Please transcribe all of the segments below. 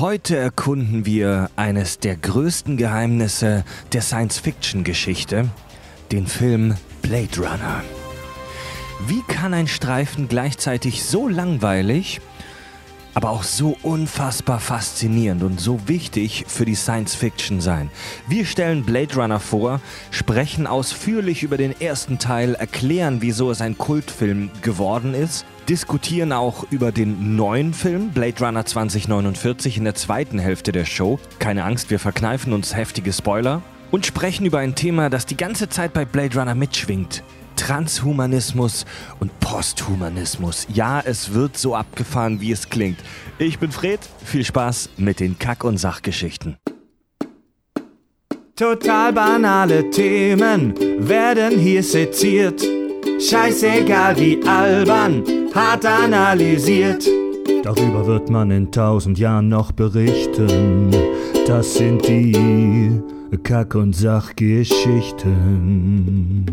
Heute erkunden wir eines der größten Geheimnisse der Science-Fiction-Geschichte, den Film Blade Runner. Wie kann ein Streifen gleichzeitig so langweilig, aber auch so unfassbar faszinierend und so wichtig für die Science Fiction sein. Wir stellen Blade Runner vor, sprechen ausführlich über den ersten Teil, erklären, wieso es ein Kultfilm geworden ist, diskutieren auch über den neuen Film Blade Runner 2049 in der zweiten Hälfte der Show. Keine Angst, wir verkneifen uns heftige Spoiler. Und sprechen über ein Thema, das die ganze Zeit bei Blade Runner mitschwingt. Transhumanismus und Posthumanismus. Ja, es wird so abgefahren, wie es klingt. Ich bin Fred, viel Spaß mit den Kack- und Sachgeschichten. Total banale Themen werden hier seziert. Scheißegal wie albern, hart analysiert. Darüber wird man in tausend Jahren noch berichten. Das sind die Kack- und Sachgeschichten.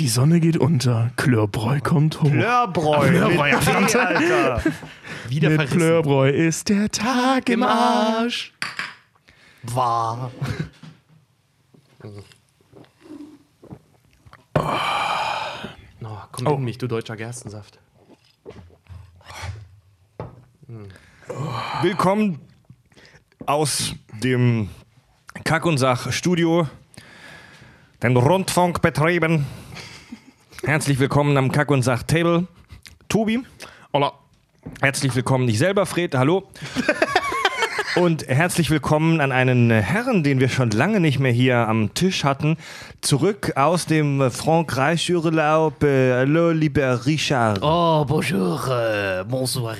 Die Sonne geht unter, Klörbräu kommt hoch. Klörbräu, Klörbräu, mit T, Alter. Wieder Mit. Klörbräu ist der Tag im Arsch. War. Oh, komm Oh. in mich, du deutscher Gerstensaft. Willkommen aus dem Kack- und Sach-Studio, den Rundfunk betrieben. Herzlich willkommen am Kack- und Sach-Table. Tobi, Hola. herzlich willkommen dich selber, Fred, hallo. Und herzlich willkommen an einen Herrn, den wir schon lange nicht mehr hier am Tisch hatten. Zurück aus dem Frankreich-Urlaub. Äh, hallo, lieber Richard. Oh, bonjour, äh, bonsoir.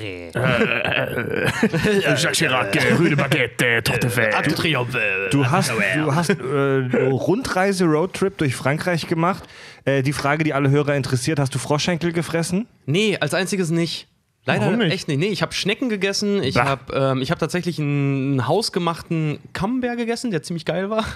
Jacques Chirac, äh, Rue de Baguette, äh, Torte Arc de Fête. Triomphe. äh, Du hast, du hast äh, Rundreise, Roadtrip durch Frankreich gemacht. Äh, die Frage, die alle Hörer interessiert, hast du Froschschenkel gefressen? Nee, als einziges nicht. Leider Warum nicht? echt nicht. Nee, ich habe Schnecken gegessen. Ich habe ähm, ich hab tatsächlich einen hausgemachten Camembert gegessen, der ziemlich geil war.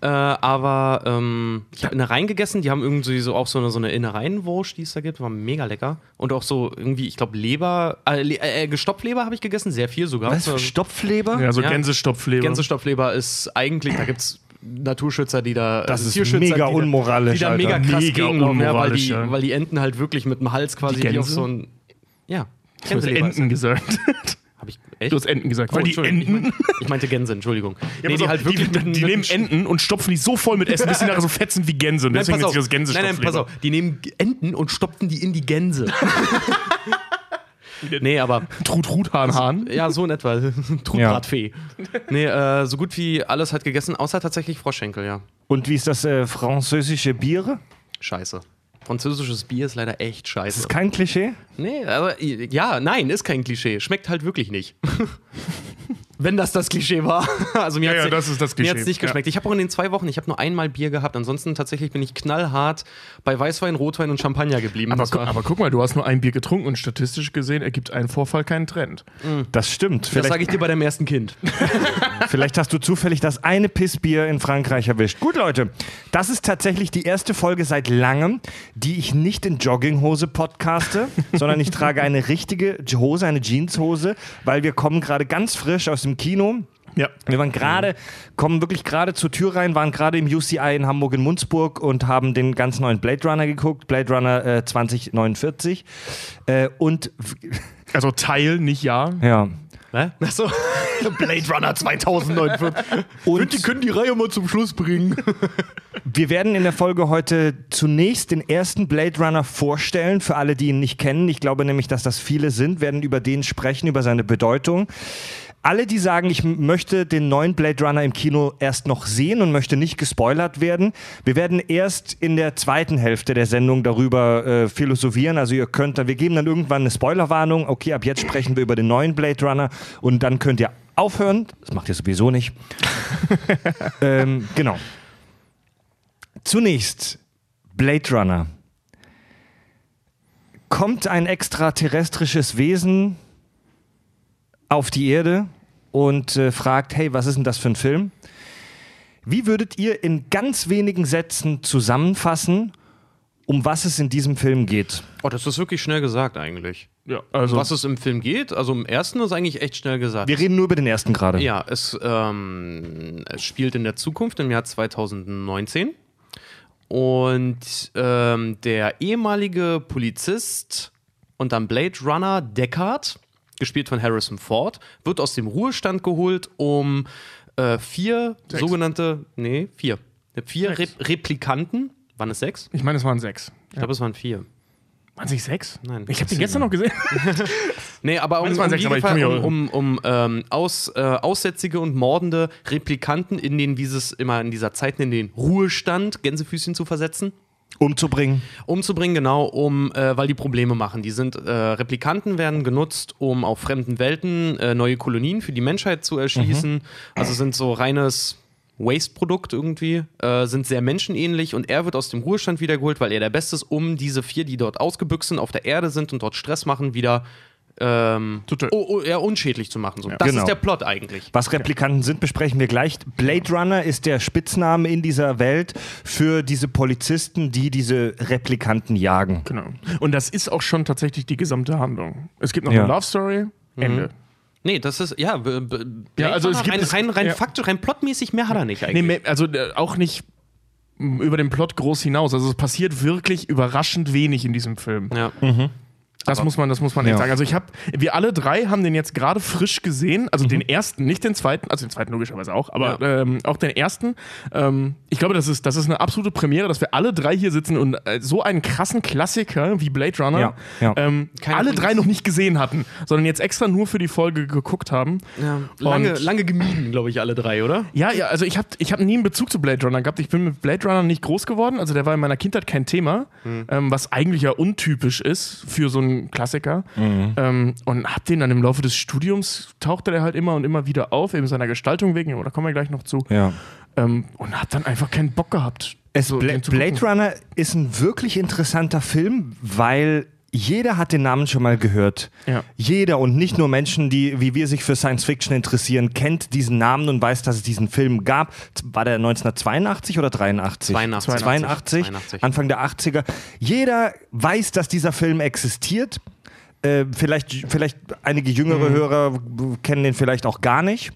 Äh, aber ähm, ich habe Innereien gegessen. Die haben irgendwie so auch so eine, so eine Innereienwurst, die es da gibt. War mega lecker. Und auch so irgendwie, ich glaube, Leber, äh, Le äh, Gestopfleber habe ich gegessen. Sehr viel sogar. Was? Also, Stopfleber? Ja, so Ja. Gänsestopfleber. Gänsestopfleber ist eigentlich, da gibt es Naturschützer, die da. Das also ist mega die da- unmoralisch, Die da mega krass Mega gegen ja, weil, unmoralisch, die, ja. weil die Enten halt wirklich mit dem Hals quasi Die wie auf Gänse? so ein. Ja. Du hast Enten gesagt. Hab ich, echt? Du hast Enten gesagt. Oh, weil die Enten. Ich, mein, ich meinte Gänse, Entschuldigung. Ja, nee, pass die halt wirklich die, mit, die mit nehmen Enten und stopfen die so voll mit Essen, bis sie nachher so fetzen wie Gänse. Und Nein, deswegen pass ist auf. das nein, nein, pass auf. Die nehmen Enten und stopfen die in die Gänse. nee, aber Trut, Trut, Hahn, Hahn. ja, so in etwa. Trutbratfee. Nee, äh, so gut wie alles hat gegessen, außer tatsächlich Froschschenkel, ja. Und wie ist das äh, französische Bier? Scheiße. Französisches Bier ist leider echt scheiße. Ist kein Klischee? Nee, aber ja, nein, ist kein Klischee. Schmeckt halt wirklich nicht. Wenn das das Klischee war. Also mir Ja, hat's ja, das ist das Mir Klischee. hat es nicht Ja. geschmeckt. Ich habe auch in den zwei Wochen, ich habe nur einmal Bier gehabt. Ansonsten tatsächlich bin ich knallhart bei Weißwein, Rotwein und Champagner geblieben. Aber, Das gu aber guck mal, du hast nur ein Bier getrunken und statistisch gesehen ergibt ein Vorfall keinen Trend. Das stimmt. das Vielleicht, sage ich dir bei deinem ersten Kind. vielleicht hast du zufällig das eine Pissbier in Frankreich erwischt. Gut, Leute, das ist tatsächlich die erste Folge seit langem, die ich nicht in Jogginghose podcaste, sondern ich trage eine richtige Hose, eine Jeanshose, weil wir kommen gerade ganz frisch aus dem Kino. Ja. Wir waren gerade, kommen wirklich gerade zur Tür rein, waren gerade im UCI in Hamburg in Munzburg und haben den ganz neuen Blade Runner geguckt, Blade Runner äh, 2049. Äh, und Also Teil, nicht Ja. ja. Hä? Achso. Blade Runner 2049. Und- die können die Reihe mal zum Schluss bringen. Wir werden in der Folge heute zunächst den ersten Blade Runner vorstellen, für alle, die ihn nicht kennen. Ich glaube nämlich, dass das viele sind, werden über den sprechen, über seine Bedeutung. Alle, die sagen, ich möchte den neuen Blade Runner im Kino erst noch sehen und möchte nicht gespoilert werden, wir werden erst in der zweiten Hälfte der Sendung darüber äh, philosophieren. Also ihr könnt dann, wir geben dann irgendwann eine Spoilerwarnung. Okay, ab jetzt sprechen wir über den neuen Blade Runner und dann könnt ihr aufhören. Das macht ihr sowieso nicht. ähm, genau. Zunächst Blade Runner. Kommt ein extraterrestrisches Wesen auf die Erde und äh, fragt, hey, was ist denn das für ein Film? Wie würdet ihr in ganz wenigen Sätzen zusammenfassen, um was es in diesem Film geht? Oh, das ist wirklich schnell gesagt eigentlich. Ja, also Was es im Film geht, also im ersten ist eigentlich echt schnell gesagt. Wir reden nur über den ersten gerade. Ja, es, ähm, es spielt in der Zukunft im Jahr 2019. Und ähm, der ehemalige Polizist und dann Blade Runner Deckard, gespielt von Harrison Ford, wird aus dem Ruhestand geholt, um äh, vier Sechs. sogenannte, nee, vier, vier Re. Replikanten, waren es sechs? ich meine, es waren sechs. Ich glaube, es waren vier. Waren es nicht sechs? Nein. Ich habe den gestern noch gesehen. Nee, aber um, um, sechs, aber Fall, um, um, um ähm, aus, äh, aussätzige und mordende Replikanten in den, wie sie es immer in dieser Zeit in den Ruhestand, Gänsefüßchen zu versetzen. Umzubringen. Umzubringen, genau, um, äh, weil die Probleme machen. Die sind, äh, Replikanten werden genutzt, um auf fremden Welten äh, neue Kolonien für die Menschheit zu erschließen. Also sind so reines Waste-Produkt irgendwie, äh, sind sehr menschenähnlich und er wird aus dem Ruhestand wiedergeholt, weil er der Beste ist, um diese vier, die dort ausgebüxt sind, auf der Erde sind und dort Stress machen, wieder ähm, oh, oh, ja, unschädlich zu machen. So. das Genau. ist der Plot eigentlich. Was Replikanten sind, besprechen wir gleich. Blade Runner ist der Spitzname in dieser Welt für diese Polizisten, die diese Replikanten jagen. Genau. Und das ist auch schon tatsächlich die gesamte Handlung. Es gibt noch Ja. eine Love Story. Ende. Nee, das ist, ja, Ja, also es gibt rein, rein, rein ja. faktisch, rein plotmäßig mehr hat er nicht Nee, eigentlich. mehr- also äh, auch nicht über den Plot groß hinaus. Also es passiert wirklich überraschend wenig in diesem Film. ja. Das muss man, das muss man echt Ja. sagen. Also ich habe, wir alle drei haben den jetzt gerade frisch gesehen, also den ersten, nicht den zweiten, also den zweiten logischerweise auch, aber ähm, auch den ersten. Ähm, ich glaube, das ist, das ist eine absolute Premiere, dass wir alle drei hier sitzen und äh, so einen krassen Klassiker wie Blade Runner Ja, ja. Ähm, alle drei noch nicht gesehen hatten, sondern jetzt extra nur für die Folge geguckt haben. Ja, lange, lange gemieden, glaube ich, alle drei, oder? Ja, ja, also ich habe ich hab nie einen Bezug zu Blade Runner gehabt. Ich bin mit Blade Runner nicht groß geworden. Also der war in meiner Kindheit kein Thema, ähm, was eigentlich ja untypisch ist für so einen Klassiker. Ähm, und hab den dann im Laufe des Studiums, tauchte der halt immer und immer wieder auf, eben seiner Gestaltung wegen, aber da kommen wir gleich noch zu. Ja. Ähm, und hab dann einfach keinen Bock gehabt. Es, so, Bla Blade. Runner ist ein wirklich interessanter Film, weil jeder hat den Namen schon mal gehört. Ja. Jeder und nicht nur Menschen, die wie wir sich für Science Fiction interessieren, kennt diesen Namen und weiß, dass es diesen Film gab. War der 1982 oder 83? 82. 82, 82. Anfang der 80er. Jeder weiß, dass dieser Film existiert. Äh, vielleicht, vielleicht einige jüngere Mhm. Hörer kennen den vielleicht auch gar nicht.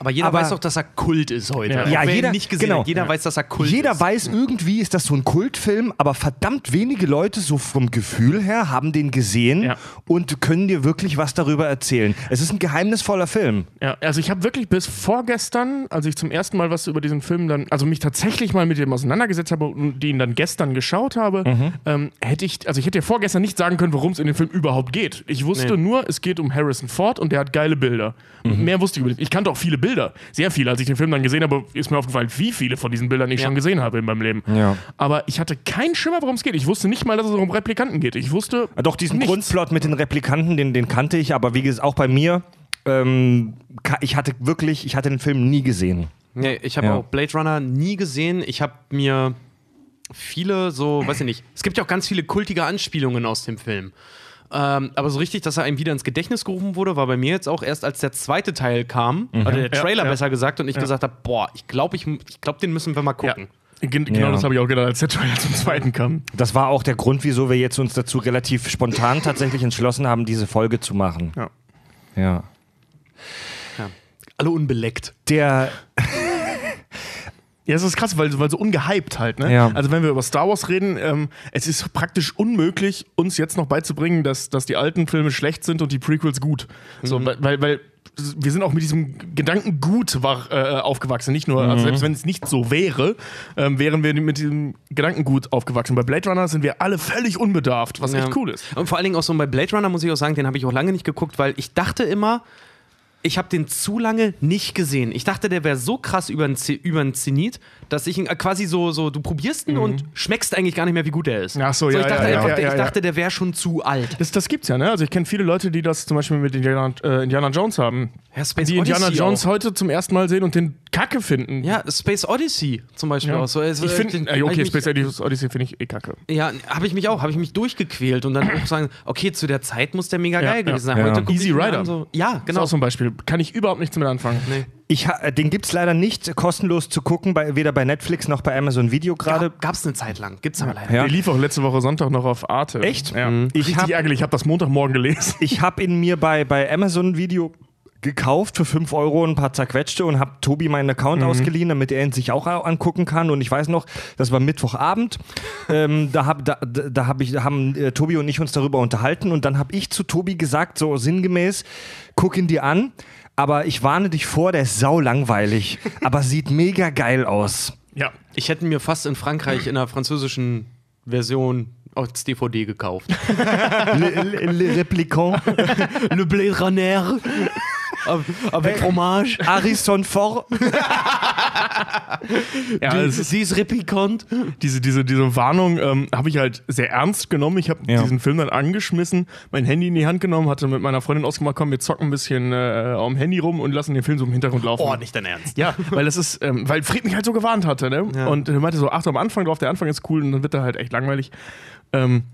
Aber jeder Aber- weiß doch, dass er Kult ist heute. Ja. Ja, jeder- nicht gesehen genau. hat. Jeder Ja. weiß, dass er Kult Jeder ist. weiß, irgendwie ist das so ein Kultfilm, aber verdammt wenige Leute, so vom Gefühl her, haben den gesehen Ja. und können dir wirklich was darüber erzählen. Es ist ein geheimnisvoller Film. Ja, also ich habe wirklich bis vorgestern, als ich zum ersten Mal was über diesen Film dann, also mich tatsächlich mal mit dem auseinandergesetzt habe und den dann gestern geschaut habe, Mhm. ähm, hätte ich, also ich hätte ja vorgestern nicht sagen können, worum es in dem Film überhaupt geht. Ich wusste Nee. nur, es geht um Harrison Ford und der hat geile Bilder. Mhm. Mehr wusste ich über den. Ich kannte auch viele Bilder, sehr viele. Als ich den Film dann gesehen habe, ist mir aufgefallen, wie viele von diesen Bildern ich Ja. schon gesehen habe in meinem Leben. Ja. Aber ich hatte keinen Schimmer, worum es geht. Ich wusste nicht mal, dass es um Replikanten geht. Ich wusste Doch, diesen nichts. Grundplot mit den Replikanten, den, den kannte ich, aber wie gesagt, auch bei mir, ähm, ich hatte wirklich, ich hatte den Film nie gesehen. Nee, ich habe Ja. auch Blade Runner nie gesehen. Ich habe mir viele so, weiß ich nicht, es gibt ja auch ganz viele kultige Anspielungen aus dem Film. Ähm, aber so richtig, dass er einem wieder ins Gedächtnis gerufen wurde, war bei mir jetzt auch erst, als der zweite Teil kam, oder der Ja, Trailer ja. besser gesagt, und ich gesagt habe, boah, ich glaube, ich, ich glaub, den müssen wir mal gucken. Gen genau Ja. das habe ich auch gedacht, als der Trailer zum zweiten kam. Das war auch der Grund, wieso wir jetzt uns dazu relativ spontan tatsächlich entschlossen haben, diese Folge zu machen. Ja. Ja. Ja. Alle unbeleckt. Der, Ja, es ist krass, weil, weil so ungehypt halt, ne? Ja. Also wenn wir über Star Wars reden, ähm, es ist praktisch unmöglich, uns jetzt noch beizubringen, dass, dass die alten Filme schlecht sind und die Prequels gut. So, weil, weil, wir sind auch mit diesem Gedanken gut wach, äh, aufgewachsen. Nicht nur, also selbst wenn es nicht so wäre, ähm, wären wir mit diesem Gedanken gut aufgewachsen. Bei Blade Runner sind wir alle völlig unbedarft, was echt Ja. cool ist. Und vor allen Dingen auch so bei Blade Runner muss ich auch sagen, den habe ich auch lange nicht geguckt, weil ich dachte immer, ich habe den zu lange nicht gesehen. Ich dachte, der wäre so krass über den Zenit, dass ich ihn äh, quasi so, so du probierst ihn und schmeckst eigentlich gar nicht mehr, wie gut er ist. Mhm. Ach so, ja, ich dachte ja, ja, einfach, ja, der, ja, ich dachte, der wäre schon zu alt. Das, das gibt's ja, ne? Also ich kenne viele Leute, die das zum Beispiel mit Indiana, äh, Indiana Jones haben. Ja, Space die Indiana Odyssey Jones auch. heute zum ersten Mal sehen und den Kacke finden. Ja, Space Odyssey zum Beispiel auch. So, also, ich finde, den- äh, okay, ich mich- Space Odyssey finde ich eh kacke. Ja, habe ich mich auch, habe ich mich durchgequält und dann auch sagen, okay, zu der Zeit muss der mega geil gewesen sein. Heute Easy Rider. an, So, ja, Genau. genau. Ist auch so ein Beispiel. Kann ich überhaupt nichts mit anfangen. Nee. Ich, ha- den gibt es leider nicht kostenlos zu gucken, bei, weder bei Netflix noch bei Amazon Video gerade. Gab es eine Zeit lang, gibt's aber leider. Ja. Der lief auch letzte Woche Sonntag noch auf Arte. Echt? Ja. Mhm. Ich Richtig hab- ärgerlich. Ich habe das Montagmorgen gelesen. Ich habe ihn mir bei, bei Amazon Video gekauft für 5 Euro ein paar zerquetschte und habe Tobi meinen Account ausgeliehen, damit er ihn sich auch angucken kann. Und ich weiß noch, das war Mittwochabend. ähm, da hab, da, da hab ich, haben äh, Tobi und ich uns darüber unterhalten und dann habe ich zu Tobi gesagt, so sinngemäß, guck ihn dir an. Aber ich warne dich vor, der ist sau langweilig, aber sieht mega geil aus. Ja. Ich hätte mir fast in Frankreich in der französischen Version als DVD gekauft. Le, le, le Replicant, Le Blade Runner avec fromage. Harrison Ford. ja es ist, Sie ist replikant. diese, diese, diese Warnung ähm, habe ich halt sehr ernst genommen. Ich habe Ja. diesen Film dann angeschmissen, mein Handy in die Hand genommen, hatte mit meiner Freundin ausgemacht, komm, wir zocken ein bisschen äh, am Handy rum und lassen den Film so im Hintergrund laufen. Oh, nicht dein Ernst. Ja, weil das ist, ähm, weil Fred mich halt so gewarnt hatte, ne? Ja. Und er meinte so, achte am Anfang drauf, der Anfang ist cool und dann wird er halt echt langweilig. Ähm,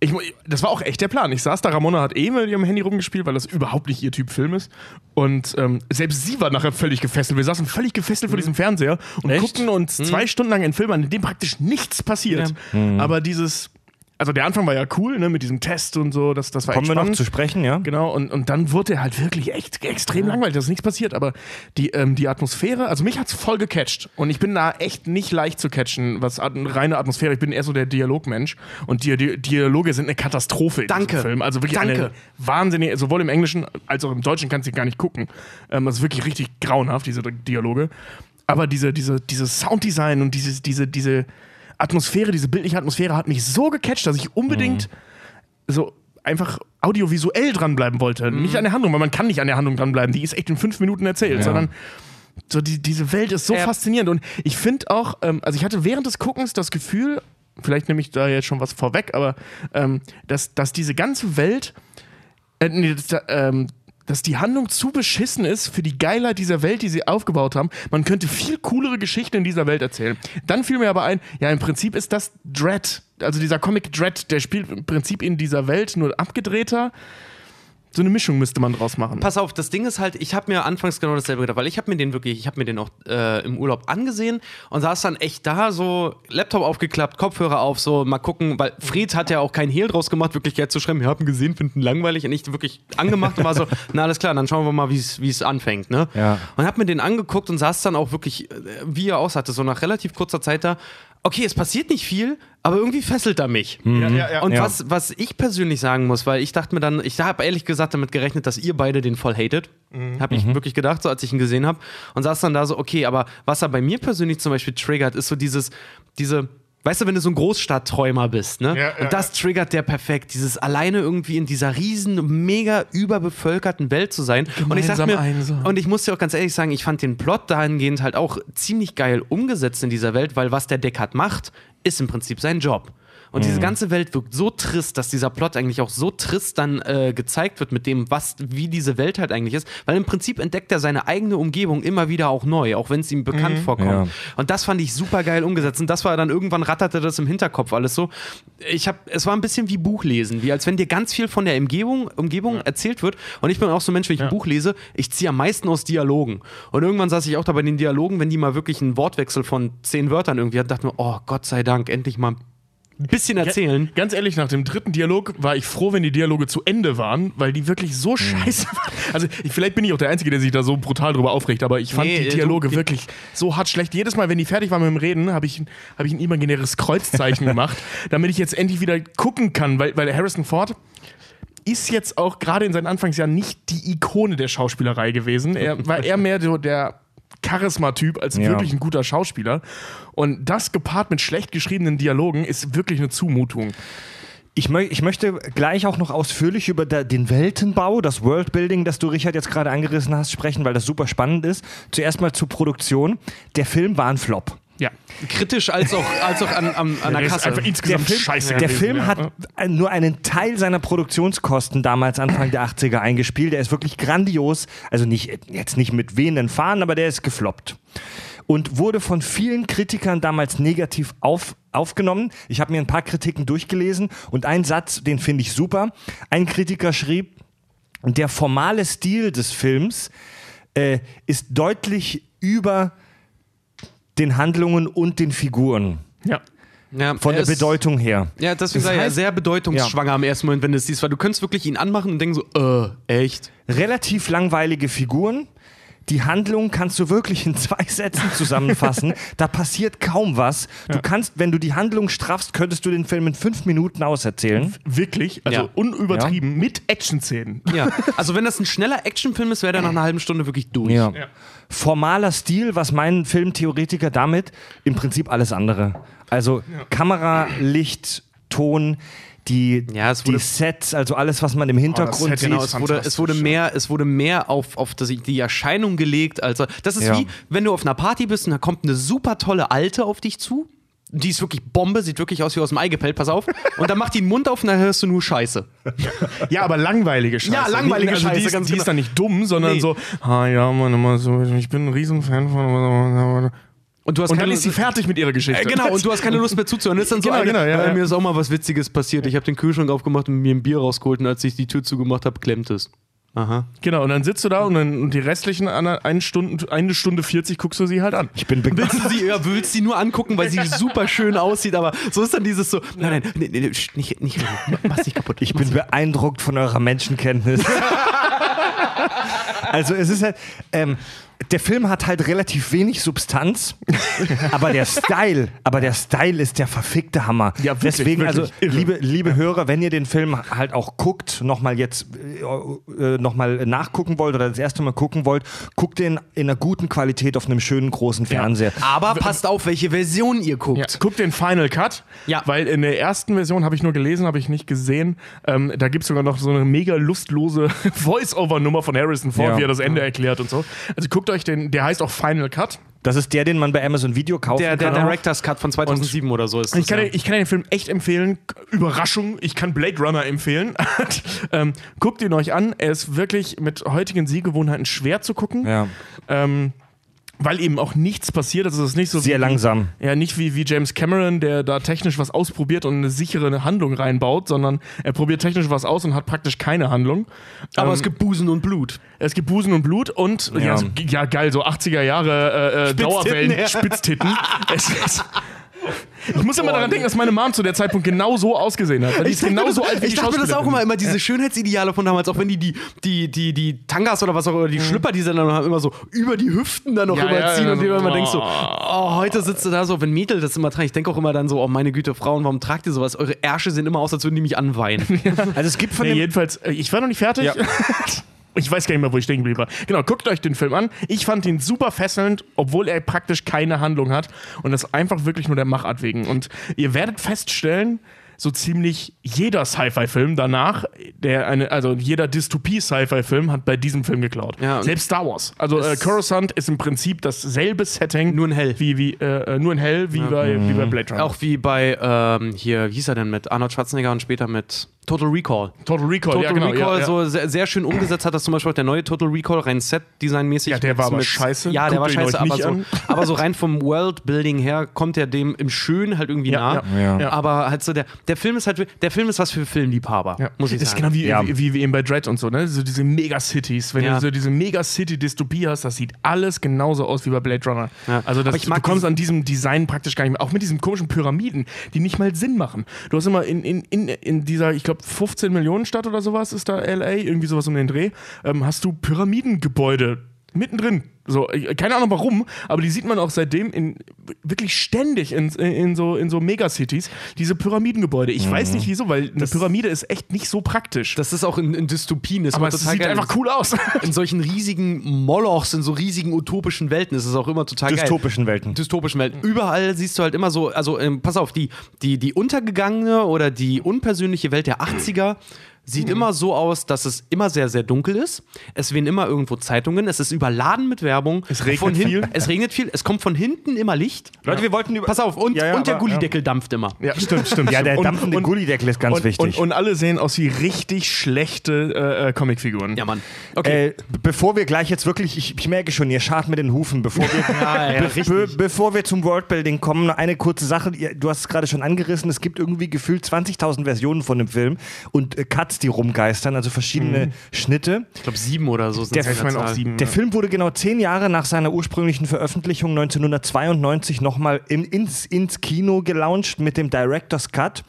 ich, das war auch echt der Plan. Ich saß da, Ramona hat eh mit ihrem Handy rumgespielt, weil das überhaupt nicht ihr Typ Film ist. Und ähm, selbst sie war nachher völlig gefesselt. Wir saßen völlig gefesselt vor diesem Fernseher und Echt? guckten uns zwei Stunden lang einen Film an, in dem praktisch nichts passiert. Aber dieses, also der Anfang war ja cool, ne, mit diesem Test und so, das, das war Kommen echt wir noch spannend. zu sprechen, ja? Genau, und, und dann wurde er halt wirklich echt extrem langweilig, da ist nichts passiert, aber die, ähm, die Atmosphäre, also mich hat's voll gecatcht und ich bin da echt nicht leicht zu catchen, was at reine Atmosphäre, ich bin eher so der Dialogmensch und die, die Dialoge sind eine Katastrophe in Danke. Film, also wirklich Danke. eine wahnsinnige, sowohl im Englischen als auch im Deutschen kannst du gar nicht gucken, ähm, also wirklich richtig grauenhaft, diese Dialoge, aber diese, diese, dieses Sounddesign und dieses, diese, diese Atmosphäre, diese bildliche Atmosphäre hat mich so gecatcht, dass ich unbedingt so einfach audiovisuell dranbleiben wollte. Nicht an der Handlung, weil man kann nicht an der Handlung dranbleiben. Die ist echt in fünf Minuten erzählt, sondern so die, diese Welt ist so Ja. faszinierend. Und ich finde auch, ähm, also ich hatte während des Guckens das Gefühl, vielleicht nehme ich da jetzt schon was vorweg, aber ähm, dass, dass diese ganze Welt, äh, nee, dass, da, ähm, dass die Handlung zu beschissen ist für die Geilheit dieser Welt, die sie aufgebaut haben. Man könnte viel coolere Geschichten in dieser Welt erzählen. Dann fiel mir aber ein, ja, im Prinzip ist das Dread, also dieser Comic Dread, der spielt im Prinzip in dieser Welt nur abgedrehter. So eine Mischung müsste man draus machen. Pass auf, das Ding ist halt, ich habe mir anfangs genau dasselbe gedacht, weil ich habe mir den wirklich, ich habe mir den auch äh, im Urlaub angesehen und saß dann echt da, so Laptop aufgeklappt, Kopfhörer auf, so mal gucken, weil Fred hat ja auch keinen Hehl draus gemacht, wirklich Geld zu schreiben, wir haben gesehen, finden langweilig und ich wirklich angemacht und war so, na alles klar, dann schauen wir mal, wie es anfängt, ne? Ja. Und hab mir den angeguckt und saß dann auch wirklich, äh, wie er aussahte, so nach relativ kurzer Zeit da, okay, es passiert nicht viel, aber irgendwie fesselt er mich. Ja, ja, ja. Und Ja. was, was ich persönlich sagen muss, weil ich dachte mir dann, ich habe ehrlich gesagt damit gerechnet, dass ihr beide den voll hatet. Habe ich wirklich gedacht, so als ich ihn gesehen habe. Und saß dann da so, okay, aber was er bei mir persönlich zum Beispiel triggert, ist so dieses, diese. Weißt du, wenn du so ein Großstadtträumer bist, ne? Ja, und das triggert der perfekt, dieses alleine irgendwie in dieser riesen, mega überbevölkerten Welt zu sein. und ich sag mir, einsam. und ich muss dir auch ganz ehrlich sagen, ich fand den Plot dahingehend halt auch ziemlich geil umgesetzt in dieser Welt, weil was der Deckard macht, ist im Prinzip sein Job. Und diese ganze Welt wirkt so trist, dass dieser Plot eigentlich auch so trist dann äh, gezeigt wird mit dem, was, wie diese Welt halt eigentlich ist. Weil im Prinzip entdeckt er seine eigene Umgebung immer wieder auch neu, auch wenn es ihm bekannt vorkommt. Ja. Und das fand ich super geil umgesetzt. Und das war dann irgendwann ratterte das im Hinterkopf alles so. Ich habe, es war ein bisschen wie Buchlesen, wie als wenn dir ganz viel von der Umgebung, Umgebung erzählt wird. Und ich bin auch so ein Mensch, wenn ich ein Buch lese, ich ziehe am meisten aus Dialogen. Und irgendwann saß ich auch da bei den Dialogen, wenn die mal wirklich einen Wortwechsel von zehn Wörtern irgendwie hatten, dachte mir, oh Gott sei Dank, endlich mal ein bisschen erzählen. Ganz ehrlich, nach dem dritten Dialog war ich froh, wenn die Dialoge zu Ende waren, weil die wirklich so scheiße waren. Also ich, vielleicht bin ich auch der Einzige, der sich da so brutal drüber aufregt, aber ich fand Nee, die äh, Dialoge du- wirklich so hart schlecht. Jedes Mal, wenn die fertig waren mit dem Reden, habe ich, hab ich ein imaginäres Kreuzzeichen gemacht, damit ich jetzt endlich wieder gucken kann, weil, weil Harrison Ford ist jetzt auch gerade in seinen Anfangsjahren nicht die Ikone der Schauspielerei gewesen. Er war eher mehr so der Charisma-Typ als Ja. wirklich ein guter Schauspieler. Und das gepaart mit schlecht geschriebenen Dialogen ist wirklich eine Zumutung. Ich, mö ich möchte gleich auch noch ausführlich über den Weltenbau, das Worldbuilding, das du, Richard, jetzt gerade angerissen hast, sprechen, weil das super spannend ist. Zuerst mal zur Produktion. Der Film war ein Flop. Ja. Kritisch als auch, als auch an, an, an der Der ist Kasse. einfach insgesamt Film, scheiße der gewesen, Film ja. hat nur einen Teil seiner Produktionskosten damals Anfang der 80er eingespielt. Der ist wirklich grandios. Also nicht, jetzt nicht mit wehenden Fahnen, aber der ist gefloppt. Und wurde von vielen Kritikern damals negativ auf, aufgenommen. Ich habe mir ein paar Kritiken durchgelesen und ein Satz, den finde ich super. Ein Kritiker schrieb, der formale Stil des Films äh, ist deutlich über den Handlungen und den Figuren. Ja. ja, Von er der ist- Bedeutung her. Ja, deswegen Das sei er sehr bedeutungsschwanger im ersten Moment, wenn du es siehst, weil du könntest wirklich ihn anmachen und denken so, äh, echt? relativ langweilige Figuren. Die Handlung kannst du wirklich in zwei Sätzen zusammenfassen. da passiert kaum was. Du kannst, wenn du die Handlung straffst, könntest du den Film in fünf Minuten auserzählen. Wirklich, also Ja. unübertrieben, mit Action-Szenen. Ja, also wenn das ein schneller Actionfilm ist, wäre der nach einer halben Stunde wirklich durch. Ja. Formaler Stil, was meinen Filmtheoretiker damit? Im Prinzip alles andere. Also Kamera, Licht, Ton, die, Ja, es die Sets, also alles, was man im Hintergrund Setting sieht. Genau, es wurde, es wurde mehr, es wurde mehr auf, auf das, die Erscheinung gelegt. Also, das ist Ja. wie, wenn du auf einer Party bist und da kommt eine super tolle Alte auf dich zu. Die ist wirklich Bombe, sieht wirklich aus wie aus dem Ei gepellt, pass auf. Und dann macht die den Mund auf und dann hörst du nur Scheiße. Ja, aber langweilige Scheiße. Ja, langweilige also Die Scheiße, ist, ganz die genau. ist dann nicht dumm, sondern Nee. so, ah ja, Mann, immer so, ich bin ein Riesenfan von. Und du hast Und dann keine ist sie fertig mit ihrer Geschichte. Äh, genau, und du hast keine Lust mehr zuzuhören. Das ist dann so Genau, eine, genau, ja, äh, ja. mir ist auch mal was Witziges passiert. Ich habe den Kühlschrank aufgemacht und mir ein Bier rausgeholt und als ich die Tür zugemacht habe, klemmt es. Aha. Genau, und dann sitzt du da und dann und die restlichen eine, eine, Stunde, eine Stunde 40 guckst du sie halt an. Ich bin be- Willst du sie, ja, willst sie nur angucken, weil sie super schön aussieht, aber so ist dann dieses so, nein, nein, nee, nee, nee, sch- nicht, nicht, reden. mach's nicht kaputt. Ich bin beeindruckt von eurer Menschenkenntnis. also es ist halt, ähm, der Film hat halt relativ wenig Substanz, aber der Style, aber der Style ist der verfickte Hammer. Ja, wirklich, Deswegen, also wirklich irre. liebe, liebe Hörer, wenn ihr den Film halt auch guckt, nochmal jetzt äh, äh, nochmal nachgucken wollt oder das erste Mal gucken wollt, guckt den in einer guten Qualität auf einem schönen großen Fernseher. Aber passt auf, welche Version ihr guckt. Ja. Guck den Final Cut, Ja. weil in der ersten Version habe ich nur gelesen, habe ich nicht gesehen. Ähm, da gibt es sogar noch so eine mega lustlose Voice-Over-Nummer von Harrison Ford, Ja. wie er das Ende erklärt und so. Also guckt euch den, der heißt auch Final Cut. Das ist der, den man bei Amazon Video kaufen Der, der kann. Director's Cut von 2007 oder so ist das. Ich kann, ja. dir- ich kann den Film echt empfehlen. Überraschung, ich kann Blade Runner empfehlen. ähm, guckt ihn euch an. Er ist wirklich mit heutigen Sehgewohnheiten schwer zu gucken. ja. Ähm, weil eben auch nichts passiert. Also es ist nicht so Sehr wie, langsam. Ja, nicht wie, wie James Cameron, der da technisch was ausprobiert und eine sichere Handlung reinbaut, sondern er probiert technisch was aus und hat praktisch keine Handlung. aber Ähm, es gibt Busen und Blut. es gibt Busen und Blut und ja, Ja. so, ja geil, so 80er Jahre äh, äh, Dauerwellen, ja. Spitztitten. es ist, ich muss immer daran denken, dass meine Mom zu der Zeitpunkt genau so ausgesehen hat. Die ist genau so alt wie ich dachte mir das auch immer, immer diese Schönheitsideale von damals, auch wenn die die, die, die, die Tangas oder was auch immer, die Schlüpper, die sie dann haben, immer so über die Hüften dann noch Ja, überziehen ja, und ja, dir immer so, denkst so, oh, heute sitzt du da so, wenn Mädel das immer tragen, ich denke auch immer dann so, oh meine Güte, Frauen, warum tragt ihr sowas? Eure Ärsche sehen immer aus, als würden die mich anweinen. Also es gibt von Nee, dem jedenfalls, äh, ich war noch nicht fertig. Ja. Ich weiß gar nicht mehr, wo ich stehen geblieben war. Genau, guckt euch den Film an. Ich fand ihn super fesselnd, obwohl er praktisch keine Handlung hat. Und das einfach wirklich nur der Machart wegen. Und ihr werdet feststellen, so ziemlich jeder Sci-Fi-Film danach, der eine, also jeder Dystopie-Sci-Fi-Film hat bei diesem Film geklaut. Ja, Selbst Star Wars. Also äh, Coruscant ist im Prinzip dasselbe Setting. Nur in hell. Wie, wie, äh, äh, nur in hell, wie, bei, wie bei Blade Runner. auch wie bei, ähm, hier, wie hieß er denn, mit Arnold Schwarzenegger und später mit Total Recall. Total Recall, Total ja genau. Recall ja, ja. so sehr, sehr schön umgesetzt hat das zum Beispiel auch der neue Total Recall rein Set-Design-mäßig. Ja, der war aber scheiße. Ja, der Guckt war scheiße, aber so, an. aber so rein vom Worldbuilding her kommt er dem im Schönen halt irgendwie Ja, nah. ja, Ja. ja. Aber halt so der, der Film ist halt, der Film ist was für Filmliebhaber, Ja. muss ich das sagen. ist genau wie, Ja. wie, wie, eben bei Dread und so, ne? So diese Megacities. Wenn Ja. du so diese Megacity-Dystopie hast, das sieht alles genauso aus wie bei Blade Runner. Ja. Also das, Aber ich mag du kommst an diesem Design praktisch gar nicht mehr. Auch mit diesen komischen Pyramiden, die nicht mal Sinn machen. Du hast immer in, in, in, in dieser, ich glaube, 15 Millionen Stadt oder sowas ist da LA, irgendwie sowas um den Dreh, ähm, hast du Pyramidengebäude mittendrin. So, keine Ahnung warum, aber die sieht man auch seitdem in, wirklich ständig in, in, so, in so Megacities, diese Pyramidengebäude. Ich weiß nicht wieso, weil eine Pyramide ist echt nicht so praktisch. das ist auch in, in Dystopien. Ist aber es sieht geil. einfach cool aus. In solchen riesigen Molochs, in so riesigen utopischen Welten ist es auch immer total geil. dystopischen Welten. dystopischen Welt. Überall siehst du halt immer so, also ähm, pass auf, die, die, die untergegangene oder die unpersönliche Welt der 80er sieht immer so aus, dass es immer sehr, sehr dunkel ist. Es wehen immer irgendwo Zeitungen. Es ist überladen mit Werbung. Es regnet von viel. Es regnet viel. Es kommt von hinten immer Licht. Leute, wir wollten über. Pass auf, und, Ja, ja, und der Gullideckel dampft immer. Ja, stimmt, stimmt. Ja, der stimmt. dampfende Gullideckel ist ganz und, wichtig. Und, und alle sehen aus wie richtig schlechte äh, äh, Comicfiguren. Ja, Mann. Okay. Äh, bevor wir gleich jetzt wirklich, ich, ich merke schon, ihr schart mit den Hufen, bevor wir, Ja, ja, be be bevor wir zum Worldbuilding kommen, noch eine kurze Sache. Du hast es gerade schon angerissen, es gibt irgendwie gefühlt 20.000 Versionen von dem Film und äh, Cuts, die rumgeistern, also verschiedene Schnitte. ich glaube, sieben oder so sind Der- Ich meine auch sieben. Der ja. Film wurde genau zehn Jahre nach seiner ursprünglichen Veröffentlichung 1992 nochmal in, ins, ins Kino gelauncht mit dem Director's Cut,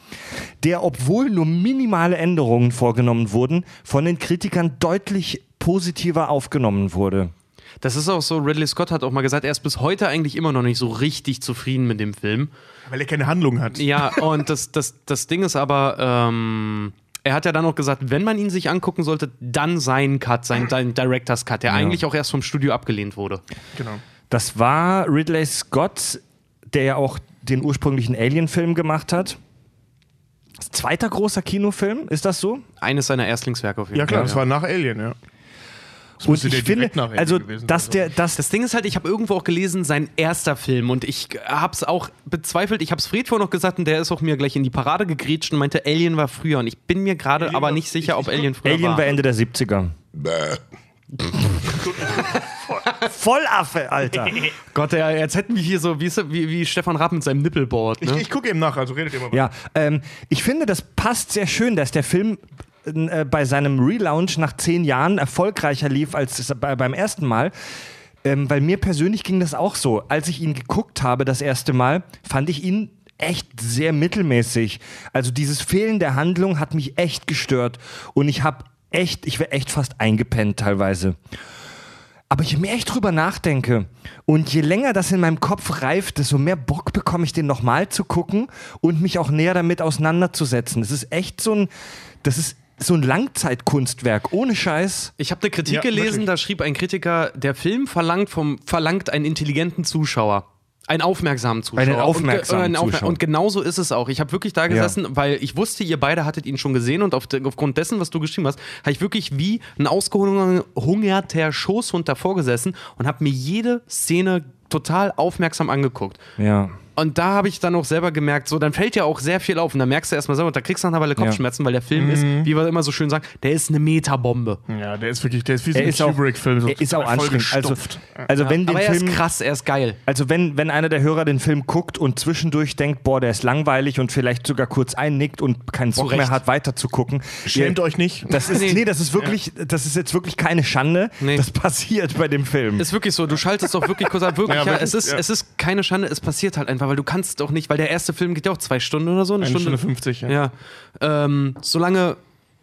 der, obwohl nur minimale Änderungen vorgenommen wurden, von den Kritikern deutlich positiver aufgenommen wurde. Das ist auch so, Ridley Scott hat auch mal gesagt, er ist bis heute eigentlich immer noch nicht so richtig zufrieden mit dem Film. Weil er keine Handlung hat. Ja, und das, das, das Ding ist aber, ähm, er hat ja dann auch gesagt, wenn man ihn sich angucken sollte, dann sein Cut, sein, sein Director's Cut, der eigentlich auch erst vom Studio abgelehnt wurde. Genau. Das war Ridley Scott, der ja auch den ursprünglichen Alien-Film gemacht hat. Zweiter großer Kinofilm, ist das so? Eines seiner Erstlingswerke auf jeden Ja, klar, Fall. das war nach Alien, ja. Das Und ich finde, Alien also, dass der, dass Das Ding ist halt, ich habe irgendwo auch gelesen, sein erster Film und ich hab's auch bezweifelt. Ich hab's Fred vorhin noch gesagt und der ist auch mir gleich in die Parade gegrätscht und meinte, Alien war früher und ich bin mir gerade Alien aber nicht sicher, ob ich- ich- Alien früher Alien war. war Ende der 70er. Vollaffe, Alter. Gott, ja, jetzt hätten wir hier so, wie, wie, wie Stefan Rapp mit seinem Nippelboard. Ich, Ne? ich gucke eben nach, also redet ihr mal. Ja, ähm, ich finde, das passt sehr schön, dass der Film äh, bei seinem Relaunch nach zehn Jahren erfolgreicher lief als beim ersten Mal. Ähm, weil mir persönlich ging das auch so. Als ich ihn geguckt habe das erste Mal, fand ich ihn echt sehr mittelmäßig. Also dieses Fehlen der Handlung hat mich echt gestört. Und ich habe echt, ich wäre echt fast eingepennt teilweise. Aber je mehr ich drüber nachdenke und je länger das in meinem Kopf reift, desto mehr Bock bekomme ich, den nochmal zu gucken und mich auch näher damit auseinanderzusetzen. Das ist echt so ein, das ist so ein Langzeitkunstwerk, ohne Scheiß. Ich habe eine Kritik Ja, gelesen, wirklich. da schrieb ein Kritiker, der Film verlangt, vom, verlangt einen intelligenten Zuschauer. Einen aufmerksamen Zuschauer. Einen aufmerksamen und, äh, einen Zuschauer. Und genauso ist es auch. Ich habe wirklich da gesessen, weil ich wusste, ihr beide hattet ihn schon gesehen und auf de, aufgrund dessen, was du geschrieben hast, habe ich wirklich wie ein ausgehungerter Schoßhund davor gesessen und habe mir jede Szene total aufmerksam angeguckt. Ja. Und da habe ich dann auch selber gemerkt, so, dann fällt ja auch sehr viel auf. Und dann merkst du erstmal selber, und da kriegst du nach einer Weile Kopfschmerzen, weil der Film ist, Mhm. wie wir immer so schön sagen, der ist eine Metabombe. Ja, der ist wirklich, der ist wie so ein ist auch, Kubrick-Film. So er ist auch anstrengend. Also, also wenn den Aber er Film ist krass, er ist geil. Also wenn, wenn einer der Hörer den Film guckt und zwischendurch denkt, boah, der ist langweilig und vielleicht sogar kurz einnickt und keinen Bock mehr hat, weiter zu gucken. Schämt ihr- euch nicht. Das ist, Nee. nee, das ist wirklich, das ist jetzt wirklich keine Schande. Nee. Das passiert bei dem Film. Ist wirklich so, du schaltest doch wirklich kurz ab. Wirklich, Ja, ja, es, ist, ja. es ist keine Schande, es passiert halt einfach, weil du kannst doch nicht, weil der erste Film geht ja auch zwei Stunden oder so. Eine, Eine Stunde 50, ja. Ja. Ähm, solange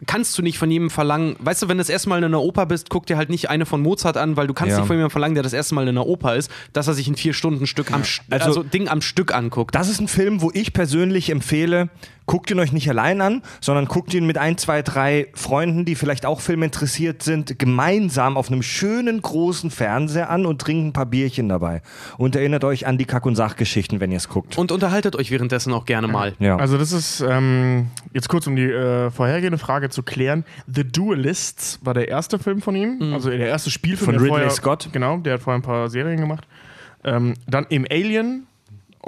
kannst du nicht von jedem verlangen, weißt du, wenn du das erste Mal in einer Oper bist, guck dir halt nicht eine von Mozart an, weil du kannst Ja. nicht von jemandem verlangen, der das erste Mal in einer Oper ist, dass er sich ein vier Stunden Stück am St- Also- also, Ding am Stück anguckt. Das ist ein Film, wo ich persönlich empfehle, guckt ihn euch nicht allein an, sondern guckt ihn mit ein, zwei, drei Freunden, die vielleicht auch Film interessiert sind, gemeinsam auf einem schönen großen Fernseher an und trinkt ein paar Bierchen dabei. Und erinnert euch an die Kack- und Sachgeschichten, wenn ihr es guckt. Und unterhaltet euch währenddessen auch gerne mal. ja. Also das ist, ähm, jetzt kurz um die äh, vorhergehende Frage zu klären. The Duelists war der erste Film von ihm, also der erste Spielfilm. Von Ridley vorher, Scott. Genau, der hat vorher ein paar Serien gemacht. Ähm, dann im Alien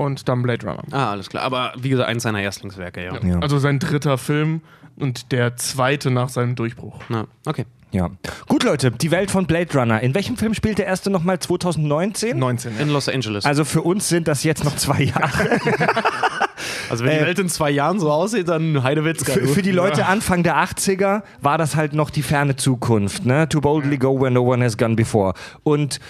und dann Blade Runner. Ah, alles klar. Aber wie gesagt, eins seiner Erstlingswerke, ja. Ja. Also sein dritter Film und der zweite nach seinem Durchbruch. Na, okay. Ja. Gut, Leute, die Welt von Blade Runner. In welchem Film spielt der erste nochmal 2019? 19. Ja. In Los Angeles. Also für uns sind das jetzt noch zwei Jahre. Also wenn die Äh, Welt in zwei Jahren so aussieht, dann Heidewitzka. Für, für die Leute Anfang der 80er war das halt noch die ferne Zukunft. Ne? To boldly go where no one has gone before. Und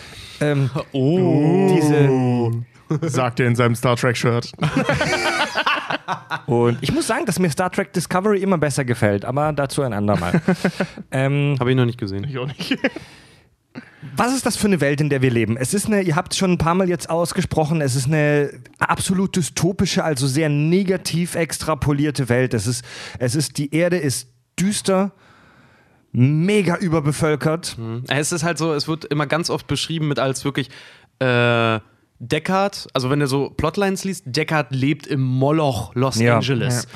ähm, oh. diese. Sagt er in seinem Star Trek-Shirt. Und ich muss sagen, dass mir Star Trek Discovery immer besser gefällt, aber dazu ein andermal. ähm, Habe ich noch nicht gesehen. Ich auch nicht. Was ist das für eine Welt, in der wir leben? Es ist eine, ihr habt es schon ein paar Mal jetzt ausgesprochen, es ist eine absolut dystopische, also sehr negativ extrapolierte Welt. Es ist, es ist, die Erde ist düster, mega überbevölkert. Es ist halt so, es wird immer ganz oft beschrieben mit als wirklich äh, Deckard, also wenn du so Plotlines liest, Deckard lebt im Moloch Los Ja. Angeles.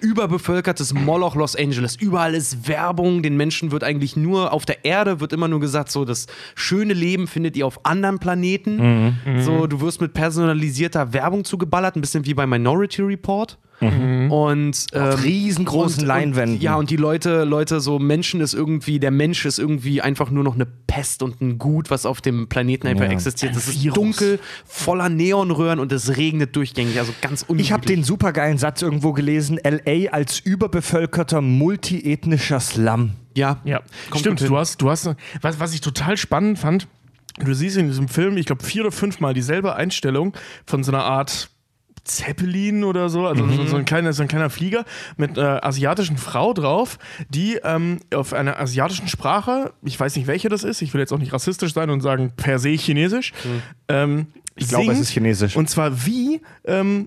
Überbevölkertes Moloch Los Angeles. Überall ist Werbung. Den Menschen wird eigentlich nur auf der Erde wird immer nur gesagt, so das schöne Leben findet ihr auf anderen Planeten. So, du wirst mit personalisierter Werbung zugeballert, ein bisschen wie bei Minority Report. Und ähm, riesengroßen und, Leinwänden. Und, ja, und die Leute, Leute, so Menschen ist irgendwie, der Mensch ist irgendwie einfach nur noch eine Pest und ein Gut, was auf dem Planeten einfach Ja. existiert. Es ist dunkel, voller Neonröhren und es regnet durchgängig. Also ganz ungemütlich. Ich habe den supergeilen Satz irgendwo gelesen: LA als überbevölkerter multiethnischer Slum. Ja, Ja, stimmt. Du hast, du hast, was, was ich total spannend fand, du siehst in diesem Film, ich glaube, vier oder fünfmal dieselbe Einstellung von so einer Art Zeppelin oder so, also so, so, ein kleiner, so ein kleiner Flieger mit einer asiatischen Frau drauf, die ähm, auf einer asiatischen Sprache, ich weiß nicht welche das ist, ich will jetzt auch nicht rassistisch sein und sagen per se chinesisch, ähm, Ich glaube, es ist chinesisch. Und zwar wie, ähm,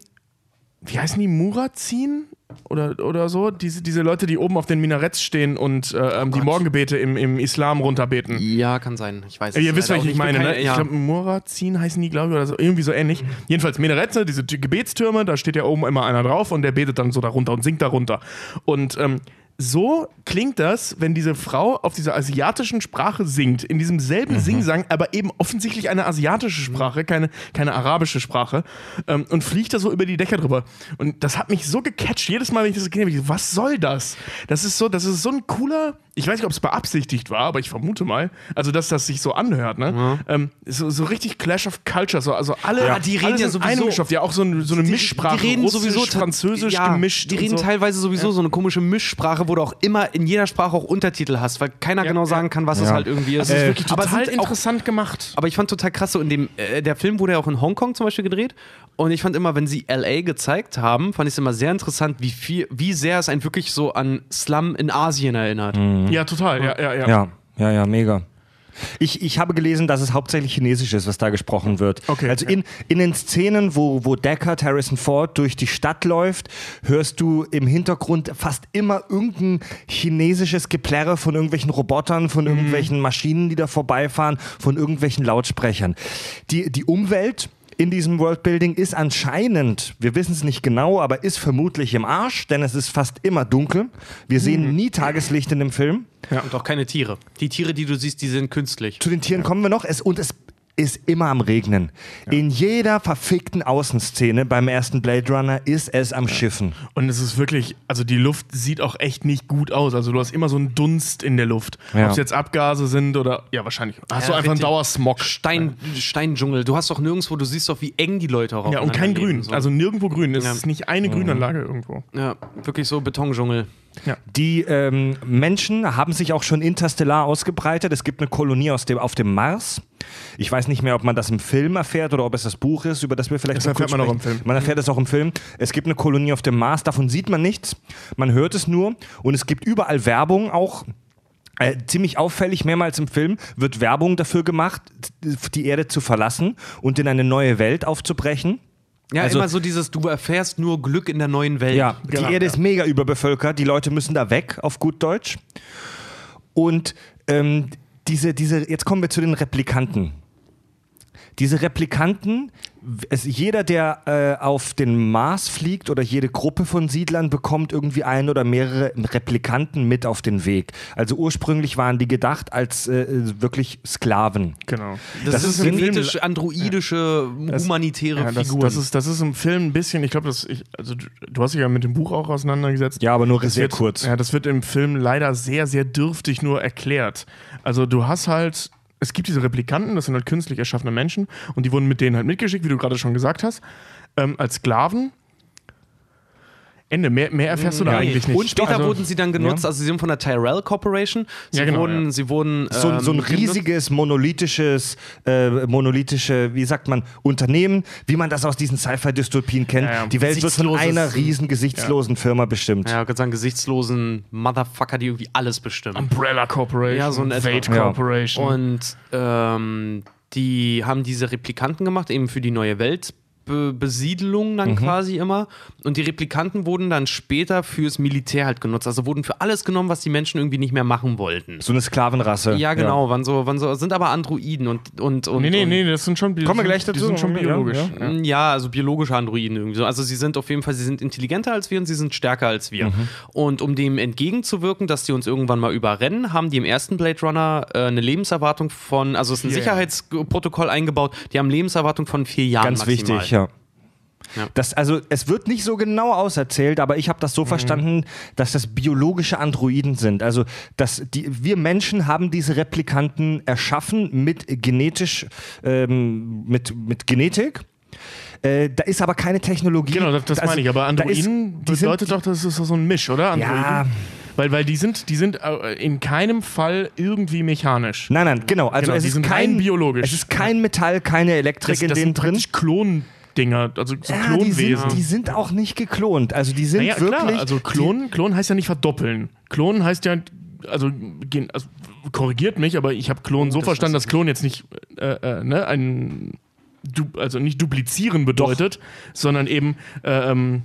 wie heißen die, Murazin? Oder, oder so, diese, diese Leute, die oben auf den Minaretts stehen und äh, ähm, die Gott. Morgengebete im, im Islam runterbeten. Ja, kann sein. Ich weiß Ja, ihr wisst, auch ich nicht. meine, Keine- ne? Ich ja. glaube, Murazin heißen die, glaube ich, oder so, irgendwie so ähnlich. Jedenfalls Minarette, diese T- Gebetstürme, da steht ja oben immer einer drauf und der betet dann so darunter und singt darunter. Und ähm, so klingt das, wenn diese Frau auf dieser asiatischen Sprache singt, in diesem selben Singsang, aber eben offensichtlich eine asiatische Sprache, keine, keine arabische Sprache, ähm, und fliegt da so über die Dächer drüber. Und das hat mich so gecatcht, jedes Mal, wenn ich das gesehen habe, ich so, was soll das? Das ist so, das ist so ein cooler, ich weiß nicht, ob es beabsichtigt war, aber ich vermute mal, also dass das sich so anhört, ne? Ähm, so, so richtig Clash of Culture, so, also alle, Ja, die reden alle ja sowieso- ja auch so, ein, so eine Die- Mischsprache, die reden Russisch, sowieso Französisch ja, gemischt. Die reden so. teilweise sowieso so eine komische Mischsprache, wo du auch immer in jeder Sprache auch Untertitel hast, weil keiner Ja, genau ja. sagen kann, was es halt irgendwie ist. Das ist wirklich aber total auch interessant gemacht. Aber ich fand total krass, so in dem, äh, der Film wurde ja auch in Hongkong zum Beispiel gedreht. Und ich fand immer, wenn sie LA gezeigt haben, fand ich es immer sehr interessant, wie viel, wie sehr es einen wirklich so an Slum in Asien erinnert. Ja, total, ja, ja, ja. Ja, ja, ja, mega. Ich, ich habe gelesen, dass es hauptsächlich Chinesisch ist, was da gesprochen wird. Okay, also in, in den Szenen, wo, wo Deckard Harrison Ford durch die Stadt läuft, hörst du im Hintergrund fast immer irgendein chinesisches Geplärre von irgendwelchen Robotern, von Mhm. irgendwelchen Maschinen, die da vorbeifahren, von irgendwelchen Lautsprechern. Die, die Umwelt in diesem Worldbuilding ist anscheinend, wir wissen es nicht genau, aber ist vermutlich im Arsch, denn es ist fast immer dunkel. Wir Mhm. sehen nie Tageslicht in dem Film. Und auch keine Tiere. Die Tiere, die du siehst, die sind künstlich. Zu den Tieren kommen wir noch. Es, und es ist immer am Regnen. In jeder verfickten Außenszene beim ersten Blade Runner ist es am Schiffen. Und es ist wirklich, also die Luft sieht auch echt nicht gut aus. Also du hast immer so einen Dunst in der Luft. Ja. Ob es jetzt Abgase sind oder, ja, wahrscheinlich. Hast du Ja, einfach einen. Dauersmog. Stein, Steindschungel. Du hast doch nirgendwo, du siehst doch, wie eng die Leute auch Ja, und kein Grün. leben, so. Also nirgendwo grün. Es Ja. ist nicht eine Grünanlage irgendwo. ja, wirklich so Betondschungel. Die ähm, Menschen haben sich auch schon interstellar ausgebreitet. Es gibt eine Kolonie aus dem, auf dem Mars. Ich weiß nicht mehr, ob man das im Film erfährt oder ob es das Buch ist, über das wir vielleicht Das noch erfährt man auch im sprechen. Film. Man erfährt es auch im Film. Es gibt eine Kolonie auf dem Mars, davon sieht man nichts. Man hört es nur und es gibt überall Werbung auch. Äh, ziemlich auffällig, mehrmals im Film wird Werbung dafür gemacht, die Erde zu verlassen und in eine neue Welt aufzubrechen. Ja, Also- immer so dieses, du erfährst nur Glück in der neuen Welt. Ja, Genau, die Erde ja. ist mega überbevölkert, die Leute müssen da weg, auf gut Deutsch. Und ähm, diese, diese, jetzt kommen wir zu den Replikanten. Diese Replikanten, es, jeder, der äh, auf den Mars fliegt oder jede Gruppe von Siedlern bekommt irgendwie ein oder mehrere Replikanten mit auf den Weg. Also ursprünglich waren die gedacht als äh, wirklich Sklaven. Genau. Das, Das ist ist genetisch, androidische, humanitäre Ja, das, Figur. das, ist, das ist im Film ein bisschen, ich glaube, also du, du hast dich ja mit dem Buch auch auseinandergesetzt. Ja, aber nur Das sehr wird, kurz. Ja, das wird im Film leider sehr, sehr dürftig nur erklärt. Also du hast halt, es gibt diese Replikanten, das sind halt künstlich erschaffene Menschen und die wurden mit denen halt mitgeschickt, wie du gerade schon gesagt hast, ähm, als Sklaven. Ende, mehr, mehr erfährst du da Nee. eigentlich nicht. Und später Also- wurden sie dann genutzt, also sie sind von der Tyrell Corporation. Sie Ja, genau, wurden, ja. sie wurden so, so ein ähm, riesiges, monolithisches, äh, monolithische, wie sagt man, Unternehmen, wie man das aus diesen Sci-Fi-Dystopien kennt. Ja, ja. Die Welt wird von einer riesen, gesichtslosen Firma bestimmt. Ja, ich würde sagen, gesichtslosen Motherfucker, die irgendwie alles bestimmen. Umbrella Corporation, Ja, so in etwa. Vade Ja. Corporation. Und ähm, die haben diese Replikanten gemacht, eben für die neue Welt. Be Besiedelung dann quasi immer. Und die Replikanten wurden dann später fürs Militär halt genutzt. Also wurden für alles genommen, was die Menschen irgendwie nicht mehr machen wollten. So eine Sklavenrasse. Ja, genau, Waren, so, waren so, sind aber Androiden und. und, und Nee, nee, und, nee, das sind schon bi- Kommen wir gleich die dazu. sind schon Ja, biologisch. ja. Ja. Ja, also biologische Androiden irgendwie so. Also sie sind auf jeden Fall, sie sind intelligenter als wir und sie sind stärker als wir. Und um dem entgegenzuwirken, dass die uns irgendwann mal überrennen, haben die im ersten Blade Runner äh, eine Lebenserwartung von, also es ist ein Vier Sicherheitsprotokoll eingebaut, die haben Lebenserwartung von vier Jahren Ganz maximal. wichtig, ja. Ja. Das, also es wird nicht so genau auserzählt, aber ich habe das so Mhm. verstanden, dass das biologische Androiden sind. Also dass die, wir Menschen haben diese Replikanten erschaffen mit genetisch, ähm, mit, mit Genetik. Äh, da ist aber keine Technologie. Genau, das, das Also, meine ich. Aber da ist- Androiden die sind- bedeutet doch, das ist so ein Misch, oder? Androiden? Ja. Weil, weil die sind, die sind äh, in keinem Fall irgendwie mechanisch. Nein, nein, genau. Also Genau, es ist sind kein biologisch. Es ist kein Metall, keine Elektrik Das, in das denen sind drin. praktisch Klondinger, also so Ja, die Klonwesen. sind, die sind auch nicht geklont. Also die sind naja, wirklich. klar, also Klon, Klon heißt ja nicht verdoppeln. Klon heißt ja, also, also korrigiert mich, aber ich habe Klon so verstanden, dass Klon jetzt nicht äh, äh, ne, ein du, also nicht duplizieren bedeutet, sondern eben äh, ähm,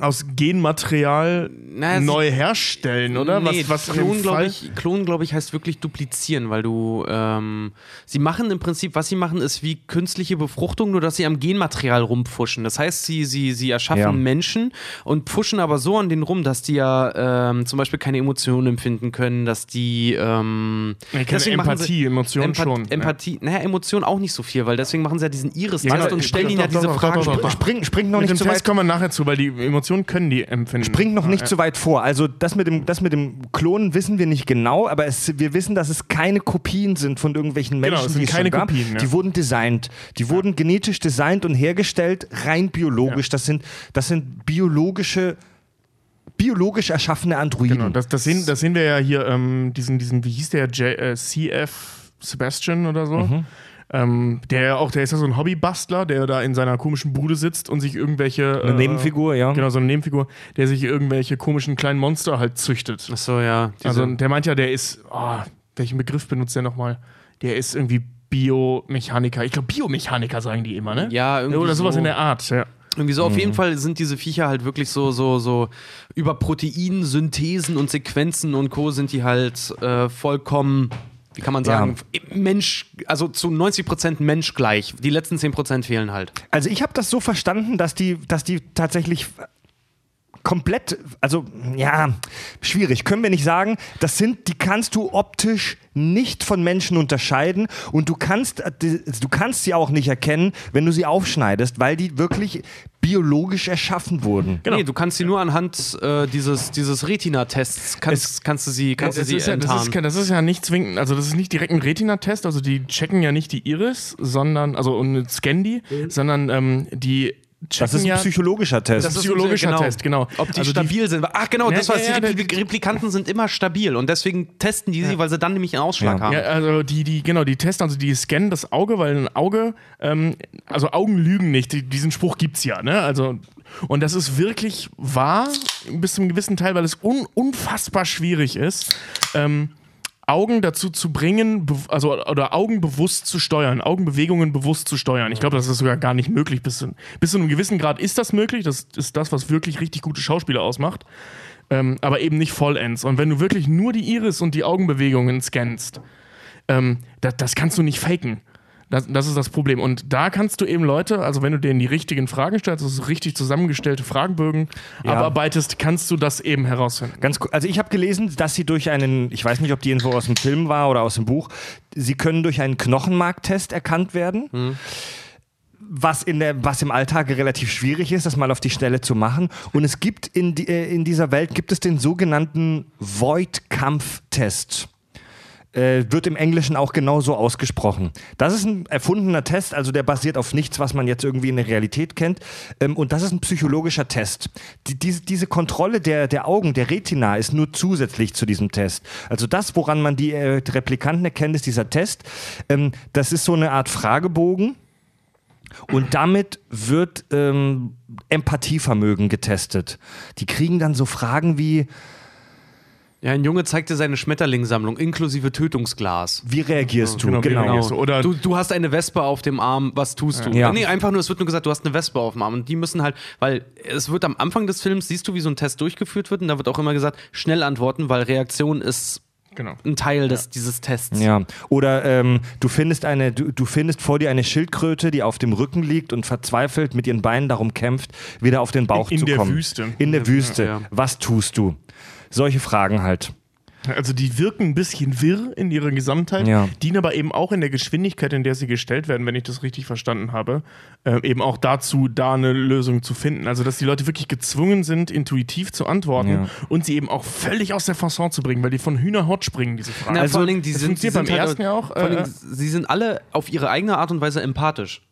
aus Genmaterial Naja, neu herstellen, oder? Nee, was, was in Klon, dem glaube ich, glaub ich, heißt wirklich duplizieren, weil du, ähm, sie machen im Prinzip, was sie machen, ist wie künstliche Befruchtung, nur dass sie am Genmaterial rumpfuschen. Das heißt, sie, sie, sie erschaffen Ja. Menschen und pfuschen aber so an den rum, dass die ja ähm, zum Beispiel keine Emotionen empfinden können, dass die, ähm, deswegen machen Empathie, Emotionen Empath schon. Empathie, naja, Emotionen auch nicht so viel, weil deswegen machen sie ja diesen Iris-Test Ja, genau, und stellen ihnen ja diese Fragen. doch. Spring, noch Mit nicht dem zu Test weit. kommen wir nachher zu, weil die Emotionen können die empfinden. Springt noch nicht Ja, zu weit vor. Also das mit dem, das mit dem Klonen wissen wir nicht genau, aber es, wir wissen, dass es keine Kopien sind von irgendwelchen Menschen, Genau, es sind die es keine schon gab. Kopien, ja. Die wurden designt. Die wurden genetisch designt und hergestellt, rein biologisch. Das sind, das sind biologische, biologisch erschaffene Androiden. Genau, das, das, sehen, das sehen wir ja hier, ähm, diesen, diesen, wie hieß der, J, äh, CF Sebastian oder so. Mhm. Ähm, der ja auch, der ist ja so ein Hobbybastler, der da in seiner komischen Bude sitzt und sich irgendwelche. Eine Nebenfigur, ja. Genau, so eine Nebenfigur, der sich irgendwelche komischen kleinen Monster halt züchtet. Achso, ja. diese- Also der meint ja, der ist, oh, welchen Begriff benutzt der nochmal? Der ist irgendwie Biomechaniker. Ich glaube, Biomechaniker sagen die immer, ne? Ja, irgendwie Oder sowas so. in der Art, ja. Irgendwie so, auf Mhm. jeden Fall sind diese Viecher halt wirklich so, so, so über Proteinsynthesen und Sequenzen und Co. sind die halt äh, vollkommen, wie kann man sagen, Mensch, also zu 90% menschgleich. Die letzten 10% fehlen halt. Also ich habe das so verstanden, dass die, dass die tatsächlich komplett, also ja, schwierig, können wir nicht sagen. Das sind, die kannst du optisch nicht von Menschen unterscheiden und du kannst, äh, du kannst sie auch nicht erkennen, wenn du sie aufschneidest, weil die wirklich biologisch erschaffen wurden. Genau. Nee, du kannst sie nur anhand äh, dieses, dieses Retina-Tests, kannst, kannst du sie, kannst du Das sie ist, ja, das, ist, das ist ja nicht zwingend, also das ist nicht direkt ein Retina-Test, also die checken ja nicht die Iris, sondern, also und scannen die, sondern ähm, die Das ist ein ja. psychologischer Test. Das ist psychologischer Test, genau. Ob die Also die- stabil sind. Ach genau, Ja, das war ja, ja, die die- Replikanten sind immer stabil und deswegen testen die sie, weil sie dann nämlich einen Ausschlag Ja. haben. Ja, also die, die, genau, die testen, also die scannen das Auge, weil ein Auge, ähm, also Augen lügen nicht, die, diesen Spruch gibt's ja, ne? Also, und das ist wirklich wahr, bis zu einem gewissen Teil, weil es un, unfassbar schwierig ist, ähm, Augen dazu zu bringen, also oder Augen bewusst zu steuern, Augenbewegungen bewusst zu steuern. Ich glaube, das ist sogar gar nicht möglich. Bis zu, bis zu einem gewissen Grad ist das möglich. Das ist das, was wirklich richtig gute Schauspieler ausmacht. Ähm, aber eben nicht vollends. Und wenn du wirklich nur die Iris und die Augenbewegungen scannst, ähm, das, das kannst du nicht faken. Das, das ist das Problem. Und da kannst du eben Leute, also wenn du denen die richtigen Fragen stellst, also richtig zusammengestellte Fragenbögen Ja. abarbeitest, kannst du das eben herausfinden. Ganz cool. Also ich habe gelesen, dass sie durch einen, ich weiß nicht, ob die Info aus dem Film war oder aus dem Buch, sie können durch einen Knochenmarktest erkannt werden. Was, in der, was im Alltag relativ schwierig ist, das mal auf die Stelle zu machen. Und es gibt in, die, äh, in dieser Welt gibt es den sogenannten Void-Kampf-Test. Äh, wird im Englischen auch genauso ausgesprochen. Das ist ein erfundener Test, also der basiert auf nichts, was man jetzt irgendwie in der Realität kennt. Ähm, und das ist ein psychologischer Test. Die, diese, diese Kontrolle der, der Augen, der Retina, ist nur zusätzlich zu diesem Test. Also das, woran man die äh, Replikanten erkennt, ist dieser Test. Ähm, das ist so eine Art Fragebogen. Und damit wird ähm, Empathievermögen getestet. Die kriegen dann so Fragen wie, Ja, ein Junge zeigt dir seine Schmetterlingssammlung inklusive Tötungsglas. Wie reagierst du? genau, Genau. reagierst du? Oder Du, du hast eine Wespe auf dem Arm, was tust du? Ja. Nee, einfach nur, es wird nur gesagt, du hast eine Wespe auf dem Arm. Und die müssen halt, weil es wird am Anfang des Films, siehst du, wie so ein Test durchgeführt wird und da wird auch immer gesagt, schnell antworten, weil Reaktion ist genau. ein Teil des, dieses Tests. Ja. Oder ähm, du findest eine, du, du findest vor dir eine Schildkröte, die auf dem Rücken liegt und verzweifelt mit ihren Beinen darum kämpft, wieder auf den Bauch In- in zu der kommen. Wüste. In der Wüste. ja. Was tust du? Solche Fragen halt. Also die wirken ein bisschen wirr in ihrer Gesamtheit, Ja. dienen aber eben auch in der Geschwindigkeit, in der sie gestellt werden, wenn ich das richtig verstanden habe, äh, eben auch dazu, da eine Lösung zu finden. Also dass die Leute wirklich gezwungen sind, intuitiv zu antworten Ja. und sie eben auch völlig aus der Fasson zu bringen, weil die von Hühnerhort springen, diese Fragen. Na, Also, vor allen Dingen, die das sind, funktioniert sind beim halt, ersten ja auch, äh, Dingen, sie sind alle auf ihre eigene Art und Weise empathisch.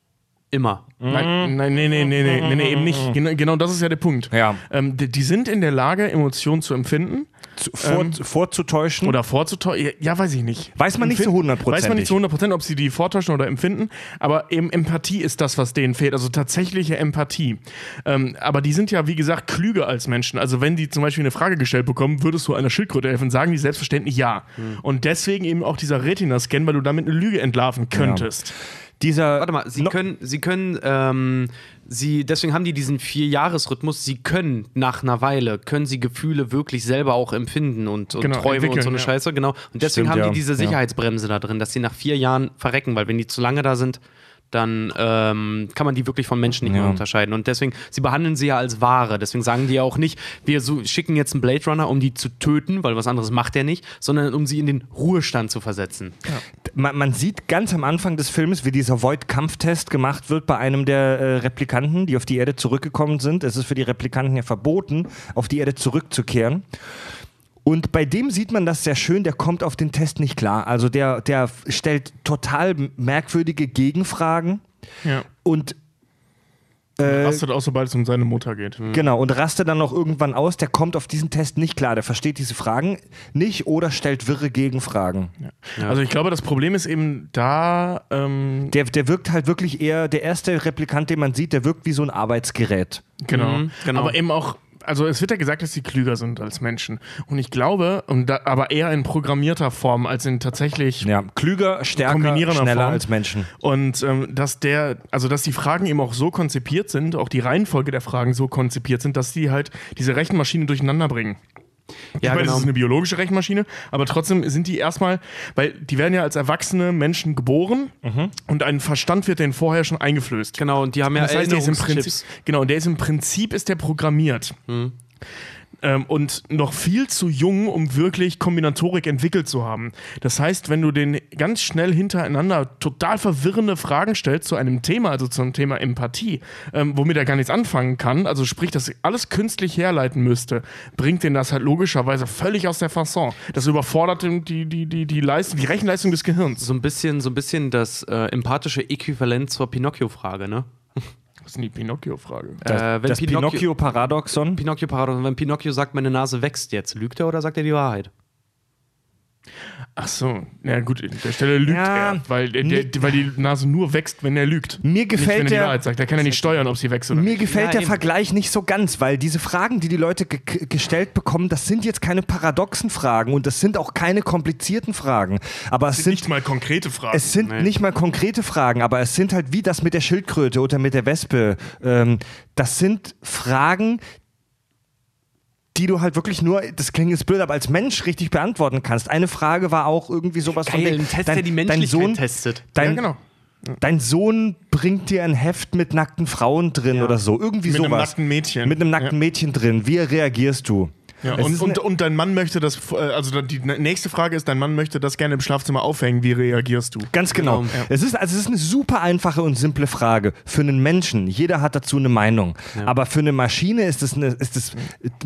Immer. Nein, nein, nee, nee, nee, nee, nee, nee, eben nicht. Genau, genau das ist ja der Punkt. Ja. Ähm, die, die sind in der Lage, Emotionen zu empfinden Zu, vor, Ähm, vorzutäuschen. oder vorzutäuschen. Ja, ja, weiß ich nicht. Weiß man nicht zu Empfinden- 100%. Weiß man nicht zu 100%, ob sie die vortäuschen oder empfinden, aber eben Empathie ist das, was denen fehlt, also tatsächliche Empathie. Ähm, aber die sind ja, wie gesagt, klüger als Menschen. Also wenn die zum Beispiel eine Frage gestellt bekommen, würdest du einer Schildkröte helfen, sagen die selbstverständlich ja. Hm. Und deswegen eben auch dieser Retina-Scan, weil du damit eine Lüge entlarven könntest. Dieser, Warte mal, sie No- können, sie können, ähm, sie, deswegen haben die diesen Vier-Jahres-Rhythmus, sie können nach einer Weile, können sie Gefühle wirklich selber auch empfinden und, und Genau, Träume und so eine ja. Scheiße, genau. Und deswegen Stimmt, haben ja. die diese. Sicherheitsbremse da drin, dass sie nach vier Jahren verrecken, weil wenn die zu lange da sind, dann ähm, kann man die wirklich von Menschen nicht Ja. mehr unterscheiden. Und deswegen, sie behandeln sie ja als Ware. Deswegen sagen die ja auch nicht, wir so, schicken jetzt einen Blade Runner, um die zu töten, weil was anderes macht er nicht, sondern um sie in den Ruhestand zu versetzen. man, man sieht ganz am Anfang des Films, wie dieser Void-Kampftest gemacht wird bei einem der äh, Replikanten, die auf die Erde zurückgekommen sind. Es ist für die Replikanten ja verboten, auf die Erde zurückzukehren. Und bei dem sieht man das sehr schön, der kommt auf den Test nicht klar. Also der, der stellt total merkwürdige Gegenfragen Ja. und äh, Rastet auch, sobald es um seine Mutter geht. Genau, und rastet dann noch irgendwann aus, der kommt auf diesen Test nicht klar, der versteht diese Fragen nicht oder stellt wirre Gegenfragen. Also ich glaube, das Problem ist eben da, ähm, Der, der wirkt halt wirklich eher, der erste Replikant, den man sieht, der wirkt wie so ein Arbeitsgerät. Genau. Mhm, genau. Aber eben auch, also es wird ja gesagt, dass sie klüger sind als Menschen. Und ich glaube, und da, aber eher in programmierter Form als in tatsächlich. Ja, klüger, stärker, schneller Form. als Menschen. Und ähm, dass der, also dass die Fragen eben auch so konzipiert sind, auch die Reihenfolge der Fragen so konzipiert sind, dass die halt diese Rechenmaschine durcheinander bringen. Ja, ich meine, genau. das ist eine biologische Rechenmaschine, aber trotzdem sind die erstmal, weil die werden ja als erwachsene Menschen geboren und ein Verstand wird denen vorher schon eingeflößt. Genau, und die haben ja Das heißt, der ist im Prinzip, Erinnerungschips. genau, der ist im Prinzip ist der programmiert. Ähm, und noch viel zu jung, um wirklich Kombinatorik entwickelt zu haben. Das heißt, wenn du den ganz schnell hintereinander total verwirrende Fragen stellst zu einem Thema, also zum Thema Empathie, ähm, womit er gar nichts anfangen kann, also sprich, dass alles künstlich herleiten müsste, bringt den das halt logischerweise völlig aus der Fasson. Das überfordert die, die, die, die, Leistung, die Rechenleistung des Gehirns. So ein bisschen, so ein bisschen das äh, empathische Äquivalent zur Pinocchio-Frage, ne? Das ist die Pinocchio-Frage. Das, Äh, wenn das Pinocchio- Pinocchio-Paradoxon. Pinocchio-Paradox. Wenn Pinocchio sagt, meine Nase wächst jetzt, lügt er oder sagt er die Wahrheit? Ach so, na gut, an der Stelle lügt Ja, er, weil, der, der, weil die Nase nur wächst, wenn er lügt. Mir Nicht, wenn gefällt er die Wahrheit sagt. Der kann ja nicht steuern, ob sie wächst oder mir nicht. gefällt Ja, der eben. Vergleich nicht so ganz, weil diese Fragen, die die Leute ge gestellt bekommen, das sind jetzt keine paradoxen Fragen und das sind auch keine komplizierten Fragen. Aber es sind sind nicht mal konkrete Fragen. Es sind nicht mal konkrete Fragen, aber es sind halt wie das mit der Schildkröte oder mit der Wespe. Ähm, das sind Fragen, die du halt wirklich nur, das klingt jetzt blöd, aber als Mensch richtig beantworten kannst. Eine Frage war auch irgendwie sowas von Geil, wegen, ein Test, dein, der die dein Menschlichkeit Sohn, testet. Dein, ja, genau. dein Sohn bringt dir ein Heft mit nackten Frauen drin oder so. Irgendwie Mit einem sowas. nackten Mädchen. Mit einem nackten Mädchen drin. Wie reagierst du? Ja, Es und, und, und dein Mann möchte das, äh, also die nächste Frage ist, dein Mann möchte das gerne im Schlafzimmer aufhängen. Wie reagierst du? Ganz genau. Genau, Es, ist, also es ist eine super einfache und simple Frage. Für einen Menschen, jeder hat dazu eine Meinung. Aber für eine Maschine ist es eine, ist es,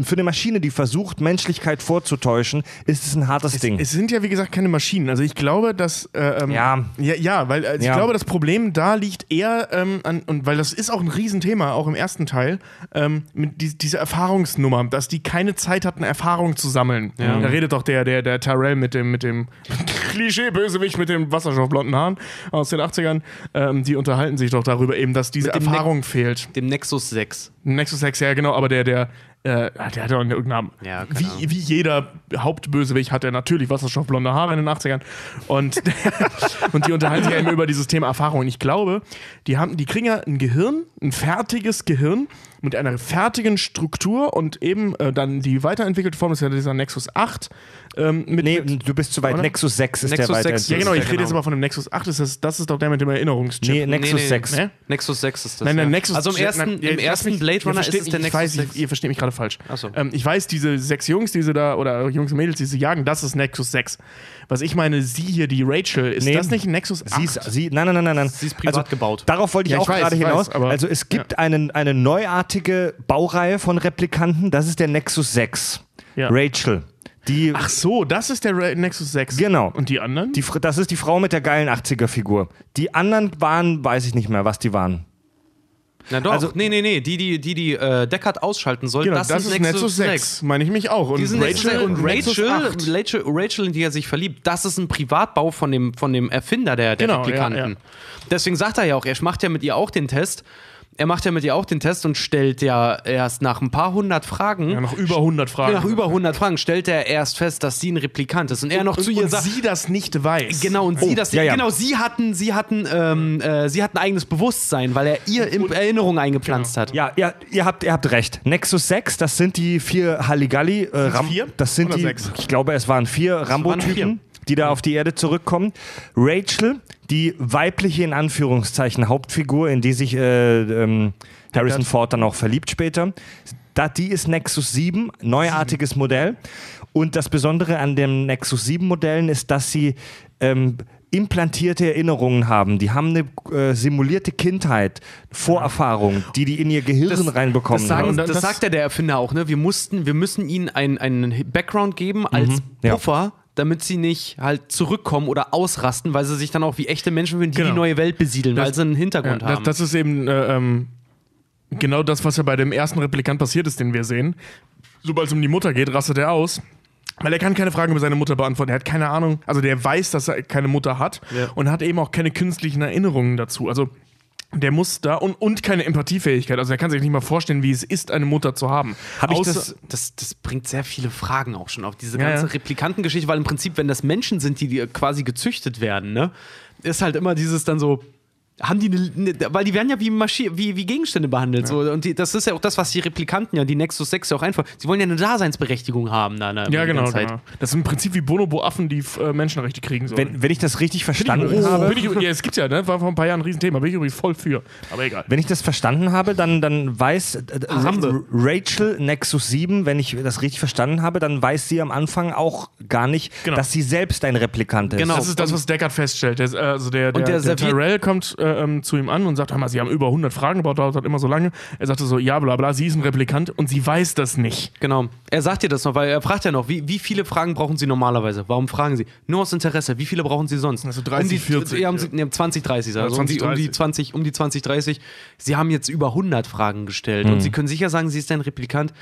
für eine Maschine, die versucht, Menschlichkeit vorzutäuschen, ist es ein hartes Ding. Es sind ja, wie gesagt, keine Maschinen. Also ich glaube, dass. Äh, ähm, Ja. ja. Ja, weil also Ja. ich glaube, das Problem da liegt eher ähm, an, und weil das ist auch ein Riesenthema, auch im ersten Teil, ähm, mit die, diese Erfahrungsnummer, dass die keine Zeit hatten, Erfahrung zu sammeln. Da redet doch der, der, der Tyrell mit dem, mit dem Klischee-Bösewicht mit dem wasserstoffblonden Haaren aus den 80ern. Ähm, die unterhalten sich doch darüber eben, dass diese Erfahrung fehlt. Dem Nexus 6. Nexus 6, ja genau, aber der, der Äh, der hat ja irgendeinen Namen. Ja, wie, wie jeder Hauptbösewicht hat er natürlich wasserstoffblonde Haare in den 80ern. Und, und die unterhalten sich ja immer über dieses Thema Erfahrung. Und ich glaube, die, haben, die kriegen ja ein Gehirn, ein fertiges Gehirn mit einer fertigen Struktur und eben äh, dann die weiterentwickelte Form ist ja dieser Nexus 8. Ähm, mit, Nee, mit, du bist zu weit. Oder? Nexus 6 ist Nexus der 6, weiter. ja, genau, ich Ja, rede jetzt genau. aber von dem Nexus 8. Ist das, das ist doch der mit dem Erinnerungschip. Nee, Nexus Nee, nee. 6. Ne? Nexus 6 ist das. Nein, nein, ja. Nexus also im ersten, ja, im ersten Blade ihr Runner ist versteht es der mich, ich Nexus weiß, 6. Ihr versteht mich gerade falsch. Ach so. Ähm, ich weiß, diese sechs Jungs, die sie da, oder Jungs und Mädels, die sie jagen, das ist Nexus 6. Was ich meine, sie hier, die Rachel, ist Nee. das nicht ein Nexus 8? Sie ist, sie, nein, nein, nein, nein, nein. Sie ist privat gebaut. Darauf wollte ich Ja, ich auch weiß, gerade ich hinaus. weiß, aber- also es gibt einen, eine neuartige Baureihe von Replikanten. Das ist der Nexus 6. Ja. Rachel. Die, Ach so, das ist der Nexus 6. Genau. Und die anderen? die, das ist die Frau mit der geilen 80er-Figur. Die anderen waren, weiß ich nicht mehr, was die waren. Na doch, Also- nee, nee, nee, die, die, die, die äh, Deckard ausschalten soll, genau, das, das, ist Nexus 6. Meine ich mich auch. Und Nexus 6. und Nexus Rachel, 8. Rachel, Rachel, in die er sich verliebt, das ist ein Privatbau von dem, von dem Erfinder der, der Genau, Replikanten. ja, ja. Deswegen sagt er ja auch, er macht ja mit ihr auch den Test. Er macht ja mit ihr auch den Test und stellt ja erst nach ein paar hundert Fragen, Ja, noch über 100 Fragen. nach über 100 Fragen, stellt er erst fest, dass sie ein Replikant ist. Und er noch und, zu ihr und sagt, sie das nicht weiß. Genau, und sie das ja, ja. genau, sie hatten, sie hatten, ähm, äh, sie hatten eigenes Bewusstsein, weil er ihr in Erinnerung eingepflanzt hat. Ja, ja ihr, habt, ihr habt recht. Nexus 6, das sind die vier Halligalli. Äh, Ram- vier Das sind oder die, sechs? ich glaube, es waren vier Rambo-Typen, vier. Die da auf die Erde zurückkommen. Rachel, die weibliche, in Anführungszeichen, Hauptfigur, in die sich äh, ähm, Harrison Ford dann auch verliebt später. Da, die ist Nexus 7, neuartiges Modell. Und das Besondere an den Nexus 7 Modellen ist, dass sie ähm, implantierte Erinnerungen haben. Die haben eine äh, simulierte Kindheit, Vorerfahrung, die die in ihr Gehirn reinbekommen Das, sagen, haben. Das, das- sagt ja der Erfinder auch, ne? Wir mussten, wir müssen ihnen einen, einen Background geben als Mhm. ja. Damit sie nicht halt zurückkommen oder ausrasten, weil sie sich dann auch wie echte Menschen fühlen, die Genau. die neue Welt besiedeln, weil sie einen Ja, Hintergrund das, haben. das ist eben äh, ähm, genau das, was ja bei dem ersten Replikant passiert ist, den wir sehen. Sobald es um die Mutter geht, rastet er aus. Weil er kann keine Fragen über seine Mutter beantworten. Er hat keine Ahnung. Also der weiß, dass er keine Mutter hat Ja. und hat eben auch keine künstlichen Erinnerungen dazu. Also der muss da und, und keine Empathiefähigkeit. Also er kann sich nicht mal vorstellen, wie es ist, eine Mutter zu haben. Hab ich Außer- das- das, das bringt sehr viele Fragen auch schon auf diese Ja, ganze ja. Replikantengeschichte, weil im Prinzip, wenn das Menschen sind, die, die quasi gezüchtet werden, ne, ist halt immer dieses dann so. Haben die eine, ne, weil die werden ja wie, Maschi wie, wie Gegenstände behandelt. So. Und die, das ist ja auch das, was die Replikanten ja, die Nexus 6 ja auch einfach. Sie wollen ja eine Daseinsberechtigung haben da. Ne, ja, genau, genau. Das ist im Prinzip wie Bonobo-Affen, die äh, Menschenrechte kriegen sollen. Wenn, wenn ich das richtig verstanden Bin ich, habe. bin ich, ja, es gibt's ja, ne? War vor ein paar Jahren ein Riesenthema. Bin ich übrigens voll für. Aber egal. Wenn ich das verstanden habe, dann, dann weiß äh, Harambe. Rachel Nexus 7, wenn ich das richtig verstanden habe, dann weiß sie am Anfang auch gar nicht, Genau. dass sie selbst ein Replikant ist. Genau. Das ist das, was Deckard feststellt. Der, also der, der, Und der der, Tyrell kommt äh, ähm, zu ihm an und sagt, hör mal, sie haben über 100 Fragen gebaut, dauert halt immer so lange. Er sagte so, ja, bla bla, sie ist ein Replikant und sie weiß das nicht. Genau. Er sagt dir das noch, weil er fragt ja noch, wie, wie viele Fragen brauchen Sie normalerweise? Warum fragen Sie? Nur aus Interesse. Wie viele brauchen Sie sonst? Also 30, um die, 40, Ja, um, ja. nee, 20, 30. Also 20, um, die, um, die 30. 20, um die 20, 30. Sie haben jetzt über 100 Fragen gestellt und Sie können sicher sagen, sie ist ein Replikant.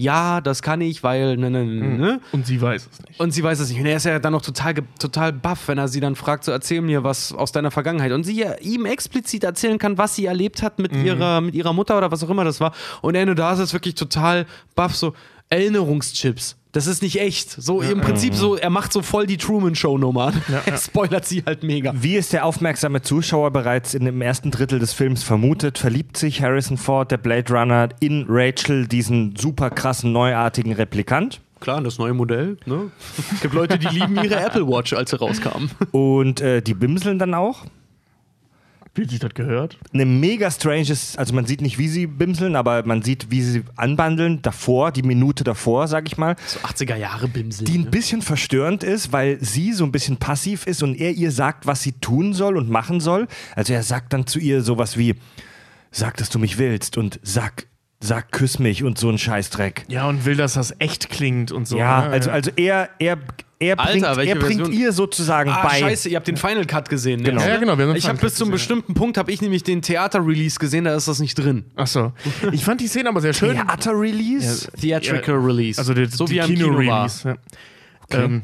Ja, das kann ich, weil. Ne, ne, ne, ne. Und sie weiß es nicht. Und sie weiß es nicht. Und er ist ja dann noch total, total baff, wenn er sie dann fragt, so erzähl mir was aus deiner Vergangenheit. Und sie ja ihm explizit erzählen kann, was sie erlebt hat mit, ihrer, mit ihrer Mutter oder was auch immer das war. Und er nur da ist wirklich total baff, so Erinnerungschips. Das ist nicht echt. So im Prinzip so, er macht so voll die Truman-Show-Nummer. Er spoilert sie halt mega. Wie es der aufmerksame Zuschauer bereits in dem ersten Drittel des Films vermutet, verliebt sich Harrison Ford, der Blade Runner, in Rachel, diesen super krassen, neuartigen Replikant. Klar, das neue Modell. Ne? Es gibt Leute, die lieben ihre Apple Watch, als sie rauskamen. Und äh, die bimseln dann auch. Wie sich das gehört? Eine mega stranges, also man sieht nicht, wie sie bimseln, aber man sieht, wie sie anbandeln, davor, die Minute davor, sag ich mal. So 80er Jahre Bimsel. die ein ne? bisschen verstörend ist, weil sie so ein bisschen passiv ist und er ihr sagt, was sie tun soll und machen soll. Also er sagt dann zu ihr sowas wie, sag, dass du mich willst und sag, sag, küss mich und so ein Scheißdreck. Ja, und will, dass das echt klingt und so. Ja, ne? also, also er, er, er Alter, bringt, welche er bringt ihr sozusagen Ah, bei. scheiße, ihr habt den Final Cut gesehen. Ne? Genau. Ja, genau, wir haben den Ich habe bis zum gesehen. bestimmten Punkt habe ich nämlich den Theater-Release gesehen, da ist das nicht drin. Ach so. Ich fand die Szene aber sehr schön. Theater-Release? Theatrical Release. Also der, so die wie Kino war. Kino-Release. Ja. Ähm,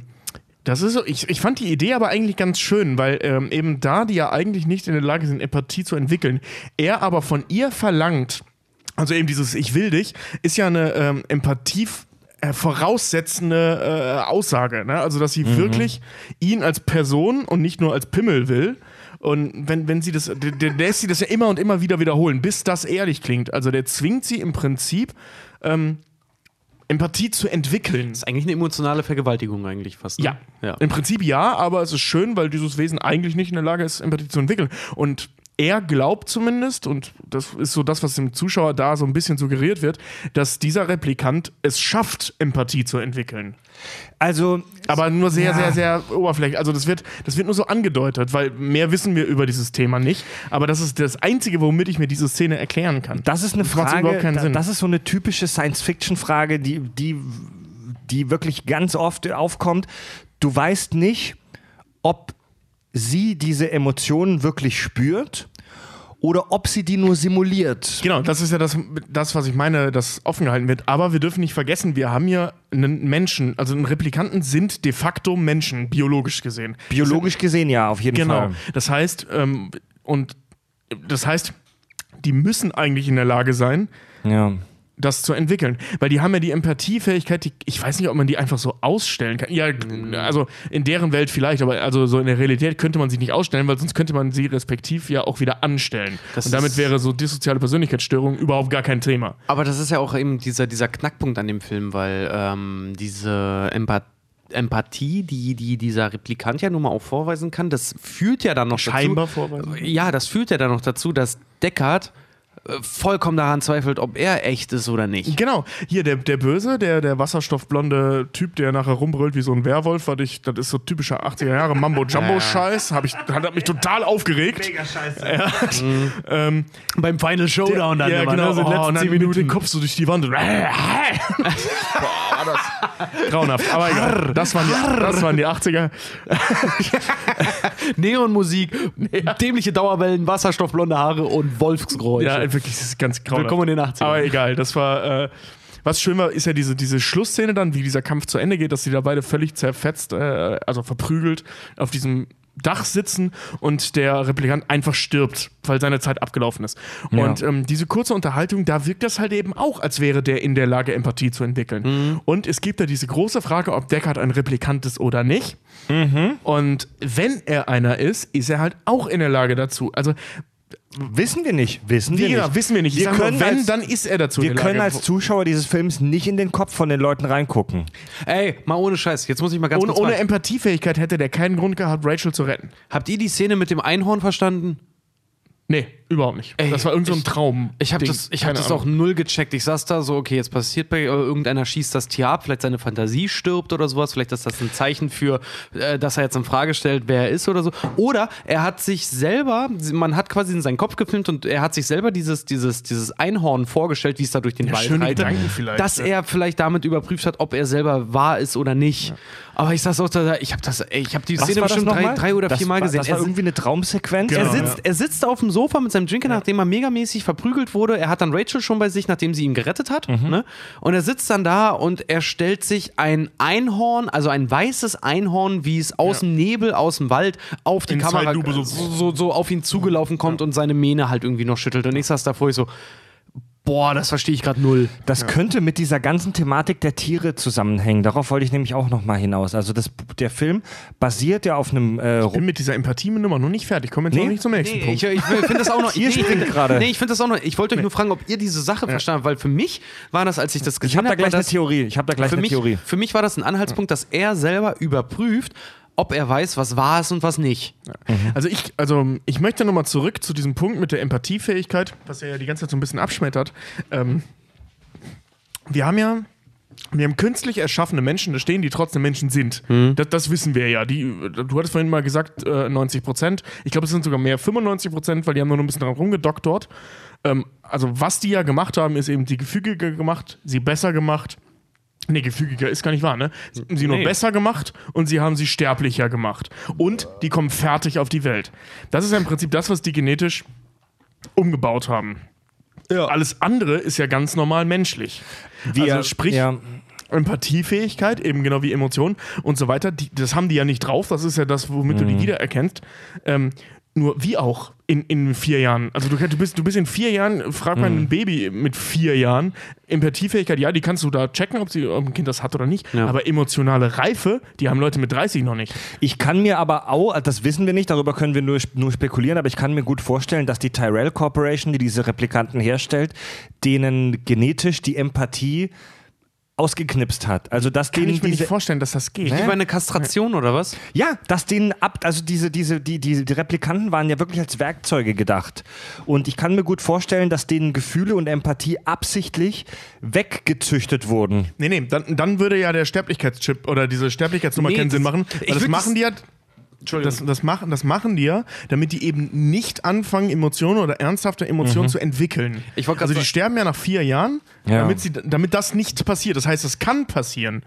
das ist so, ich, ich fand die Idee aber eigentlich ganz schön, weil ähm, eben da die ja eigentlich nicht in der Lage sind, Empathie zu entwickeln, er aber von ihr verlangt, also eben dieses Ich will dich, ist ja eine ähm, Empathie äh, voraussetzende äh, Aussage. Ne? Also, dass sie Mhm. wirklich ihn als Person und nicht nur als Pimmel will. Und wenn, wenn sie das, der, der lässt sie das ja immer und immer wieder wiederholen, bis das ehrlich klingt. Also der zwingt sie im Prinzip, ähm, Empathie zu entwickeln. Das ist eigentlich eine emotionale Vergewaltigung eigentlich fast. Ne? Ja. ja. Im Prinzip ja, aber es ist schön, weil dieses Wesen eigentlich nicht in der Lage ist, Empathie zu entwickeln. Und er glaubt zumindest, und das ist so das, was dem Zuschauer da so ein bisschen suggeriert wird, dass dieser Replikant es schafft, Empathie zu entwickeln. Also, Aber nur sehr, Ja. sehr, sehr oberflächlich. Also das wird, das wird nur so angedeutet, weil mehr wissen wir über dieses Thema nicht. Aber das ist das Einzige, womit ich mir diese Szene erklären kann. das ist eine Frage, überhaupt keinen da- Sinn. das ist so eine typische Science-Fiction-Frage, die, die, die wirklich ganz oft aufkommt. Du weißt nicht, ob sie diese Emotionen wirklich spürt oder ob sie die nur simuliert. Genau, das ist ja das, das, was ich meine, das offen gehalten wird. Aber wir dürfen nicht vergessen, wir haben hier einen Menschen, also einen Replikanten sind de facto Menschen, biologisch gesehen. Biologisch gesehen ja, auf jeden Genau. Fall. Das heißt, ähm, und das heißt, die müssen eigentlich in der Lage sein, Ja. Das zu entwickeln. Weil die haben ja die Empathiefähigkeit, die, ich weiß nicht, ob man die einfach so ausstellen kann. Ja, also in deren Welt vielleicht, aber also so in der Realität könnte man sie nicht ausstellen, weil sonst könnte man sie respektiv ja auch wieder anstellen. Das Und damit wäre so dissoziale Persönlichkeitsstörung überhaupt gar kein Thema. Aber das ist ja auch eben dieser, dieser Knackpunkt an dem Film, weil ähm, diese Empathie. Empathie, die, die dieser Replikant ja nun mal auch vorweisen kann, das führt ja dann noch Scheinbar dazu. vorweisen. Ja, das führt ja dann noch dazu, dass Deckard vollkommen daran zweifelt, ob er echt ist oder nicht. Genau, hier der, der Böse, der, der wasserstoffblonde Typ, der nachher rumbrüllt wie so ein Werwolf, was ich, das ist so typischer 80er Jahre Mambo-Jumbo-Scheiß, hab ich, hat mich total aufgegert. Mega scheiße. ähm, Beim Final Showdown ja, genau, oh, und dann mit dem Kopf so durch die Wand. und- Boah, war das grauenhaft. Aber egal, das waren die, das waren die 80er. Neonmusik, dämliche Dauerwellen, wasserstoffblonde Haare und Wolfsgeräusche. Ja, wirklich, das ist ganz grauenhaft. Willkommen in den 80ern. Aber egal, das war. Äh, was schön war, ist ja diese, diese Schlussszene dann, wie dieser Kampf zu Ende geht, dass die da beide völlig zerfetzt, äh, also verprügelt, auf diesem Dach sitzen und der Replikant einfach stirbt, weil seine Zeit abgelaufen ist. Ja. Und ähm, diese kurze Unterhaltung, da wirkt das halt eben auch, als wäre der in der Lage, Empathie zu entwickeln. Mhm. Und es gibt da diese große Frage, ob Deckard ein Replikant ist oder nicht. Mhm. Und wenn er einer ist, ist er halt auch in der Lage dazu. Also, Wissen wir nicht. Wissen wir wie gesagt, nicht. wissen wir nicht. Ich Wir nur, können wenn, als- dann ist er dazu Wir können als Zuschauer dieses Films nicht in den Kopf von den Leuten reingucken. Ey, mal ohne Scheiß, jetzt muss ich mal ganz ohne, kurz ohne fragen. Empathiefähigkeit hätte der keinen Grund gehabt, Rachel zu retten. Habt ihr die Szene mit dem Einhorn verstanden? Nee, überhaupt nicht. Ey, das war irgend so ein Traum. Ich habe das, ich hab das Ahnung. auch null gecheckt. Ich saß da so, okay, jetzt passiert bei irgendeiner schießt das Tier ab, vielleicht seine Fantasie stirbt oder sowas, vielleicht ist das ein Zeichen für, äh, dass er jetzt in Frage stellt, wer er ist oder so. Oder er hat sich selber, man hat quasi in seinen Kopf gefilmt und er hat sich selber dieses, dieses, dieses Einhorn vorgestellt, wie es da durch den Ja, Wald reitet, dass ja. er vielleicht damit überprüft hat, ob er selber wahr ist oder nicht. Aber ich saß auch da, ich habe das, ey, ich habe die Was Szene bestimmt drei, drei oder das vier Mal war, gesehen. Das war Er irgendwie eine Traumsequenz. Genau. er sitzt, er sitzt auf dem Sofa mit seinem Drink, nachdem er megamäßig verprügelt wurde. Er hat dann Rachel schon bei sich, nachdem sie ihn gerettet hat. Mhm. Ne? Und er sitzt dann da und er stellt sich ein Einhorn, also ein weißes Einhorn, wie es aus dem Nebel, aus dem Wald, auf die In Kamera so- so, so, so auf ihn zugelaufen kommt und seine Mähne halt irgendwie noch schüttelt. Und ich saß davor ich so, boah, das verstehe ich gerade null. Das könnte mit dieser ganzen Thematik der Tiere zusammenhängen. Darauf wollte ich nämlich auch noch mal hinaus. Also das, der Film basiert ja auf einem äh, Ich bin mit dieser Empathie-Nummer noch nicht fertig. Kommen jetzt Nee? noch nicht zum nächsten Nee, Punkt. ich, ich finde das auch noch. Ihr nee, ich springt gerade. Nee, ich finde das auch noch. Ich wollte euch nur fragen, ob ihr diese Sache verstanden habt, weil für mich war das, als ich das Ich gesehen habe da habe, gleich war eine das- Theorie. Ich habe da gleich für eine mich, Theorie. Für mich war das ein Anhaltspunkt, dass er selber überprüft, ob er weiß, was wahr ist und was nicht. Also ich, also ich möchte nochmal zurück zu diesem Punkt mit der Empathiefähigkeit, was er ja die ganze Zeit so ein bisschen abschmettert. Ähm, wir haben ja, wir haben künstlich erschaffene Menschen da stehen, die trotzdem Menschen sind. Das, das wissen wir ja. Die, du hattest vorhin mal gesagt, äh, 90 Prozent. Ich glaube, es sind sogar mehr 95 Prozent, weil die haben nur noch ein bisschen dran rumgedoktort. Ähm, also was die ja gemacht haben, ist eben die gefügiger gemacht, sie besser gemacht. Nee, gefügiger ist gar nicht wahr, ne? Sie haben sie nur Nee. besser gemacht und sie haben sie sterblicher gemacht. Und die kommen fertig auf die Welt. Das ist ja im Prinzip das, was die genetisch umgebaut haben. Alles andere ist ja ganz normal menschlich. Wir, also sprich, ja, Empathiefähigkeit, eben genau wie Emotionen und so weiter, die, das haben die ja nicht drauf. Das ist ja das, womit Mhm. du die wiedererkennst. Ähm, Nur wie auch in, in vier Jahren. Also du, du, bist, du bist in vier Jahren, frag mal ein Baby mit vier Jahren, Empathiefähigkeit, ja, die kannst du da checken, ob, sie, ob ein Kind das hat oder nicht. Ja. Aber emotionale Reife, die haben Leute mit 30 noch nicht. Ich kann mir aber auch, das wissen wir nicht, darüber können wir nur, nur spekulieren, aber ich kann mir gut vorstellen, dass die Tyrell Corporation, die diese Replikanten herstellt, denen genetisch die Empathie ausgeknipst hat. Also dass Kann denen ich mir diese, nicht vorstellen, dass das geht. Wie bei einer Kastration oder was? Ja, dass denen ab, also diese, diese, die, die, die Replikanten waren ja wirklich als Werkzeuge gedacht. Und ich kann mir gut vorstellen, dass denen Gefühle und Empathie absichtlich weggezüchtet wurden. Nee, nee, dann, dann würde ja der Sterblichkeitschip oder diese Sterblichkeitsnummer Nee, keinen Sinn machen. ich Weil das würd machen die ja. Das, das, machen, das machen die ja, damit die eben nicht anfangen, Emotionen oder ernsthafte Emotionen zu entwickeln. Mhm. Wollt grad also die sterben ja nach vier Jahren, Ja. damit, sie, damit das nicht passiert. Das heißt, es kann passieren.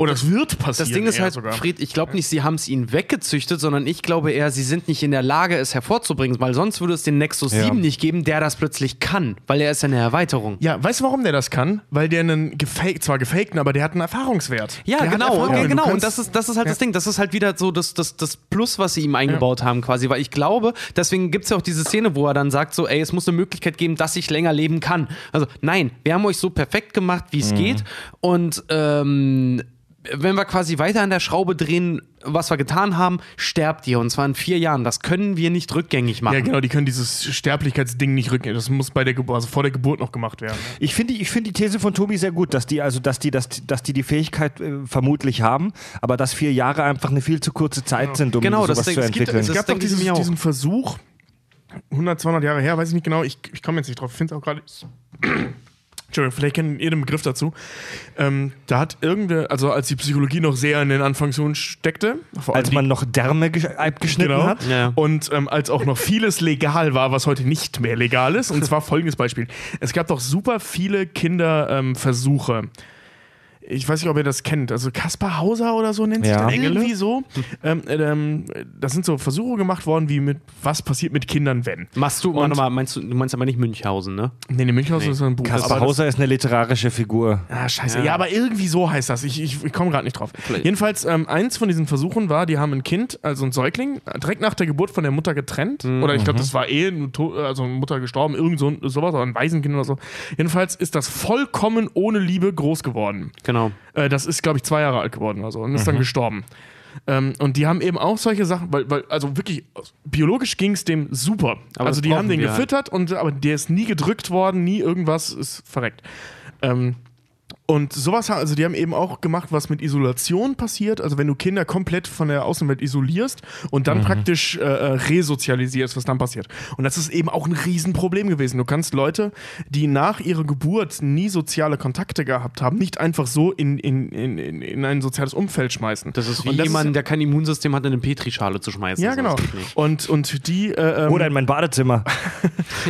Oder es wird passieren. Das Ding ist halt, sogar. Fred, ich glaube nicht, sie haben es ihnen weggezüchtet, sondern ich glaube eher, sie sind nicht in der Lage, es hervorzubringen, weil sonst würde es den Nexus Ja. 7 nicht geben, der das plötzlich kann, weil er ist ja eine Erweiterung. Ja, weißt du, warum der das kann? Weil der einen gefaked, zwar gefakten, aber der hat einen Erfahrungswert. Ja, der genau, Erfahrung. ja, genau. Und das ist, das ist halt das Ding. Das ist halt wieder so das, das, das Plus, was sie ihm eingebaut haben, quasi. Weil ich glaube, deswegen gibt es ja auch diese Szene, wo er dann sagt: so, ey, es muss eine Möglichkeit geben, dass ich länger leben kann. Also, nein, wir haben euch so perfekt gemacht, wie es geht. Und ähm, wenn wir quasi weiter an der Schraube drehen, was wir getan haben, sterbt ihr. Und zwar in vier Jahren. Das können wir nicht rückgängig machen. Ja, genau, die können dieses Sterblichkeitsding nicht rücken. Das muss bei der Geburt, also vor der Geburt noch gemacht werden. Ich finde ich find die These von Tobi sehr gut, dass die also dass die, dass, dass die die Fähigkeit äh, vermutlich haben, aber dass vier Jahre einfach eine viel zu kurze Zeit sind, um Genau, das sowas Ding- zu es gibt- entwickeln. Es Das gab doch dieses, diesen Versuch, 100, 200 Jahre her, weiß ich nicht genau, ich, ich komme jetzt nicht drauf, ich finde es auch gerade. Entschuldigung, vielleicht kennt ihr den Begriff dazu. Ähm, da hat irgendeine, also als die Psychologie noch sehr in den Anfangsschuhen steckte, vor allem Als die- man noch Därme gesch- abgeschnitten Genau. hat. Ja. Und ähm, als auch noch vieles legal war, was heute nicht mehr legal ist. Und zwar folgendes Beispiel. Es gab doch super viele Kinderversuche. Ich weiß nicht, ob ihr das kennt. Also Kaspar Hauser oder so nennt sich Ja. das irgendwie so. Ähm, ähm, das sind so Versuche gemacht worden, wie mit was passiert mit Kindern, wenn. Machst du, mal, meinst du, du meinst aber nicht Münchhausen, ne? Nee, nee, Münchhausen ist so ein Buch. Kaspar Hauser ist eine literarische Figur. Ah, scheiße. Ja. Ja, aber irgendwie so heißt das. Ich, ich, ich komme gerade nicht drauf. Vielleicht. Jedenfalls, ähm, eins von diesen Versuchen war, die haben ein Kind, also ein Säugling, direkt nach der Geburt von der Mutter getrennt. Oder ich glaube, das war eh, also Mutter gestorben, irgend so sowas, oder ein Waisenkind oder so. Jedenfalls ist das vollkommen ohne Liebe groß geworden. Genau. Äh, das ist, glaube ich, zwei Jahre alt geworden oder so und ist dann gestorben. Ähm, und die haben eben auch solche Sachen, weil, weil also wirklich, biologisch ging es dem super. Aber also die haben den halt. gefüttert, und, aber der ist nie gedrückt worden, nie irgendwas, ist verreckt. Ähm, und sowas, ha- also die haben eben auch gemacht, was mit Isolation passiert. Also wenn du Kinder komplett von der Außenwelt isolierst und dann praktisch äh, äh, resozialisierst, was dann passiert. Und das ist eben auch ein Riesenproblem gewesen. Du kannst Leute, die nach ihrer Geburt nie soziale Kontakte gehabt haben, nicht einfach so in, in, in, in in ein soziales Umfeld schmeißen. Das ist wie Und das jemand, der kein Immunsystem hat, in eine Petrischale zu schmeißen. ja, genau. Und, und die. Äh, ähm, Oder in mein Badezimmer.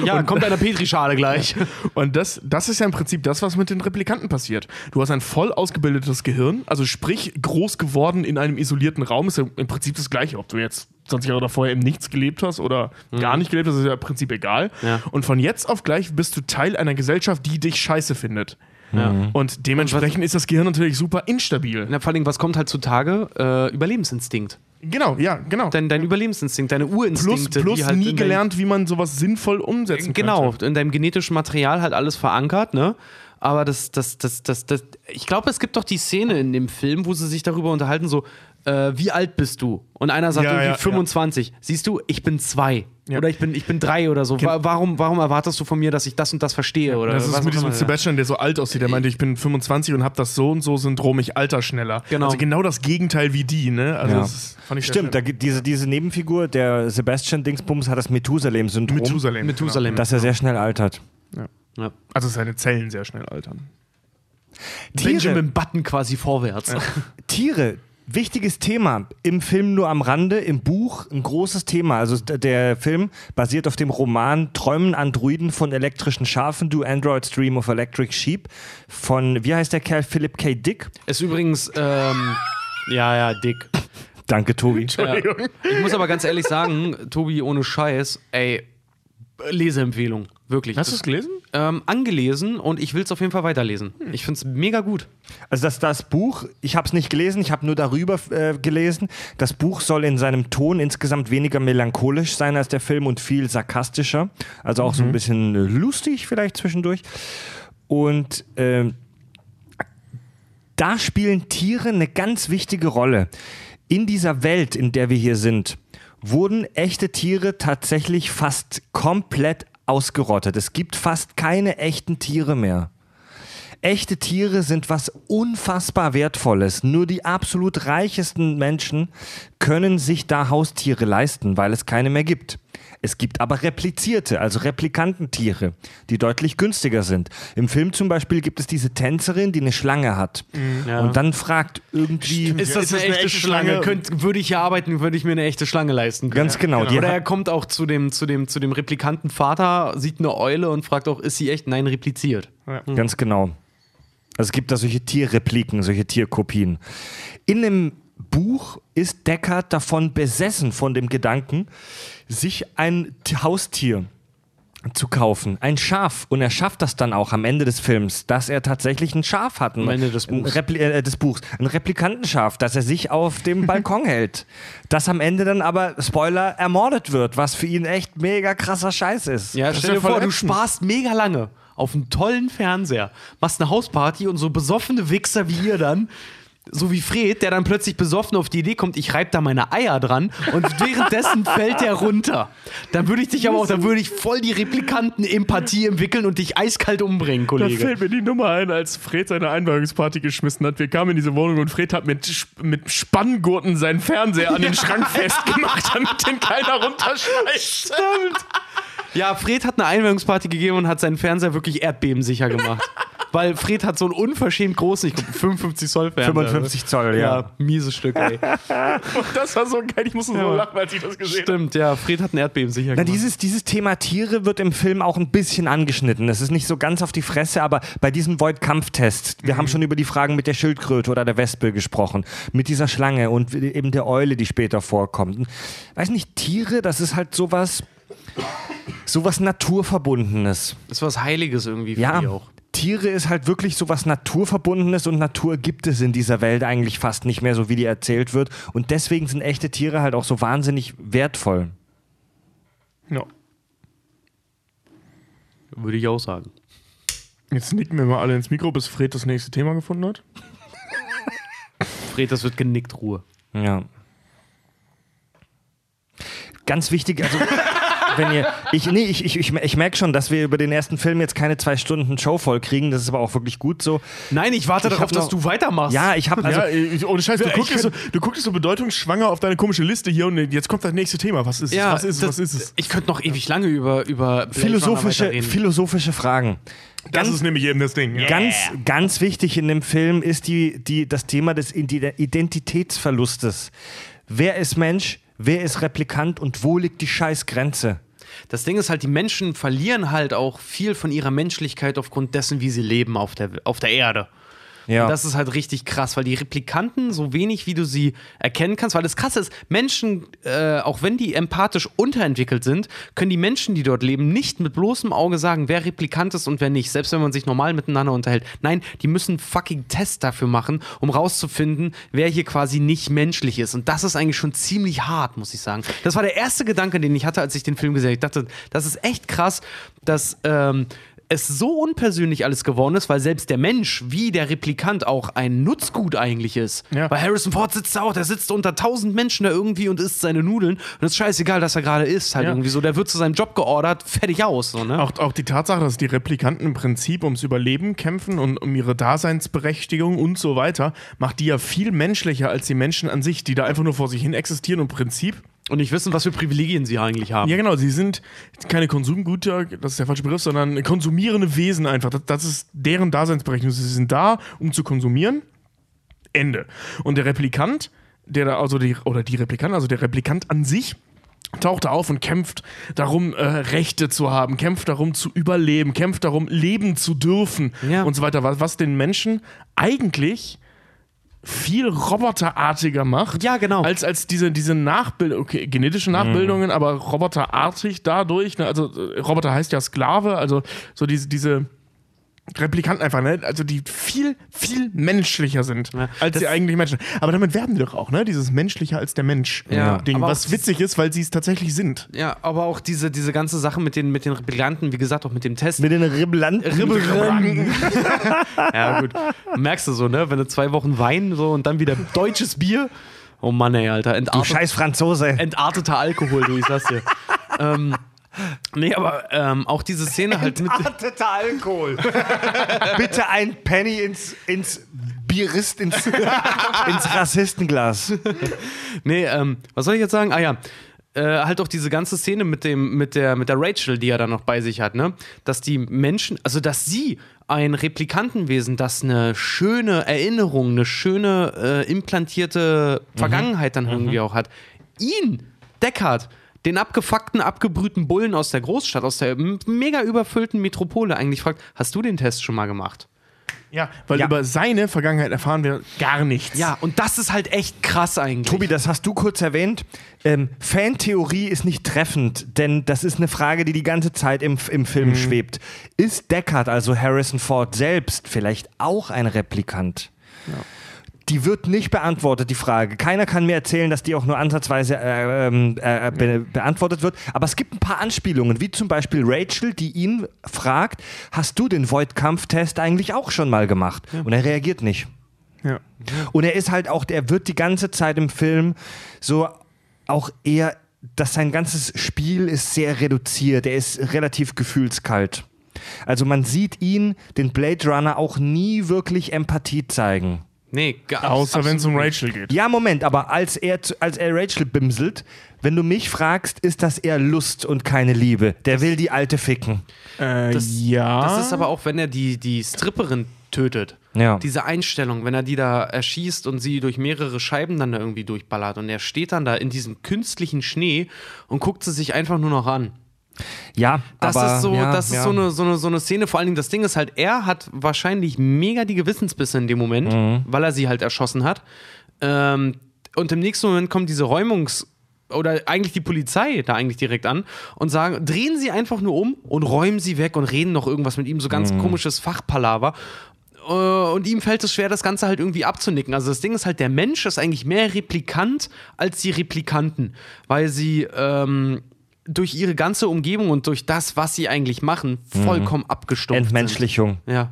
Ja, kommt eine Petrischale gleich. Und das, das ist ja im Prinzip das, was mit den Replikanten passiert. Du hast ein voll ausgebildetes Gehirn, also sprich groß geworden in einem isolierten Raum, ist ja im Prinzip das Gleiche, ob du jetzt 20 Jahre davor im Nichts gelebt hast oder gar nicht gelebt hast, ist ja im Prinzip egal. Ja. Und von jetzt auf gleich bist du Teil einer Gesellschaft, die dich scheiße findet. Ja. Und dementsprechend ist das Gehirn natürlich super instabil. Na, vor allem, was kommt halt zutage? Äh, Überlebensinstinkt. Genau, ja, genau. Dein, dein Überlebensinstinkt, deine plus Urinstinkte. plus die halt nie gelernt, wie man sowas sinnvoll umsetzen Genau, könnte. in deinem genetischen Material halt alles verankert, ne? Aber das, das, das, das, das, ich glaube, es gibt doch die Szene in dem Film, wo sie sich darüber unterhalten, so, äh, wie alt bist du? Und einer sagt Ja, irgendwie ja, 25. Siehst du, ich bin zwei. Ja. Oder ich bin, ich bin drei oder so. Wa- Warum, warum erwartest du von mir, dass ich das und das verstehe? Oder Das ist was mit diesem ja. Sebastian, der so alt aussieht. Der meinte, ich bin 25 und habe das so und so Syndrom, ich alter schneller. Genau. Also genau das Gegenteil wie die, ne? Also Ja. das fand ich Stimmt, da diese, diese Nebenfigur, der Sebastian Dingsbums, hat das Methusalem-Syndrom, Methusalem. Methusalem. dass er sehr schnell altert. Genau. Ja. Also seine Zellen sehr schnell altern. Tiere, Benjamin Button quasi vorwärts. Tiere, wichtiges Thema. Im Film nur am Rande, im Buch ein großes Thema. Also der Film basiert auf dem Roman Träumen Androiden von elektrischen Schafen, Do Androids Dream of Electric Sheep von, wie heißt der Kerl, Philip K. Dick? Ist übrigens, ähm, ja, ja, dick. Danke, Tobi. Entschuldigung. Ich muss aber ganz ehrlich sagen, Tobi, ohne Scheiß, ey, Leseempfehlung. Wirklich. Hast du es gelesen? Ähm, angelesen und ich will es auf jeden Fall weiterlesen. Ich finde es mega gut. Also das, das Buch, ich habe es nicht gelesen, ich habe nur darüber äh, gelesen. Das Buch soll in seinem Ton insgesamt weniger melancholisch sein als der Film und viel sarkastischer. Also auch so ein bisschen äh, lustig vielleicht zwischendurch. Und ähm, da spielen Tiere eine ganz wichtige Rolle. In dieser Welt, in der wir hier sind, wurden echte Tiere tatsächlich fast komplett ausgerottet. Es gibt fast keine echten Tiere mehr. Echte Tiere sind was unfassbar Wertvolles. Nur die absolut reichesten Menschen können sich da Haustiere leisten, weil es keine mehr gibt. Es gibt aber replizierte, also Replikantentiere, die deutlich günstiger sind. Im Film zum Beispiel gibt es diese Tänzerin, die eine Schlange hat. Ja. Und dann fragt irgendwie. Ist das Ist eine das eine echte echte Schlange? Schlange? Könnt, würde ich hier arbeiten, würde ich mir eine echte Schlange leisten können. Ganz genau, die Oder er kommt auch zu dem, zu, dem, zu dem replikanten Vater, sieht eine Eule und fragt auch, ist sie echt? Nein, repliziert. Ganz genau. Also es gibt da solche Tierrepliken, solche Tierkopien. In dem Buch ist Deckard davon besessen, von dem Gedanken, sich ein Haustier zu kaufen, ein Schaf. Und er schafft das dann auch am Ende des Films, dass er tatsächlich ein Schaf hat. Ein, Am Ende des ein Buchs. Repli äh, des Buchs. Ein Replikantenschaf, das er sich auf dem Balkon hält. Das am Ende dann aber, Spoiler, ermordet wird, was für ihn echt mega krasser Scheiß ist. Ja, stell dir vor, du Action. sparst mega lange auf einen tollen Fernseher, machst eine Hausparty und so besoffene Wichser wie ihr dann, so wie Fred, der dann plötzlich besoffen auf die Idee kommt, ich reib da meine Eier dran und währenddessen fällt der runter. Dann würde ich dich aber auch, dann würde ich voll die Replikanten-Empathie entwickeln und dich eiskalt umbringen, Da Kollege. fällt mir die Nummer ein, als Fred seine Einweihungsparty geschmissen hat. Wir kamen in diese Wohnung und Fred hat mit, mit Spanngurten seinen Fernseher an den Schrank festgemacht, damit den keiner runterschmeißt. Stimmt. Ja, Fred hat eine Einweihungsparty gegeben und hat seinen Fernseher wirklich erdbebensicher gemacht. Weil Fred hat so einen unverschämt großen, ich glaube 55 Zoll Fernseher. 55 Zoll, ja. Ja, miese Stück, ey. Das war so geil, ich musste so lachen, als ich das gesehen habe. Stimmt, ja, Fred hat einen Erdbebensicher Na, gemacht. dieses, dieses Thema Tiere wird im Film auch ein bisschen angeschnitten. Es ist nicht so ganz auf die Fresse, aber bei diesem Void-Kampftest, wir haben schon über die Fragen mit der Schildkröte oder der Wespe gesprochen, mit dieser Schlange und eben der Eule, die später vorkommt. Und, Weiß nicht, Tiere, das ist halt sowas, sowas Naturverbundenes. Das ist was Heiliges irgendwie für Ja, die auch. Tiere ist halt wirklich so was Naturverbundenes und Natur gibt es in dieser Welt eigentlich fast nicht mehr, so wie die erzählt wird. Und deswegen sind echte Tiere halt auch so wahnsinnig wertvoll. Ja. Würde ich auch sagen. Jetzt nicken wir mal alle ins Mikro, bis Fred das nächste Thema gefunden hat. Fred, das wird genickt, Ruhe. Ja. Ganz wichtig, also wenn ihr, ich, nee, ich, ich, ich, ich merke schon, dass wir über den ersten Film jetzt keine zwei Stunden Show voll kriegen, das ist aber auch wirklich gut so. Nein, ich warte Ich darauf, dass noch- du weitermachst. Ja, ich habe also, ja, ich- ohne Scheiß, du guckst, so, du guckst so bedeutungsschwanger auf deine komische Liste hier und jetzt kommt das nächste Thema. Was ist es? Ja, was ist es? das- Was ist es? Ich könnte noch ewig lange über, über philosophische, philosophische Fragen. Das ist nämlich eben das Ding. Ja. Ganz, ganz wichtig in dem Film ist die, die, das Thema des Ide- Identitätsverlustes. Wer ist Mensch? Wer ist Replikant und wo liegt die Scheißgrenze? Das Ding ist halt, die Menschen verlieren halt auch viel von ihrer Menschlichkeit aufgrund dessen, wie sie leben auf der, auf der Erde. Ja. Und das ist halt richtig krass, weil die Replikanten, so wenig wie du sie erkennen kannst, weil das krasse ist, Menschen, äh, auch wenn die empathisch unterentwickelt sind, können die Menschen, die dort leben, nicht mit bloßem Auge sagen, wer Replikant ist und wer nicht, selbst wenn man sich normal miteinander unterhält. Nein, die müssen fucking Tests dafür machen, um rauszufinden, wer hier quasi nicht menschlich ist. Und das ist eigentlich schon ziemlich hart, muss ich sagen. Das war der erste Gedanke, den ich hatte, als ich den Film gesehen habe. Ich dachte, das ist echt krass, dass ähm, es so unpersönlich alles geworden ist, weil selbst der Mensch, wie der Replikant, auch ein Nutzgut eigentlich ist. Ja. Weil Harrison Ford sitzt da auch, der sitzt unter tausend Menschen da irgendwie und isst seine Nudeln. Und es ist scheißegal, dass er gerade isst, halt Ja. irgendwie so. Der wird zu seinem Job geordert, fertig aus. So, ne? Auch, auch die Tatsache, dass die Replikanten im Prinzip ums Überleben kämpfen und um ihre Daseinsberechtigung und so weiter, macht die ja viel menschlicher als die Menschen an sich, die da einfach nur vor sich hin existieren und im Prinzip Und nicht wissen, was für Privilegien sie eigentlich haben. Ja, genau. Sie sind keine Konsumgüter, das ist der falsche Begriff, sondern konsumierende Wesen einfach. Das, das ist deren Daseinsberechnung. Sie sind da, um zu konsumieren. Ende. Und der Replikant, der da, also die, oder die Replikant, also der Replikant an sich, taucht auf und kämpft darum, äh, Rechte zu haben, kämpft darum zu überleben, kämpft darum, leben zu dürfen Ja. und so weiter, was, was den Menschen eigentlich viel roboterartiger macht. Ja, genau. Als, als diese, diese Nachbildung, okay, genetische Nachbildungen, aber roboterartig dadurch. Ne? Also äh, Roboter heißt ja Sklave, also so diese, diese Replikanten einfach, ne? Also die viel, viel menschlicher sind Ja, als die eigentlichen Menschen. Aber damit werden die doch auch, ne? Dieses menschlicher als der Mensch Ja, Ding, aber was witzig ist, weil sie es tatsächlich sind. Ja, aber auch diese, diese ganze Sache mit den, mit den Replikanten, wie gesagt, auch mit dem Test. Mit den Ribblanten. ja, gut. Merkst du so, ne? Wenn du zwei Wochen Wein so und dann wieder deutsches Bier. Oh Mann, ey, Alter. Du Entartet, scheiß Franzose. entarteter Alkohol, du, ich sag's dir. ähm, nee, aber ähm, auch diese Szene halt mit. Entarteter Alkohol. Bitte ein Penny ins, ins Bierist, ins, ins Rassistenglas. Nee, ähm, was soll ich jetzt sagen? Ah ja. Äh, halt auch diese ganze Szene mit dem, mit der, mit der Rachel, die er da noch bei sich hat, ne? Dass die Menschen, also dass sie ein Replikantenwesen, das eine schöne Erinnerung, eine schöne äh, implantierte Vergangenheit dann irgendwie auch hat, ihn, Deckard, den abgefuckten, abgebrühten Bullen aus der Großstadt, aus der mega überfüllten Metropole eigentlich fragt, hast du den Test schon mal gemacht? Ja, weil Ja. über seine Vergangenheit erfahren wir gar nichts. Ja, und das ist halt echt krass eigentlich. Tobi, das hast du kurz erwähnt. Ähm, Fantheorie ist nicht treffend, denn das ist eine Frage, die die ganze Zeit im, im Film schwebt. Ist Deckard, also Harrison Ford selbst, vielleicht auch ein Replikant? Die wird nicht beantwortet, die Frage. Keiner kann mir erzählen, dass die auch nur ansatzweise äh, ähm, äh, be beantwortet wird. Aber es gibt ein paar Anspielungen, wie zum Beispiel Rachel, die ihn fragt: Hast du den Void-Kampftest eigentlich auch schon mal gemacht? Und er reagiert nicht. Ja. Und er ist halt auch, der wird die ganze Zeit im Film so auch eher, dass sein ganzes Spiel ist sehr reduziert. Er ist relativ gefühlskalt. Also man sieht ihn, den Blade Runner, auch nie wirklich Empathie zeigen. Nee, gar Außer wenn es um. Rachel geht. Ja, Moment, aber als er, als er Rachel bimselt, wenn du mich fragst, ist das eher Lust und keine Liebe. Der will die Alte ficken. Äh, Das, ja. Das ist aber auch, wenn er die, die Stripperin tötet. Ja. Diese Einstellung, wenn er die da erschießt und sie durch mehrere Scheiben dann da irgendwie durchballert und er steht dann da in diesem künstlichen Schnee und guckt sie sich einfach nur noch an. Ja, Das aber, ist so, ja, das ist ja. so eine, so eine, so eine Szene. Vor allen Dingen, das Ding ist halt, er hat wahrscheinlich mega die Gewissensbisse in dem Moment, Mhm. weil er sie halt erschossen hat. Ähm, und im nächsten Moment kommt diese Räumungs- oder eigentlich die Polizei da eigentlich direkt an und sagen, drehen sie einfach nur um und räumen sie weg und reden noch irgendwas mit ihm, so ganz Mhm. komisches Fachpalaver. Äh, Und ihm fällt es schwer, das Ganze halt irgendwie abzunicken. Also das Ding ist halt, der Mensch ist eigentlich mehr Replikant als die Replikanten, weil sie ähm, durch ihre ganze Umgebung und durch das, was sie eigentlich machen, vollkommen abgestumpft Entmenschlichung. sind. Ja.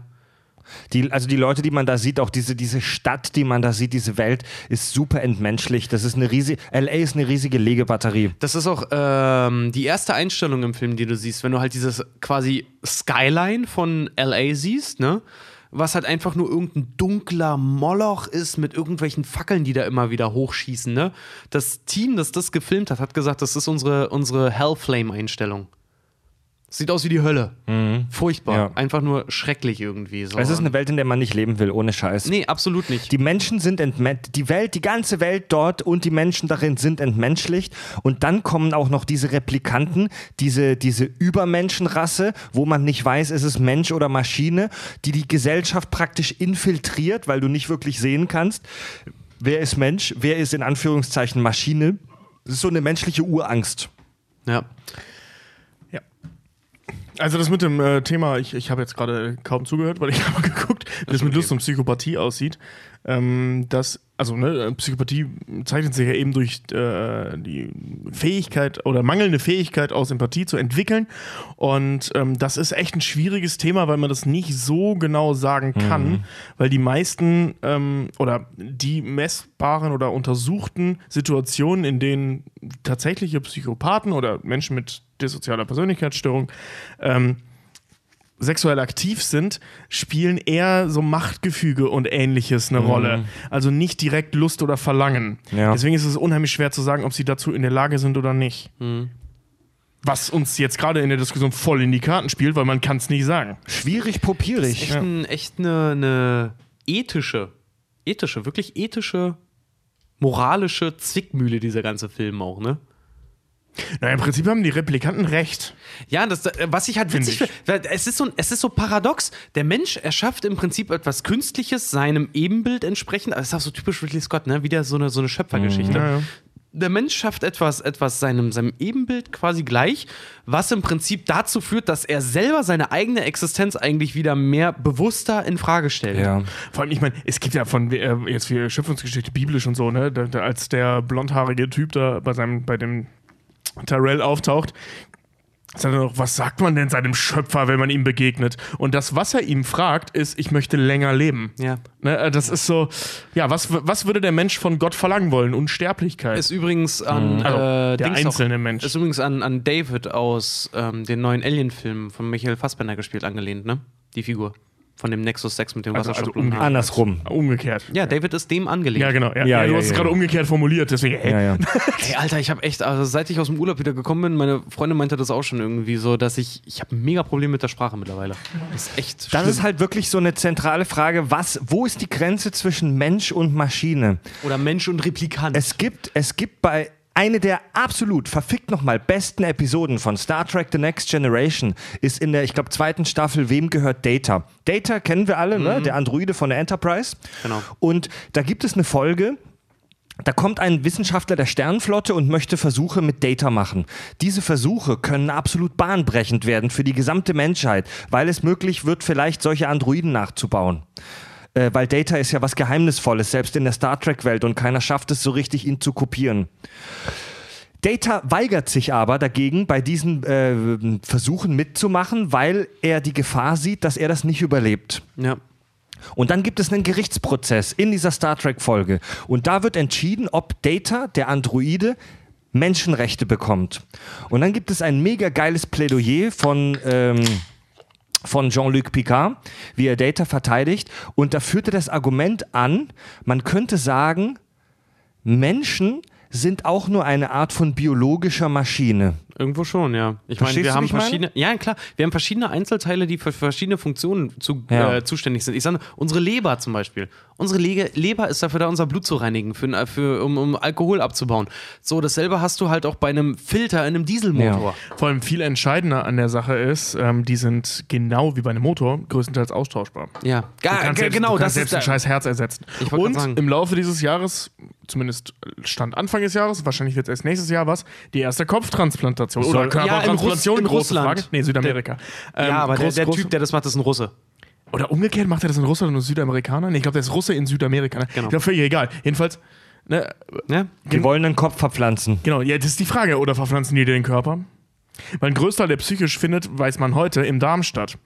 Die, also die Leute, die man da sieht, auch diese, diese Stadt, die man da sieht, diese Welt, ist super entmenschlicht. Das ist eine riesige, LA ist eine riesige Legebatterie. Das ist auch ähm, die erste Einstellung im Film, die du siehst, wenn du halt dieses quasi Skyline von LA siehst, ne? Was halt einfach nur irgendein dunkler Moloch ist mit irgendwelchen Fackeln, die da immer wieder hochschießen, ne? Das Team, das das gefilmt hat, hat gesagt, das ist unsere, unsere Hellflame-Einstellung. Sieht aus wie die Hölle. Furchtbar. Ja. Einfach nur schrecklich irgendwie. So. Es ist eine Welt, in der man nicht leben will, ohne Scheiß. Nee, absolut nicht. Die Menschen sind entmenschlicht, die Welt, die ganze Welt dort und die Menschen darin sind entmenschlicht. Und dann kommen auch noch diese Replikanten, diese, diese Übermenschenrasse, wo man nicht weiß, ist es Mensch oder Maschine, die die Gesellschaft praktisch infiltriert, weil du nicht wirklich sehen kannst, wer ist Mensch, wer ist in Anführungszeichen Maschine. Das ist so eine menschliche Urangst. Ja. Also das mit dem äh, Thema, ich, ich habe jetzt gerade kaum zugehört, weil ich habe geguckt, wie das mit Lust und Psychopathie aussieht. Ähm, das, also ne, Psychopathie zeichnet sich ja eben durch äh, die Fähigkeit oder mangelnde Fähigkeit aus Empathie zu entwickeln. Und ähm, das ist echt ein schwieriges Thema, weil man das nicht so genau sagen kann, weil die meisten ähm, oder die messbaren oder untersuchten Situationen, in denen tatsächliche Psychopathen oder Menschen mit dissozialer Persönlichkeitsstörung ähm, sexuell aktiv sind, spielen eher so Machtgefüge und ähnliches eine Rolle. Also nicht direkt Lust oder Verlangen. Ja. Deswegen ist es unheimlich schwer zu sagen, ob sie dazu in der Lage sind oder nicht. Was uns jetzt gerade in der Diskussion voll in die Karten spielt, weil man kann es nicht sagen. Schwierig popierig. echt, ein, echt eine, eine ethische, ethische, wirklich ethische, moralische Zwickmühle, dieser ganze Film auch, ne? Na, im Prinzip haben die Replikanten recht. Ja, das, äh, was ich halt Find witzig finde, es ist, so, es ist so paradox. Der Mensch erschafft im Prinzip etwas Künstliches, seinem Ebenbild entsprechend. Das ist auch so typisch Ridley Scott, ne? Wieder so eine, so eine Schöpfergeschichte. Ja, ja. Der Mensch schafft etwas, etwas seinem, seinem Ebenbild quasi gleich, was im Prinzip dazu führt, dass er selber seine eigene Existenz eigentlich wieder mehr bewusster in Frage stellt. Ja. Vor allem, ich meine, es gibt ja von äh, jetzt für Schöpfungsgeschichte biblisch und so, ne, da, da, als der blondhaarige Typ da bei seinem, bei dem Tyrell auftaucht, sagt er noch, was sagt man denn seinem Schöpfer, wenn man ihm begegnet? Und das, was er ihm fragt, ist, ich möchte länger leben. Ja. Ne, äh, das ist so, ja, was, was würde der Mensch von Gott verlangen wollen? Unsterblichkeit. Ist übrigens an Also, äh, der Dings einzelne auch, Mensch. Ist übrigens an, an David aus ähm, den neuen Alien-Filmen von Michael Fassbender gespielt, angelehnt, ne? Die Figur. Von dem Nexus 6 mit dem Also- also Wasserstoff. umge- Andersrum. Umgekehrt. ja, David ist dem angelehnt. Ja, genau. Ja, Ja, ja, du ja, hast es ja. gerade umgekehrt formuliert, deswegen, ey. Ja, ja. Hey, Alter, ich habe echt, also seit ich aus dem Urlaub wieder gekommen bin, meine Freundin meinte das auch schon irgendwie so, dass ich, ich habe ein mega Problem mit der Sprache mittlerweile. Das ist echt Das schlimm. ist halt wirklich so eine zentrale Frage. Was, wo ist die Grenze zwischen Mensch und Maschine? Oder Mensch und Replikant. Es gibt, es gibt bei eine der absolut verfickt nochmal besten Episoden von Star Trek The Next Generation ist in der, ich glaube, zweiten Staffel Wem gehört Data? Data kennen wir alle, ne? Der Androide von der Enterprise. Genau. Und da gibt es eine Folge, da kommt ein Wissenschaftler der Sternenflotte und möchte Versuche mit Data machen. Diese Versuche können absolut bahnbrechend werden für die gesamte Menschheit, weil es möglich wird, vielleicht solche Androiden nachzubauen. Äh, weil Data ist ja was Geheimnisvolles, selbst in der Star Trek-Welt und keiner schafft es so richtig, ihn zu kopieren. Data weigert sich aber dagegen, bei diesen äh, Versuchen mitzumachen, weil er die Gefahr sieht, dass er das nicht überlebt. ja. Und dann gibt es einen Gerichtsprozess in dieser Star Trek-Folge. Und da wird entschieden, ob Data, der Androide, Menschenrechte bekommt. Und dann gibt es ein mega geiles Plädoyer von. Ähm, von Jean-Luc Picard, wie er Data verteidigt. Und da führte das Argument an, man könnte sagen, Menschen sind auch nur eine Art von biologischer Maschine. Irgendwo schon, ja. Ich meine, wir haben ich meine? verschiedene, ja klar, wir haben verschiedene Einzelteile, die für verschiedene Funktionen zu, Ja. äh, zuständig sind. Ich sage, unsere Leber zum Beispiel. Unsere Le Leber ist dafür da, unser Blut zu reinigen, für, für, um, um Alkohol abzubauen. So, dasselbe hast du halt auch bei einem Filter in einem Dieselmotor. Vor allem viel entscheidender an der Sache ist, ähm, die sind genau wie bei einem Motor größtenteils austauschbar. Ja, Du Ga, kannst ga, selbst, genau, du kannst das selbst ist ein scheiß Herz ersetzen. Und sagen. im Laufe dieses Jahres, zumindest Stand Anfang des Jahres, wahrscheinlich wird es erst nächstes Jahr was, die erste Kopftransplantation. Soll- Oder Ja, Körpertransplantation, in große Russland. Frage. Nee, Südamerika. Ähm, Ja, aber groß, der, der groß- Typ, der das macht, ist ein Russe. Oder umgekehrt macht er das in Russland und Südamerikaner? Nee, ich glaube, der ist Russe in Südamerika. Ne? Genau. Ich glaube, völlig egal. Jedenfalls, ne, Ja? Die wollen einen Kopf verpflanzen. Genau, ja, das ist die Frage. Oder verpflanzen die dir den Körper? Weil ein Großteil, der psychisch findet, weiß man heute, im Darm statt.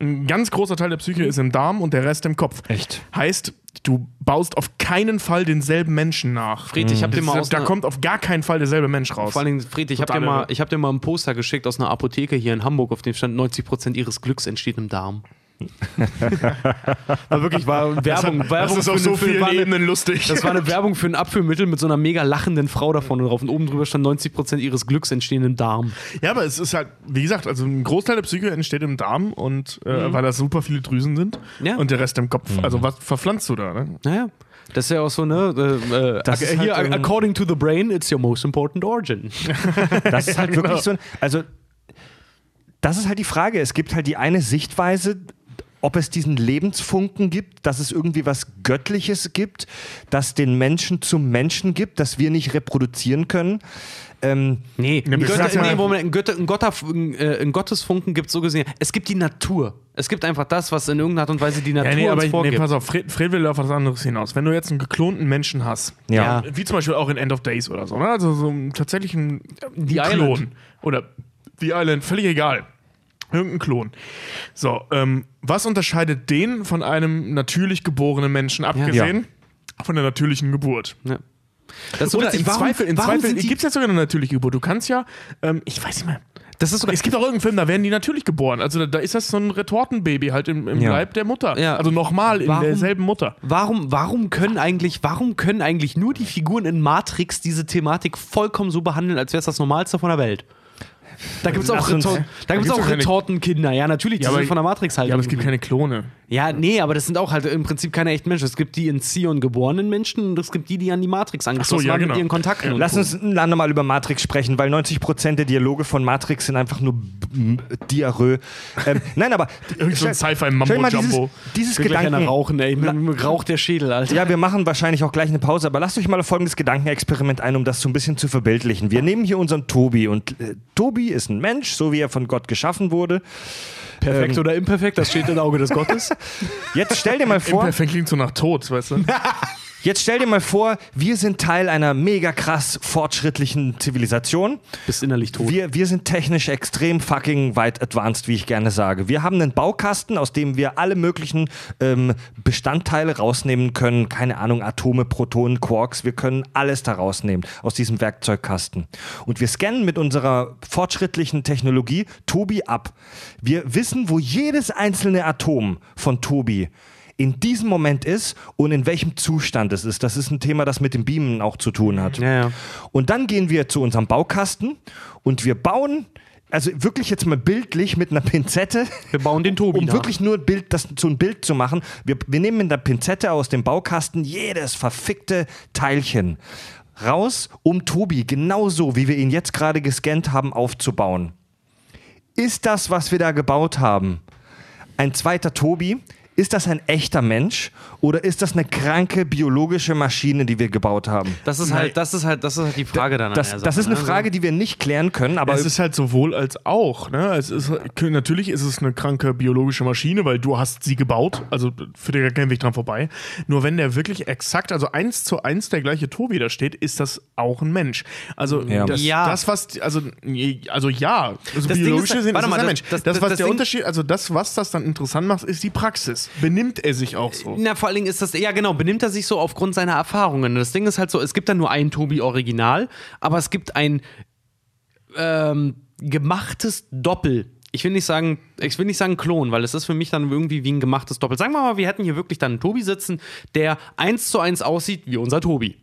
Ein ganz großer Teil der Psyche ist im Darm und der Rest im Kopf. Echt? Heißt, du baust auf keinen Fall denselben Menschen nach. Fried, ich hab dir mal aus da kommt auf gar keinen Fall derselbe Mensch raus. Vor allen Dingen, Fried, ich habe dir, mal- ich hab dir mal ein Poster geschickt aus einer Apotheke hier in Hamburg, auf dem stand 90% ihres Glücks entsteht im Darm. war wirklich war Werbung, das Werbung ist auf für so vielen war eine- Ebenen lustig. Das war eine Werbung für ein Abführmittel mit so einer mega lachenden Frau da vorne drauf und oben drüber stand 90% ihres Glücks entstehen im Darm. ja, aber es ist halt, wie gesagt, also ein Großteil der Psyche entsteht im Darm und äh, weil da super viele Drüsen sind Mhm. Ja. und der Rest im Kopf. Also was verpflanzt du da? Ne? Naja. Das ist ja auch so, ne? Äh, äh, Das hier, halt, ähm, according to the brain, it's your most important organ. Das ist halt wirklich so ein, also das ist halt die Frage. Es gibt halt die eine Sichtweise, ob es diesen Lebensfunken gibt, dass es irgendwie was Göttliches gibt, das den Menschen zum Menschen gibt, das wir nicht reproduzieren können. Ähm, Nee, ein, Götter, nee Moment, ein, Götter, ein, Gotter, äh, ein Gottesfunken gibt es so gesehen. Es gibt die Natur. Es gibt einfach das, was in irgendeiner Art und Weise die Natur Ja, nee, aber uns ich, nee, vorgibt. pass auf, Fred, Fred will auf was anderes hinaus. Wenn du jetzt einen geklonten Menschen hast, ja. Ja. wie zum Beispiel auch in End of Days oder so, ne? also so einen tatsächlichen The Klon Island. oder The Island, völlig egal. Irgendein Klon. So, ähm, was unterscheidet den von einem natürlich geborenen Menschen, abgesehen von der natürlichen Geburt? Ja. Das ist Oder im warum, Zweifel, im warum Zweifel gibt es ja sogar eine natürliche Geburt. Du kannst ja, ähm, ich weiß nicht mehr, das ist sogar, es gibt auch irgendeinen Film, da werden die natürlich geboren. Also da, da ist das so ein Retortenbaby halt im, im Ja. Leib der Mutter. Ja. Also nochmal in Warum- derselben Mutter. Warum, warum können eigentlich, warum können eigentlich nur die Figuren in Matrix diese Thematik vollkommen so behandeln, als wäre es das Normalste von der Welt? Da gibt es auch, Retor da gibt's auch Retortenkinder, ja, natürlich, die Ja, sind von der Matrix halt. Ja, aber es gibt keine Klone. Ja, nee, aber das sind auch halt im Prinzip keine echten Menschen. Es gibt die in Zion geborenen Menschen und es gibt die, die an die Matrix angeschlossen ja, waren genau. mit ihren Kontakten. und Lass so. uns ein andermal über Matrix sprechen, weil 90% der Dialoge von Matrix sind einfach nur Diarrhoe. Ähm, nein, aber. Irgend so ein Sci-Fi-Mambo-Jumbo. Dieses, dieses Gedanken. rauchen, ey. Mir, mir raucht der Schädel, Alter. Ja, wir machen wahrscheinlich auch gleich eine Pause, aber lasst euch mal folgendes Gedankenexperiment ein, um das so ein bisschen zu verbildlichen. Wir nehmen hier unseren Tobi und äh, Tobi ist ein Mensch, so wie er von Gott geschaffen wurde. Perfekt oder imperfekt, das steht im Auge des Gottes. Jetzt stell dir mal vor, Imperfekt klingt so nach Tod, weißt du? jetzt stell dir mal vor, wir sind Teil einer mega krass fortschrittlichen Zivilisation. Bist innerlich tot. Wir, wir sind technisch extrem fucking weit advanced, wie ich gerne sage. Wir haben einen Baukasten, aus dem wir alle möglichen ähm, Bestandteile rausnehmen können. Keine Ahnung, Atome, Protonen, Quarks. Wir können alles da rausnehmen aus diesem Werkzeugkasten. Und wir scannen mit unserer fortschrittlichen Technologie Tobi ab. Wir wissen, wo jedes einzelne Atom von Tobi in diesem Moment ist und in welchem Zustand es ist. Das ist ein Thema, das mit dem Beamen auch zu tun hat. Ja, ja. Und dann gehen wir zu unserem Baukasten und wir bauen, also wirklich jetzt mal bildlich mit einer Pinzette, Wir bauen den Tobi um nach. wirklich nur ein Bild, das, so ein Bild zu machen. Wir, wir nehmen mit einer Pinzette aus dem Baukasten jedes verfickte Teilchen raus, um Tobi genauso, wie wir ihn jetzt gerade gescannt haben, aufzubauen. Ist das, was wir da gebaut haben, ein zweiter Tobi? Ist das ein echter Mensch oder ist das eine kranke biologische Maschine, die wir gebaut haben? Das ist halt, das ist halt, das ist halt die Frage dann. an Das, das ist eine ne? Frage, die wir nicht klären können, aber es ist halt sowohl als auch. Ne? Es ist, natürlich ist es eine kranke biologische Maschine, weil du hast sie gebaut. Also führt ja kein Weg dran vorbei. Nur wenn der wirklich exakt, also eins zu eins der gleiche Tobi da steht, ist das auch ein Mensch. Also Ja. das, Ja. das was, also, also ja, also biologische ist- sind, warte ist mal, ein das- Mensch. das- Das, das- was das der Ding- Unterschied, also das, was das dann interessant macht, ist die Praxis. Benimmt er sich auch so? Na, vor allen Dingen ist das, ja genau, benimmt er sich so aufgrund seiner Erfahrungen. Das Ding ist halt so, es gibt da nur ein Tobi-Original, aber es gibt ein ähm, gemachtes Doppel. Ich will nicht sagen, ich will nicht sagen Klon, weil es ist für mich dann irgendwie wie ein gemachtes Doppel. Sagen wir mal, wir hätten hier wirklich dann einen Tobi sitzen, der eins zu eins aussieht wie unser Tobi.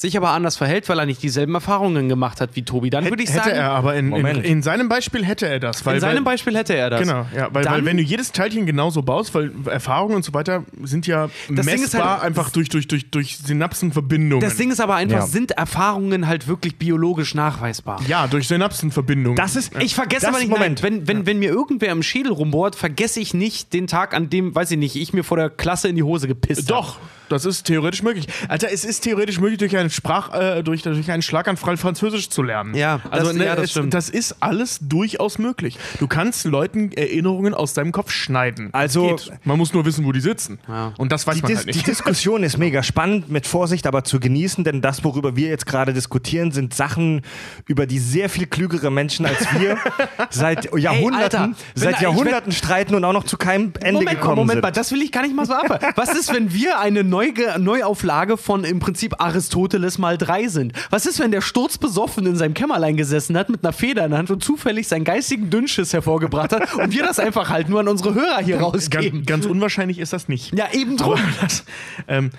Sich aber anders verhält, weil er nicht dieselben Erfahrungen gemacht hat wie Tobi. Dann würde ich hätte sagen, er, aber in, in, in seinem Beispiel hätte er das. Weil, in seinem weil, Beispiel hätte er das. Genau, ja, weil, Dann- weil wenn du jedes Teilchen genauso baust, weil Erfahrungen und so weiter sind ja ist messbar halt- einfach durch, durch, durch, durch Synapsenverbindungen. Das Ding ist aber einfach, Ja. sind Erfahrungen halt wirklich biologisch nachweisbar? ja, durch Synapsenverbindungen. das ist. Ich vergesse das, aber nicht, Moment. Nein, wenn, wenn, wenn mir irgendwer im Schädel rumbohrt, vergesse ich nicht den Tag, an dem, weiß ich nicht, ich mir vor der Klasse in die Hose gepisst Doch, das ist theoretisch möglich. Alter, es ist theoretisch möglich, durch einen Sprach, äh, durch, durch einen Schlaganfall Französisch zu lernen. Ja, also das- ne, ja, das es, stimmt. das ist alles durchaus möglich. Du kannst Leuten Erinnerungen aus deinem Kopf schneiden. Also- man muss nur wissen, wo die sitzen. Ja. Und das weiß Die, man Dis halt die nicht. Diskussion ist mega spannend, mit Vorsicht aber zu genießen, denn das, worüber wir jetzt gerade diskutieren, sind Sachen, über die sehr viel klügere Menschen als wir seit Jahrhunderten, Alter, wenn- seit Jahrhunderten streiten und auch noch zu keinem Ende Moment gekommen Moment sind. mal, das will ich gar nicht mal so ab. Was ist, wenn wir eine Neuge Neuauflage von im Prinzip Aristoteles mal drei sind? Was ist, wenn der sturzbesoffen in seinem Kämmerlein gesessen hat mit einer Feder in der Hand und zufällig seinen geistigen Dünnschiss hervorgebracht hat und wir das einfach halt nur an unsere Hörer hier rausgeben? Ganz, ganz unwahrscheinlich ist das nicht. Ja, eben drum. Aber das, ähm,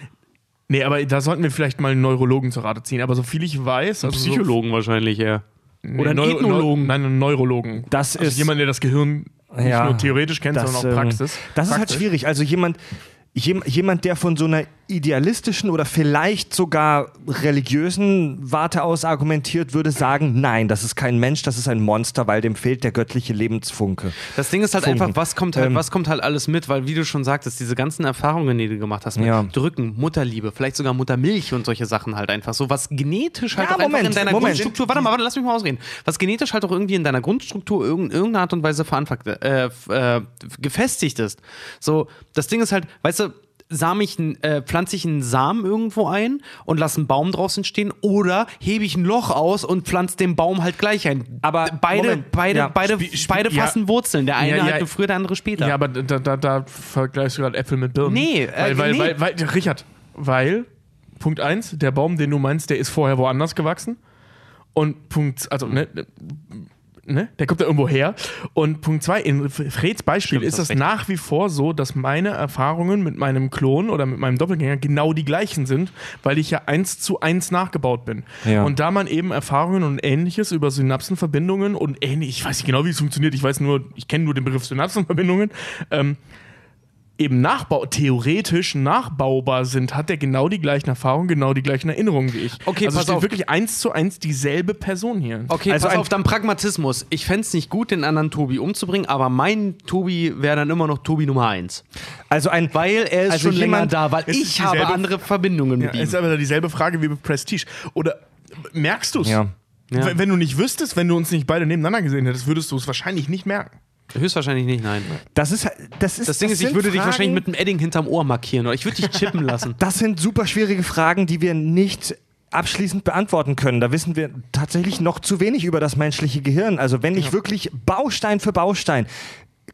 nee, aber da sollten wir vielleicht mal einen Neurologen zur Rate ziehen. Aber so viel ich weiß, also so, wahrscheinlich, ja. Nee, Oder einen Neuro- Ethnologen. Nein, einen Neurologen. Das also ist- jemand, der das Gehirn nicht Ja, nur theoretisch kennt, sondern auch ähm, Praxis. Das ist halt schwierig. Also jemand, jem- jemand, der von so einer idealistischen oder vielleicht sogar religiösen Warte aus argumentiert, würde sagen, nein, das ist kein Mensch, das ist ein Monster, weil dem fehlt der göttliche Lebensfunke. Das Ding ist halt Funken. einfach, was kommt halt, Ähm, was kommt halt alles mit, weil wie du schon sagtest, diese ganzen Erfahrungen, die du gemacht hast, mit Ja. Drücken, Mutterliebe, vielleicht sogar Muttermilch und solche Sachen halt einfach so, was genetisch halt Ja, auch einfach Moment, in deiner Moment. Grundstruktur, warte mal, warte, lass mich mal ausreden, was genetisch halt auch irgendwie in deiner Grundstruktur irg- irgendeine Art und Weise äh, äh, gefestigt ist. So, das Ding ist halt, weißt du, Same ich, n- äh, pflanze ich einen Samen irgendwo ein und lasse einen Baum draus entstehen oder hebe ich ein Loch aus und pflanze den Baum halt gleich ein. Aber, beide, Moment, beide, ja. beide, spie- beide ja. fassen Wurzeln. Der eine Ja, halt früher, der andere später. Ja, aber da, da, da vergleichst du gerade Äpfel mit Birnen. Nee, äh, weil, weil, nee. Weil, weil, Richard, weil, Punkt eins, der Baum, den du meinst, der ist vorher woanders gewachsen. Und Punkt, also, ne, ne? Der kommt da irgendwo her. Und Punkt zwei, in Freds Beispiel Stimmt, ist das recht. nach wie vor so, dass meine Erfahrungen mit meinem Klon oder mit meinem Doppelgänger genau die gleichen sind, weil ich ja eins zu eins nachgebaut bin. Ja. Und da man eben Erfahrungen und ähnliches über Synapsenverbindungen und ähnlich, ich weiß nicht genau, wie es funktioniert, ich weiß nur, ich kenne nur den Begriff Synapsenverbindungen, ähm, eben nachbau theoretisch nachbaubar sind, hat er genau die gleichen Erfahrungen, genau die gleichen Erinnerungen wie ich. Okay, also pass steht auf. wirklich eins zu eins dieselbe Person hier. Okay, Also pass auf, dann Pragmatismus. Ich fände es nicht gut, den anderen Tobi umzubringen, aber mein Tobi wäre dann immer noch Tobi Nummer 1. Also ein, Weil er ist Also schon länger jemand- da, weil Es ich habe andere Verbindungen Ja, mit ihm. ist aber dieselbe Frage wie bei Prestige. Oder merkst du es? Ja. Ja. Wenn du nicht wüsstest, wenn du uns nicht beide nebeneinander gesehen hättest, würdest du es wahrscheinlich nicht merken. Höchstwahrscheinlich nicht, nein. das ist, das ist Das Ding ist, ich würde dich Fragen- wahrscheinlich mit einem Edding hinterm Ohr markieren oder ich würde dich chippen lassen. Das sind super schwierige Fragen, die wir nicht abschließend beantworten können. Da wissen wir tatsächlich noch zu wenig über das menschliche Gehirn. Also wenn ich wirklich Baustein für Baustein,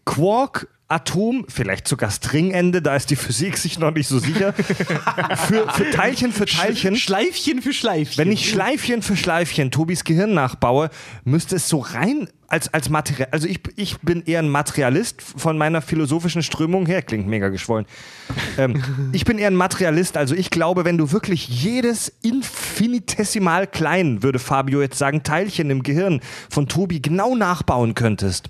Quark, Atom, vielleicht sogar Stringende, da ist die Physik sich noch nicht so sicher, für, für Teilchen für Teilchen. Schleifchen für Schleifchen. Wenn ich Schleifchen für Schleifchen Tobis Gehirn nachbaue, müsste es so rein als, als Material. Also ich, ich bin eher ein Materialist von meiner philosophischen Strömung her. Klingt mega geschwollen. Ähm, ich bin eher ein Materialist. Also ich glaube, wenn du wirklich jedes infinitesimal klein, würde Fabio jetzt sagen, Teilchen im Gehirn von Tobi genau nachbauen könntest.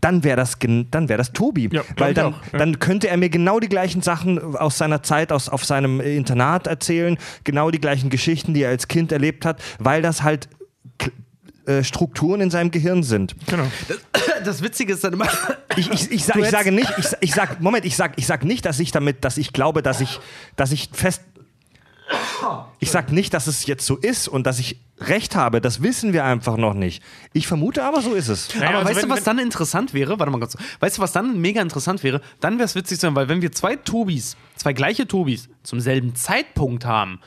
Dann wäre das, dann wär das Tobi. Ja, Weil dann, auch, ja. dann könnte er mir genau die gleichen Sachen aus seiner Zeit aus, auf seinem Internat erzählen, genau die gleichen Geschichten, die er als Kind erlebt hat, weil das halt äh, Strukturen in seinem Gehirn sind. Genau. das Witzige ist dann immer. Ich, ich, ich, sag, ich sage nicht, ich, ich sag, Moment, ich sag, ich sag nicht, dass ich damit, dass ich glaube, dass ich, dass ich fest. Ich sag nicht, dass es jetzt so ist und dass ich recht habe. Das wissen wir einfach noch nicht. Ich vermute aber, so ist es. Naja, aber also weißt wenn- du, was dann interessant wäre? Warte mal kurz. Weißt du, was dann mega interessant wäre? Dann wäre es witzig sein, weil wenn wir zwei Tobis, zwei gleiche Tobis zum selben Zeitpunkt haben,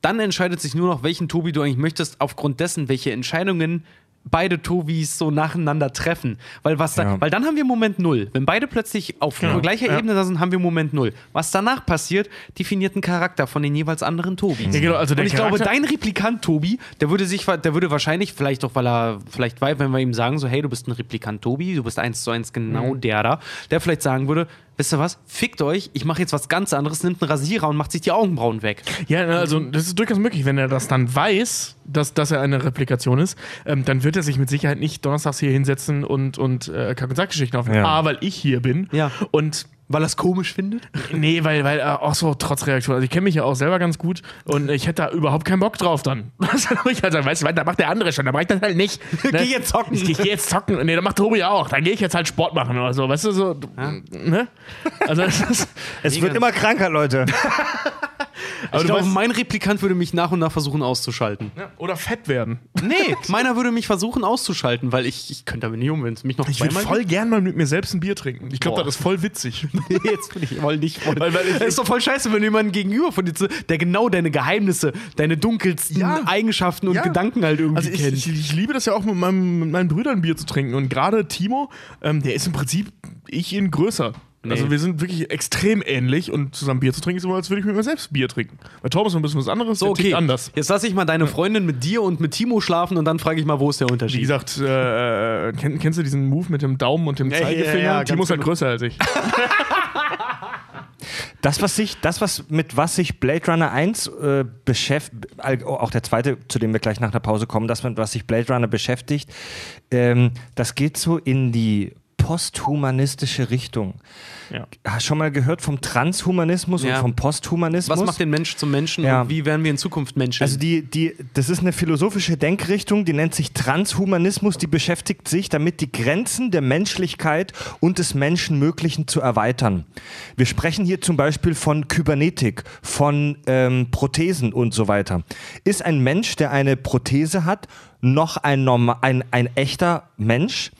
dann entscheidet sich nur noch, welchen Tobi du eigentlich möchtest, aufgrund dessen, welche Entscheidungen beide Tobis so nacheinander treffen. Weil, was da, Ja. weil dann haben wir Moment Null. Wenn beide plötzlich auf Genau. gleicher Ja. Ebene da sind, haben wir Moment Null. Was danach passiert, definiert einen Charakter von den jeweils anderen Tobis. Ja, genau, also Und ich glaube, dein Replikant Tobi, der würde sich, der würde wahrscheinlich, vielleicht auch, weil er, vielleicht weil, wenn wir ihm sagen, so, hey, du bist ein Replikant Tobi, du bist eins zu eins genau Mhm. der da, der vielleicht sagen würde, wisst ihr was, fickt euch, ich mache jetzt was ganz anderes, nimmt einen Rasierer und macht sich die Augenbrauen weg. Ja, also das ist durchaus möglich. Wenn er das dann weiß, dass, dass er eine Replikation ist, ähm, dann wird er sich mit Sicherheit nicht donnerstags hier hinsetzen und, und äh, Kack- und Sackgeschichten aufnehmen. Ja. A, weil ich hier bin. Ja. Und Weil er es komisch findet? nee, weil, weil äh, auch so trotz Reaktion. Also ich kenne mich ja auch selber ganz gut und ich hätte da überhaupt keinen Bock drauf dann. ich halt sagen, weißt du, da macht der andere schon, da mach ich das halt nicht. Ne? Geh jetzt zocken. Ich, ich geh jetzt zocken. Nee, da macht Tobi auch. Dann gehe ich jetzt halt Sport machen oder so. Weißt du, so. Ne? Also das ist, Es wird immer kranker, Leute. aber Ich glaube, mein Replikant würde mich nach und nach versuchen auszuschalten. ja, oder fett werden. Nee, meiner würde mich versuchen auszuschalten, weil ich, ich könnte damit nicht um, wenn es mich noch Ich würde voll gern mal mit mir selbst ein Bier trinken. Ich glaube, das ist voll witzig. Nee, jetzt bin ich voll nicht voll. Weil- weil ich- ist doch voll scheiße, wenn du jemanden gegenüber von dir, zu- der genau deine Geheimnisse, deine dunkelsten Ja. Eigenschaften und Ja. Gedanken halt irgendwie Also ich, kennt. ich, ich liebe das ja auch mit, meinem, mit meinen Brüdern Bier zu trinken. Und gerade Timo, ähm, der ist im Prinzip ich ihn größer. Also wir sind wirklich extrem ähnlich und zusammen Bier zu trinken ist immer, als würde ich mit mir selbst Bier trinken. Bei Tom ist noch ein bisschen was anderes, so, der okay. tickt anders. Jetzt lasse ich mal deine Freundin mit dir und mit Timo schlafen und dann frage ich mal, wo ist der Wie Unterschied? gesagt, äh, kenn, kennst du diesen Move mit dem Daumen und dem Ja, ja, Zeigefinger? ja, Timo ist halt größer als ich. Das, was sich, das, was mit was sich Blade Runner 1 äh, beschäftigt, auch der zweite, zu dem wir gleich nach der Pause kommen, das, mit was sich Blade Runner beschäftigt, ähm, das geht so in die posthumanistische Richtung. Ja. Hast schon mal gehört vom Transhumanismus Ja. und vom Posthumanismus? Was macht den Mensch zum Menschen Ja. und wie werden wir in Zukunft Menschen? Also die, die, das ist eine philosophische Denkrichtung, die nennt sich Transhumanismus, die beschäftigt sich damit, die Grenzen der Menschlichkeit und des Menschenmöglichen zu erweitern. Wir sprechen hier zum Beispiel von Kybernetik, von ähm, Prothesen und so weiter. Ist ein Mensch, der eine Prothese hat, noch ein, ein, ein echter Mensch?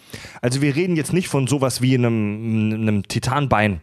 Also wir reden jetzt nicht von sowas wie einem, einem Titanbein.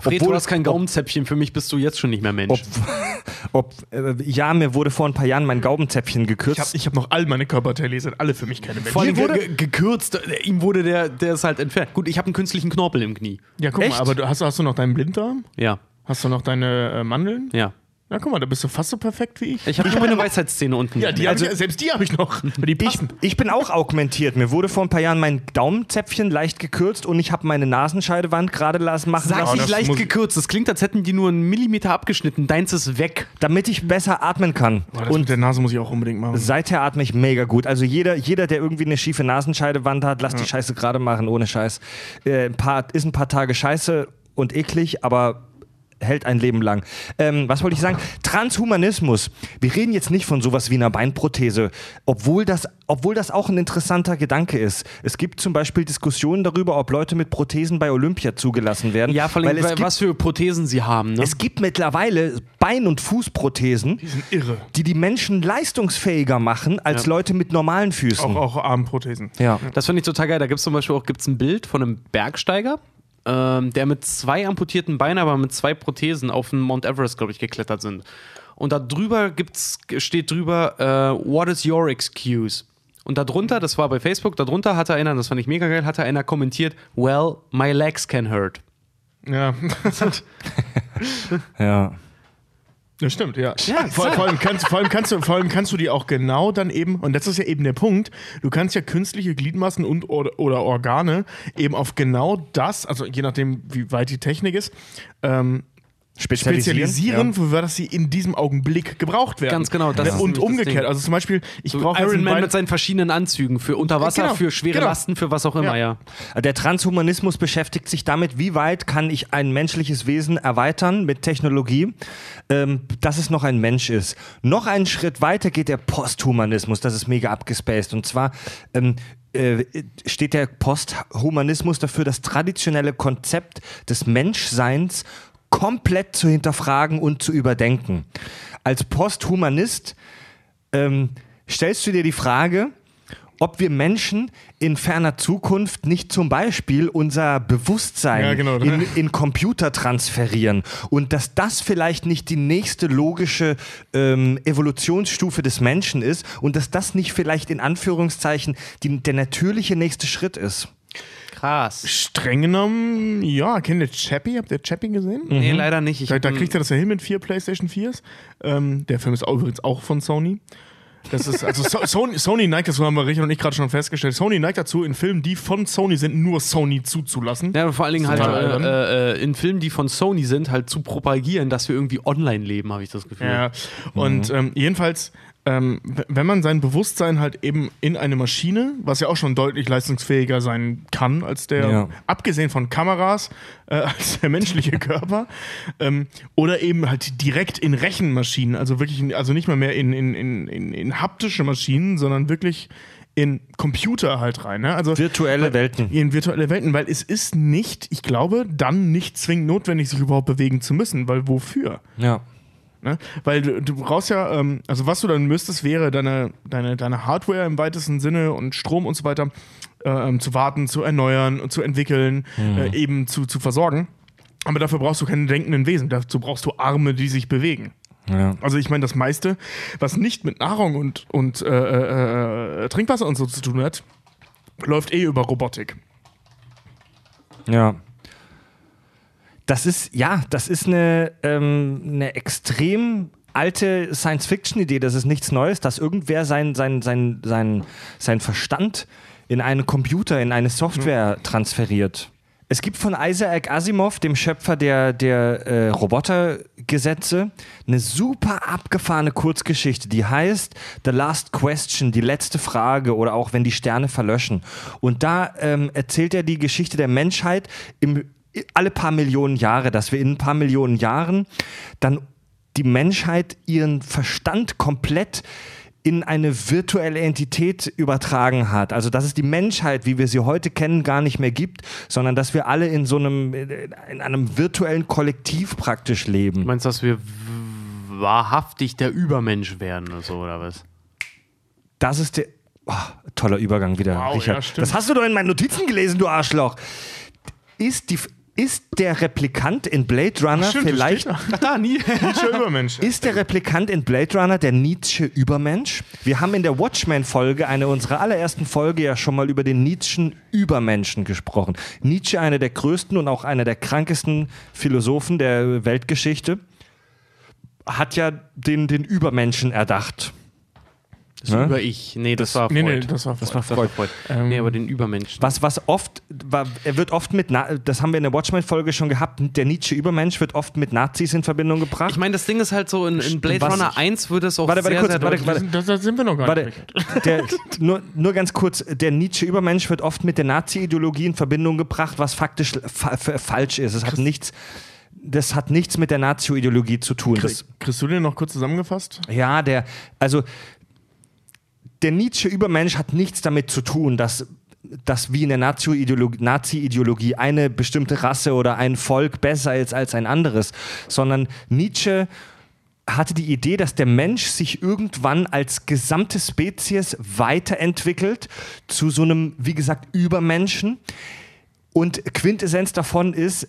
Fred, du hast kein Gaumenzäpfchen, für mich bist du jetzt schon nicht mehr Mensch. Ob, äh, ja, mir wurde vor ein paar Jahren mein Gaubenzäpfchen Ich gekürzt. habe ich hab noch all meine Körperteile, die sind alle für mich keine Menschen. Vor allem wurde- ge ge gekürzt, äh, ihm wurde der, der ist halt entfernt. Gut, ich habe einen künstlichen Knorpel im Knie. ja, guck Echt? mal, aber du, hast, hast du noch deinen Blinddarm? Ja, Hast du noch deine äh, Mandeln? ja. Na guck mal, da bist du fast so perfekt wie ich. Ich habe nur eine Weisheitszähne unten. ja, die Also- ich, selbst die habe ich noch. Die Ich, passen. ich bin auch augmentiert. Mir wurde vor ein paar Jahren mein Daumenzäpfchen leicht gekürzt und ich habe meine Nasenscheidewand gerade lassen machen Sag lassen, nicht das leicht muss- gekürzt. Das klingt, als hätten die nur einen Millimeter abgeschnitten. Deins ist weg. damit ich besser atmen kann. Boah, das mit der Nase muss ich auch unbedingt machen. Seither atme ich mega gut. Also jeder, jeder der irgendwie eine schiefe Nasenscheidewand hat, lass die Scheiße gerade machen, ohne Scheiß. Äh, ein paar, ist ein paar Tage scheiße und eklig, aber hält ein Leben lang. Ähm, was wollte ich sagen? Transhumanismus. Wir reden jetzt nicht von sowas wie einer Beinprothese, obwohl das, obwohl das auch ein interessanter Gedanke ist. Es gibt zum Beispiel Diskussionen darüber, ob Leute mit Prothesen bei Olympia zugelassen werden. Ja, vor allem, weil es gibt, was für Prothesen sie haben. Ne? es gibt mittlerweile Bein- und Fußprothesen, Die sind irre. die die Menschen leistungsfähiger machen als Leute mit normalen Füßen. Auch, auch Armprothesen. Ja. Das finde ich total geil. Da gibt es zum Beispiel auch gibt's ein Bild von einem Bergsteiger, ähm, der mit zwei amputierten Beinen, aber mit zwei Prothesen auf den Mount Everest, glaube ich, geklettert sind. Und da drüber gibt's, steht drüber, äh, What is your excuse? Und darunter, das war bei Facebook, darunter hatte einer, das fand ich mega geil, hatte einer kommentiert, Well, my legs can hurt. Ja. Ja. Das stimmt, ja. Ja, vor, vor, allem kannst, vor, allem kannst du, vor allem kannst du die auch genau dann eben, und das ist ja eben der Punkt, du kannst ja künstliche Gliedmaßen und oder, oder Organe eben auf genau das, also je nachdem, wie weit die Technik ist, ähm, spezialisieren, für dass sie in diesem Augenblick gebraucht werden. Ganz genau, das ist Und das umgekehrt, also zum Beispiel, ich So brauche Iron Man Bein- mit seinen verschiedenen Anzügen für Unterwasser, Genau, für schwere genau. Lasten, für was auch immer, ja. Ja. Der Transhumanismus beschäftigt sich damit, wie weit kann ich ein menschliches Wesen erweitern mit Technologie, ähm, dass es noch ein Mensch ist. Noch einen Schritt weiter geht der Posthumanismus, das ist mega abgespaced. Und zwar ähm, äh, steht der Posthumanismus dafür, das traditionelle Konzept des Menschseins komplett zu hinterfragen und zu überdenken. Als Posthumanist ähm, stellst du dir die Frage, ob wir Menschen in ferner Zukunft nicht zum Beispiel unser Bewusstsein Ja, genau. in, in Computer transferieren und dass das vielleicht nicht die nächste logische ähm, Evolutionsstufe des Menschen ist und dass das nicht vielleicht in Anführungszeichen die, der natürliche nächste Schritt ist. Krass. Streng genommen, ja, kennt ihr Chappie? Habt ihr Chappie gesehen? Nee, leider nicht. Ich Da, da kriegt er das ja hin mit vier PlayStation 4s. Ähm, der Film ist auch übrigens auch von Sony. Das ist, also so, Sony, Sony neigt dazu, haben wir Richard und ich gerade schon festgestellt, Sony neigt dazu, in Filmen, die von Sony sind, nur Sony zuzulassen. Ja, vor allen Dingen halt äh, äh, in Filmen, die von Sony sind, halt zu propagieren, dass wir irgendwie online leben, habe ich das Gefühl. Ja, und ähm, jedenfalls, ähm, wenn man sein Bewusstsein halt eben in eine Maschine, was ja auch schon deutlich leistungsfähiger sein kann als der, Ja. abgesehen von Kameras, äh, als der menschliche Körper, ähm, oder eben halt direkt in Rechenmaschinen, also wirklich, in, also nicht mal mehr in, in, in, in, in haptische Maschinen, sondern wirklich in Computer halt rein. Ne? Also Virtuelle Welten. in virtuelle Welten, weil es ist nicht, ich glaube, dann nicht zwingend notwendig, sich überhaupt bewegen zu müssen, weil wofür? Ja. Ne? Weil du, du brauchst ja, ähm, also was du dann müsstest, wäre deine, deine, deine Hardware im weitesten Sinne und Strom und so weiter äh, ähm, zu warten, zu erneuern und zu entwickeln, äh, eben zu, zu versorgen. Aber dafür brauchst du keine denkenden Wesen, dazu brauchst du Arme, die sich bewegen. ja. Also ich meine, das meiste, was nicht mit Nahrung und, und äh, äh, äh, Trinkwasser und so zu tun hat, läuft eh über Robotik. Ja. Das ist, ja, das ist eine, ähm, eine extrem alte Science-Fiction-Idee. Das ist nichts Neues, dass irgendwer sein, sein, sein, sein, sein Verstand in einen Computer, in eine Software transferiert. Es gibt von Isaac Asimov, dem Schöpfer der, der äh, Robotergesetze, eine super abgefahrene Kurzgeschichte, die heißt The Last Question, die letzte Frage oder auch wenn die Sterne verlöschen. Und da ähm, erzählt er die Geschichte der Menschheit im, alle paar Millionen Jahre, dass wir in ein paar Millionen Jahren dann die Menschheit ihren Verstand komplett in eine virtuelle Entität übertragen hat. Also dass es die Menschheit, wie wir sie heute kennen, gar nicht mehr gibt, sondern dass wir alle in so einem, in einem virtuellen Kollektiv praktisch Du leben. meinst, dass wir wahrhaftig der Übermensch werden oder so, oder was? Das ist der. Oh, toller Übergang wieder, Wow, Richard. ja, das hast du doch in meinen Notizen gelesen, du Arschloch. Ist, die, ist der Replikant in Blade Runner Stimmt, das vielleicht. Ach da, nie. Nietzsche Übermensch. Ist der Replikant in Blade Runner der Nietzsche Übermensch? Wir haben in der Watchmen-Folge, eine unserer allerersten Folge, ja schon mal über den Nietzschen Übermenschen gesprochen. Nietzsche, einer der größten und auch einer der krankesten Philosophen der Weltgeschichte. hat ja den, den Übermenschen erdacht. Das Ne? Über-Ich. Nee, das, war Freud. Nee, nee, das war Das Freud. war Das war Freud. Freud. Ähm, nee, aber den Übermenschen. Was, was oft, war, er wird oft mit, Na das haben wir in der Watchmen-Folge schon gehabt, der Nietzsche-Übermensch wird oft mit Nazis in Verbindung gebracht. Ich meine, das Ding ist halt so, in, in Blade Was- Runner 1 wird es auch Warte, warte sehr, kurz, sehr warte, deutlich. warte. Da, da sind wir noch gar Warte, nicht. der, nur, nur ganz kurz, der Nietzsche-Übermensch wird oft mit der Nazi-Ideologie in Verbindung gebracht, was faktisch fa fa- falsch ist. Es hat nichts, das hat nichts mit der Nazi-Ideologie zu tun. Das, Kriegst du den noch kurz zusammengefasst? ja, der, also der Nietzsche-Übermensch hat nichts damit zu tun, dass, dass wie in der Nazi-Ideologie, Nazi-Ideologie eine bestimmte Rasse oder ein Volk besser ist als ein anderes, sondern Nietzsche hatte die Idee, dass der Mensch sich irgendwann als gesamte Spezies weiterentwickelt zu so einem, wie gesagt, Übermenschen. Und Quintessenz davon ist,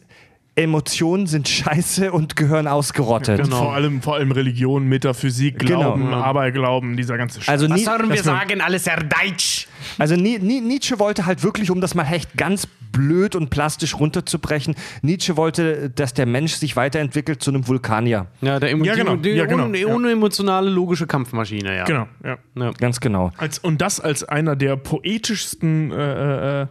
Emotionen sind scheiße und gehören ausgerottet. Und vor allem, vor allem Religion, Metaphysik, Glauben, Genau. Aberglauben, dieser ganze Scheiß. Also, Nie wir sagen? Alles sehr deutsch. also Nie Nie Nietzsche wollte halt wirklich, um das mal echt ganz blöd und plastisch runterzubrechen, Nietzsche wollte, dass der Mensch sich weiterentwickelt zu einem Vulkanier. Ja, der Emo Ja, genau. die, die Ja, genau. un Ja. unemotionale logische Kampfmaschine, ja. genau, ja. Ja. Ganz genau. Als, und das als einer der poetischsten äh, äh,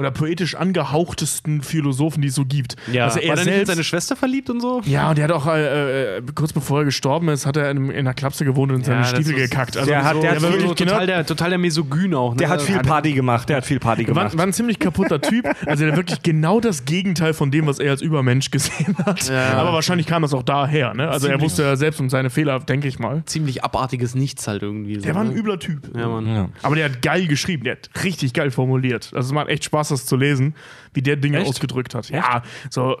oder poetisch angehauchtesten Philosophen, die es so gibt. Ja. Also War er der nicht in selbst, seine Schwester verliebt und so? ja, und der hat auch äh, äh, kurz bevor er gestorben ist, hat er in, in einer Klapse gewohnt und in seine das Stiefel ist- gekackt. Also Der hat- so, der hat war viel- wirklich genau, total, der, total der Mesogyn auch. Ne? Der hat viel Party gemacht, der hat viel Party war, gemacht. war ein ziemlich kaputter Typ. Also der wirklich genau das Gegenteil von dem, was er als Übermensch gesehen hat. Ja. Aber wahrscheinlich kam das auch daher. Ne? Also er Ziemlich. wusste ja selbst um seine Fehler, denke ich mal. Ziemlich abartiges Nichts halt irgendwie. So, Der war ein ne? übler Typ. Ja, Mann. Ja. Aber der hat geil geschrieben, der hat richtig geil formuliert. Also es macht echt Spaß, das zu lesen, wie der Dinge Echt? ausgedrückt hat. Ja, so,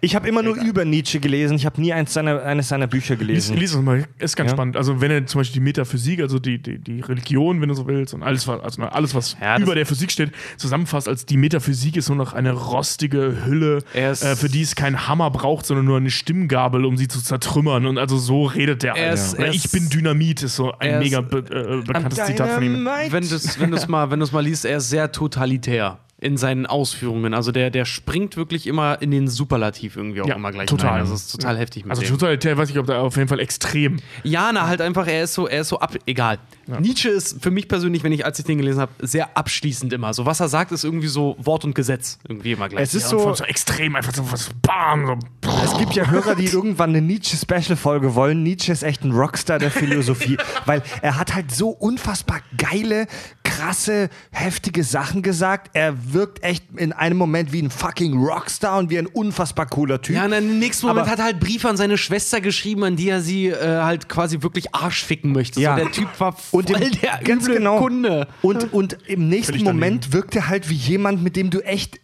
Ich habe immer nur über Nietzsche gelesen, ich habe nie eins seiner, eines seiner Bücher lies, gelesen. lies es mal, ist ganz Ja. spannend. Also wenn er zum Beispiel die Metaphysik, also die, die, die Religion, wenn du so willst, und alles, was- also alles, was Ja, über der Physik steht, zusammenfasst als die Metaphysik ist nur noch eine rostige Hülle, ist- äh, für die es keinen Hammer braucht, sondern nur eine Stimmgabel, um sie zu zertrümmern. Und also so redet der. Er ist- ich bin Dynamit, ist so ein ist- mega be äh, bekanntes Zitat von ihm. Wenn du es wenn du's mal, wenn du's mal liest, er ist sehr totalitär in seinen Ausführungen. Also der, der springt wirklich immer in den Superlativ irgendwie auch Ja, immer gleich total. rein. Also es ist total heftig mit Also dem. totalitär weiß ich, ob da auf jeden Fall extrem. Ja, na halt einfach, er ist so, er ist so ab, egal. Nietzsche ist für mich persönlich, wenn ich, als ich den gelesen habe, sehr abschließend immer. So was er sagt, ist irgendwie so Wort und Gesetz irgendwie immer gleich. Es ist Ja, so, so extrem, einfach so was BAM! So, Es gibt ja Hörer, die irgendwann eine Nietzsche-Special-Folge wollen. Nietzsche ist echt ein Rockstar der Philosophie, weil er hat halt so unfassbar geile, krasse, heftige Sachen gesagt. Er wirkt echt in einem Moment wie ein fucking Rockstar und wie ein unfassbar cooler Typ. ja, und dann im nächsten Moment Aber- hat er halt Briefe an seine Schwester geschrieben, an die er sie äh, halt quasi wirklich arschficken möchte. Ja. So, der Typ war voll und im, der ganz üble genau. Kunde. Und, und im nächsten. Moment wirkt er halt wie jemand, mit dem du echt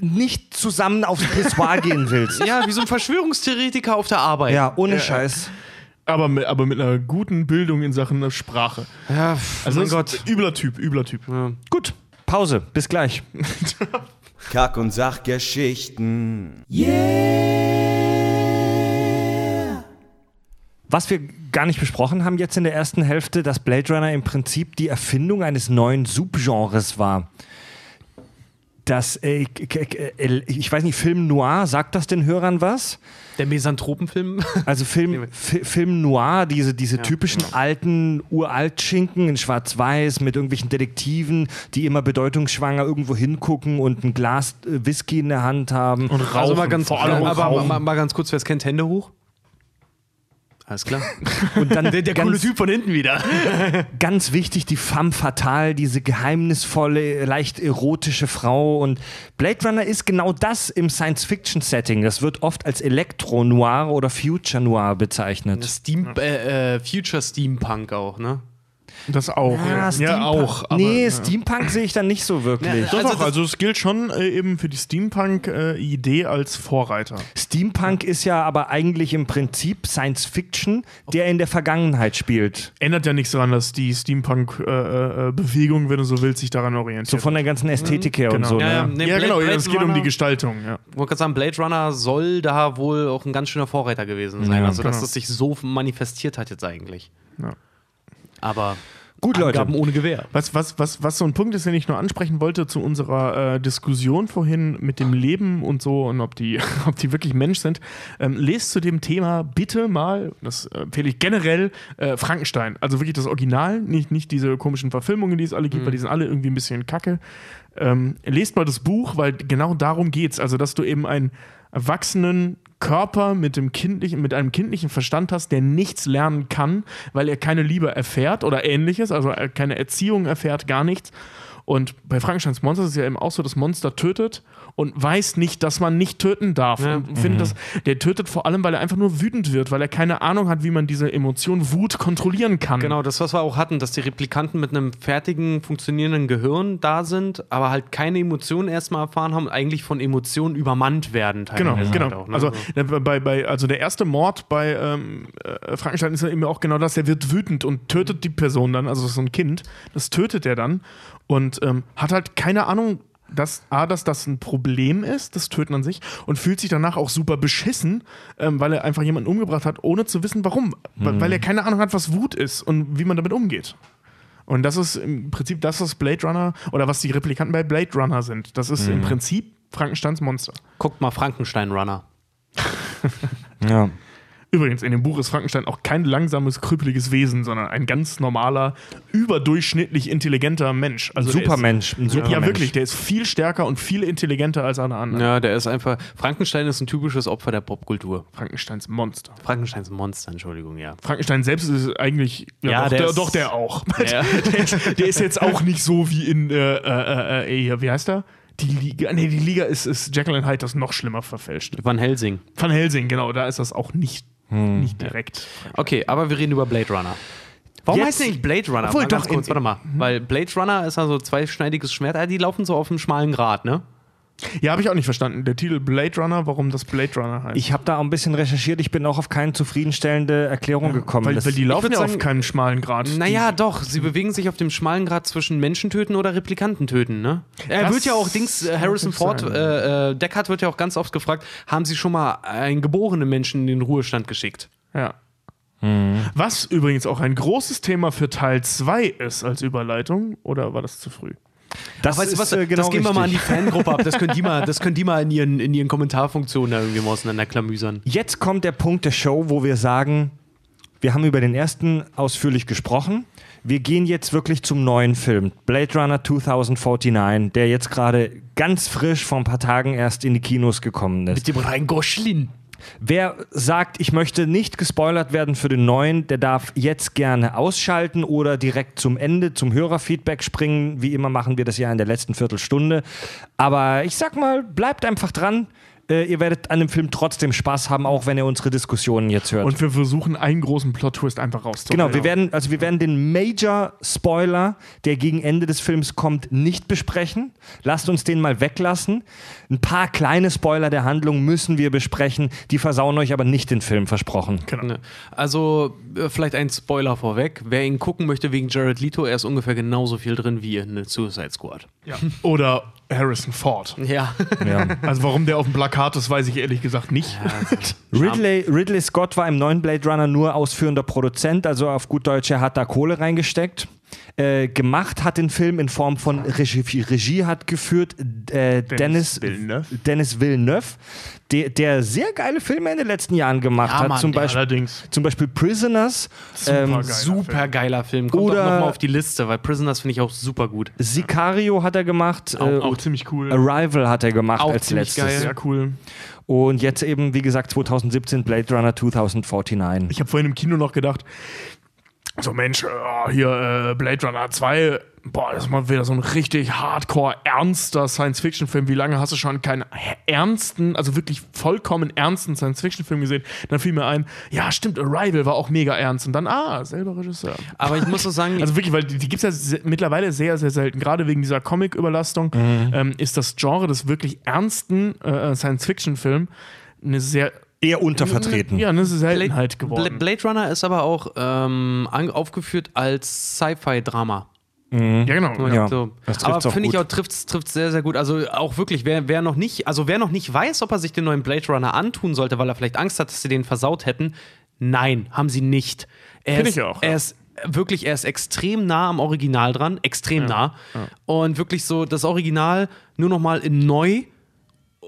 nicht zusammen aufs Pissoir gehen willst. Ja, wie so ein Verschwörungstheoretiker auf der Arbeit. Ja, ohne Scheiß. aber, mit, aber mit einer guten Bildung in Sachen Sprache. Ja, Also mein Gott. übler Typ, übler Typ. Gut, Pause. Bis gleich. Kack- und Sachgeschichten. Was wir gar nicht besprochen haben jetzt in der ersten Hälfte, dass Blade Runner im Prinzip die Erfindung eines neuen Subgenres war. Das, äh, äh, ich weiß nicht, Film Noir, sagt das den Hörern was? Der Mesanthropenfilm. Also Film, Fi- Film Noir, diese, diese typischen alten Uralt-Schinken in Schwarz-Weiß mit irgendwelchen Detektiven, die immer bedeutungsschwanger irgendwo hingucken und ein Glas äh, Whisky in der Hand haben. Und rauchen, Also mal ganz, vor allem aber rauchen. mal, mal ganz kurz, wer es kennt, Hände hoch. Alles klar. Und dann Der, der ganz, coole Typ von hinten wieder. ganz wichtig, die femme fatale, diese geheimnisvolle, leicht erotische Frau. Und Blade Runner ist genau das im Science-Fiction-Setting. Das wird oft als Elektro-Noir oder Future-Noir bezeichnet. Steam, äh, äh, Future Steampunk auch, ne? Das auch. Ja, Steampunk- auch. aber- nee, ja. Steampunk sehe ich dann nicht so wirklich. Doch, Also doch, das- also es gilt schon äh, eben für die Steampunk-Idee als Vorreiter. Steampunk ist ja aber eigentlich im Prinzip Science Fiction, der in der Vergangenheit spielt. Ändert ja nichts daran, dass die Steampunk-Bewegung, wenn du so willst, sich daran orientiert. So von der ganzen Ästhetik her und Genau. so. Ja, ja, Ne? nee, ja, Blade- genau, Blade es geht um die Gestaltung. Ja. Ich wollte gerade sagen, Blade Runner soll da wohl auch ein ganz schöner Vorreiter gewesen sein. Ja, also, dass genau. das sich so manifestiert hat jetzt eigentlich. Ja. Aber Gut, Leute. Angaben ohne Gewehr. Was, was, was, was so ein Punkt ist, den ich nur ansprechen wollte zu unserer äh, Diskussion vorhin mit dem Leben und so und ob die, ob die wirklich Mensch sind. Ähm, lest zu dem Thema bitte mal, das äh, empfehle ich generell, äh, Frankenstein. Also wirklich das Original, nicht, nicht diese komischen Verfilmungen, die es alle gibt, weil die sind alle irgendwie ein bisschen kacke. Ähm, lest mal das Buch, weil genau darum geht's. Also, dass du eben einen erwachsenen Körper mit, dem kindlichen, mit einem kindlichen Verstand hast, der nichts lernen kann, weil er keine Liebe erfährt oder ähnliches, also keine Erziehung erfährt, gar nichts. Und bei Frankensteins Monster ist es ja eben auch so, das Monster tötet und weiß nicht, dass man nicht töten darf. Ja. Und findet das, der tötet vor allem, weil er einfach nur wütend wird, weil er keine Ahnung hat, wie man diese Emotion Wut kontrollieren kann. Genau, das, was wir auch hatten, dass die Replikanten mit einem fertigen, funktionierenden Gehirn da sind, aber halt keine Emotionen erstmal erfahren haben und eigentlich von Emotionen übermannt werden. Genau, teilweise genau. halt auch, ne? Also, der, bei, bei, also der erste Mord bei ähm, äh, Frankenstein ist ja eben auch genau das, er wird wütend und tötet die Person dann, also so ein Kind, das tötet er dann und ähm, hat halt keine Ahnung, dass A, dass das ein Problem ist, das Töten an sich, und fühlt sich danach auch super beschissen, ähm, weil er einfach jemanden umgebracht hat, ohne zu wissen, warum. Weil- Weil er keine Ahnung hat, was Wut ist und wie man damit umgeht. Und das ist im Prinzip das, was Blade Runner oder was die Replikanten bei Blade Runner sind. Das ist im Prinzip Frankensteins Monster. Guckt mal Frankenstein Runner. Ja. Übrigens, in dem Buch ist Frankenstein auch kein langsames, krüppeliges Wesen, sondern ein ganz normaler, überdurchschnittlich intelligenter Mensch. Also Supermensch. Ein Ist, Supermensch. ja, wirklich, der ist viel stärker und viel intelligenter als alle anderen. Ja, der ist einfach. Frankenstein ist ein typisches Opfer der Popkultur. Frankensteins Monster. Frankensteins Monster, Entschuldigung, ja. Frankenstein selbst ist eigentlich. Ja, Ja, doch, der der, ist- doch, der auch. Ja. der, ist, der ist jetzt auch nicht so wie in. Äh, äh, äh, äh, wie heißt er? Die Liga. Nee, die Liga ist, ist Jekyll and Hyde das noch schlimmer verfälscht. Van Helsing. Van Helsing, genau, da ist das auch nicht, nicht direkt. Okay, aber wir reden über Blade Runner. Warum Jetzt- heißt der nicht Blade Runner? Obwohl, mal ganz doch, kurz, in- warte mal. Weil Blade Runner ist also zweischneidiges Schwert, die laufen so auf einem schmalen Grat, ne? Ja, habe ich auch nicht verstanden. Der Titel Blade Runner, warum das Blade Runner heißt. Ich habe da auch ein bisschen recherchiert, ich bin auch auf keine zufriedenstellende Erklärung gekommen. weil, weil die laufen ja auf sagen- keinem schmalen Grad. Naja, doch. Sie bewegen sich auf dem schmalen Grad zwischen Menschen töten oder Replikanten töten, ne? Er Das wird ja auch Dings, äh, Harrison Ford, äh, äh, Deckard wird ja auch ganz oft gefragt, haben Sie schon mal einen geborenen Menschen in den Ruhestand geschickt? Ja. Was übrigens auch ein großes Thema für Teil 2 ist als Überleitung, oder war das zu früh? Das weißt du ist was, äh, genau das gehen wir mal an die richtig. Fangruppe ab. Das können die mal, das können die mal in ihren, in ihren Kommentarfunktionen da irgendwie mal auseinanderklamüsern. Jetzt kommt der Punkt der Show, wo wir sagen, wir haben über den ersten ausführlich gesprochen. Wir gehen jetzt wirklich zum neuen Film, Blade Runner 2049, der jetzt gerade ganz frisch vor ein paar Tagen erst in die Kinos gekommen ist. dem Rhein Goschlin. Wer sagt, ich möchte nicht gespoilert werden für den neuen, der darf jetzt gerne ausschalten oder direkt zum Ende, zum Hörerfeedback springen. Wie immer machen wir das ja in der letzten Viertelstunde. Aber ich sag mal, bleibt einfach dran. Äh, ihr werdet an dem Film trotzdem Spaß haben, auch wenn ihr unsere Diskussionen jetzt hört. Und wir versuchen einen großen Plot-Twist einfach rauszuholen. Genau, wir werden, also wir werden den Major-Spoiler, der gegen Ende des Films kommt, nicht besprechen. Lasst uns den mal weglassen. Ein paar kleine Spoiler der Handlung müssen wir besprechen. Die versauen euch aber nicht den Film, versprochen. Genau. Also, äh, vielleicht ein Spoiler vorweg. Wer ihn gucken möchte wegen Jared Leto, er ist ungefähr genauso viel drin wie in der Suicide Squad. Ja. Oder Harrison Ford. Ja. Ja. Also warum der auf dem Plakat ist, weiß ich ehrlich gesagt nicht. Ridley, Ridley Scott war im neuen Blade Runner nur ausführender Produzent, also auf gut Deutsch, er hat da Kohle reingesteckt. Äh, gemacht hat den Film in Form von Regie, Regie hat geführt äh, Dennis, Villeneuve. Dennis Villeneuve, der, der sehr geile Filme in den letzten Jahren gemacht Ja, hat. Mann, zum, Beispiel, Allerdings. zum Beispiel Prisoners, ähm, geiler Super Film. geiler Film. Kommt Oder- auch nochmal auf die Liste, weil Prisoners finde ich auch super gut. Sicario hat er gemacht, Auch, äh, auch ziemlich cool. Arrival hat er gemacht Auch als ziemlich letztes. geil. Sehr cool. Und jetzt eben, wie gesagt, 2017 Blade Runner 2049. Ich habe vorhin im Kino noch gedacht, so Mensch, äh, hier äh, Blade Runner 2, boah, das ist mal wieder so ein richtig hardcore, ernster Science-Fiction-Film. Wie lange hast du schon keinen ernsten, also wirklich vollkommen ernsten Science-Fiction-Film gesehen? Dann fiel mir ein, ja stimmt, Arrival war auch mega ernst. Und dann, ah, selber Regisseur. Aber ich muss so sagen, Also wirklich, weil die, die gibt es ja mittlerweile sehr, sehr selten. Gerade wegen dieser Comic-Überlastung ähm, ist das Genre des wirklich ernsten äh, Science-Fiction-Films eine sehr Eher untervertreten. Ja, eine Seltenheit Blade, halt geworden. Blade Runner ist aber auch ähm, aufgeführt als Sci-Fi-Drama. ja, genau. Ja, so. das Aber finde ich auch, trifft es sehr, sehr gut. Also auch wirklich, wer, wer noch nicht, also wer noch nicht weiß, ob er sich den neuen Blade Runner antun sollte, weil er vielleicht Angst hat, dass sie den versaut hätten, nein, haben sie nicht. Er Finde ist, ich auch, ja. Er ist wirklich, er ist extrem nah am Original dran, extrem nah. Und wirklich so das Original nur noch mal in neu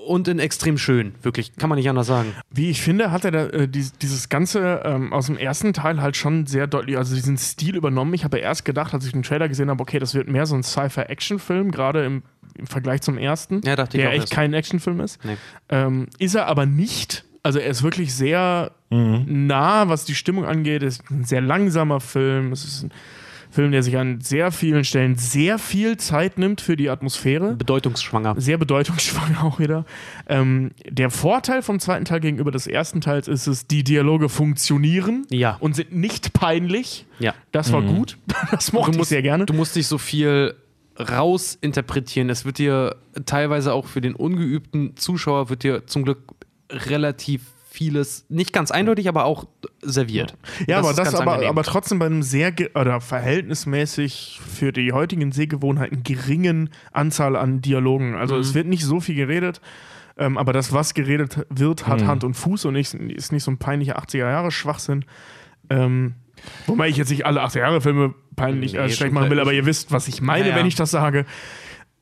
und in extrem schön. Wirklich, kann man nicht anders sagen. Wie ich finde, hat er da, äh, dies, dieses Ganze ähm, aus dem ersten Teil halt schon sehr deutlich, also diesen Stil übernommen. Ich habe ja erst gedacht, als ich den Trailer gesehen habe, okay, das wird mehr so ein Sci-Fi-Action-Film, gerade im, im Vergleich zum ersten, Ja, dachte ich der auch echt erst. kein Actionfilm ist. Nee. Ähm, ist er aber nicht. Also er ist wirklich sehr nah, was die Stimmung angeht. Es ist ein sehr langsamer Film. Es ist ein Film, der sich an sehr vielen Stellen sehr viel Zeit nimmt für die Atmosphäre Bedeutungsschwanger. sehr bedeutungsschwanger auch wieder. Ähm, der Vorteil vom zweiten Teil gegenüber des ersten Teils ist es, die Dialoge funktionieren Ja. und sind nicht peinlich. Ja. Das war gut. Das mochte ich sehr gerne. Du musst nicht so viel rausinterpretieren. Es wird dir teilweise auch für den ungeübten Zuschauer wird dir zum Glück relativ vieles, nicht ganz eindeutig, aber auch serviert. Ja, aber ist das aber, angenehm. aber trotzdem bei einem sehr oder verhältnismäßig für die heutigen Sehgewohnheiten geringen Anzahl an Dialogen. Also Mhm. es wird nicht so viel geredet. Ähm, aber das, was geredet wird, hat Mhm. Hand und Fuß und nicht, ist nicht so ein peinlicher 80er-Jahre-Schwachsinn. Ähm, wobei ich jetzt nicht alle 80er-Jahre-Filme peinlich Nee, äh, schlecht machen will, aber ihr wisst, was ich meine, Ja, ja. wenn ich das sage.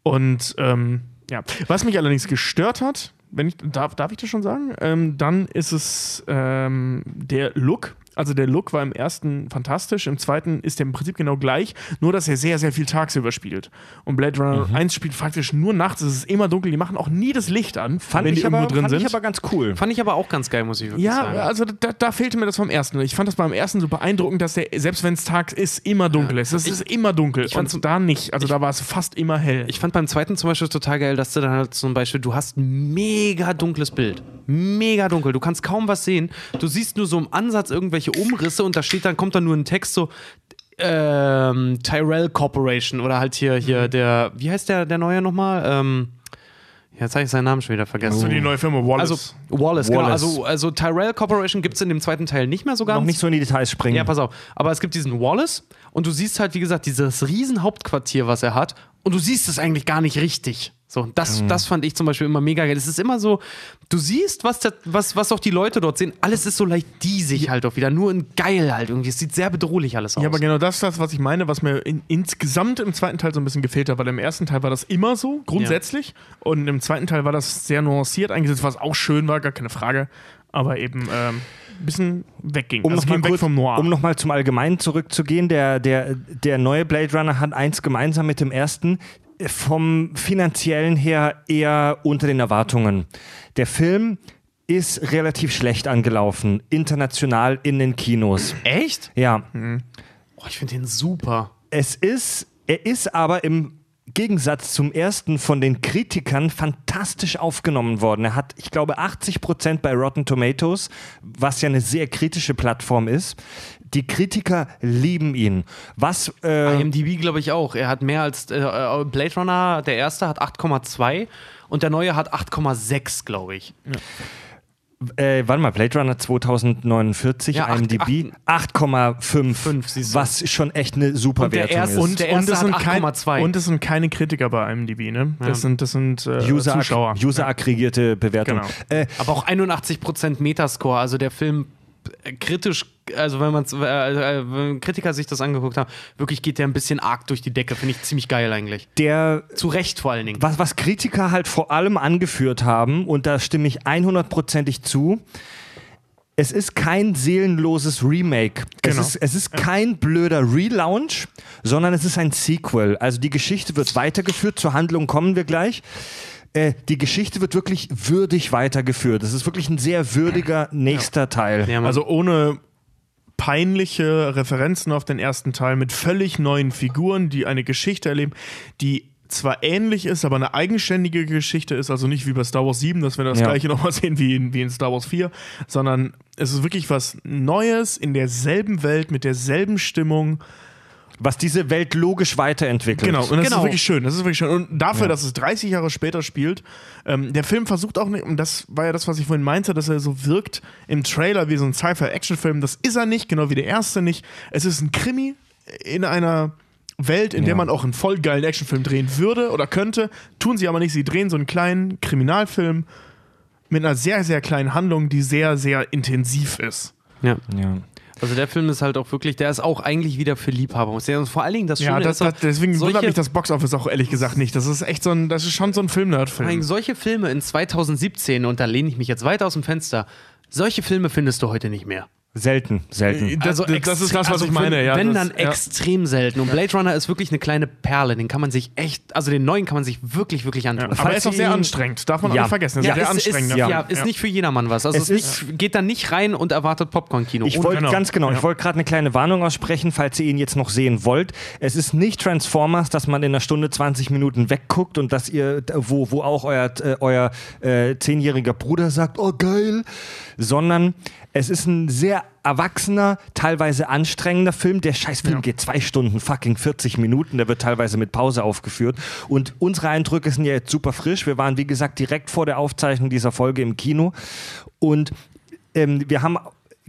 Und ähm, ja, was mich allerdings gestört hat, wenn ich, darf, darf ich das schon sagen? Ähm, dann ist es ähm, der Look. Also der Look war im ersten fantastisch, im zweiten ist er im Prinzip genau gleich, nur dass er sehr, sehr viel tagsüber spielt. Und Blade Runner Mhm. 1 spielt faktisch nur nachts, es ist immer dunkel, die machen auch nie das Licht an, Fand, wenn die ich aber, irgendwo drin fand sind. ich aber ganz cool. Fand ich aber auch ganz geil, muss ich wirklich ja, sagen. also da, da fehlte mir das vom ersten. Ich fand das beim ersten so beeindruckend, dass der, selbst wenn es tags ist, immer dunkel ist. Es ist immer dunkel. fand's- Und da nicht. Also da war es fast immer hell. Ich fand beim zweiten zum Beispiel total geil, dass du dann halt zum Beispiel, du hast ein mega dunkles Bild. Mega dunkel. Du kannst kaum was sehen. Du siehst nur so im Ansatz irgendwelche Umrisse und da steht dann, kommt dann nur ein Text so, ähm, Tyrell Corporation oder halt hier, hier der, wie heißt der, der neue nochmal? Ähm, jetzt habe ich seinen Namen schon wieder vergessen. so die neue Firma Wallace. Also Wallace, genau. Wallace. Also, also Tyrell Corporation gibt es in dem zweiten Teil nicht mehr so ganz. Noch nicht so in die Details springen. Ja, pass auf. Aber es gibt diesen Wallace und du siehst halt, wie gesagt, dieses riesen Hauptquartier, was er hat. Und du siehst es eigentlich gar nicht richtig. So, das, Mhm. das fand ich zum Beispiel immer mega geil. Es ist immer so, du siehst, was, der, was, was auch die Leute dort sehen. Alles ist so leicht diesig halt auch wieder. Nur in geil halt irgendwie. Es sieht sehr bedrohlich alles aus. Ja, aber genau das ist das, was ich meine, was mir in, insgesamt im zweiten Teil so ein bisschen gefehlt hat, weil im ersten Teil war das immer so, grundsätzlich. Und im zweiten Teil war das sehr nuanciert eingesetzt, was auch schön war, gar keine Frage. Aber eben ähm, ein bisschen wegging. Um also nochmal weg vom Noir. um noch mal zum Allgemeinen zurückzugehen, der, der, der neue Blade Runner hat eins gemeinsam mit dem ersten. Vom finanziellen her eher unter den Erwartungen. Der Film ist relativ schlecht angelaufen, international in den Kinos. Echt? Ja, Oh, ich finde den super. es ist, er ist aber im Gegensatz zum ersten von den Kritikern fantastisch aufgenommen worden. Er hat, ich glaube, 80 Prozent bei Rotten Tomatoes, was ja eine sehr kritische Plattform ist. Die Kritiker lieben ihn. Was, äh, IMDb glaube ich auch. Er hat mehr als äh, äh, Blade Runner, der erste hat 8,2 und der neue hat 8,6, glaube ich. äh, warte mal, Blade Runner 2049, Ja, IMDb, 8,5, Fünf, siehst du. was schon echt eine super Und der Wertung erste- ist. und, der und, erste es sind hat kein, 8,2. und es sind keine Kritiker bei IMDb, ne? Das Ja. sind, das sind äh, User, Zuschauer. User aggregierte Bewertung. Genau. Äh, Aber auch 81% Metascore, also der Film kritisch, also wenn man äh, äh, wenn Kritiker sich das angeguckt haben, wirklich geht der ein bisschen arg durch die Decke, finde ich ziemlich geil eigentlich. der Zu Recht vor allen Dingen. was, was Kritiker halt vor allem angeführt haben, und da stimme ich 100%ig zu, es ist kein seelenloses Remake. Genau. Es, ist, es ist kein blöder Relaunch, sondern es ist ein Sequel. Also die Geschichte wird weitergeführt, zur Handlung kommen wir gleich. Äh, die Geschichte wird wirklich würdig weitergeführt. Es ist wirklich ein sehr würdiger nächster Teil. Ja. Also ohne peinliche Referenzen auf den ersten Teil mit völlig neuen Figuren, die eine Geschichte erleben, die zwar ähnlich ist, aber eine eigenständige Geschichte ist, also nicht wie bei Star Wars 7, dass wir das Ja. gleiche nochmal sehen wie in, wie in Star Wars 4, sondern es ist wirklich was Neues in derselben Welt, mit derselben Stimmung. Was diese Welt logisch weiterentwickelt. Genau, und das Genau. ist wirklich schön. Das ist wirklich schön. Und dafür, dass es 30 Jahre später spielt, ähm, der Film versucht auch nicht, und das war ja das, was ich vorhin meinte, dass er so wirkt im Trailer wie so ein Sci-Fi-Action-Film. Das ist er nicht, genau wie der erste nicht. Es ist ein Krimi in einer Welt, in der Ja. man auch einen voll geilen Actionfilm drehen würde oder könnte. Tun sie aber nicht. Sie drehen so einen kleinen Kriminalfilm mit einer sehr, sehr kleinen Handlung, die sehr, sehr intensiv ist. ja. Ja. Also der Film ist halt auch wirklich, der ist auch eigentlich wieder für Liebhaber. Und vor allen Dingen das Ja, Schöne das, ist das, deswegen solche, wundert mich das Boxoffice auch ehrlich gesagt nicht. Das ist echt so ein, das ist schon so ein Film-Nerd-Film. Solche Filme in 2017, und da lehne ich mich jetzt weit aus dem Fenster, solche Filme findest du heute nicht mehr. Selten, selten. Das, das, das ist das, was also ich meine. Ja, wenn das, dann ja. extrem selten. Und Blade Runner ist wirklich eine kleine Perle. Den kann man sich echt, also den neuen kann man sich wirklich, wirklich antun. Aber er ist auch sehr anstrengend. Darf man auch Ja. nicht vergessen. Das Ja, ist sehr ist, anstrengend. ist, ja, ist nicht für jedermann was. Also Es es ist geht da nicht rein und erwartet Popcorn-Kino. Ich wollte genau. ganz genau, ich Ja. wollte gerade eine kleine Warnung aussprechen, falls ihr ihn jetzt noch sehen wollt. Es ist nicht Transformers, dass man in einer Stunde 20 Minuten wegguckt und dass ihr, wo, wo auch euer, äh, euer äh, zehnjähriger Bruder sagt, oh geil, sondern es ist ein sehr erwachsener, teilweise anstrengender Film. Der Scheißfilm geht zwei Stunden, fucking 40 Minuten. Der wird teilweise mit Pause aufgeführt. Und unsere Eindrücke sind ja jetzt super frisch. Wir waren, wie gesagt, direkt vor der Aufzeichnung dieser Folge im Kino. Und ähm, wir haben,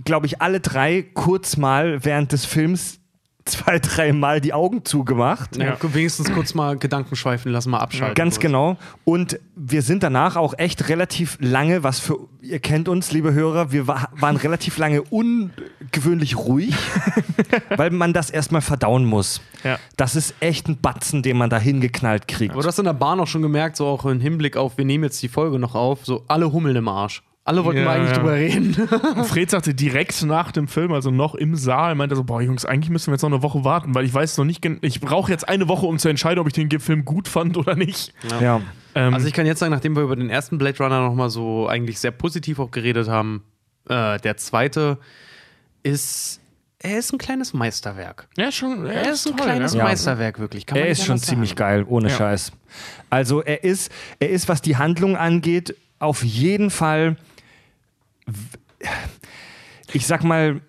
glaube ich, alle drei kurz mal während des Films zwei, drei Mal die Augen zugemacht. ja, wenigstens kurz mal Gedanken schweifen lassen, mal abschalten. Ganz kurz. genau. Und wir sind danach auch echt relativ lange, was für, ihr kennt uns, liebe Hörer, wir wa waren relativ lange ungewöhnlich ruhig, weil man das erstmal verdauen muss. Ja. Das ist echt ein Batzen, den man da hingeknallt kriegt. Aber du hast in der Bahn auch schon gemerkt, so auch im Hinblick auf, wir nehmen jetzt die Folge noch auf, so alle Hummeln im Arsch. Alle wollten Ja, mal eigentlich ja. drüber reden. Fred sagte direkt nach dem Film, also noch im Saal, meinte so, boah Jungs, eigentlich müssen wir jetzt noch eine Woche warten, weil ich weiß noch nicht, ich brauche jetzt eine Woche, um zu entscheiden, ob ich den Film gut fand oder nicht. ja. Ähm, Also ich kann jetzt sagen, nachdem wir über den ersten Blade Runner nochmal so eigentlich sehr positiv auch geredet haben, äh, der zweite ist, er ist ein kleines Meisterwerk. ja, schon, Er ist ein toll, kleines ja. Meisterwerk, wirklich. Kann man Er ist schon ziemlich sagen. geil, ohne Ja. Scheiß. Also er ist, er ist, was die Handlung angeht, auf jeden Fall, ich sag mal,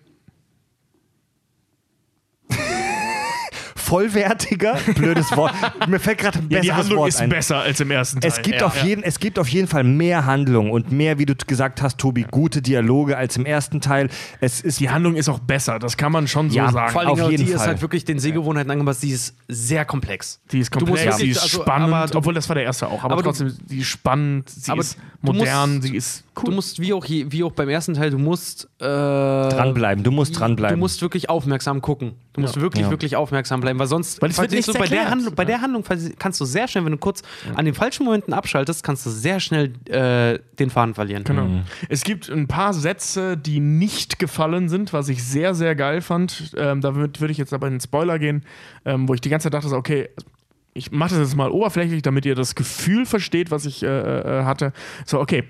vollwertiger, blödes Wort. Mir fällt gerade ein Ja, besseres die Handlung Wort ist ein. besser als im ersten Teil. Es gibt, ja. auf jeden, es gibt auf jeden Fall mehr Handlung und mehr, wie du gesagt hast, Tobi, gute Dialoge als im ersten Teil. Es ist Die Handlung ist auch besser, das kann man schon so Ja, sagen. Vor allem, Auf jeden die ist Fall. halt wirklich den Sehgewohnheiten angepasst, die ist sehr komplex. Die ist komplex, wirklich- die ist also, spannend, aber du- obwohl das war der erste auch, aber, aber du- trotzdem, die ist spannend, sie aber ist du musst- modern, sie ist Du musst, wie auch, je, wie auch beim ersten Teil, du musst äh, dranbleiben. Du musst dranbleiben. Du musst wirklich aufmerksam gucken. Du musst wirklich, Ja. wirklich aufmerksam bleiben, weil sonst Weil es wird nichts du bei der. Handlung, bei der Handlung kannst du sehr schnell, wenn du kurz an den falschen Momenten abschaltest, kannst du sehr schnell äh, den Faden verlieren. Genau. Es gibt ein paar Sätze, die nicht gefallen sind, was ich sehr, sehr geil fand. Ähm, damit würde ich jetzt aber in den Spoiler gehen, ähm, wo ich die ganze Zeit dachte, so, okay, ich mache das jetzt mal oberflächlich, damit ihr das Gefühl versteht, was ich äh, äh, hatte. So, okay.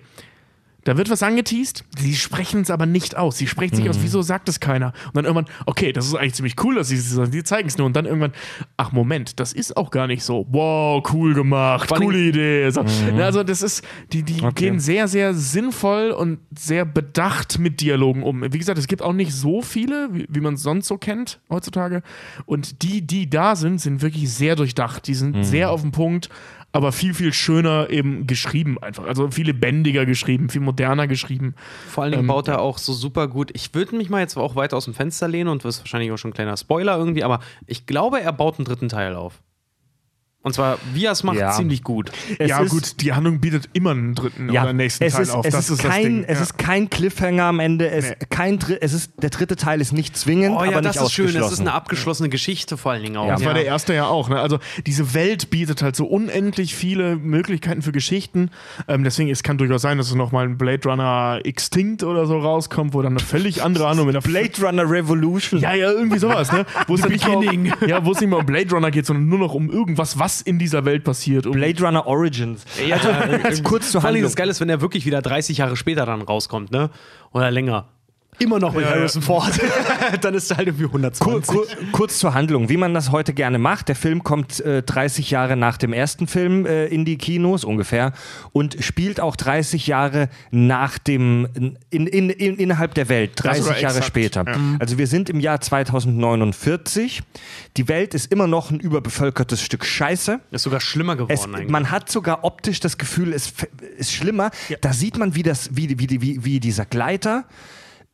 Da wird was angeteased, sie sprechen es aber nicht aus. Sie sprechen sich aus, wieso sagt es keiner? Und dann irgendwann, okay, das ist eigentlich ziemlich cool, dass sie es sagen, die zeigen es nur. Und dann irgendwann, ach Moment, das ist auch gar nicht so. Wow, cool gemacht, allem- coole Idee. So, ne, Also das ist, die, die Okay. gehen sehr, sehr sinnvoll und sehr bedacht mit Dialogen um. Wie gesagt, es gibt auch nicht so viele, wie, wie man es sonst so kennt heutzutage. Und die, die da sind, sind wirklich sehr durchdacht. Die sind sehr auf den Punkt, aber viel, viel schöner eben geschrieben einfach. Also viel lebendiger geschrieben, viel moderner geschrieben. Vor allen Dingen Ähm, baut er auch so super gut. Ich würde mich mal jetzt auch weiter aus dem Fenster lehnen und das ist wahrscheinlich auch schon ein kleiner Spoiler irgendwie, aber ich glaube, er baut einen dritten Teil auf. Und zwar, wie er es macht, Ja. ziemlich gut. Es ja, ist- gut, die Handlung bietet immer einen dritten Ja, oder nächsten es Teil ist, auf. Es das ist, das kein, Ding. es ja. ist kein Cliffhanger am Ende. Es, Nee. kein, es ist, der dritte Teil ist nicht zwingend, Oh ja, aber das nicht ist schön. Es ist eine abgeschlossene Geschichte vor allen Dingen auch. Ja. Das war der erste ja auch. Ne? Also diese Welt bietet halt so unendlich viele Möglichkeiten für Geschichten. Ähm, deswegen es kann durchaus sein, dass es nochmal ein Blade Runner Extinct oder so rauskommt, wo dann eine völlig andere Handlung mit einer Blade Runner Revolution. ja, ja, irgendwie sowas, ne? Wo es dann nicht mehr, um, Beginning. ja, wo es nicht mehr um Blade Runner geht, sondern nur noch um irgendwas, was in dieser Welt passiert. Um, Blade Runner Origins. Also, als kurz zur Vor allem Handlung. das Geile ist, wenn er wirklich wieder 30 Jahre später dann rauskommt, ne? Oder länger. Immer noch mit Harrison Ford. dann ist er halt irgendwie Kur, 120. kur, kurz zur Handlung, wie man das heute gerne macht. Der Film kommt äh, 30 Jahre nach dem ersten Film äh, in die Kinos ungefähr und spielt auch 30 Jahre nach dem in, in, in, innerhalb der Welt, 30 sogar Jahre exakt, später. Also wir sind im Jahr 2049. Die Welt ist immer noch ein überbevölkertes Stück Scheiße. Ist sogar schlimmer geworden Es, eigentlich. man hat sogar optisch das Gefühl, es ist schlimmer. Da sieht man, wie, das, wie, wie, wie, wie dieser Gleiter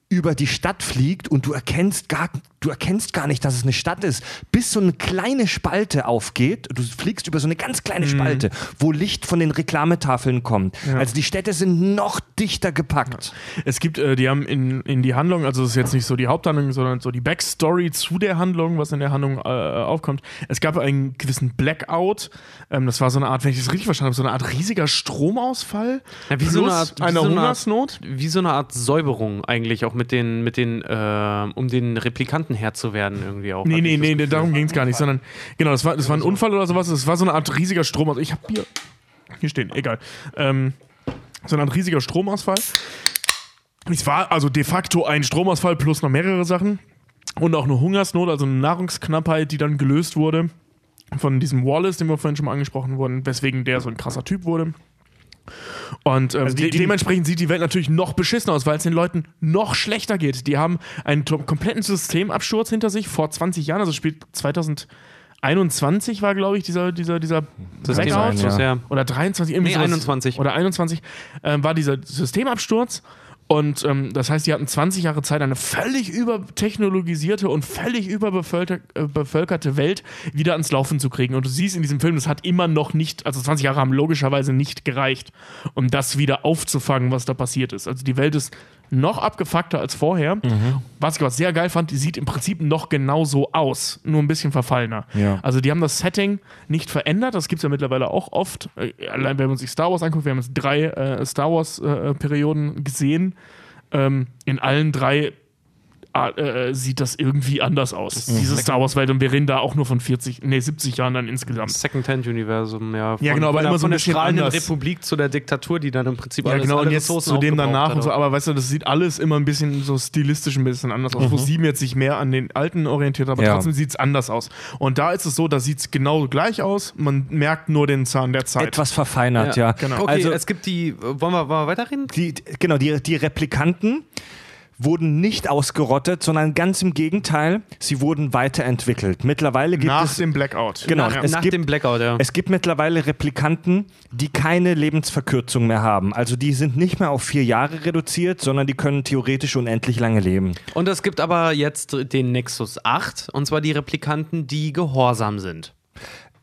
über die Stadt fliegt und du erkennst gar, du erkennst gar nicht, dass es eine Stadt ist, bis so eine kleine Spalte aufgeht. Du fliegst über so eine ganz kleine Spalte, wo Licht von den Reklametafeln kommt. Also die Städte sind noch dichter gepackt. Es gibt, äh, die haben in, in die Handlung, also das ist jetzt nicht so die Haupthandlung, sondern so die Backstory zu der Handlung, was in der Handlung äh, aufkommt. Es gab einen gewissen Blackout. Ähm, das war so eine Art, wenn ich das richtig verstanden habe, so eine Art riesiger Stromausfall. Ja, wie plus so eine Art, wie eine so eine Art, Hungersnot. wie so eine Art Säuberung eigentlich auch mit den, mit den, äh, um den Replikanten Herr zu werden irgendwie auch. Nee, nee, nee, Gefühl. darum ging es gar nicht, sondern genau, das war, das war ein Unfall oder sowas. Es war so eine Art riesiger Strom. Also ich habe hier, hier stehen, egal. Ähm, so eine Art riesiger Stromausfall. Es war also de facto ein Stromausfall plus noch mehrere Sachen. Und auch eine Hungersnot, also eine Nahrungsknappheit, die dann gelöst wurde von diesem Wallace, den wir vorhin schon mal angesprochen wurden, weswegen der so ein krasser Typ wurde. Und ähm, Also die- de die- dementsprechend sieht die Welt natürlich noch beschissener aus, weil es den Leuten noch schlechter geht. Die haben einen kompletten Systemabsturz hinter sich vor 20 Jahren, also spielt 2021 war, glaube ich, dieser, dieser, dieser System- Blackout. ja. Ja. Oder 23, irgendwie Nee, sowas. 21. Oder 21 ähm, war dieser Systemabsturz. Und ähm, das heißt, die hatten 20 Jahre Zeit, eine völlig übertechnologisierte und völlig überbevölkerte äh, Welt wieder ans Laufen zu kriegen. Und du siehst in diesem Film, das hat immer noch nicht, also 20 Jahre haben logischerweise nicht gereicht, um das wieder aufzufangen, was da passiert ist. Also die Welt ist noch abgefuckter als vorher. Was ich aber sehr geil fand, die sieht im Prinzip noch genauso aus, nur ein bisschen verfallener. Ja. Also die haben das Setting nicht verändert, das gibt es ja mittlerweile auch oft. Äh, Allein wenn man sich Star Wars anguckt, wir haben jetzt drei äh, Star Wars-Perioden gesehen. Ähm, in allen drei äh, äh, sieht das irgendwie anders aus, Mhm. diese Star Wars-Welt. Und wir reden da auch nur von 40, nee, 70 Jahren dann insgesamt. Second-Hand-Universum, ja. Von, Ja, genau, aber von der, immer so von ein der bisschen strahlenden anders. Republik zu der Diktatur, die dann im Prinzip Ja, alles, genau, alle und jetzt Ressourcen zu dem danach und so, aber- weißt du, das sieht alles immer ein bisschen so stilistisch ein bisschen anders aus. Wo sieben jetzt sich mehr an den alten orientiert, aber Ja. trotzdem sieht es anders aus. Und da ist es so, da sieht es genau gleich aus. Man merkt nur den Zahn der Zeit. Etwas verfeinert, ja. genau. Okay, Also es gibt die. Wollen wir, wollen wir weiterreden? die, genau, die, die Replikanten wurden nicht ausgerottet, sondern ganz im Gegenteil, sie wurden weiterentwickelt. Mittlerweile gibt Nach es dem Blackout. Genau, Ja. es Nach gibt- dem Blackout, ja. Es gibt mittlerweile Replikanten, die keine Lebensverkürzung mehr haben. Also die sind nicht mehr auf vier Jahre reduziert, sondern die können theoretisch unendlich lange leben. Und es gibt aber jetzt den Nexus 8, und zwar die Replikanten, die gehorsam sind.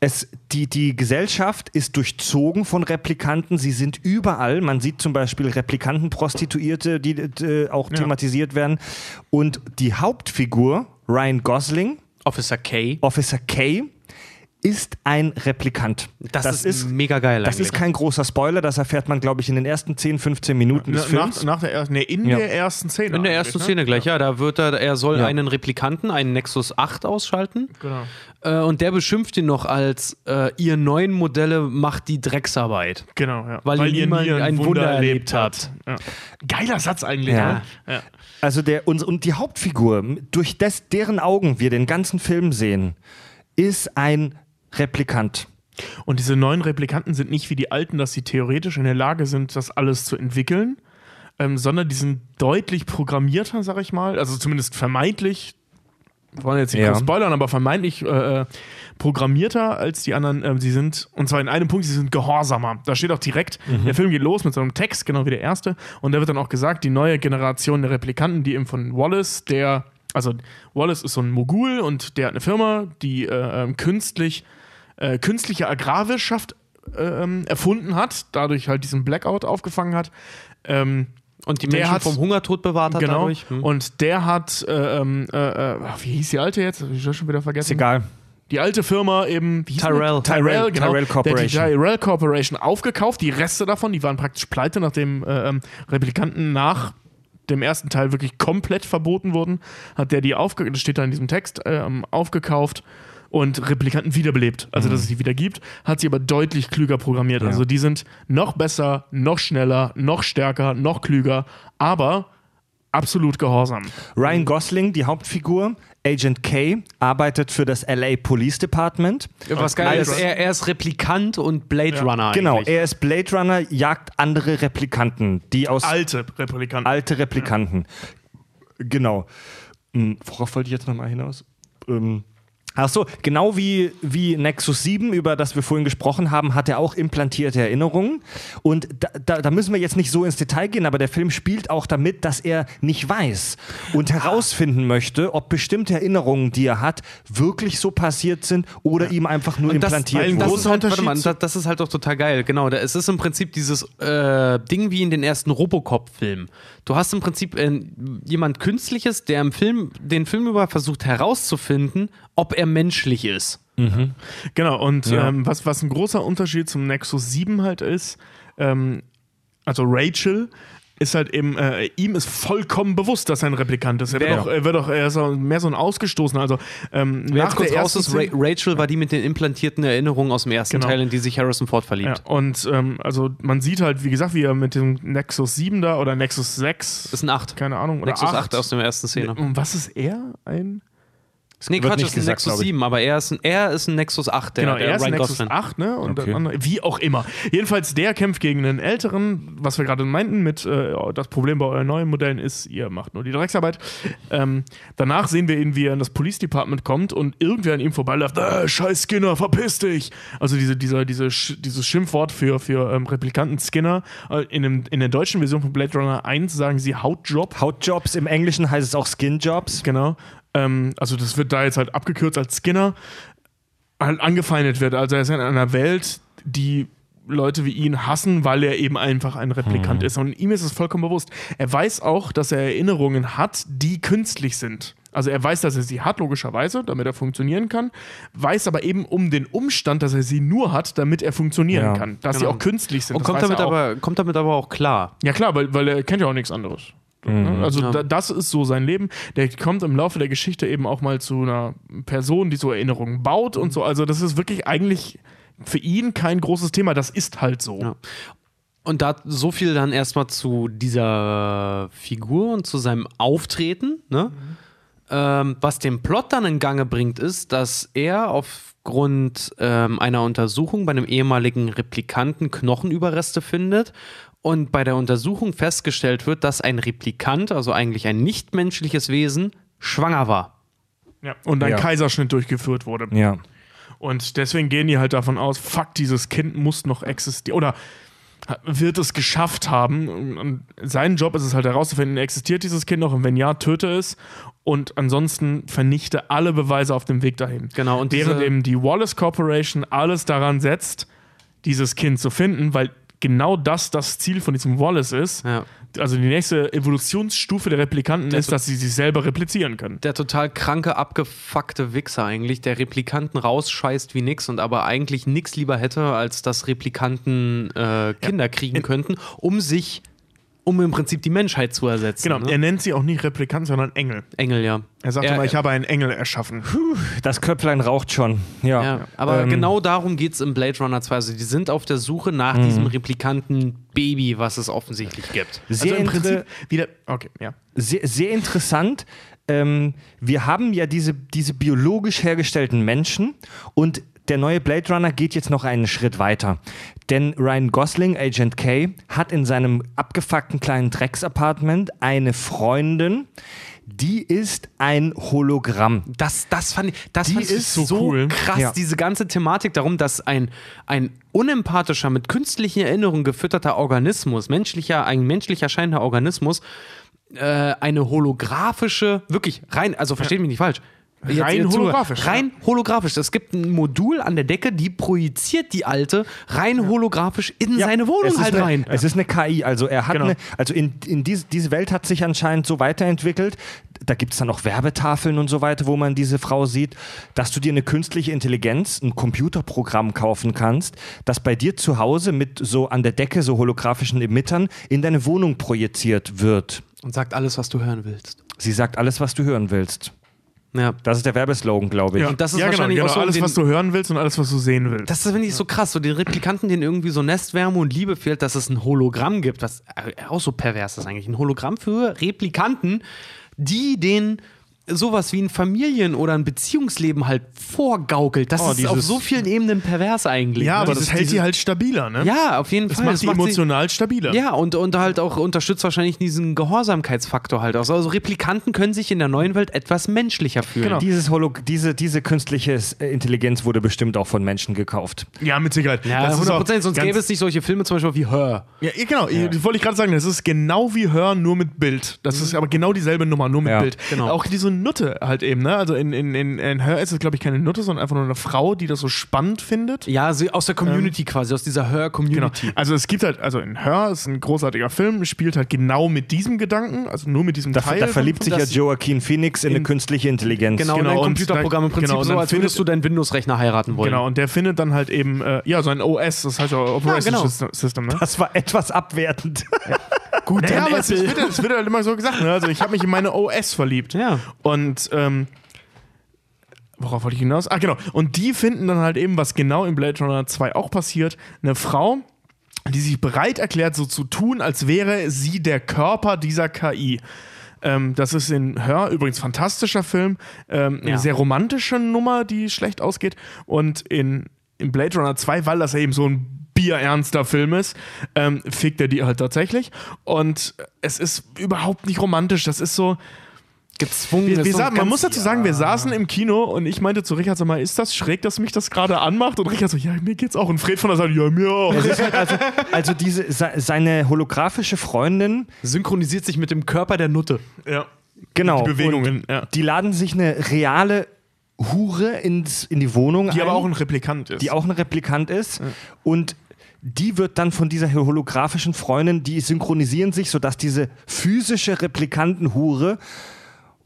Es, die, die Gesellschaft ist durchzogen von Replikanten. Sie sind überall. Man sieht zum Beispiel Replikantenprostituierte, die äh, auch thematisiert werden. Und die Hauptfigur, Ryan Gosling, Officer K. Officer K, ist ein Replikant. Das, ist, mega geil das eigentlich. ist kein großer Spoiler, das erfährt man, glaube ich, in den ersten 10, 15 Minuten des Films. nach, nach der ersten, nee, in Ja. der ersten Szene. in der ersten ne? Szene gleich, ja. Da wird er, er soll Ja. einen Replikanten, einen Nexus 8 ausschalten. Genau. Äh, und der beschimpft ihn noch als, äh, ihr neuen Modelle macht die Drecksarbeit. Genau, ja. Weil ihr niemand ein Wunder erlebt habt. Ja. Geiler Satz eigentlich, Ja. ne? Ja. Also der und, und die Hauptfigur, durch des, deren Augen wir den ganzen Film sehen, ist ein Replikant. Und diese neuen Replikanten sind nicht wie die alten, dass sie theoretisch in der Lage sind, das alles zu entwickeln, ähm, sondern die sind deutlich programmierter, sag ich mal. Also zumindest vermeintlich. Wir wollen jetzt nicht Ja. spoilern, aber vermeintlich äh, äh, programmierter als die anderen. Ähm, sie sind, und zwar in einem Punkt, sie sind gehorsamer. Da steht auch direkt, der Film geht los mit so einem Text, genau wie der erste. Und da wird dann auch gesagt, die neue Generation der Replikanten, die eben von Wallace, der, also Wallace ist so ein Mogul und der hat eine Firma, die äh, ähm, künstlich äh, künstliche Agrarwirtschaft ähm, erfunden hat, dadurch halt diesen Blackout aufgefangen hat. Ähm, Und die Der Menschen hat- vom Hungertod bewahrt hat genau. dadurch. Hm. Und der hat, äh, ähm, äh, äh, wie hieß die alte jetzt? Hab ich das schon wieder vergessen. Ist egal. Die alte Firma eben, Tyrell. die? Tyrell, Tyrell, genau. Tyrell Corporation. Der die Tyrell Corporation aufgekauft. Die Reste davon, die waren praktisch pleite, nachdem äh, ähm, Replikanten nach dem ersten Teil wirklich komplett verboten wurden, hat der die aufge das steht da in diesem Text, ähm, aufgekauft und Replikanten wiederbelebt. Also, dass es die wieder gibt, hat sie aber deutlich klüger programmiert. Also, die sind noch besser, noch schneller, noch stärker, noch klüger, aber absolut gehorsam. Ryan Gosling, die Hauptfigur, Agent K, arbeitet für das LA Police Department. Was geil Blade ist, er, er ist Replikant und Blade Runner. Genau, eigentlich. er ist Blade Runner, jagt andere Replikanten, die aus Alte Replikanten. alte Replikanten. Genau. Hm, Worauf wollte ich jetzt nochmal hinaus? Ähm, Ach so, genau wie, wie Nexus 7, über das wir vorhin gesprochen haben, hat er auch implantierte Erinnerungen. Und da, da, da müssen wir jetzt nicht so ins Detail gehen, aber der Film spielt auch damit, dass er nicht weiß und herausfinden möchte, ob bestimmte Erinnerungen, die er hat, wirklich so passiert sind oder ihm einfach nur Und das, implantiert ein das, wurden. ist halt, warte Unterschied mal, das, das ist halt doch total geil. Genau, da, es ist im Prinzip dieses äh, Ding wie in den ersten Robocop-Filmen. Du hast im Prinzip äh, jemand Künstliches, der im Film, den Film über versucht herauszufinden, ob er menschlich ist. Genau, und Ja. ähm, was, was ein großer Unterschied zum Nexus 7 halt ist, ähm, also Rachel ist halt eben, äh, ihm ist vollkommen bewusst, dass er ein Replikant ist. Er wird doch, er wird doch er ist auch mehr so ein Ausgestoßener. Also ähm, nach kurz der raus ist, Ra Rachel war die mit den implantierten Erinnerungen aus dem ersten Genau. Teil, in die sich Harrison Ford verliebt. ja, und ähm, also man sieht halt, wie gesagt, wie er mit dem Nexus 7 da oder Nexus 6, Das ist ein 8. keine Ahnung, oder Nexus 8. 8 aus der ersten Szene. Und was ist er? Ein Nee, wird Quatsch, ist ein gesagt, Nexus glaub ich. 7, aber er ist ein, er ist ein Nexus 8, der, genau, der er ist Ryan Nexus Gosling. 8, ne? Und Okay. der andere, wie auch immer. Jedenfalls, der kämpft gegen einen älteren, was wir gerade meinten, mit äh, das Problem bei euren neuen Modellen ist, ihr macht nur die Drecksarbeit. Ähm, danach sehen wir ihn, wie er in das Police Department kommt und irgendwer an ihm vorbeiläuft, äh, scheiß Skinner, verpiss dich! Also diese, dieser, diese, Sch- dieses Schimpfwort für, für ähm, Replikanten Skinner. Äh, in, dem, in der deutschen Version von Blade Runner 1 sagen sie Hautjob. Hautjobs, im Englischen heißt es auch Skinjobs. Genau. Ähm, also das wird da jetzt halt abgekürzt als Skinner halt angefeindet wird. Also er ist in einer Welt, die Leute wie ihn hassen, weil er eben einfach ein Replikant ist. Und ihm ist es vollkommen bewusst. Er weiß auch, dass er Erinnerungen hat, die künstlich sind. Also er weiß, dass er sie hat, logischerweise, damit er funktionieren kann, weiß aber eben um den Umstand, dass er sie nur hat, damit er funktionieren Ja. kann. Dass sie Genau. auch künstlich sind. Und kommt damit, er aber, kommt damit aber auch klar. Ja klar, weil, weil er kennt ja auch nichts anderes. Ne? Also Ja. da, das ist so sein Leben. Der kommt im Laufe der Geschichte eben auch mal zu einer Person, die so Erinnerungen baut und so. Also das ist wirklich eigentlich für ihn kein großes Thema. Das ist halt so. Ja. Und da so viel dann erstmal zu dieser Figur und zu seinem Auftreten, ne? Ähm, was den Plot dann in Gange bringt, ist, dass er aufgrund ähm, einer Untersuchung bei einem ehemaligen Replikanten Knochenüberreste findet und bei der Untersuchung festgestellt wird, dass ein Replikant, also eigentlich ein nichtmenschliches Wesen, schwanger war. Ja. Und ein Ja. Kaiserschnitt durchgeführt wurde. Ja. Und deswegen gehen die halt davon aus, fuck, dieses Kind muss noch existieren. Oder wird es geschafft haben. Und- sein Job ist es halt herauszufinden, existiert dieses Kind noch und wenn ja, töte es. Und ansonsten vernichte alle Beweise auf dem Weg dahin. Genau, und Während eben die Wallace Corporation alles daran setzt, dieses Kind zu finden, weil genau das das Ziel von diesem Wallace ist. Ja. Also die nächste Evolutionsstufe der Replikanten ist, dass sie sich selber replizieren können. der total kranke, abgefuckte Wichser eigentlich, der Replikanten rausscheißt wie nix und aber eigentlich nix lieber hätte, als dass Replikanten äh, Kinder kriegen könnten, um sich, um im Prinzip die Menschheit zu ersetzen. Genau, ne? er nennt sie auch nicht Replikant, sondern Engel. Engel, ja. Er sagt Er- immer, ich habe einen Engel erschaffen. Das Köpflein raucht schon. Ja. Ja, aber Ähm, genau darum geht es im Blade Runner 2. Also die sind auf der Suche nach Mhm. diesem Replikanten-Baby, was es offensichtlich gibt. Sehr, also im Prinzip wieder. Okay, ja. sehr, sehr interessant. Ähm, wir haben ja diese, diese biologisch hergestellten Menschen und der neue Blade Runner geht jetzt noch einen Schritt weiter. Denn Ryan Gosling, Agent K, hat in seinem abgefuckten kleinen Drecksapartment eine Freundin, die ist ein Hologramm. Das, das fand ich, das Die fand ich ist so cool. krass, Ja. diese ganze Thematik darum, dass ein, ein unempathischer, mit künstlichen Erinnerungen gefütterter Organismus, menschlicher, ein menschlich erscheinender Organismus, äh, eine holographische, wirklich rein, also versteht mich nicht falsch. Jetzt- Rein jetzt holographisch, Rein holographisch. Es gibt ein Modul an der Decke, die projiziert die alte rein holographisch in seine Es Wohnung halt eine, rein. Es ist eine KI, also er hat Genau. eine, also in, in diese, diese Welt hat sich anscheinend so weiterentwickelt. Da gibt es dann auch Werbetafeln und so weiter, wo man diese Frau sieht, dass du dir eine künstliche Intelligenz, ein Computerprogramm kaufen kannst, das bei dir zu Hause mit so an der Decke so holographischen Emittern in deine Wohnung projiziert wird. Und sagt alles, was du hören willst. Sie sagt alles, was du hören willst. Ja. Das ist der Werbeslogan, glaube ich. Und das ist ja, genau, wahrscheinlich genau. auch so alles, den- was du hören willst und alles, was du sehen willst. Das finde ich so krass, so den Replikanten, denen irgendwie so Nestwärme und Liebe fehlt, dass es ein Hologramm gibt, was äh, auch so pervers ist eigentlich. Ein Hologramm für Replikanten, die den sowas wie ein Familien- oder ein Beziehungsleben halt vorgaukelt. Das Oh, ist auf dieses- so vielen Ebenen pervers eigentlich. Ja, ne? aber Dieses- das hält diese- die halt stabiler, ne? Ja, auf jeden Das Fall. macht die sie- emotional stabiler. Ja, und, und halt auch unterstützt wahrscheinlich diesen Gehorsamkeitsfaktor halt aus. Also Replikanten können sich in der neuen Welt etwas menschlicher fühlen. Genau. Dieses Holo diese, diese künstliche äh, Intelligenz wurde bestimmt auch von Menschen gekauft. Ja, mit Sicherheit. Ja, Das ist 100 auch Prozent, sonst gäbe es nicht solche Filme zum Beispiel wie Her. Ja, ja, genau. Das wollte ich gerade sagen. Das ist genau wie Hören, nur mit Bild. Das ist aber genau dieselbe Nummer, nur mit Ja, Bild. genau. Auch diese Nutte halt eben, ne? Also in, in, in, in Hör ist es, glaube ich, keine Nutte, sondern einfach nur eine Frau, die das so spannend findet. Ja, sie, aus der Community quasi, aus dieser Genau. Her-Community. Also es gibt halt, also in Hör ist ein großartiger Film, spielt halt genau mit diesem Gedanken, also nur mit diesem Da, Teil. da verliebt sich ja Joaquin Phoenix in, eine in- künstliche Intelligenz. Genau, Genau, und ein und Computerprogramm im dann- Prinzip genau, so, als würdest du deinen Windows-Rechner heiraten wollen. Genau, und der findet dann halt eben, äh, ja, so ein OS, das heißt ja Operation genau. System, System, ne? Das war etwas abwertend. Gut, dann aber es, wird, es wird halt immer so gesagt. Ne? Also ich habe mich in meine OS verliebt. Ja. Und ähm, worauf wollte ich hinaus? Ah, genau. Und die finden dann halt eben, was genau in Blade Runner 2 auch passiert, eine Frau, die sich bereit erklärt, so zu tun, als wäre sie der Körper dieser KI. Ähm, das ist in Hör übrigens fantastischer Film, ähm, eine Ja. sehr romantische Nummer, die schlecht ausgeht. Und in, in Blade Runner 2, weil das ja eben so ein bierernster Film ist, ähm, fickt er die halt tatsächlich. Und es ist überhaupt nicht romantisch. Das ist so. Gezwungen. Wir, ist wir so sa- ganz- man muss dazu sagen, wir saßen im Kino und ich meinte zu Richard, sag mal, ist das schräg, dass mich das gerade anmacht? Und Richard so, ja, mir geht's auch. Und Fred von der Seite, ja, mir auch. also, also diese, se- seine holographische Freundin, synchronisiert sich mit dem Körper der Nutte. ja. genau. Die Bewegungen, und ja. Die laden sich eine reale Hure ins, in die Wohnung Die ein, aber auch ein Replikant ist. die auch ein Replikant ist. Und die wird dann von dieser holographischen Freundin, die synchronisieren sich, sodass diese physische Replikantenhure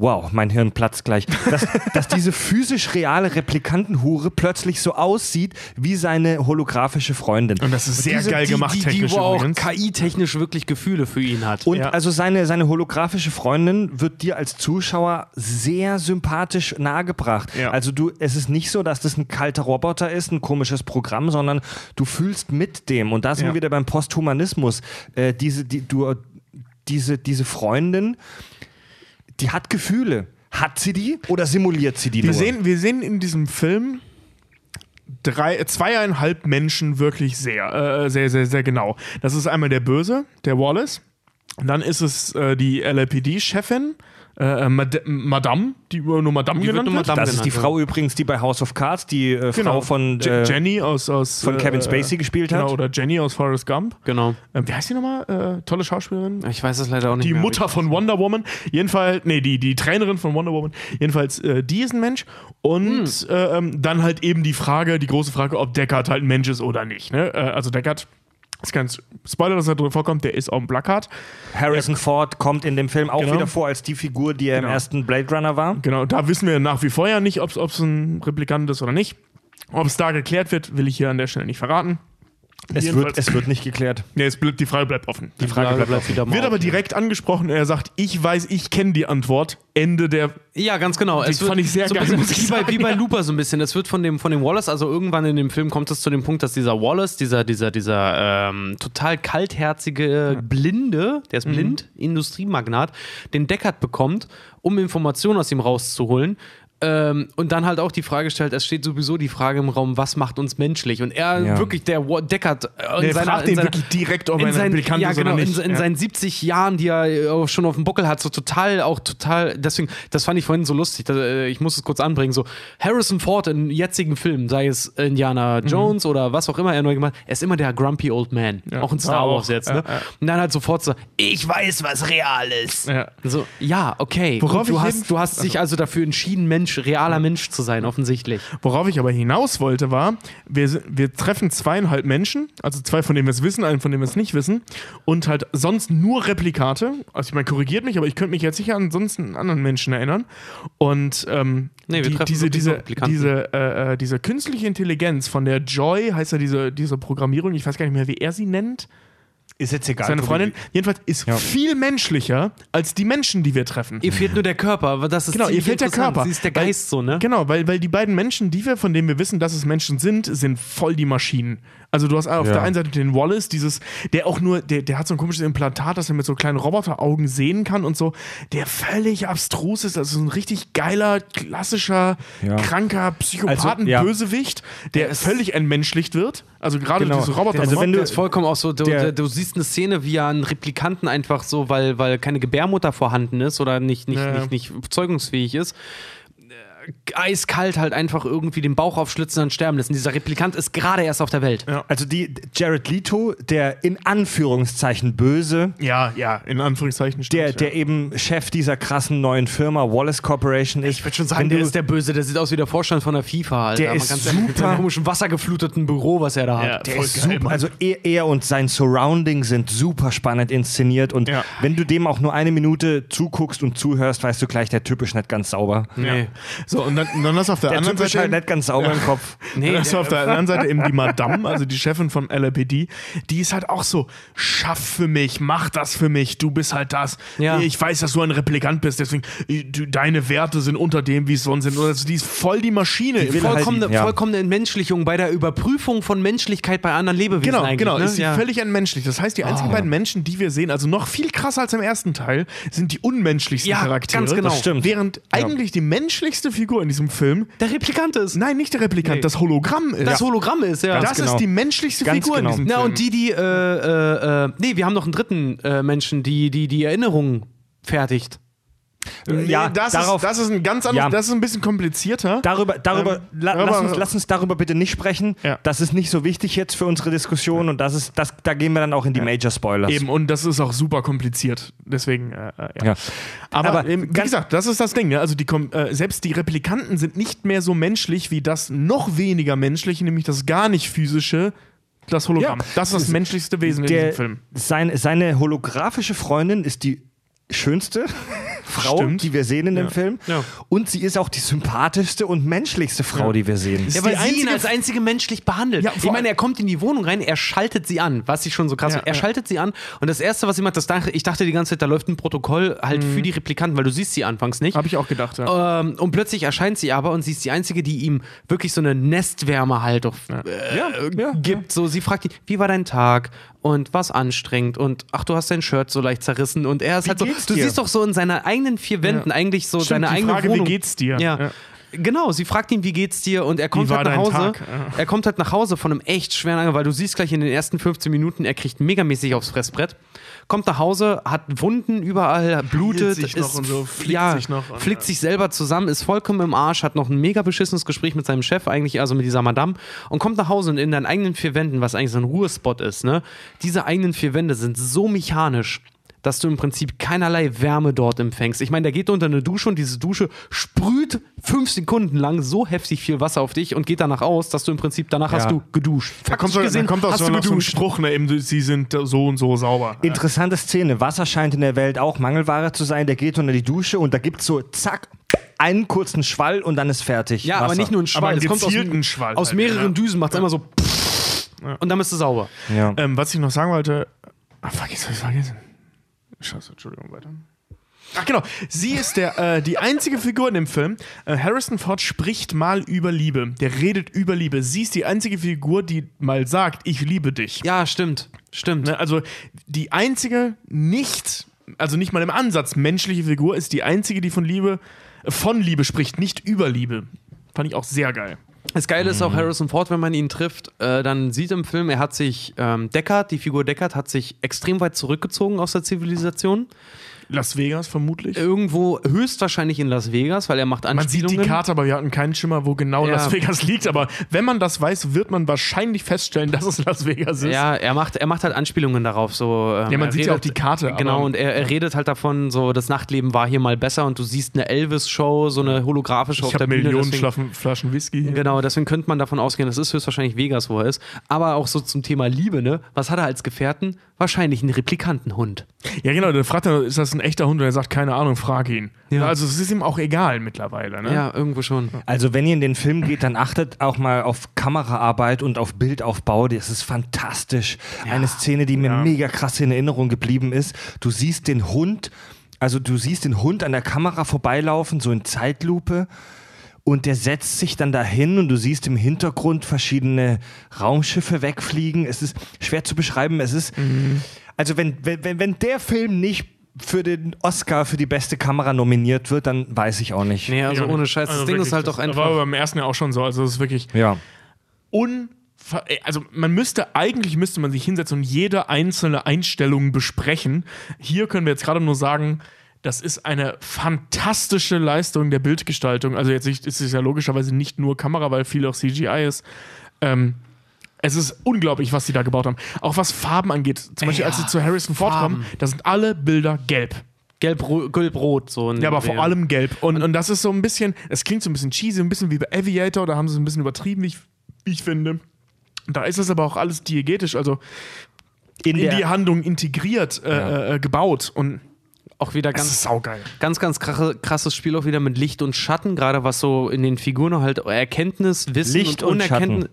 Wow, mein Hirn platzt gleich. Dass, dass diese physisch reale Replikantenhure plötzlich so aussieht wie seine holographische Freundin. und das ist sehr Diese- geil die, gemacht, die, die, technisch wo auch. KI-technisch wirklich Gefühle für ihn hat. Und Ja. also seine, seine holographische Freundin wird dir als Zuschauer sehr sympathisch nahegebracht. Ja. Also du, es ist nicht so, dass das ein kalter Roboter ist, ein komisches Programm, sondern du fühlst mit dem. Und da sind Ja. wir wieder beim Posthumanismus. Äh, diese, die, du, diese, diese Freundin, die hat Gefühle. Hat sie die oder simuliert sie die Wir nur? sehen, wir sehen in diesem Film drei, zweieinhalb Menschen wirklich sehr, äh, sehr, sehr, sehr genau. Das ist einmal der Böse, der Wallace. Und dann ist es äh, die LAPD-Chefin, äh, Mad Madame, die nur Madame Die wird genannt nur. Madame das ist die genannt, Frau übrigens, die bei House of Cards die äh, Frau Genau. von, Je- äh, Jenny aus, aus von Kevin äh, Spacey gespielt genau, hat. Oder Jenny aus Forrest Gump. Genau. Ähm, wie heißt die nochmal? Äh, tolle Schauspielerin. Ich weiß es leider auch nicht Die mehr. Mutter von Wonder Woman. Jedenfalls, nee, die, die Trainerin von Wonder Woman. Jedenfalls, äh, die ist ein Mensch. Und Hm. äh, ähm, dann halt eben die Frage, die große Frage, ob Deckard halt ein Mensch ist oder nicht. Ne? Äh, also Deckard, ist kein Spoiler, dass er drin vorkommt, der ist auf dem Plakat. Harrison Ford kommt in dem Film auch Genau. wieder vor als die Figur, die er Genau. im ersten Blade Runner war. Genau, da wissen wir nach wie vor ja nicht, ob es ein Replikant ist oder nicht. Ob es da geklärt wird, will ich hier an der Stelle nicht verraten. Es wird, es wird nicht geklärt. Nee, es bleibt, die Frage bleibt offen. Die Frage bleibt, wieder mal Wird aber offen. direkt angesprochen, er sagt, ich weiß, ich kenne die Antwort. Ende der. Ja, ganz genau. Die fand ich sehr so geil, bisschen wie, bei, wie bei. Looper so ein bisschen. Es wird von dem, von dem Wallace, also irgendwann in dem Film kommt es zu dem Punkt, dass dieser Wallace, dieser, dieser, dieser ähm, total kaltherzige Blinde, der ist blind, Industriemagnat, den Deckard bekommt, um Informationen aus ihm rauszuholen. Ähm, und dann halt auch die Frage stellt, es steht sowieso die Frage im Raum, was macht uns menschlich? Und er Ja. wirklich, der Deckard, äh, in Der seiner, fragt in den seiner, wirklich direkt, ob er in ein seinen, Replikant ja, ist genau. In, in Ja. seinen 70 Jahren, die er äh, schon auf dem Buckel hat, so total, auch total, deswegen, das fand ich vorhin so lustig, äh, ich muss es kurz anbringen, so Harrison Ford in jetzigen Filmen, sei es Indiana Mhm. Jones oder was auch immer er neu gemacht hat, er ist immer der grumpy old man, Ja. auch in Star Wars jetzt, ne? Und dann halt sofort so, ich weiß, was real ist. Ja. So, ja, okay. Worauf du, ich hast, du hast dich also dafür entschieden, Mensch, realer Mensch zu sein, offensichtlich. Worauf ich aber hinaus wollte, war, wir, wir treffen zweieinhalb Menschen, also zwei, von denen wir es wissen, einen, von dem wir es nicht wissen, und halt sonst nur Replikate. Also ich meine, korrigiert mich, aber ich könnte mich jetzt sicher an sonst einen anderen Menschen erinnern. Und ähm, Nee, die, diese, diese, diese, äh, äh, diese künstliche Intelligenz von der Joy, heißt ja diese, diese Programmierung, ich weiß gar nicht mehr, wie er sie nennt, Ist jetzt egal. seine. Freundin, jedenfalls ist Ja. viel menschlicher als die Menschen, die wir treffen. Ihr fehlt nur der Körper, aber das ist Genau, ihr fehlt der. Körper. Sie ist der Weil- Geist so, ne? Genau, weil, weil die beiden Menschen, die wir, von denen wir wissen, dass es Menschen sind, sind voll die Maschinen. Also du hast auf Ja. der einen Seite den Wallace, dieses, der auch nur, der, der hat so ein komisches Implantat, dass er mit so kleinen Roboteraugen sehen kann und so, der völlig abstrus ist. Also so ein richtig geiler, klassischer, Ja. kranker Psychopathen-Bösewicht, der völlig entmenschlicht wird. Also gerade Genau. diese Roboter. Also wenn Der du- ist vollkommen auch so, du, der- der, du siehst eine Szene, wie er einen Replikanten einfach so, weil, weil keine Gebärmutter vorhanden ist oder nicht, nicht, Ja, ja. nicht, nicht zeugungsfähig ist, eiskalt halt einfach irgendwie den Bauch aufschlitzen und sterben lassen. Dieser Replikant ist gerade erst auf der Welt. Also die Jared Leto, der in Anführungszeichen Böse, ja, ja, in Anführungszeichen stimmt, der, ja. der eben Chef dieser krassen neuen Firma Wallace Corporation ist. Ich würde schon sagen, Wenn der du- ist der Böse, der sieht aus wie der Vorstand von der FIFA. Alter. Der Mal ist ganz ehrlich, Mit seinem super. komischen wassergefluteten Büro, was er da hat. Ja. Der ist geil, super, Mann. also er, er und sein Surrounding sind super spannend inszeniert und Ja. wenn du dem auch nur eine Minute zuguckst und zuhörst, weißt du gleich, der Typ ist nicht ganz sauber. Nee. So, und dann, dann hast du auf der, Der anderen Typ ist Seite. halt nicht ganz sauber im Kopf. Nee, dann hast du auf der anderen Seite eben die Madame, also die Chefin vom LAPD, die ist halt auch so, schaff für mich, mach das für mich, du bist halt das. Ja. Ich weiß, dass du ein Replikant bist, deswegen, äh, deine Werte sind unter dem, wie es sonst sind. Also, die ist voll die Maschine. will halt- vollkommene, ja. vollkommene Entmenschlichung bei der Überprüfung von Menschlichkeit bei anderen Lebewesen Genau, genau, ne? ist sie ja. völlig entmenschlicht. Das heißt, die einzigen beiden Menschen, die wir sehen, also noch viel krasser als im ersten Teil, sind die unmenschlichsten Ja, Charaktere. ganz genau. Während eigentlich die menschlichste Figur in diesem Film, Der Replikant ist. nein, nicht der Replikant, Nee. das Hologramm ist. Das Hologramm ist, ja. das genau. ist die menschlichste Ganz Figur genau. in diesem Na, Film. und die, die, äh, äh, äh, nee, wir haben noch einen dritten äh, Menschen, die, die die Erinnerung fertigt. Nee, ja, das, darauf, ist, das ist ein ganz anderes, Ja. das ist ein bisschen komplizierter. darüber, darüber Ähm, la, aber- lass, uns, lass uns darüber bitte nicht sprechen. Ja. Das ist nicht so wichtig jetzt für unsere Diskussion und das ist, das, da gehen wir dann auch in die Major Spoilers. Eben, und das ist auch super kompliziert. Deswegen, äh, äh, ja. Ja. Aber, Aber ähm, wie gesagt, das ist das Ding. Ne? Also die, äh, selbst die Replikanten sind nicht mehr so menschlich wie das noch weniger menschliche, nämlich das gar nicht physische, das Hologramm. Ja. Das ist das menschlichste Wesen in Der, diesem Film. seine, seine holographische Freundin ist die schönste Frau, Stimmt. die wir sehen in dem Ja. Film. Ja. Und sie ist auch die sympathischste und menschlichste Frau, die wir sehen. Ja, weil sie ihn als einzige menschlich behandelt. Ja, ich meine, er kommt in die Wohnung rein, er schaltet sie an, was ich schon so krass Ja, finde. Er ja. schaltet sie an und das Erste, was sie macht, das dachte, ich dachte die ganze Zeit, da läuft ein Protokoll halt für die Replikanten, weil du siehst sie anfangs nicht. Habe ich auch gedacht, ja. Ähm, und plötzlich erscheint sie aber und sie ist die Einzige, die ihm wirklich so eine Nestwärme halt auf, äh, ja, gibt. So, sie fragt ihn, wie war dein Tag und was anstrengend und ach, du hast dein Shirt so leicht zerrissen und er ist halt so, du siehst doch so in seiner eigenen vier Wänden eigentlich so Stimmt, seine eigene Frage, wie Wohnung. geht's dir? Ja. Ja. Genau, sie fragt ihn, wie geht's dir und er kommt halt nach Hause. Ja. Er kommt halt nach Hause von einem echt schweren Angriff, weil du siehst gleich in den ersten 15 Minuten, er kriegt megamäßig aufs Fressbrett. Kommt nach Hause, hat Wunden überall, blutet, sich noch ist, und so, flickt ja, sich noch flickt sich selber zusammen, ist vollkommen im Arsch, hat noch ein mega beschissenes Gespräch mit seinem Chef, eigentlich, also mit dieser Madame, und kommt nach Hause und in deinen eigenen vier Wänden, was eigentlich so ein Ruhespot ist, ne? Diese eigenen vier Wände sind so mechanisch, dass du im Prinzip keinerlei Wärme dort empfängst. Ich meine, der geht unter eine Dusche und diese Dusche sprüht fünf Sekunden lang so heftig viel Wasser auf dich und geht danach aus, dass du im Prinzip danach hast du geduscht. Da kommt, so, da gesehen kommt auch hast so du noch so ein geduscht. Spruch, ne, eben, sie sind so und so sauber. Interessante Szene. Wasser scheint in der Welt auch Mangelware zu sein. Der geht unter die Dusche und da gibt es so, zack, einen kurzen Schwall und dann ist fertig. Ja, Wasser. aber nicht nur ein Schwall, einen es kommt aus, gezielten Schwall aus halt, mehreren ja. Düsen, macht es immer so und dann bist du sauber. Ja. Ähm, was ich noch sagen wollte. Ah, fuck, jetzt hab ich's vergessen. Scheiße, Entschuldigung, weiter. Ach genau, sie ist der, äh, die einzige Figur in dem Film. Äh, Harrison Ford spricht mal über Liebe. Der redet über Liebe. Sie ist die einzige Figur, die mal sagt, ich liebe dich. Ja, stimmt. Stimmt. Ne, also die einzige nicht, also nicht mal im Ansatz menschliche Figur ist die einzige, die von Liebe, äh, von Liebe spricht, nicht über Liebe. Fand ich auch sehr geil. Das Geile ist auch Harrison Ford, wenn man ihn trifft, äh, dann sieht im Film, er hat sich, ähm, Deckard, die Figur Deckard, hat sich extrem weit zurückgezogen aus der Zivilisation. Las Vegas vermutlich. Irgendwo höchstwahrscheinlich in Las Vegas, weil er macht Man sieht Anspielungen. die Karte, aber wir hatten keinen Schimmer, wo genau Ja. Las Vegas liegt. Aber wenn man das weiß, wird man wahrscheinlich feststellen, dass es Las Vegas ist. Ja, er macht, er macht halt Anspielungen darauf. So, ähm, Ja, man sieht ja auch die Karte, Genau, und er, er redet halt davon, so das Nachtleben war hier mal besser und du siehst eine Elvis-Show, so eine holographische auf Ich der habe Bühne. Millionen deswegen- Flaschen Whisky. Hier. Genau, deswegen könnte man davon ausgehen, das ist höchstwahrscheinlich Vegas, wo er ist. Aber auch so zum Thema Liebe, ne? Was hat er als Gefährten? Wahrscheinlich einen Replikantenhund. Ja, genau. Der fragt er, ist das ein echter Hund? Und er sagt, keine Ahnung, frag ihn. Ja. Also es ist ihm auch egal mittlerweile. Ne? Ja, irgendwo schon. Also wenn ihr in den Film geht, dann achtet auch mal auf Kameraarbeit und auf Bildaufbau. Das ist fantastisch. Eine Szene, die mir mega krass in Erinnerung geblieben ist. Du siehst den Hund, also du siehst den Hund an der Kamera vorbeilaufen, so in Zeitlupe. Und der setzt sich dann dahin und du siehst im Hintergrund verschiedene Raumschiffe wegfliegen. Es ist schwer zu beschreiben. Es ist, also wenn, wenn, wenn der Film nicht für den Oscar für die beste Kamera nominiert wird, dann weiß ich auch nicht. Nee, also Ja, ohne Scheiß. Das also Ding wirklich, ist halt das doch einfach. War beim ersten ja auch schon so. Also, es ist wirklich Ja. unver also man müsste, eigentlich müsste man sich hinsetzen und jede einzelne Einstellung besprechen. Hier können wir jetzt gerade nur sagen, das ist eine fantastische Leistung der Bildgestaltung. Also jetzt ist es ja logischerweise nicht nur Kamera, weil viel auch CGI ist. Ähm, es ist unglaublich, was sie da gebaut haben. Auch was Farben angeht. Zum Beispiel, als sie zu Harrison Ford Farben. kommen, da sind alle Bilder gelb. Gelb-Rot, Gelb-Rot, so ein Ja, aber vor allem gelb. Und, und das ist so ein bisschen, es klingt so ein bisschen cheesy, ein bisschen wie bei Aviator, da haben sie es ein bisschen übertrieben, wie ich, wie ich finde. Da ist es aber auch alles diegetisch, also in, der- die Handlung integriert äh, äh, gebaut. Und auch wieder das ganz ist saugeil. Ganz, ganz krache, krasses Spiel auch wieder mit Licht und Schatten, gerade was so in den Figuren halt Erkenntnis, Wissen Licht und und Unerkenntnis.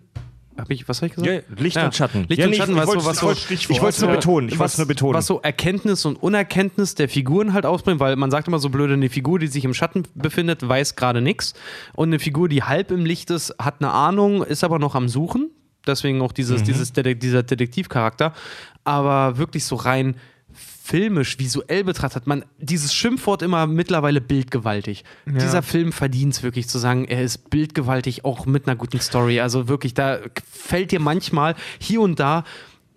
Hab ich, was habe ich gesagt? Ja, Licht und Schatten. Licht Ja, und Schatten, ich was so, was so, wollte- ich wollte es nur betonen, ich wollte es was, nur betonen. was so Erkenntnis und Unerkenntnis der Figuren halt ausbringt, weil man sagt immer so blöd, eine Figur, die sich im Schatten befindet, weiß gerade nichts. Und eine Figur, die halb im Licht ist, hat eine Ahnung, ist aber noch am Suchen. Deswegen auch Mhm. dieses, dieses Dete- dieser Detektivcharakter. Aber wirklich so rein filmisch, visuell betrachtet, man dieses Schimpfwort immer mittlerweile bildgewaltig. Dieser Film verdient es wirklich zu sagen, er ist bildgewaltig, auch mit einer guten Story. Also wirklich, da fällt dir manchmal hier und da.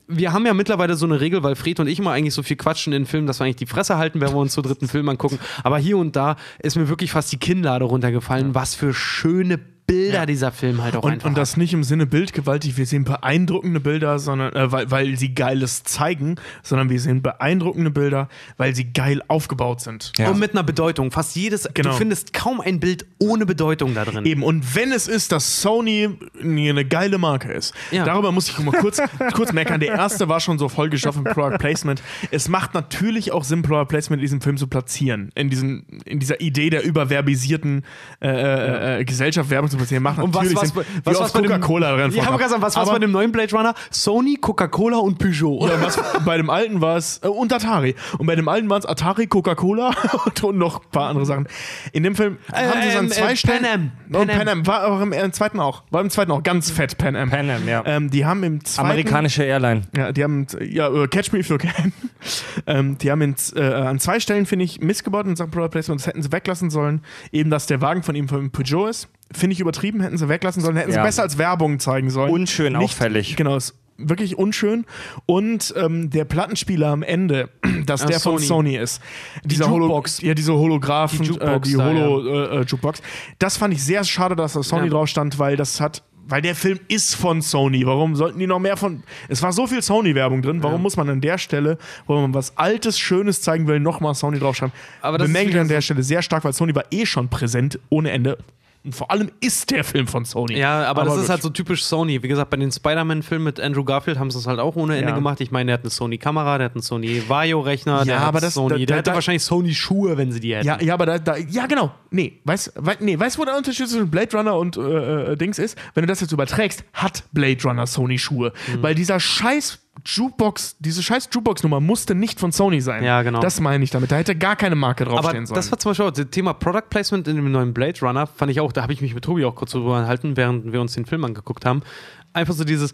Wir haben ja mittlerweile so eine Regel, weil Fred und ich immer eigentlich so viel quatschen in Filmen, dass wir eigentlich die Fresse halten, wenn wir uns so dritten Film angucken. Aber hier und da ist mir wirklich fast die Kinnlade runtergefallen, was für schöne Bilder dieser Film halt auch Und, einfach und das nicht im Sinne bildgewaltig, wir sehen beeindruckende Bilder, sondern äh, weil, weil sie Geiles zeigen, sondern wir sehen beeindruckende Bilder, weil sie geil aufgebaut sind. Ja. Und mit einer Bedeutung. Fast jedes, Genau. du findest kaum ein Bild ohne Bedeutung da drin. Eben, und wenn es ist, dass Sony eine geile Marke ist, Ja. darüber muss ich mal kurz, kurz meckern. Der erste war schon so vollgestopft mit Product Placement. Es macht natürlich auch Sinn, Product Placement in diesem Film zu platzieren. In, diesen, in dieser Idee der überverbisierten äh, äh, äh, Gesellschaft Werbung zu platzieren. Macht Und was, natürlich was, was, was, dem- Coca-Cola drin vorkam. aber ganz was, was Aber- bei dem neuen Blade Runner? Sony, Coca-Cola und Peugeot. ja, was, bei dem alten war es äh, und Atari. Und bei dem alten waren es Atari, Coca-Cola und, und noch ein paar andere Sachen. In dem Film haben sie es an ähm, zwei äh, Stellen. Pan Am. Und Pan Pan Am. War auch im, äh, im zweiten auch. War im zweiten auch ganz fett, Pan Am. Pan Am, ja. Ähm, die haben im zweiten. Amerikanische Airline. Ja, die haben, ja, äh, Catch Me If You Can. ähm, die haben in, äh, an zwei Stellen, finde ich, missgebaut in Sachen Product Placement. Das hätten sie weglassen sollen. Eben, dass der Wagen von ihm von Peugeot ist. Finde ich übertrieben, hätten sie weglassen sollen. Hätten Ja. sie besser als Werbung zeigen sollen. Unschön auffällig. Genau, ist wirklich unschön. Und ähm, der Plattenspieler am Ende, dass Ah, der von Sony. Sony ist. Dieser Holo Jukebox. ja, diese Holographen, Die die, Jukebox äh, die da, Holo äh, äh, Jukebox. Das fand ich sehr schade, dass da Sony Ja. drauf stand, weil das hat. Weil der Film ist von Sony. Warum sollten die noch mehr von. Es war so viel Sony-Werbung drin. Warum muss man an der Stelle, wo man was Altes, Schönes zeigen will, nochmal Sony draufschreiben? Aber das ist Bemängelt an der Stelle sehr stark, weil Sony war eh schon präsent ohne Ende. Und vor allem ist der Film von Sony. Ja, aber, das ist gut. halt so typisch Sony. Wie gesagt, bei den Spider-Man-Filmen mit Andrew Garfield haben sie es halt auch ohne Ende Ja. gemacht. Ich meine, der hat eine Sony-Kamera, der hat einen Sony Vario-Rechner, der Ja, hat aber das- Sony, da- der da- hätte da- wahrscheinlich Sony-Schuhe, wenn sie die hätten. Ja, ja, aber da, ja genau. Nee, weißt wei, nee, weißt du, wo der Unterschied zwischen Blade Runner und äh, äh, Dings ist? Wenn du das jetzt überträgst, hat Blade Runner Sony Schuhe, Mhm. weil dieser scheiß Jukebox, diese scheiß Jukebox-Nummer musste nicht von Sony sein. Ja, genau. Das meine ich damit. Da hätte gar keine Marke Aber draufstehen sollen. das war zum Beispiel auch das Thema Product Placement in dem neuen Blade Runner, fand ich auch, da habe ich mich mit Tobi auch kurz drüber unterhalten, während wir uns den Film angeguckt haben. Einfach so dieses,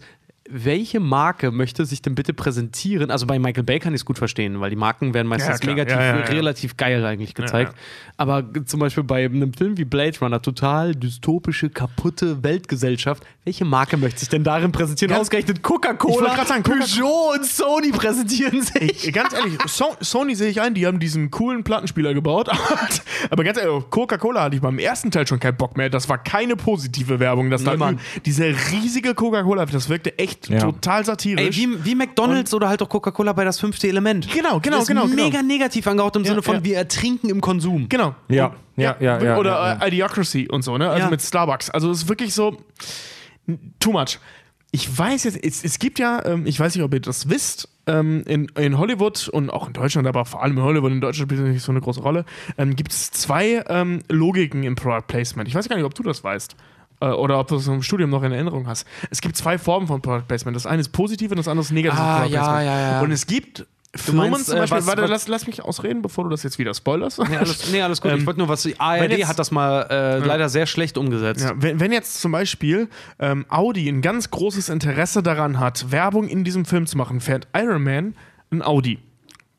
welche Marke möchte sich denn bitte präsentieren? Also bei Michael Bay kann ich es gut verstehen, weil die Marken werden meistens Ja, negativ, Ja, ja, relativ geil eigentlich gezeigt. Aber zum Beispiel bei einem Film wie Blade Runner, total dystopische, kaputte Weltgesellschaft, welche Marke möchte sich denn darin präsentieren? Ganz- Ausgerechnet Coca-Cola, Coca- Peugeot und Sony präsentieren sich. Ich- ganz ehrlich, so Sony sehe ich ein, die haben diesen coolen Plattenspieler gebaut. Aber ganz ehrlich, Coca-Cola hatte ich beim ersten Teil schon keinen Bock mehr. Das war keine positive Werbung. Das da Mann. diese riesige Coca-Cola, das wirkte echt Ja. total satirisch. Ey, wie, wie McDonalds oder halt auch Coca-Cola bei das fünfte Element. Genau, genau, das ist genau, genau. Mega negativ angehaucht im Sinne von, ja. wir ertrinken im Konsum. Genau. Ja, Und- ja, ja, ja, Oder ja, ja. äh, Idiocracy und so, ne? Also Ja. mit Starbucks. Also es ist wirklich so too much. Ich weiß jetzt, es, es gibt ja, ähm, ich weiß nicht, ob ihr das wisst, ähm, in, in Hollywood und auch in Deutschland, aber vor allem in Hollywood, in Deutschland spielt das nicht so eine große Rolle, ähm, gibt es zwei Logiken im Product Placement. Ich weiß gar nicht, ob du das weißt. Äh, Oder ob du das im Studium noch in Erinnerung hast. Es gibt zwei Formen von Product Placement. Das eine ist positiv und das andere ist negativ. Ah, ja, ja, ja. Und es gibt Firmen meinst, zum äh, Beispiel, was- warte, was- lass, lass mich ausreden, bevor du das jetzt wieder spoilerst. Nee, alles, nee, alles gut. Ähm, ich wollte nur was. Die ARD jetzt- hat das mal äh, leider sehr schlecht umgesetzt. Ja, wenn, wenn jetzt zum Beispiel ähm, Audi ein ganz großes Interesse daran hat, Werbung in diesem Film zu machen, fährt Iron Man ein Audi.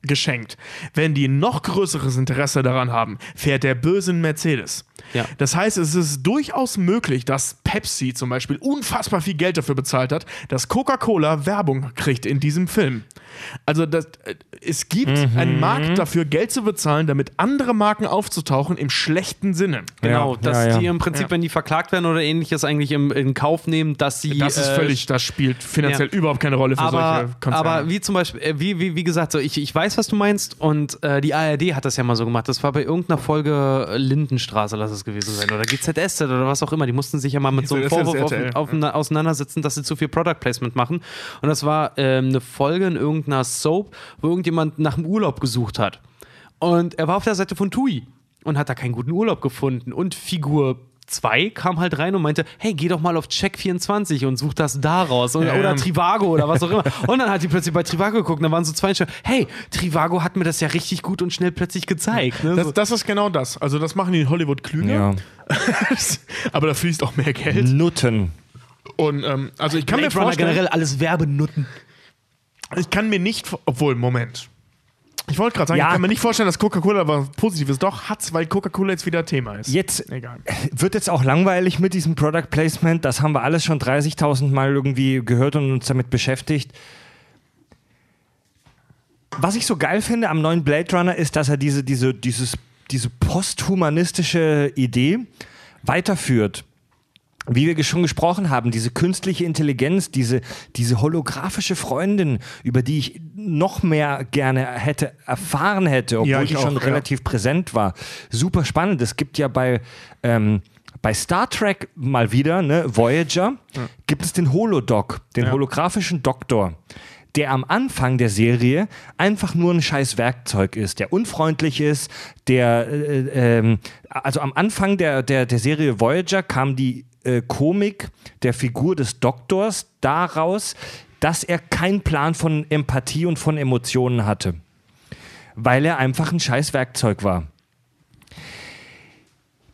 Geschenkt. Wenn die noch größeres Interesse daran haben, fährt der böse Mercedes. Ja. Das heißt, es ist durchaus möglich, dass Pepsi zum Beispiel unfassbar viel Geld dafür bezahlt hat, dass Coca-Cola Werbung kriegt in diesem Film. Also das, äh, es gibt Mhm. einen Markt dafür, Geld zu bezahlen, damit andere Marken aufzutauchen im schlechten Sinne. Genau, Ja, dass ja, ja. die im Prinzip, wenn die verklagt werden oder ähnliches, eigentlich im, in Kauf nehmen, dass sie. Das ist äh, völlig, das spielt finanziell ja. überhaupt keine Rolle für aber, solche Konzerne. aber wie zum Beispiel, äh, wie, wie, wie gesagt, so ich, ich weiß, was du meinst und äh, die ARD hat das ja mal so gemacht. Das war bei irgendeiner Folge Lindenstraße, lass es gewesen sein, oder GZSZ oder was auch immer. Die mussten sich ja mal mit so einem Vorwurf auf, RTL, auf, auseinandersetzen, dass sie zu viel Product Placement machen. Und das war ähm, eine Folge in irgendeiner Soap, wo irgendjemand nach dem Urlaub gesucht hat. Und er war auf der Seite von TUI und hat da keinen guten Urlaub gefunden. Und Figur 2 kam halt rein und meinte, hey, geh doch mal auf Check24 und such das daraus. Oder, Ja. oder Trivago oder was auch immer. Und dann hat die plötzlich bei Trivago geguckt und da waren so zwei Stellen, hey, Trivago hat mir das ja richtig gut und schnell plötzlich gezeigt. Ne? das, So. das ist genau das. Also das machen die in Hollywood klüger, Ja. aber da fließt auch mehr Geld. Nutten. Und ähm, also ich kann Blade mir Runner vorstellen, generell alles Werbenutten. ich kann mir nicht, obwohl Moment. Ich wollte gerade sagen, Ja. ich kann mir nicht vorstellen, dass Coca-Cola was Positives doch hat, weil Coca-Cola jetzt wieder Thema ist. Jetzt Egal. wird jetzt auch langweilig mit diesem Product Placement. Das haben wir alles schon 30.000 Mal irgendwie gehört und uns damit beschäftigt. Was ich so geil finde am neuen Blade Runner ist, dass er diese, diese, dieses, diese posthumanistische Idee weiterführt. Wie wir schon gesprochen haben, diese künstliche Intelligenz, diese, diese holographische Freundin, über die ich noch mehr gerne hätte erfahren hätte, obwohl Ja, ich die schon auch, ja. relativ präsent war. Super spannend. Es gibt ja bei, ähm, bei Star Trek mal wieder, ne, Voyager, gibt es den Holodoc, den Ja. holographischen Doktor, der am Anfang der Serie einfach nur ein scheiß Werkzeug ist, der unfreundlich ist, der, äh, ähm, also am Anfang der, der, der Serie Voyager kam die äh, Komik der Figur des Doktors daraus, dass er keinen Plan von Empathie und von Emotionen hatte, weil er einfach ein scheiß Werkzeug war.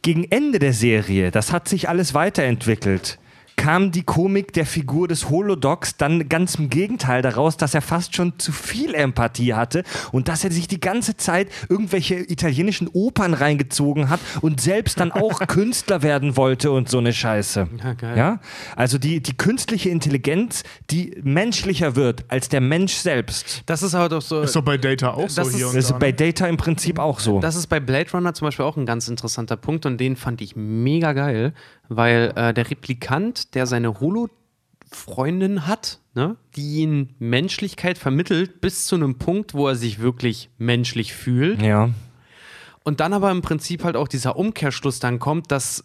Gegen Ende der Serie, das hat sich alles weiterentwickelt, kam die Komik der Figur des Holodocs dann ganz im Gegenteil daraus, dass er fast schon zu viel Empathie hatte und dass er sich die ganze Zeit irgendwelche italienischen Opern reingezogen hat und selbst dann auch Künstler werden wollte und so eine Scheiße. Ja, geil. Ja? Also die, die künstliche Intelligenz, die menschlicher wird als der Mensch selbst. Das ist aber doch so. Ist doch bei Data auch so Das hier ist- und Das da. ist bei ne? Data im Prinzip auch so. Das ist bei Blade Runner zum Beispiel auch ein ganz interessanter Punkt und den fand ich mega geil, weil äh, der Replikant, der seine Holo-Freundin hat, ne, die ihn Menschlichkeit vermittelt bis zu einem Punkt, wo er sich wirklich menschlich fühlt ja. und dann aber im Prinzip halt auch dieser Umkehrschluss dann kommt, dass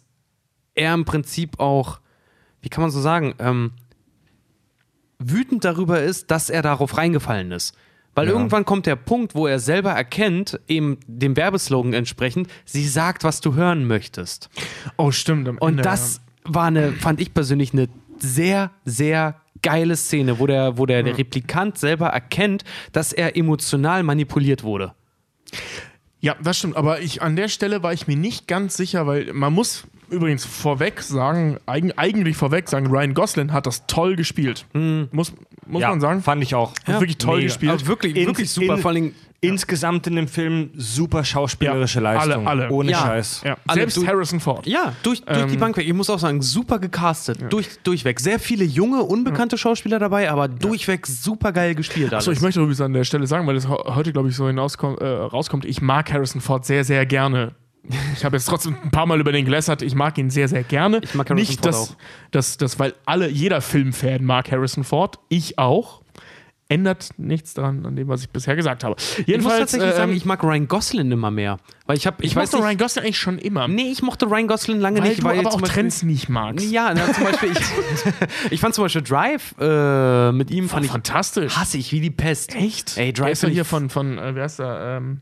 er im Prinzip auch, wie kann man so sagen, ähm, wütend darüber ist, dass er darauf reingefallen ist. Weil irgendwann kommt der Punkt, wo er selber erkennt, eben dem Werbeslogan entsprechend, sie sagt, was du hören möchtest. Oh, stimmt. Und das war eine, fand ich persönlich eine sehr, sehr geile Szene, wo der, wo der, der Replikant selber erkennt, dass er emotional manipuliert wurde. Ja, das stimmt. Aber ich, an der Stelle war ich mir nicht ganz sicher, weil man muss übrigens vorweg sagen, eigen, eigentlich vorweg sagen, Ryan Gosling hat das toll gespielt. Muss, muss ja, man sagen. fand ich auch. Hat wirklich toll Mega. gespielt. Aber wirklich, In- wirklich super. in- Vor allem, Insgesamt in dem Film super schauspielerische Ja, alle- Leistung. alle. Ohne Ja. Scheiß. ja. alle Selbst du- Harrison Ford. Ja, durch, durch die Bank weg. Ich muss auch sagen, super gecastet. Durch, durchweg. Sehr viele junge, unbekannte Schauspieler dabei, aber durchweg super geil gespielt. Alles. Achso, ich möchte übrigens an der Stelle sagen, weil das ho- heute, glaube ich, so hinauskommt, äh, rauskommt, ich mag Harrison Ford sehr, sehr gerne. Ich habe jetzt trotzdem ein paar Mal über den gelästert. Ich mag ihn sehr, sehr gerne. Ich mag Harrison Nicht, Ford dass, auch. dass, dass, weil alle, jeder Filmfan mag Harrison Ford. Ich auch. Ändert nichts daran, an dem, was ich bisher gesagt habe. ich muss Jedenfalls, tatsächlich ähm, sagen, ich mag Ryan Gosling immer mehr. Weil ich habe, ich, ich, weiß mochte nicht, Ryan Gosling eigentlich schon immer. Nee, ich mochte Ryan Gosling lange weil nicht, du weil aber auch Beispiel, Trends nicht magst. Ja, na, zum Beispiel, ich, ich fand zum Beispiel Drive äh, mit ihm, fand ich Fantastisch. hasse ich wie die Pest. Echt? Ey, Der Drive ist ja hier von, von äh, wer ist da? Ähm,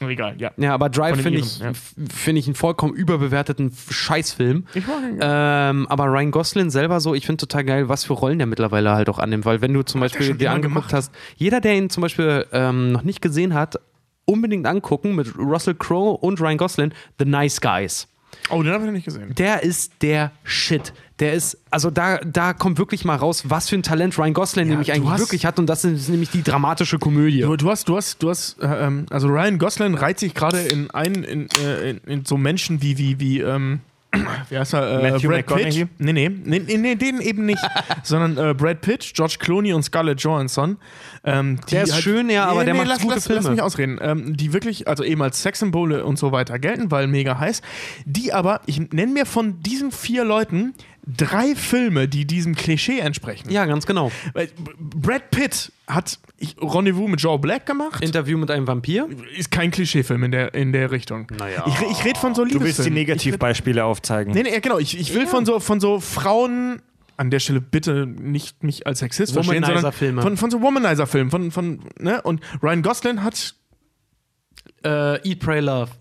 Egal, ja. Ja, aber Drive finde ich, ja. f- finde ich einen vollkommen überbewerteten Scheißfilm. Ich mag ihn. Ähm, aber Ryan Gosling selber so, ich finde total geil, was für Rollen der mittlerweile halt auch annimmt. Weil wenn du zum Hat Beispiel dir angeguckt gemacht. hast, jeder, der ihn zum Beispiel ähm, noch nicht gesehen hat, unbedingt angucken mit Russell Crowe und Ryan Gosling, The Nice Guys. Oh, den habe ich noch nicht gesehen. Der ist der Shit. Der ist, also da, da kommt wirklich mal raus, was für ein Talent Ryan Gosling nämlich du eigentlich hast- wirklich hat und das ist nämlich die dramatische Komödie. Du, du hast, du hast, du hast, äh, ähm, also Ryan Gosling reiht sich gerade in ein, in, äh, in, in so Menschen wie, wie, wie, ähm, wie heißt er? Äh, Matthew Brad Pitt. Nee, nee, nee, nee, nee, den eben nicht. sondern äh, Brad Pitt, George Clooney und Scarlett Johansson. Ähm, die Der ist schön, ja, aber der macht lass, gute lass, Filme. Lass mich ausreden. Ähm, die wirklich, also eben als Sexsymbole und so weiter gelten, weil mega heiß. Die aber, ich nenne mir von diesen vier Leuten drei Filme, die diesem Klischee entsprechen. Ja, ganz genau. Brad Pitt hat Rendezvous mit Joe Black gemacht. Interview mit einem Vampir. ist kein Klischeefilm in der, in der Richtung. Naja. Ich, ich rede von so Du willst die Liebesfilmen. Negativbeispiele aufzeigen. Nee, nee, ja, genau. Ich, ich will von, so, von so Frauen. An der Stelle bitte nicht mich als Sexist verstehen, sondern Womanizer-Filme. von, von so Womanizer-Filmen. Von, von, ne? Und Ryan Gosling hat Äh, Eat, Pray, Love.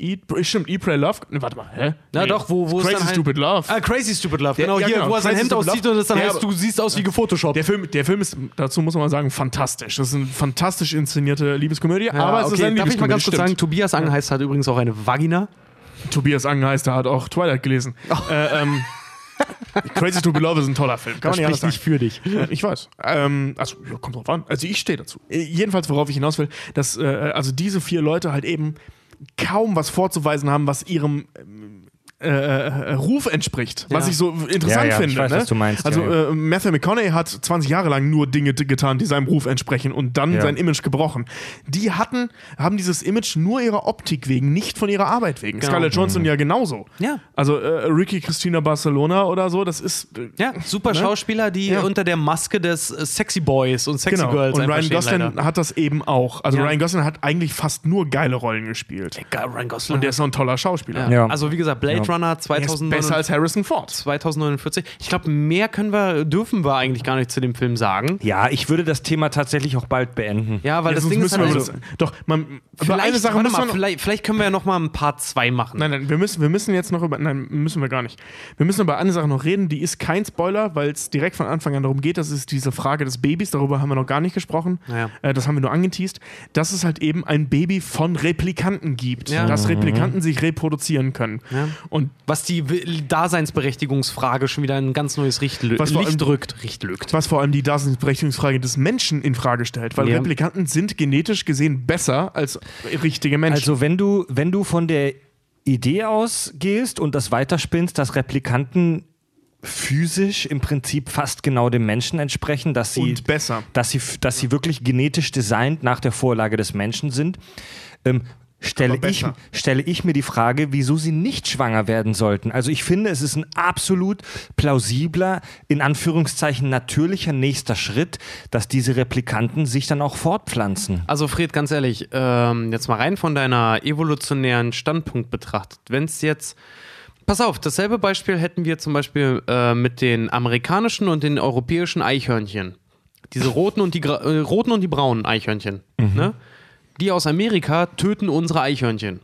Eat, stimmt, Eat, Pray, Love. Ne, warte mal, hä? Na Nee. doch, wo, wo Crazy es dann halt, Stupid Love. Ah, Crazy Stupid Love, Der- genau, ja, hier, genau, wo er sein Crazy Hemd auszieht Love. und es dann Der heißt, du siehst aus wie gefotoshoppt. Der Film, der Film ist, dazu muss man mal sagen, fantastisch. Das ist eine fantastisch inszenierte Liebeskomödie, Ja, aber es ist okay, eine darf ich mal Liebeskomödie. ganz kurz sagen. Tobias Angeheist hat übrigens auch eine Vagina. Tobias Angenheister hat auch Twilight gelesen. Äh, ähm, Crazy Stupid Love ist ein toller Film. Kann man nicht anders sagen. für dich. Äh, Ich weiß. Ähm, also, ja, kommt drauf an. Also, ich stehe dazu. Äh, jedenfalls, worauf ich hinaus will, dass äh, also diese vier Leute halt eben kaum was vorzuweisen haben, was ihrem äh, äh, Ruf entspricht. Was Ja. ich so interessant Ja, ja, ich finde. weiß, ne? was du meinst, Also, ja, Äh, Matthew McConaughey hat 20 Jahre lang nur Dinge getan, die seinem Ruf entsprechen und dann Ja. sein Image gebrochen. Die hatten, haben dieses Image nur ihrer Optik wegen, nicht von ihrer Arbeit wegen. Genau. Scarlett Johansson ja genauso. Ja. Also, äh, Ricky Christina Barcelona oder so, das ist. Äh, Ja, super Ne? Schauspieler, die Ja. unter der Maske des äh, Sexy Boys und Sexy Genau. Girls Und Ryan Gosling leider. hat das eben auch. Also Ja. Ryan Gosling hat eigentlich fast nur geile Rollen gespielt. Geil, Ryan Gosling. Und der ist noch ein toller Schauspieler. ja. Ja. Also wie gesagt, Blade Ja. Runner Er ist besser 2009 als Harrison Ford. 2049. Ich glaube, mehr können wir, dürfen wir eigentlich gar nicht zu dem Film sagen. Ja, ich würde das Thema tatsächlich auch bald beenden. Ja, weil Ja, das Ding ist halt also, Doch, man, über vielleicht, eine Sache mal, vielleicht, vielleicht können wir ja noch mal ein Part 2 machen. Nein, nein, wir müssen, wir müssen jetzt noch über. Nein, müssen wir gar nicht. Wir müssen über eine Sache noch reden, die ist kein Spoiler, weil es direkt von Anfang an darum geht. Das ist diese Frage des Babys, darüber haben wir noch gar nicht gesprochen. Ja. Äh, das haben wir nur angeteased. Dass es halt eben ein Baby von Replikanten gibt. Ja. Dass Replikanten sich reproduzieren können. Ja. Und Was die Daseinsberechtigungsfrage schon wieder ein ganz neues Richt Was vor allem- Licht rückt. Richt lückt. was vor allem die Daseinsberechtigungsfrage des Menschen in Frage stellt, weil Ja. Replikanten sind genetisch gesehen besser als richtige Menschen. Also wenn du, wenn du von der Idee ausgehst und das weiterspinnst, dass Replikanten physisch im Prinzip fast genau dem Menschen entsprechen, dass sie, und besser. dass sie, dass sie wirklich genetisch designt nach der Vorlage des Menschen sind, ähm, stelle, ich, stelle ich mir die Frage, wieso sie nicht schwanger werden sollten. Also ich finde, es ist ein absolut plausibler, in Anführungszeichen natürlicher nächster Schritt, dass diese Replikanten sich dann auch fortpflanzen. Also Fred, ganz ehrlich, ähm, jetzt mal rein von deiner evolutionären Standpunkt betrachtet. Wenn es jetzt, pass auf, dasselbe Beispiel hätten wir zum Beispiel äh, mit den amerikanischen und den europäischen Eichhörnchen. Diese roten und die, äh, roten und die braunen Eichhörnchen. Ne? Die aus Amerika töten unsere Eichhörnchen,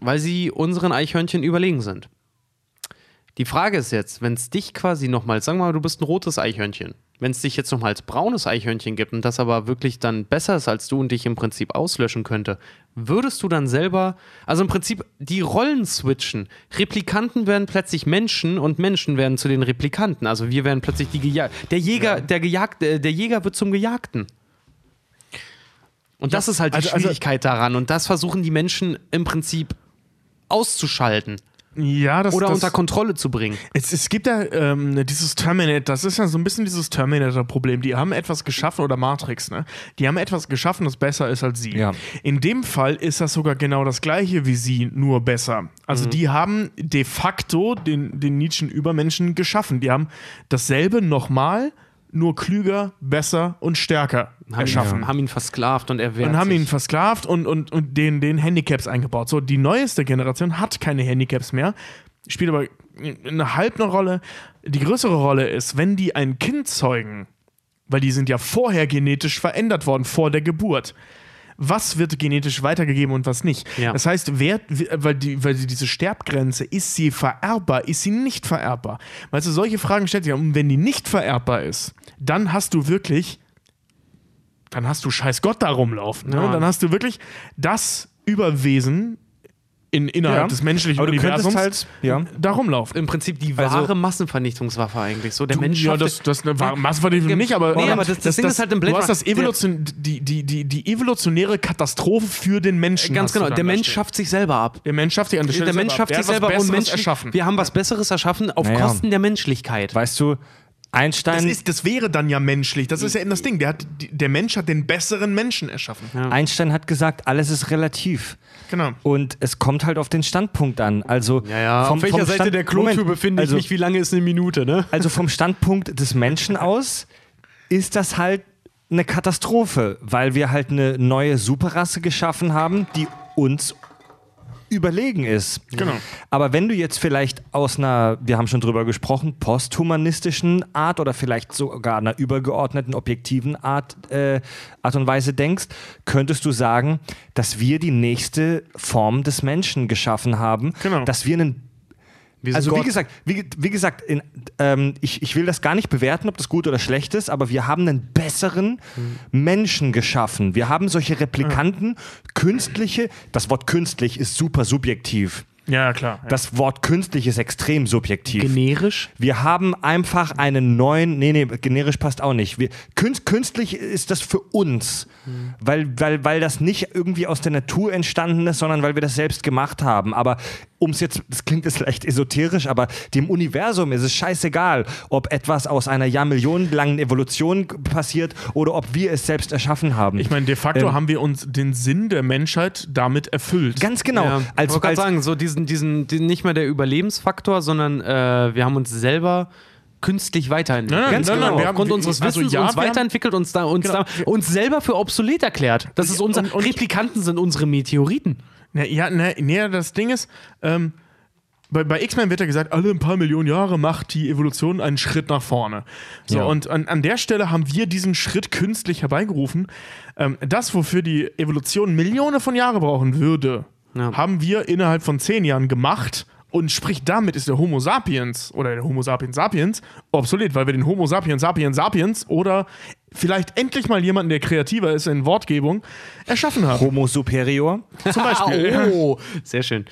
weil sie unseren Eichhörnchen überlegen sind. Die Frage ist jetzt, wenn es dich quasi nochmal, sagen wir mal, du bist ein rotes Eichhörnchen, wenn es dich jetzt nochmal als braunes Eichhörnchen gibt und das aber wirklich dann besser ist als du und dich im Prinzip auslöschen könnte, würdest du dann selber, also im Prinzip die Rollen switchen. Replikanten werden plötzlich Menschen und Menschen werden zu den Replikanten. Also wir werden plötzlich die Gejag der Jäger, der Gejagte, äh, der Jäger wird zum Gejagten. Und das ist halt die also- also- Schwierigkeit daran. Und das versuchen die Menschen im Prinzip auszuschalten Ja, das oder das, unter Kontrolle zu bringen. Es, es gibt ja ähm, dieses Terminator, das ist ja so ein bisschen dieses Terminator-Problem. Die haben etwas geschaffen, oder Matrix, ne? Die haben etwas geschaffen, das besser ist als sie. Ja. In dem Fall ist das sogar genau das gleiche wie sie, nur besser. Also Mhm. die haben de facto den, den Nietzschen Übermenschen geschaffen. Die haben dasselbe nochmal, nur klüger, besser und stärker Haben erschaffen. ihn, haben ihn versklavt und er wehrt und haben sich. ihn versklavt und, und, und den, den Handicaps eingebaut. So, die neueste Generation hat keine Handicaps mehr, spielt aber eine halb eine Rolle. Die größere Rolle ist, wenn die ein Kind zeugen, weil die sind ja vorher genetisch verändert worden, vor der Geburt. Was wird genetisch weitergegeben und was nicht. Ja. Das heißt, wer, weil, die, weil die, diese Sterbgrenze, ist sie vererbbar, ist sie nicht vererbbar? Weißt du, solche Fragen stellt sich. Und wenn die nicht vererbbar ist, dann hast du wirklich, dann hast du scheiß Gott da rumlaufen. Ne? Ja. Und dann hast du wirklich das Überwesen in, innerhalb Ja. des menschlichen Aber du könntest Universums halt, ja. da rumlaufen. Im Prinzip die Also- wahre Massenvernichtungswaffe eigentlich. So, der Du- Mensch ja, schafft- das, das eine wahre Massenvernichtung nicht, aber, Nee, aber das- das Ding ist halt im Blade Du hast das Evolution, die, die, die, die evolutionäre Katastrophe für den Menschen. Ganz genau, der Mensch schafft sich selber ab. Der Mensch schafft sich an der Stelle Der Mensch selber schafft sich selber und Menschen, erschaffen. wir haben was Besseres erschaffen auf Naja. Kosten der Menschlichkeit. Weißt du, Einstein, Das, ist, das wäre dann ja menschlich. Das ist ja eben das Ding. Der, hat, der Mensch hat den besseren Menschen erschaffen. Einstein hat gesagt, alles ist relativ. Genau. Und es kommt halt auf den Standpunkt an. Also vom, vom Stand- Moment, also, Wie lange ist eine Minute, ne? Also vom Standpunkt des Menschen aus ist das halt eine Katastrophe, weil wir halt eine neue Superrasse geschaffen haben, die uns überlegen ist. Genau. Aber wenn du jetzt vielleicht aus einer, wir haben schon drüber gesprochen, posthumanistischen Art oder vielleicht sogar einer übergeordneten, objektiven Art, äh, Art und Weise denkst, könntest du sagen, dass wir die nächste Form des Menschen geschaffen haben, Genau. dass wir einen also wie gesagt, wie, wie gesagt, in, ähm, ich, ich will das gar nicht bewerten, ob das gut oder schlecht ist, aber wir haben einen besseren Menschen geschaffen. Wir haben solche Replikanten, künstliche, das Wort künstlich ist super subjektiv. Ja, klar. Ja. Das Wort künstlich ist extrem subjektiv. Generisch? Wir haben einfach einen neuen, nee, nee, generisch passt auch nicht. Wir, künst, künstlich ist das für uns, weil, weil, weil das nicht irgendwie aus der Natur entstanden ist, sondern weil wir das selbst gemacht haben. Aber um es jetzt, das klingt jetzt leicht esoterisch, aber dem Universum ist es scheißegal, ob etwas aus einer jahrmillionenlangen Evolution passiert oder ob wir es selbst erschaffen haben. ich meine, de facto Ähm, haben wir uns den Sinn der Menschheit damit erfüllt. Ganz genau. Ja, als, ich wollte gerade sagen, so diesen, diesen, diesen, nicht mehr der Überlebensfaktor, sondern äh, wir haben uns selber künstlich weiterentwickelt. Nein, Ganz nein, genau. nein, wir haben- Aufgrund unseres also Wissens ja, uns haben- weiterentwickelt, uns, da, uns, Genau. da, uns selber für obsolet erklärt. Das ist unser, und- und- Replikanten sind unsere Meteoriten. Na, ja, ne, nee, das Ding ist, ähm, bei, bei X-Men wird ja gesagt, alle ein paar Millionen Jahre macht die Evolution einen Schritt nach vorne. So, Ja. und an, an der Stelle haben wir diesen Schritt künstlich herbeigerufen. Ähm, das, wofür die Evolution Millionen von Jahren brauchen würde, Ja. haben wir innerhalb von zehn Jahren gemacht. Und sprich, damit ist der Homo sapiens oder der Homo sapiens sapiens obsolet, weil wir den Homo sapiens sapiens sapiens oder vielleicht endlich mal jemanden, der kreativer ist in Wortgebung, erschaffen haben. Homo superior. Zum Beispiel. Oh, sehr schön.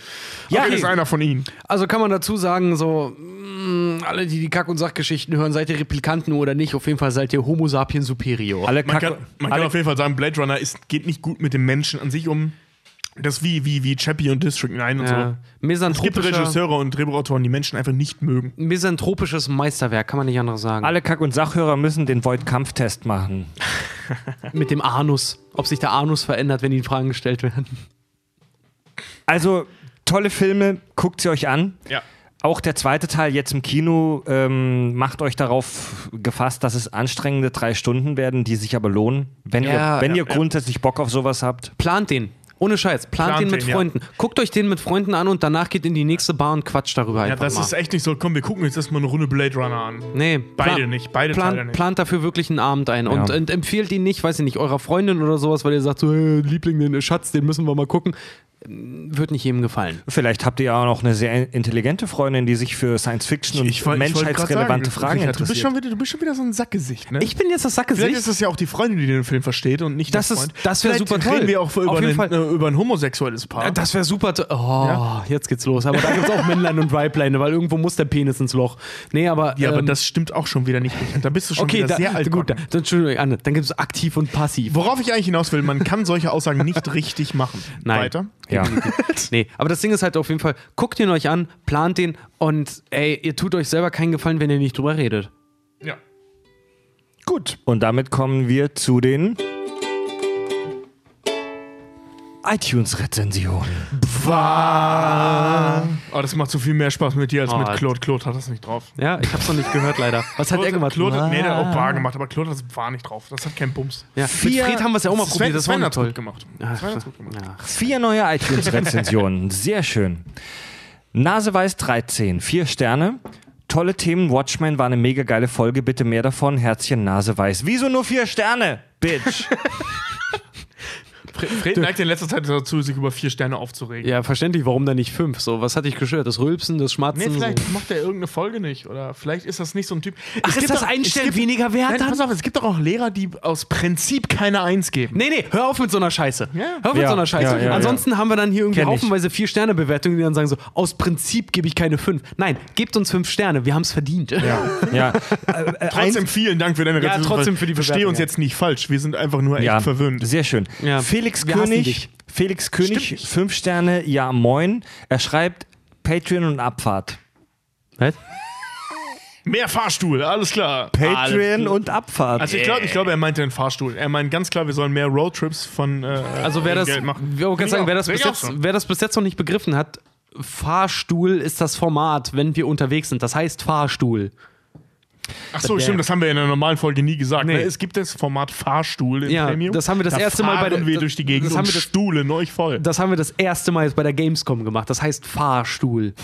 Ja, Okay. ist einer von ihnen. Also kann man dazu sagen, so, mh, alle, die die Kack- und Sachgeschichten hören, seid ihr Replikanten oder nicht, auf jeden Fall seid ihr Homo sapiens superior. Alle Man, Kack- kann, man kann auf jeden Fall sagen, Blade Runner ist, geht nicht gut mit dem Menschen an sich um. Das ist wie, wie, wie Chappie und District 9 und Ja. so. Es gibt Regisseure und Drehbuchautoren, die Menschen einfach nicht mögen. misanthropisches Meisterwerk, kann man nicht anderes sagen. Alle Kack- und Sachhörer müssen den Void-Kampftest machen. Mit dem Anus. Ob sich der Anus verändert, wenn ihnen Fragen gestellt werden. Also, tolle Filme, guckt sie euch an. Ja. Auch der zweite Teil jetzt im Kino ähm, macht euch darauf gefasst, dass es anstrengende drei Stunden werden, die sich aber lohnen. Wenn Ja, ihr, wenn ja, ihr grundsätzlich Bock auf sowas habt. Plant den. Ohne Scheiß. Plant, Plant den mit den, ja. Freunden. Guckt euch den mit Freunden an und danach geht in die nächste Bar und quatscht darüber Ja, einfach das mal. ist echt nicht so. Komm, wir gucken jetzt erstmal eine Runde Blade Runner an. Nee, Beide nicht, beide plant, Teile nicht. Plant dafür wirklich einen Abend ein und, Ja. und empfehlt ihn nicht, weiß ich nicht, eurer Freundin oder sowas, weil ihr sagt so, hey, Liebling, den Schatz, den müssen wir mal gucken. Wird nicht jedem gefallen. Vielleicht habt ihr ja auch noch eine sehr intelligente Freundin, die sich für Science Fiction und wollt grad menschheitsrelevante sagen, Fragen Richard, du, bist interessiert. schon wieder, du bist schon wieder so ein Sackgesicht, ne? Ich bin jetzt das Vielleicht Sackgesicht. ist es ja auch die Freundin, die den Film versteht und nicht Das der ist- Freund. das wär Vielleicht super toll. reden wir auch über, Auf jeden einen, Fall. äh, über ein homosexuelles Paar. Das wäre super. to- Oh, Ja. jetzt geht's los. Aber da gibt's auch Männlein und Weiblein, weil irgendwo muss der Penis ins Loch. Nee, aber. ja, aber ähm, das stimmt auch schon wieder nicht. Da bist du schon Okay, wieder da, sehr alt. gut, dann, Entschuldigung, Anne, dann gibt es aktiv und passiv. Worauf ich eigentlich hinaus will, man kann solche Aussagen nicht richtig machen. Nein. Weiter. Ja. Nee, aber das Ding ist halt auf jeden Fall, guckt ihn euch an, plant den und ey, ihr tut euch selber keinen Gefallen, wenn ihr nicht drüber redet. Ja. Gut. Und damit kommen wir zu den iTunes-Rezensionen. Oh, das macht so viel mehr Spaß mit dir als Oh, mit Claude. Claude hat das nicht drauf. Ja, ich hab's noch nicht gehört, leider. Was hat er gemacht? Claude hat, nee, der hat auch Ah. Bar gemacht, aber Claude hat das war nicht drauf. Das hat keinen Bums. Ja, Vier- mit Fred haben wir es ja auch mal Sven, probiert, das war Sven nicht hat's toll. gut gemacht. Ach, Sven hat's gut gemacht. ja. Vier neue iTunes-Rezensionen. Sehr schön. Naseweiß 13, vier Sterne. Tolle Themen. Watchmen war eine mega geile Folge. Bitte mehr davon. Herzchen Naseweiß. Wieso nur vier Sterne? Bitch. Fred, neigt in letzter Zeit dazu, sich über vier Sterne aufzuregen. Ja, verständlich, warum dann nicht fünf? So, was hat dich gestört? Das Rülpsen, das Nee, Schmatzen? vielleicht so. macht er irgendeine Folge nicht. Oder vielleicht ist das nicht so ein Typ. Ach, Es ist gibt das doch- ein Stern gibt- weniger wert Nein, dann? pass auf, es gibt doch auch Lehrer, die aus Prinzip keine Eins geben. Nee, nee, hör auf mit so einer Scheiße. Ja. Hör auf mit Ja, so einer Scheiße. ja, ja, Ansonsten haben wir dann hier irgendwie Kenn ich. haufenweise Vier-Sterne-Bewertungen, die dann sagen so, aus Prinzip gebe ich keine fünf. Nein, gebt uns fünf Sterne, wir haben es verdient. Ja. Äh, äh, Trotzdem vielen Dank für deine Ja, trotzdem für die Verstehe Bewertung, uns ja. jetzt nicht falsch. Wir sind einfach nur echt ja, verwöhnt. Sehr schön. Ja. Felix König, dich. Felix König, fünf Sterne, ja moin. Er schreibt Patreon und Abfahrt. Was? Mehr Fahrstuhl, alles klar. Patreon und Abfahrt. Also ich glaube, ich glaub, er meinte den Fahrstuhl. Er meint ganz klar, wir sollen mehr Roadtrips von äh, Also wer das, Geld machen. ich gerade sagen, wer das, bis jetzt, wer das bis jetzt noch nicht begriffen hat, Fahrstuhl ist das Format, wenn wir unterwegs sind. Das heißt Fahrstuhl. Ach so, stimmt, das haben wir in der normalen Folge nie gesagt. Nee. Ne? Es gibt das Format Fahrstuhl im Ja, Premium. das haben wir das da erste Mal bei der- wir durch die Gegend das haben und wir das- stuhlen euch voll. Das haben wir das erste Mal jetzt bei der Gamescom gemacht. Das heißt Fahrstuhl.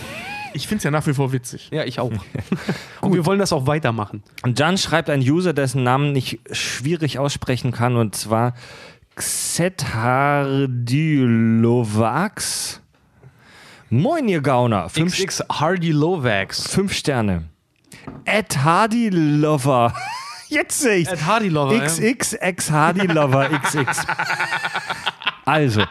Ich finde es ja nach wie vor witzig. Ja, ich auch. Und wir wollen das auch weitermachen. Und Jan schreibt ein User, dessen Namen ich schwierig aussprechen kann, und zwar Xethardylovax. Moin, ihr Gauner. Fünf, XX Hardy Lovax. fünf Sterne. Ed Hardy Lover. Jetzt sehe ich's. Ed Hardy Lover, ja. XX Ex Hardy Lover XX. Also,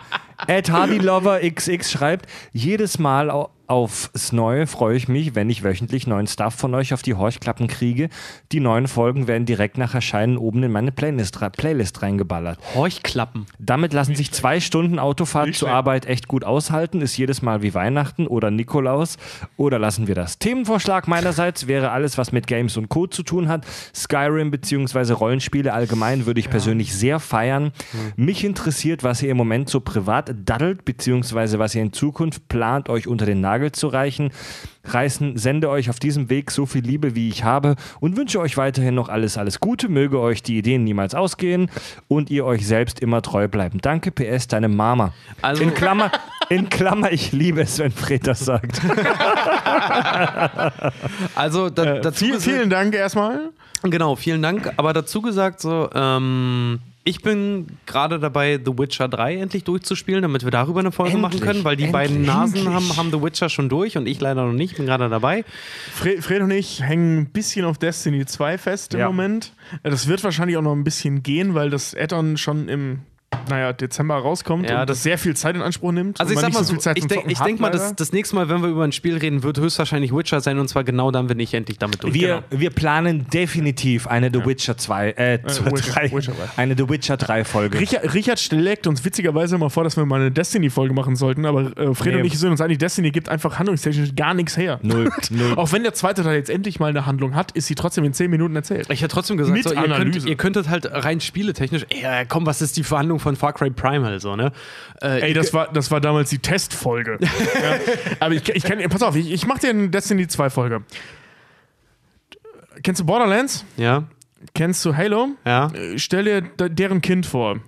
Ed Hardy Lover XX schreibt, jedes Mal au- aufs Neue freue ich mich, wenn ich wöchentlich neuen Stuff von euch auf die Horchklappen kriege. Die neuen Folgen werden direkt nach Erscheinen oben in meine Playlist, Playlist reingeballert. Horchklappen. Damit lassen sich zwei Stunden Autofahrt Nicht zur schlecht. Arbeit echt gut aushalten. Ist jedes Mal wie Weihnachten oder Nikolaus. Oder lassen wir das. Themenvorschlag meinerseits wäre alles, was mit Games und Co. zu tun hat. Skyrim bzw. Rollenspiele allgemein würde ich persönlich sehr feiern. Mich interessiert, was ihr im Moment so privat daddelt, beziehungsweise was ihr in Zukunft plant, euch unter den Nagel zu reichen. Reißen, sende euch auf diesem Weg so viel Liebe, wie ich habe und wünsche euch weiterhin noch alles, alles Gute. Möge euch die Ideen niemals ausgehen und ihr euch selbst immer treu bleiben. Danke, PS, deine Mama. Also- in Klammer, in Klammer, ich liebe es, wenn Fred das sagt. Also da, dazu Viel, gesagt- vielen Dank erstmal. Genau, vielen Dank. Aber dazu gesagt, so, ähm, ich bin gerade dabei, The Witcher 3 endlich durchzuspielen, damit wir darüber eine Folge machen Endlich, können, weil die endlich. beiden Nasen Endlich. haben, haben The Witcher schon durch und ich leider noch nicht, bin gerade dabei. Fred, Fred und ich hängen ein bisschen auf Destiny 2 fest im Ja. Moment. Das wird wahrscheinlich auch noch ein bisschen gehen, weil das Add-on schon im naja, Dezember rauskommt Ja, und das- sehr viel Zeit in Anspruch nimmt. Also ich sag mal so, viel Zeit ich zum denke denk mal, das, das nächste Mal, wenn wir über ein Spiel reden, wird höchstwahrscheinlich Witcher sein und zwar genau dann, wenn ich endlich damit durch Wir, wir planen definitiv eine The Witcher 2, äh, Witcher- 3, Witcher 3. eine The Witcher 3 Folge. Richard, Richard schlägt uns witzigerweise immer vor, dass wir mal eine Destiny-Folge machen sollten, aber äh, Fred Nee. und ich sind uns einig, Destiny gibt einfach handlungstechnisch gar nichts her. Null, null. Auch wenn der zweite Teil jetzt endlich mal eine Handlung hat, ist sie trotzdem in 10 Minuten erzählt. Ich hätte trotzdem gesagt, Mit so, ihr, könnt, ihr könntet halt rein spieletechnisch, ey, komm, was ist die Verhandlung von Far Cry Primal so, ne? Äh, Ey, das war, das war damals die Testfolge. ja. Aber ich, ich kann, pass auf, ich, ich mach dir eine Destiny 2 Folge. Kennst du Borderlands? ja, Kennst du Halo? ja. Äh, Stell dir deren Kind vor.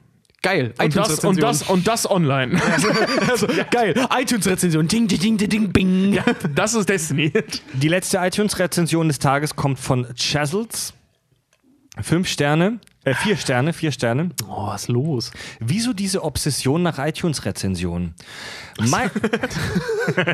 Geil. Und das, und das, und das online. also, geil. iTunes-Rezension. Ding, ding, ding, ding, ding, bing. Das ist Destiny. Die letzte iTunes-Rezension des Tages kommt von Chazels. Fünf Sterne, äh, vier Sterne, vier Sterne. Oh, was ist los? Wieso diese Obsession nach iTunes-Rezensionen? Mei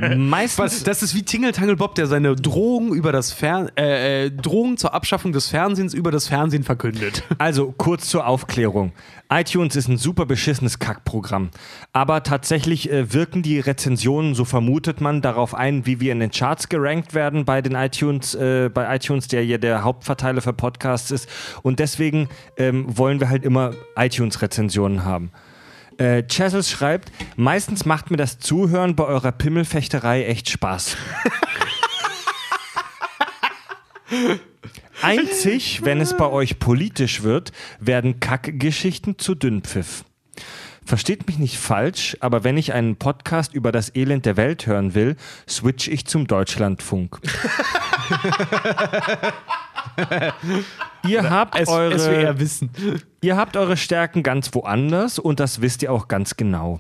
meistens. Das ist wie Tingle Tangle Bob, der seine Drohung über das Fer äh, äh, Drohung zur Abschaffung des Fernsehens über das Fernsehen verkündet. Also kurz zur Aufklärung. iTunes ist ein super beschissenes Kackprogramm. Aber tatsächlich äh, wirken die Rezensionen, so vermutet man, darauf ein, wie wir in den Charts gerankt werden bei den iTunes, äh, bei iTunes, der ja der Hauptverteiler für Podcasts ist. Und deswegen ähm, wollen wir halt immer iTunes-Rezensionen haben. Äh, Chazels schreibt, meistens macht mir das Zuhören bei eurer Pimmelfechterei echt Spaß. Einzig, wenn es bei euch politisch wird, werden Kackgeschichten zu Dünnpfiff. Versteht mich nicht falsch, aber wenn ich einen Podcast über das Elend der Welt hören will, switch ich zum Deutschlandfunk. ihr, habt eure, SWR Wissen. ihr habt eure Stärken ganz woanders und das wisst ihr auch ganz genau.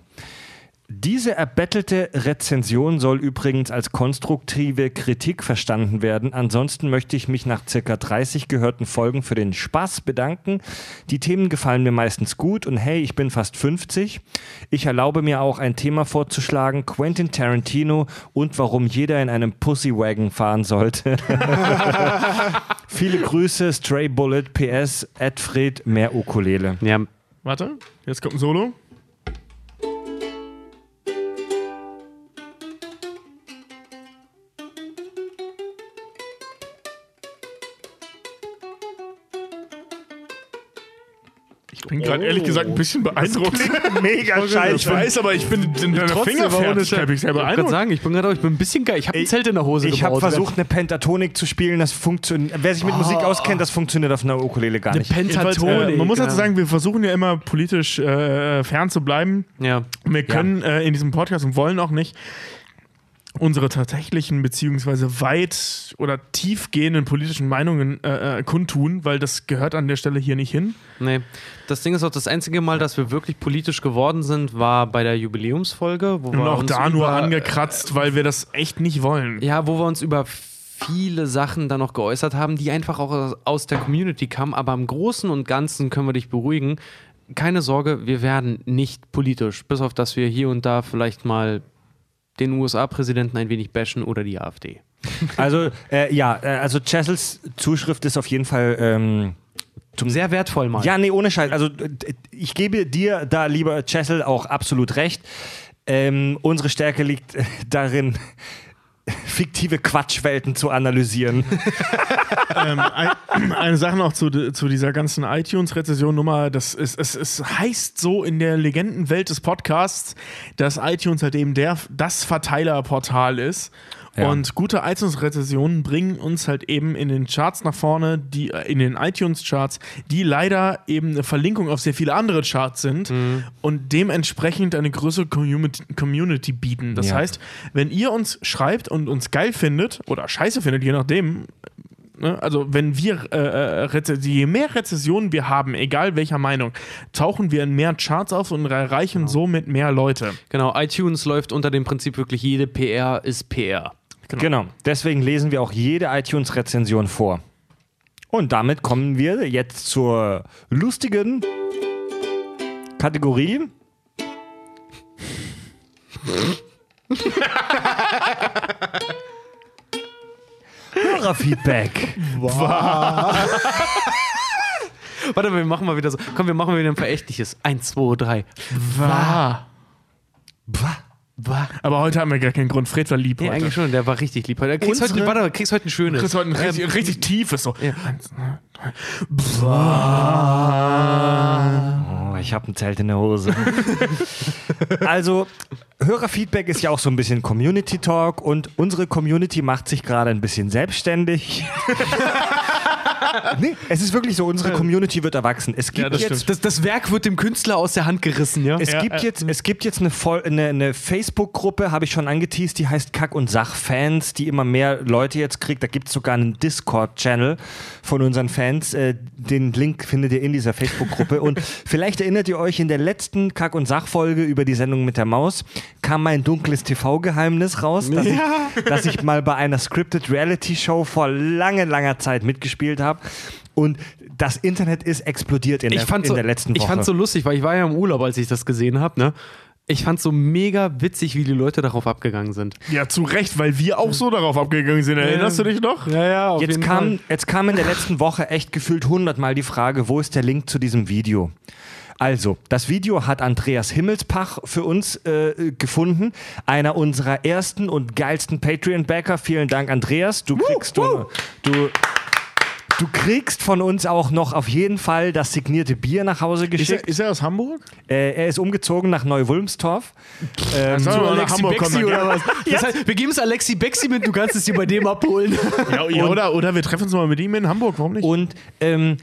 Diese erbettelte Rezension soll übrigens als konstruktive Kritik verstanden werden. Ansonsten möchte ich mich nach circa 30 gehörten Folgen für den Spaß bedanken. Die Themen gefallen mir meistens gut und hey, ich bin fast 50. Ich erlaube mir auch ein Thema vorzuschlagen, Quentin Tarantino und warum jeder in einem Pussywagon fahren sollte. Viele Grüße, Stray Bullet, PS, Edfred, mehr Ukulele. Ja, Warte, jetzt kommt ein Solo. Ich bin gerade ehrlich gesagt ein bisschen beeindruckt. Mega Ich weiß, aber ich bin in deiner Fingerfertigkeit ich sehr Ich wollte beeindruckt. sagen, ich bin gerade, ich bin ein bisschen geil. Ich habe ein Zelt in der Hose Ich habe versucht, eine Pentatonik zu spielen. Das funktioniert. Wer sich mit Musik auskennt, das funktioniert auf einer Ukulele gar nicht. Jedenfalls, Pentatonik. äh, man muss dazu ja. sagen, wir versuchen ja immer politisch äh, fern zu bleiben. Ja. Wir können äh, in diesem Podcast und wollen auch nicht unsere tatsächlichen beziehungsweise weit oder tiefgehenden politischen Meinungen äh, äh, kundtun, weil das gehört an der Stelle hier nicht hin. Nee. Das Ding ist auch, das einzige Mal, dass wir wirklich politisch geworden sind, war bei der Jubiläumsfolge. Wo Und wir auch uns da nur angekratzt, weil wir das echt nicht wollen. Ja, wo wir uns über viele Sachen dann noch geäußert haben, die einfach auch aus- aus der Community kamen. Aber im Großen und Ganzen können wir dich beruhigen. Keine Sorge, wir werden nicht politisch. Bis auf, dass wir hier und da vielleicht mal den USA-Präsidenten ein wenig bashen oder die AfD. Also, äh, ja, äh, also Chessels Zuschrift ist auf jeden Fall. Ähm, Sehr wertvoll mal. ja, nee, ohne Scheiß. Also, ich gebe dir da, lieber Chessel, auch absolut recht. Ähm, unsere Stärke liegt äh, darin, fiktive Quatschwelten zu analysieren. ähm, ein, eine Sache noch zu, zu dieser ganzen iTunes-Rezession-Nummer. Das ist, es, es heißt so in der Legendenwelt des Podcasts, dass iTunes halt eben der, das Verteilerportal ist. Ja. Und gute iTunes-Rezessionen bringen uns halt eben in den Charts nach vorne, die äh, in den iTunes-Charts, die leider eben eine Verlinkung auf sehr viele andere Charts sind und dementsprechend eine größere Community, Community bieten. Das Ja. heißt, wenn ihr uns schreibt und uns geil findet oder scheiße findet, je nachdem, Ne? Also wenn wir, äh, äh, je mehr Rezessionen wir haben, egal welcher Meinung, tauchen wir in mehr Charts auf und erreichen somit mehr Leute. Genau, iTunes läuft unter dem Prinzip wirklich jede PR ist PR. Genau. Deswegen lesen wir auch jede iTunes-Rezension vor. Und damit kommen wir jetzt zur lustigen Kategorie. Hörerfeedback. Warte, wir machen mal wieder so. Komm, wir machen mal wieder ein verächtliches. Eins, zwei, drei. Wahr. Bah. Aber heute haben wir gar keinen Grund. Fred war lieb Nee, heute. eigentlich schon, der war richtig lieb. Du kriegst, heute, warte, du kriegst heute ein schönes. Chris heute ein richtig, Ähm, richtig tiefes so. Ja. Oh, ich habe ein Zelt in der Hose. also, Hörerfeedback ist ja auch so ein bisschen Community Talk und unsere Community macht sich gerade ein bisschen selbstständig. nee, es ist wirklich so, unsere Community wird erwachsen. Es gibt das jetzt Das, das Werk wird dem Künstler aus der Hand gerissen, ja? es, Ja, gibt äh, jetzt, es gibt jetzt eine, eine, eine Facebook-Gruppe, habe ich schon angeteased, die heißt Kack- und Sach-Fans, die immer mehr Leute jetzt kriegt. Da gibt es sogar einen Discord-Channel von unseren Fans. Äh, den Link findet ihr in dieser Facebook-Gruppe. und vielleicht erinnert ihr euch, in der letzten Kack- und Sach-Folge über die Sendung mit der Maus kam mein dunkles TV-Geheimnis raus, dass, ich, dass ich mal bei einer Scripted Reality-Show vor lange, langer Zeit mitgespielt habe. Und das Internet ist explodiert in, ich der, fand in so, der letzten Woche. Ich fand so lustig, weil ich war ja im Urlaub, als ich das gesehen habe, ne? Ich fand so mega witzig, wie die Leute darauf abgegangen sind. Ja, zu Recht, weil wir auch so darauf abgegangen sind. Erinnerst du dich noch? Ja, ja, auf Jetzt kam, jetzt kam in der letzten Woche echt gefühlt hundertmal die Frage, wo ist der Link zu diesem Video? Also, das Video hat Andreas Himmelspach für uns äh, gefunden. Einer unserer ersten und geilsten Patreon-Backer. Vielen Dank, Andreas. Du kriegst, du, du, du kriegst von uns auch noch auf jeden Fall das signierte Bier nach Hause Ist geschickt. er, ist er aus Hamburg? äh, er ist umgezogen nach Neu-Wulmstorf. Ähm, nach Alexi Hamburg Bexi kommen? oder was? Das heißt, wir geben es Alexi Bexi mit, du kannst es dir bei dem abholen. Ja, ja, oder, oder wir treffen uns mal mit ihm in Hamburg, warum nicht? Und ähm,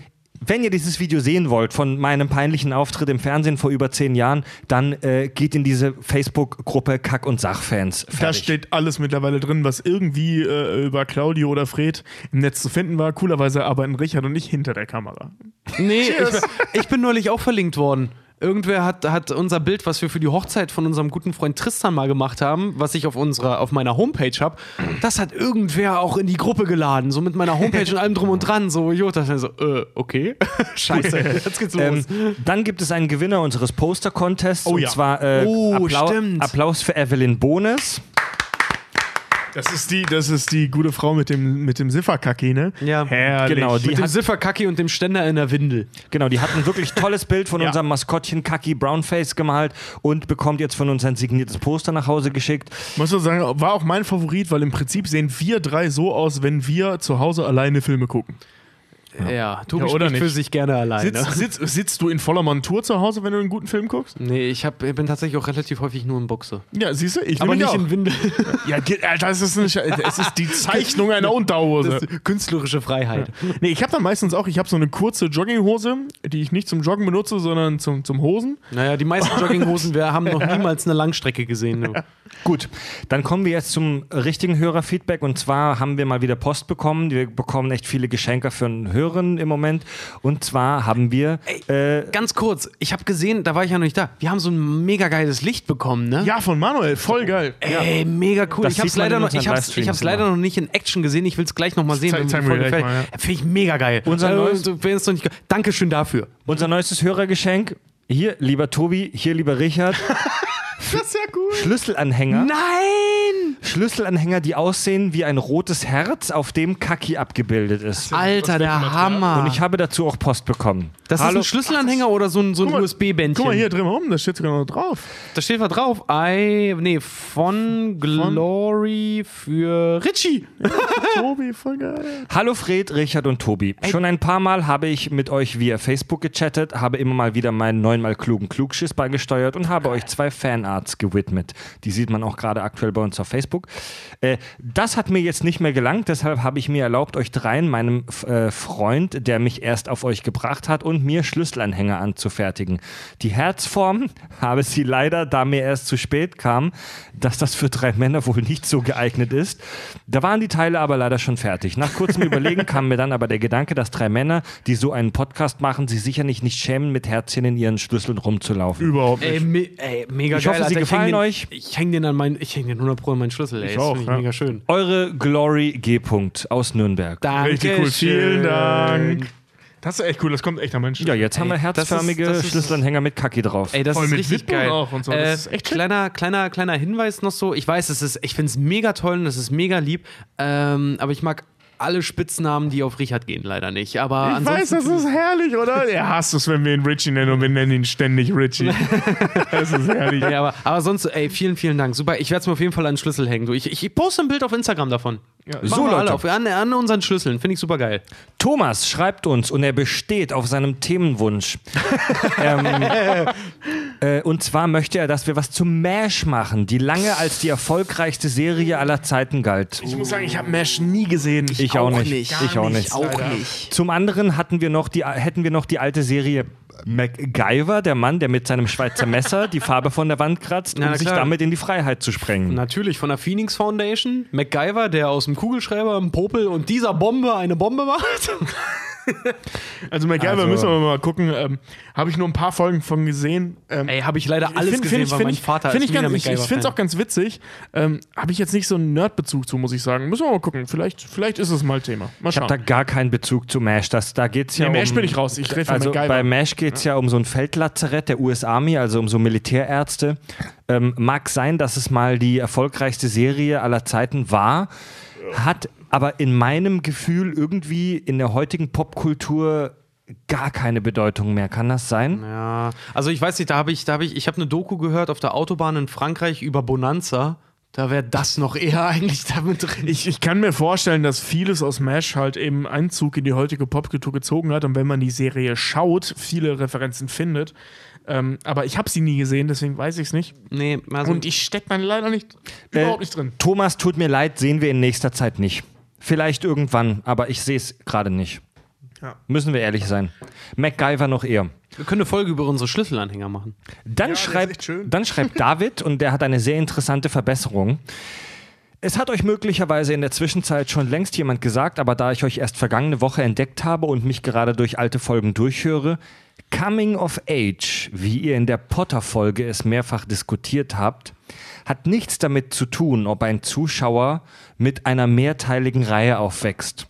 wenn ihr dieses Video sehen wollt von meinem peinlichen Auftritt im Fernsehen vor über zehn Jahren, dann äh, geht in diese Facebook-Gruppe Kack- und Sachfans. Da steht alles mittlerweile drin, was irgendwie äh, über Claudio oder Fred im Netz zu finden war. Coolerweise arbeiten Richard und ich hinter der Kamera. Nee, ich, ich bin neulich auch verlinkt worden. Irgendwer hat, hat unser Bild, was wir für die Hochzeit von unserem guten Freund Tristan mal gemacht haben, was ich auf unserer, auf meiner Homepage habe, das hat irgendwer auch in die Gruppe geladen, so mit meiner Homepage und allem drum und dran. So, jo, ich so, äh, okay. Scheiße, jetzt geht's los. Ähm, dann gibt es einen Gewinner unseres Poster-Contests. Oh und ja. zwar äh, Oh, Applau stimmt. Applaus für Evelyn Bones. Das ist die, das ist die gute Frau mit dem, mit dem Sifferkacki, ne? Ja, Herrlich. genau, die mit dem hat- Sifferkacki und dem Ständer in der Windel. Genau, die hat ein wirklich tolles Bild von Ja. unserem Maskottchen Kaki Brownface gemalt und bekommt jetzt von uns ein signiertes Poster nach Hause geschickt. Muss man sagen, war auch mein Favorit, weil im Prinzip sehen wir drei so aus, wenn wir zu Hause alleine Filme gucken. Ja, Tobi Ja, oder spricht für nicht? sich gerne alleine. Sitz, sitz, sitzt du in voller Montur zu Hause, wenn du einen guten Film guckst? Nee, ich, hab, ich bin tatsächlich auch relativ häufig nur in Buchse. Ja, siehst du, ich Aber nicht auch. in Windel. Ja, Alter, es ist, nicht, es ist die Zeichnung einer Unterhose. Künstlerische Freiheit. Nee, ich habe dann meistens auch, ich habe so eine kurze Jogginghose, die ich nicht zum Joggen benutze, sondern zum, zum Hosen. Naja, die meisten Jogginghosen, wir haben noch niemals eine Langstrecke gesehen. Du. Gut, dann kommen wir jetzt zum richtigen Hörerfeedback und zwar haben wir mal wieder Post bekommen. Wir bekommen echt viele Geschenke für einen Hörern im Moment und zwar haben wir äh, Ganz kurz, ich habe gesehen, da war ich ja noch nicht da. Wir haben so ein mega geiles Licht bekommen, ne? Ja, von Manuel, voll geil. Ey, mega cool. Das ich hab's sieht man leider noch, ich hab's, ich hab's leider noch nicht in Action gesehen. Ich will es gleich nochmal sehen. Zeig- wenn zeig mir mir voll gleich gefällt. mal, Finde ich mega geil. Unser Äh, neues- es noch nicht Dankeschön dafür. unser neuestes Hörergeschenk. Hier, lieber Tobi, hier, lieber Richard. Das ist ja cool. Schlüsselanhänger. Nein! Schlüsselanhänger, die aussehen wie ein rotes Herz, auf dem Kaki abgebildet ist. Alter, der Hammer. Und ich habe dazu auch Post bekommen. das ist ein Schlüsselanhänger oder so ein, so ein mal, USB-Bändchen? Guck mal hier drin rum, da steht sogar noch drauf. Da steht was drauf. I, nee, von Glory für Richie. Tobi, voll geil. Hallo Fred, Richard und Tobi. Schon ein paar Mal habe ich mit euch via Facebook gechattet, habe immer mal wieder meinen neunmal klugen Klugschiss beigesteuert und habe euch zwei Fanarts gewidmet. Die sieht man auch gerade aktuell bei uns auf Facebook. Äh, das hat mir jetzt nicht mehr gelangt, deshalb habe ich mir erlaubt, euch dreien, meinem äh, Freund, der mich erst auf euch gebracht hat, und mir Schlüsselanhänger anzufertigen. Die Herzform habe sie leider, da mir erst zu spät kam, dass das für drei Männer wohl nicht so geeignet ist. Da waren die Teile aber leider schon fertig. Nach kurzem Überlegen kam mir dann aber der Gedanke, dass drei Männer, die so einen Podcast machen, sich sicherlich nicht schämen, mit Herzchen in ihren Schlüsseln rumzulaufen. Überhaupt nicht. Ey, me ey mega Ich geil. hoffe, sie Alter. gefallen häng den, euch. Ich hänge den an meinen, ich den 100 Pro an meinen Schlüssel. Ey. Ich das auch, ich ja. mega schön. Eure Glory G. -Punkt aus Nürnberg. Danke Richtig cool, vielen. Dank. Das ist echt cool, das kommt echt am Menschen. Ja, jetzt haben wir Ey, das ist- herzförmige das ist- Schlüsselanhänger mit Kaki drauf. Ey, das Voll ist mit richtig Widmung geil. auch und so. Äh, Das ist echt kleiner, kleiner, kleiner Hinweis noch so. Ich weiß, es ist, ich finde es mega toll und es ist mega lieb. Ähm, aber ich mag alle Spitznamen, die auf Richard gehen, leider nicht. Aber Ich weiß, das ist herrlich, oder? Er hasst es, wenn wir ihn Richie nennen und wir nennen ihn ständig Richie. das ist herrlich. Ja, aber, aber sonst, ey, vielen, vielen Dank. Super. Ich werde es mir auf jeden Fall an den Schlüssel hängen. Du, ich, ich poste ein Bild auf Instagram davon. Ja, so, Leute. auf, an, an unseren Schlüsseln. Finde ich super geil. Thomas schreibt uns und er besteht auf seinem Themenwunsch. ähm, äh, und zwar möchte er, dass wir was zu MASH machen, die lange als die erfolgreichste Serie aller Zeiten galt. Ich muss sagen, ich habe Mesh nie gesehen. Ich auch, nicht. Ich auch nicht. Auch nicht. Zum anderen hatten wir noch die, hätten wir noch die alte Serie MacGyver, der Mann, der mit seinem Schweizer Messer die Farbe von der Wand kratzt, um sich damit in die Freiheit zu sprengen. Natürlich von der Phoenix Foundation. MacGyver, der aus dem Kugelschreiber einen Popel und dieser Bombe eine Bombe macht. Also MacGyver Also- müssen wir mal gucken. Ähm, habe ich nur ein paar Folgen von gesehen. Ähm, Ey, habe ich leider alles find- gesehen, find ich, weil find mein ich, Vater find ist ich, ganz, ich, ich finde es auch ganz witzig. Ähm, habe ich jetzt nicht so einen Nerd-Bezug zu, muss ich sagen. Müssen wir mal gucken. Vielleicht, vielleicht ist es mal Thema. Mal Ich habe da gar keinen Bezug zu MASH. Das, da geht's ja Nee, MASH um, bin ich raus. Ich rede Also MacGyver. bei MASH geht es ja um so ein Feldlazarett der US Army, also um so Militärärzte. Ähm, mag sein, dass es mal die erfolgreichste Serie aller Zeiten war, hat aber in meinem Gefühl irgendwie in der heutigen Popkultur gar keine Bedeutung mehr. Kann das sein? Ja, also ich weiß nicht, da habe ich, da habe ich, ich habe eine Doku gehört auf der Autobahn in Frankreich über Bonanza. Da wäre das noch eher eigentlich damit drin. Ich, ich kann mir vorstellen, dass vieles aus MASH halt eben Einzug in die heutige Popkultur gezogen hat und wenn man die Serie schaut, viele Referenzen findet. Ähm, aber ich habe sie nie gesehen, deswegen weiß ich es nicht. nee, also Und ich stecke dann leider nicht, überhaupt nicht drin. Thomas, tut mir leid, sehen wir in nächster Zeit nicht. Vielleicht irgendwann, aber ich sehe es gerade nicht. Ja. Müssen wir ehrlich sein. MacGyver noch eher. wir können eine Folge über unsere Schlüsselanhänger machen. Dann, ist schreibt, dann schreibt David, und der hat eine sehr interessante Verbesserung. Es hat euch möglicherweise in der Zwischenzeit schon längst jemand gesagt, aber da ich euch erst vergangene Woche entdeckt habe und mich gerade durch alte Folgen durchhöre, Coming of Age, wie ihr in der Potter-Folge es mehrfach diskutiert habt, hat nichts damit zu tun, ob ein Zuschauer mit einer mehrteiligen Reihe aufwächst.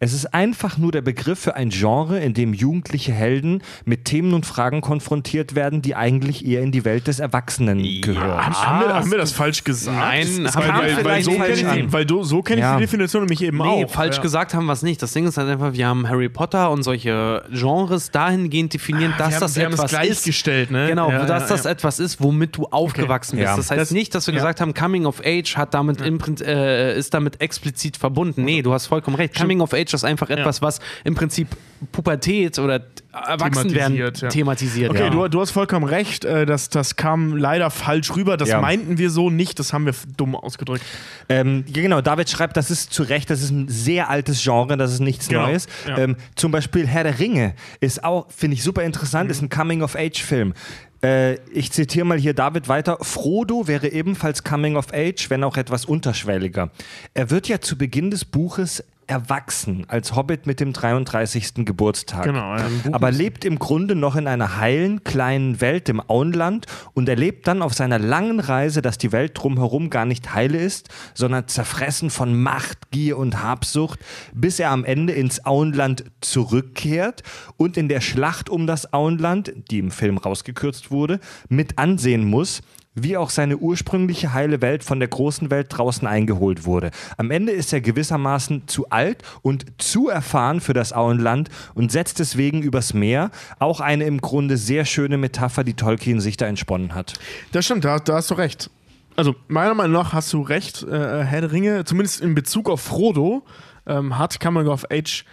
Es ist einfach nur der Begriff für ein Genre, in dem jugendliche Helden mit Themen und Fragen konfrontiert werden, die eigentlich eher in die Welt des Erwachsenen gehören. haben, wir, haben wir das falsch gesagt? Nein, Das ist- haben wir weil, weil, so falsch kenne ich, weil du, so kenn ich Ja. die Definition nämlich eben Nee, auch. falsch ja. gesagt haben wir es nicht. Das Ding ist halt einfach, wir haben Harry Potter und solche Genres dahingehend definiert, dass wir haben- das wir haben es etwas ist. gleichgestellt, ne? Genau, Ja, dass ja, das ja. etwas ist, womit du aufgewachsen bist. Ja. Das heißt Das- nicht, dass wir ja. gesagt haben, Coming of Age hat damit äh, ist damit explizit verbunden. Nee, du hast vollkommen recht. Coming of Age ist einfach etwas, was im Prinzip Pubertät oder Erwachsenwerden Thematisiert, ja. thematisiert. Okay, ja. du, du hast vollkommen recht. äh, Das, das kam leider falsch rüber. Das Ja. meinten wir so nicht. Das haben wir dumm ausgedrückt. Ähm, ja, genau, David schreibt, das ist zu Recht, das ist ein sehr altes Genre, das ist nichts Genau, Neues. ja. Ähm, zum Beispiel Herr der Ringe ist auch, finde ich super interessant, ist ein Coming-of-Age-Film. Äh, ich zitiere mal hier David weiter. Frodo wäre ebenfalls Coming of Age, wenn auch etwas unterschwelliger. Er wird ja zu Beginn des Buches erwachsen als Hobbit mit dem 33. Geburtstag. Genau, ja. Aber lebt im Grunde noch in einer heilen kleinen Welt im Auenland und erlebt dann auf seiner langen Reise, dass die Welt drumherum gar nicht heile ist, sondern zerfressen von Macht, Gier und Habsucht, bis er am Ende ins Auenland zurückkehrt und in der Schlacht um das Auenland, die im Film rausgekürzt wurde, mit ansehen muss, wie auch seine ursprüngliche heile Welt von der großen Welt draußen eingeholt wurde. Am Ende ist er gewissermaßen zu alt und zu erfahren für das Auenland und setzt deswegen übers Meer. Auch eine im Grunde sehr schöne Metapher, die Tolkien sich da entsponnen hat. Das stimmt, da, da hast du recht. Also, meiner Meinung nach hast du recht. Äh, Herr der Ringe, zumindest in Bezug auf Frodo, ähm, hat Coming of Age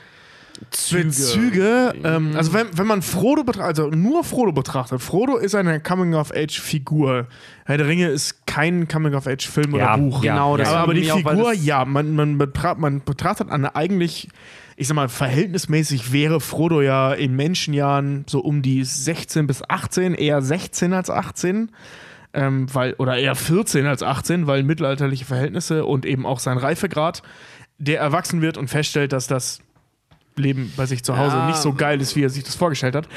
Bezüge. Ähm, also, wenn, wenn man Frodo betrachtet, also nur Frodo betrachtet, Frodo ist eine Coming of Age Figur. Herr der Ringe ist kein Coming of Age Film Ja, oder Buch. ja, Genau, ja, aber, aber die auch, Figur, das- ja, man, man, betra man betrachtet eine eigentlich, ich sag mal, verhältnismäßig wäre Frodo ja in Menschenjahren so um die 16 bis 18, eher 16 als 18. Ähm, weil, oder eher 14 als 18, weil mittelalterliche Verhältnisse und eben auch sein Reifegrad, der erwachsen wird und feststellt, dass das Leben bei sich zu Hause Ja. nicht so geil ist, wie er sich das vorgestellt hat.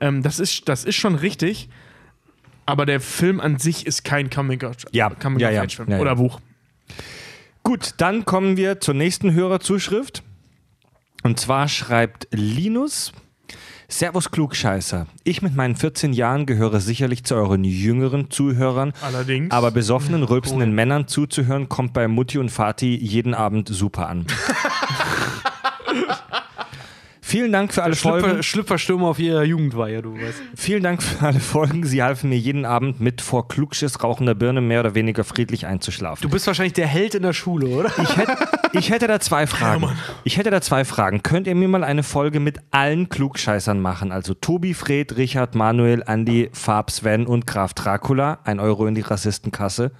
Ähm, das, ist, das ist schon richtig, aber der Film an sich ist kein Coming of, Ja, Coming ja, ja. Age Film Ja, ja. oder Buch. Gut, dann kommen wir zur nächsten Hörerzuschrift. Und zwar schreibt Linus. Servus Klugscheißer. Ich mit meinen 14 Jahren gehöre sicherlich zu euren jüngeren Zuhörern. Allerdings. Aber besoffenen, rülpsenden Männern zuzuhören, kommt bei Mutti und Vati jeden Abend super an. Vielen Dank für alle Schlüpfer, Folgen. Schlüpferstürme auf ihrer Jugendweihe, du weißt. Vielen Dank für alle Folgen. Sie halfen mir jeden Abend mit vor Klugschiss rauchender Birne mehr oder weniger friedlich einzuschlafen. Du bist wahrscheinlich der Held in der Schule, oder? Ich hätte, ich hätte da zwei Fragen. Ich hätte da zwei Fragen. Könnt ihr mir mal eine Folge mit allen Klugscheißern machen? Also Tobi, Fred, Richard, Manuel, Andi, Fab, Sven und Graf Dracula. Ein Euro in die Rassistenkasse.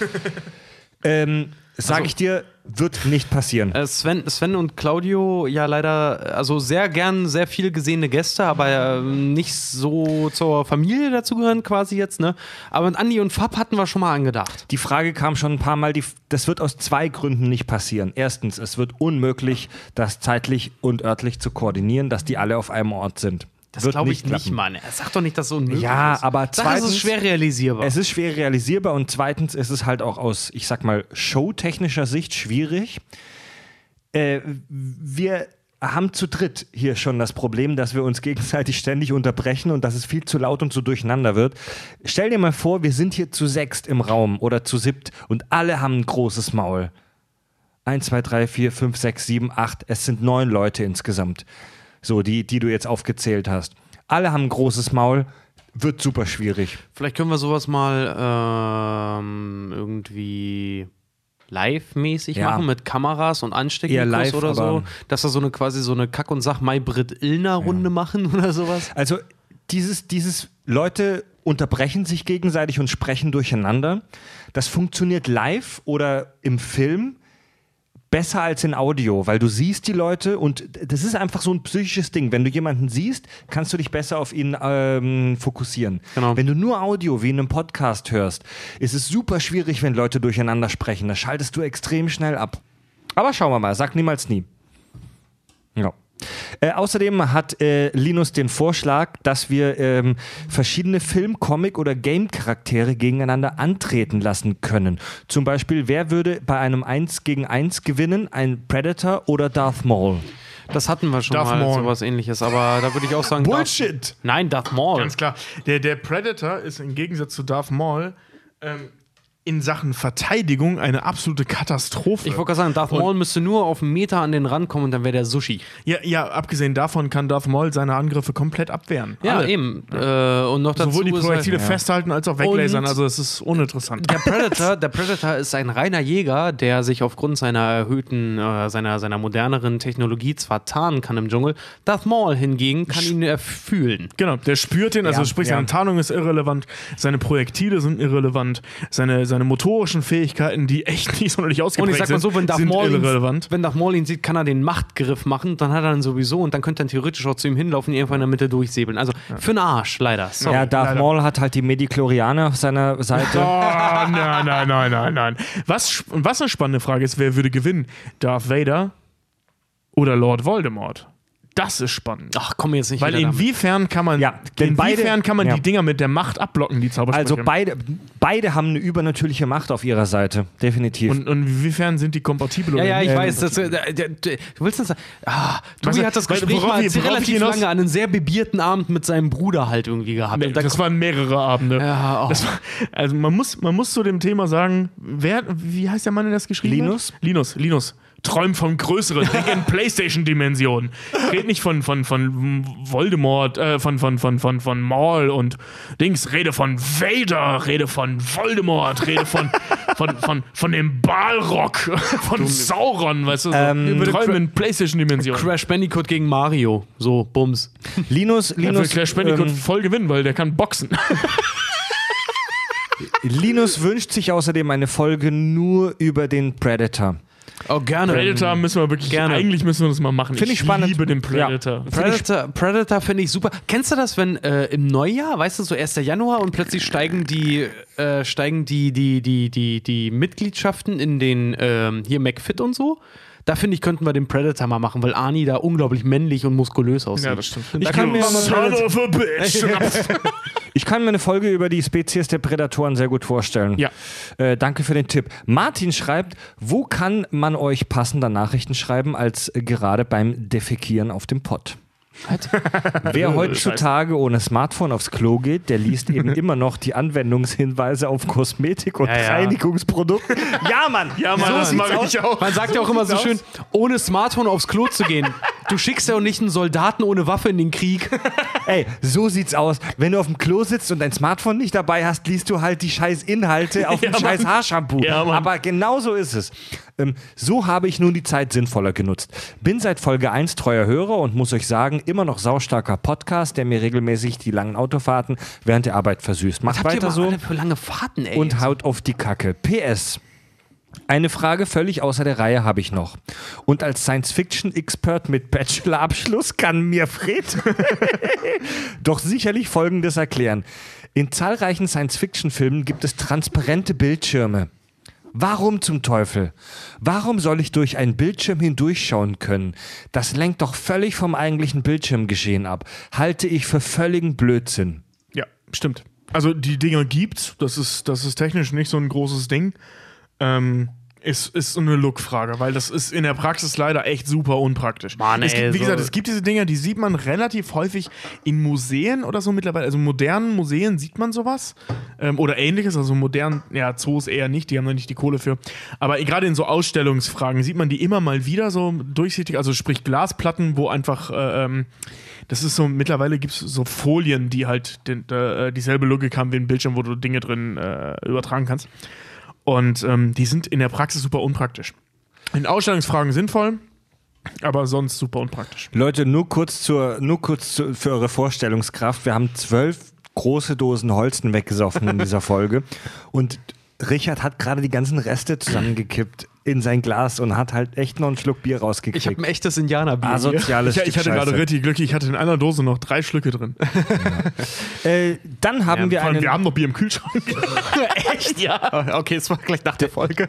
ähm, sag ich dir, wird nicht passieren. Äh, Sven, Sven und Claudio, ja leider, also sehr gern sehr viel gesehene Gäste, aber ähm, nicht so zur Familie dazugehören quasi jetzt, ne? Aber mit Andi und Fab hatten wir schon mal angedacht. Die Frage kam schon ein paar Mal, die, das wird aus zwei Gründen nicht passieren. Erstens, es wird unmöglich, das zeitlich und örtlich zu koordinieren, dass die alle auf einem Ort sind. Das glaube ich nicht, klappen. Mann. Sag doch nicht, dass so unmöglich Ja, ist. aber Sag, es zweitens- ist schwer realisierbar. Es ist schwer realisierbar und zweitens ist es halt auch aus, ich sag mal, showtechnischer Sicht schwierig. Äh, wir haben zu dritt hier schon das Problem, dass wir uns gegenseitig ständig unterbrechen und dass es viel zu laut und zu durcheinander wird. Stell dir mal vor, wir sind hier zu sechst im Raum oder zu siebt und alle haben ein großes Maul. Eins, zwei, drei, vier, fünf, sechs, sieben, acht. Es sind neun Leute insgesamt. So, die, die du jetzt aufgezählt hast. Alle haben ein großes Maul. Wird super schwierig. Vielleicht können wir sowas mal ähm, irgendwie live-mäßig Ja. machen mit Kameras und Ansteckmikros live, oder so. Dass wir so eine quasi so eine Kack- und Sach Mai-Brit-Illner-Runde machen oder sowas. Also dieses, dieses Leute unterbrechen sich gegenseitig und sprechen durcheinander. Das funktioniert live oder im Film besser als in Audio, weil du siehst die Leute und das ist einfach so ein psychisches Ding. Wenn du jemanden siehst, kannst du dich besser auf ihn ähm, fokussieren. Genau. Wenn du nur Audio wie in einem Podcast hörst, ist es super schwierig, wenn Leute durcheinander sprechen. Da schaltest du extrem schnell ab. Aber schauen wir mal, sag niemals nie. Ja. Äh, außerdem hat äh, Linus den Vorschlag, dass wir ähm, verschiedene Film-, Comic- oder Game-Charaktere gegeneinander antreten lassen können. Zum Beispiel, wer würde bei einem 1 gegen 1 gewinnen? Ein Predator oder Darth Maul? Das hatten wir schon Darth mal, Maul. sowas ähnliches. Aber da würde ich auch sagen. Darth- Bullshit! Nein, Darth Maul. Ganz klar. Der, der Predator ist im Gegensatz zu Darth Maul ähm, in Sachen Verteidigung eine absolute Katastrophe. Ich wollte gerade sagen, Darth Maul müsste nur auf einen Meter an den Rand kommen und dann wäre der Sushi. ja, ja, abgesehen davon kann Darth Maul seine Angriffe komplett abwehren. Ja, Alle. eben. Äh, und noch dazu Sowohl die Projektile halt, festhalten als auch weglasern. Also es ist uninteressant. der Predator, der Predator ist ein reiner Jäger, der sich aufgrund seiner erhöhten, äh, seiner, seiner moderneren Technologie zwar tarnen kann im Dschungel. Darth Maul hingegen kann ihn äh, fühlen. Genau, der spürt den, also Ja, sprich, ja. seine Tarnung ist irrelevant, seine Projektile sind irrelevant, seine, seine motorischen Fähigkeiten, die echt nicht sonderlich Und ausgeprägt ich sag mal so, wenn sind, Darth, sind Maul ihn, irrelevant. wenn Darth Maul ihn sieht, kann er den Machtgriff machen, dann hat er ihn sowieso und dann könnte er theoretisch auch zu ihm hinlaufen und irgendwann in der Mitte durchsäbeln. Also für den Arsch, leider. Sorry. Ja, Darth leider. Maul hat halt die Mediklorianer auf seiner Seite. Oh, nein, nein, nein, nein, nein. Was, was eine spannende Frage ist, wer würde gewinnen? Darth Vader oder Lord Voldemort? Das ist spannend. Ach, komm jetzt nicht Weil wieder damit. inwiefern kann man, Ja, denn beide- inwiefern kann man ja. die Dinger mit der Macht abblocken, die Zaubersprüche? Also beide, beide haben eine übernatürliche Macht auf ihrer Seite. Definitiv. und, und inwiefern sind die kompatibel? Ja, ja, ich nicht? weiß. Das, äh, der, du willst das sagen? Ah, Tobi hat das Gespräch worauf mal ich- worauf relativ lange an einen sehr bebierten Abend mit seinem Bruder halt irgendwie gehabt. Nee, das waren mehrere Abende. Ja, oh. war, also man muss, man muss zu dem Thema sagen, wer, wie heißt der Mann, der das geschrieben Linus? hat? Linus, Linus. Träumt von größeren Dingen in Playstation-Dimensionen. Red nicht von, von, von Voldemort, äh, von, von, von, von, von Maul und Dings. Rede von Vader, rede von Voldemort, rede von, von, von, von dem Balrog, von Sauron, weißt du? So. Ähm, Träumen in Playstation-Dimensionen. Crash Bandicoot gegen Mario. So, Bums. Linus, Er will Linus, Crash Bandicoot ähm, voll gewinnen, weil der kann boxen. Linus wünscht sich außerdem eine Folge nur über den Predator. Oh, gerne. Predator müssen wir wirklich, Gerne. eigentlich müssen wir das mal machen. Finde ich spannend. liebe den Ja. Predator. Predator, Predator finde ich super. Kennst du das, wenn äh, im Neujahr, weißt du, so 1. Januar und plötzlich steigen die, äh, steigen die, die, die, die, die Mitgliedschaften in den, ähm, hier McFit und so? Da finde ich, könnten wir den Predator mal machen, weil Arnie da unglaublich männlich und muskulös aussieht. Ja, das stimmt. Ich kann mir Son of a bitch. Ich kann mir eine Folge über die Spezies der Prädatoren sehr gut vorstellen. Ja. Äh, danke für den Tipp. Martin schreibt, wo kann man euch passender Nachrichten schreiben als gerade beim Defekieren auf dem Pott? Wer heutzutage ohne Smartphone aufs Klo geht, der liest eben immer noch die Anwendungshinweise auf Kosmetik und Ja, ja. Reinigungsprodukte. Ja, Mann! ja, Mann, So das sieht's mache aus. ich auch. Man sagt ja auch immer so schön, ohne Smartphone aufs Klo zu gehen. Du schickst ja auch nicht einen Soldaten ohne Waffe in den Krieg. Ey, so sieht's aus. Wenn du auf dem Klo sitzt und dein Smartphone nicht dabei hast, liest du halt die scheiß Inhalte auf dem Ja, scheiß Mann. Haarshampoo. Ja. Aber genau so ist es. Ähm, so habe ich nun die Zeit sinnvoller genutzt. Bin seit Folge 1 treuer Hörer und muss euch sagen, immer noch saustarker Podcast, der mir regelmäßig die langen Autofahrten während der Arbeit versüßt. Macht weiter so für lange Fahrten, ey? und haut auf die Kacke. PS. Eine Frage völlig außer der Reihe habe ich noch. Und als Science-Fiction-Expert mit Bachelor-Abschluss kann mir Fred doch sicherlich Folgendes erklären. In zahlreichen Science-Fiction-Filmen gibt es transparente Bildschirme. Warum zum Teufel? Warum soll ich durch einen Bildschirm hindurchschauen können? Das lenkt doch völlig vom eigentlichen Bildschirmgeschehen ab. Halte ich für völligen Blödsinn. Ja, stimmt. Also die Dinger gibt's. Das ist, das ist technisch nicht so ein großes Ding. Ähm, ist, ist so eine Look-Frage, weil das ist in der Praxis leider echt super unpraktisch. Mann, ey, gibt, wie so- gesagt, es gibt diese Dinger, die sieht man relativ häufig in Museen oder so mittlerweile. Also modernen Museen sieht man sowas. Ähm, oder ähnliches. Also modernen, ja, Zoos eher nicht, die haben da nicht die Kohle für. Aber gerade in so Ausstellungsfragen sieht man die immer mal wieder so durchsichtig, also sprich Glasplatten, wo einfach. Äh, ähm, das ist so, mittlerweile gibt es so Folien, die halt den, äh, dieselbe Logik haben wie ein Bildschirm, wo du Dinge drin äh, übertragen kannst. Und ähm, die sind in der Praxis super unpraktisch. In Ausstellungsfragen sinnvoll, aber sonst super unpraktisch. Leute, nur kurz, zur, nur kurz zu, für eure Vorstellungskraft. Wir haben zwölf große Dosen Holsten weggesoffen in dieser Folge. Und Richard hat gerade die ganzen Reste zusammengekippt. In sein Glas und hat halt echt noch einen Schluck Bier Ich habe rausgekriegt. ein echtes Indianerbier. Asoziales Ich, ich hatte gerade richtig Glück, ich hatte in einer Dose noch drei Schlücke drin. Äh, dann haben wir Vor allem, einen, wir haben noch Bier im Kühlschrank. Echt? Ja. Okay, es war gleich nach der Folge.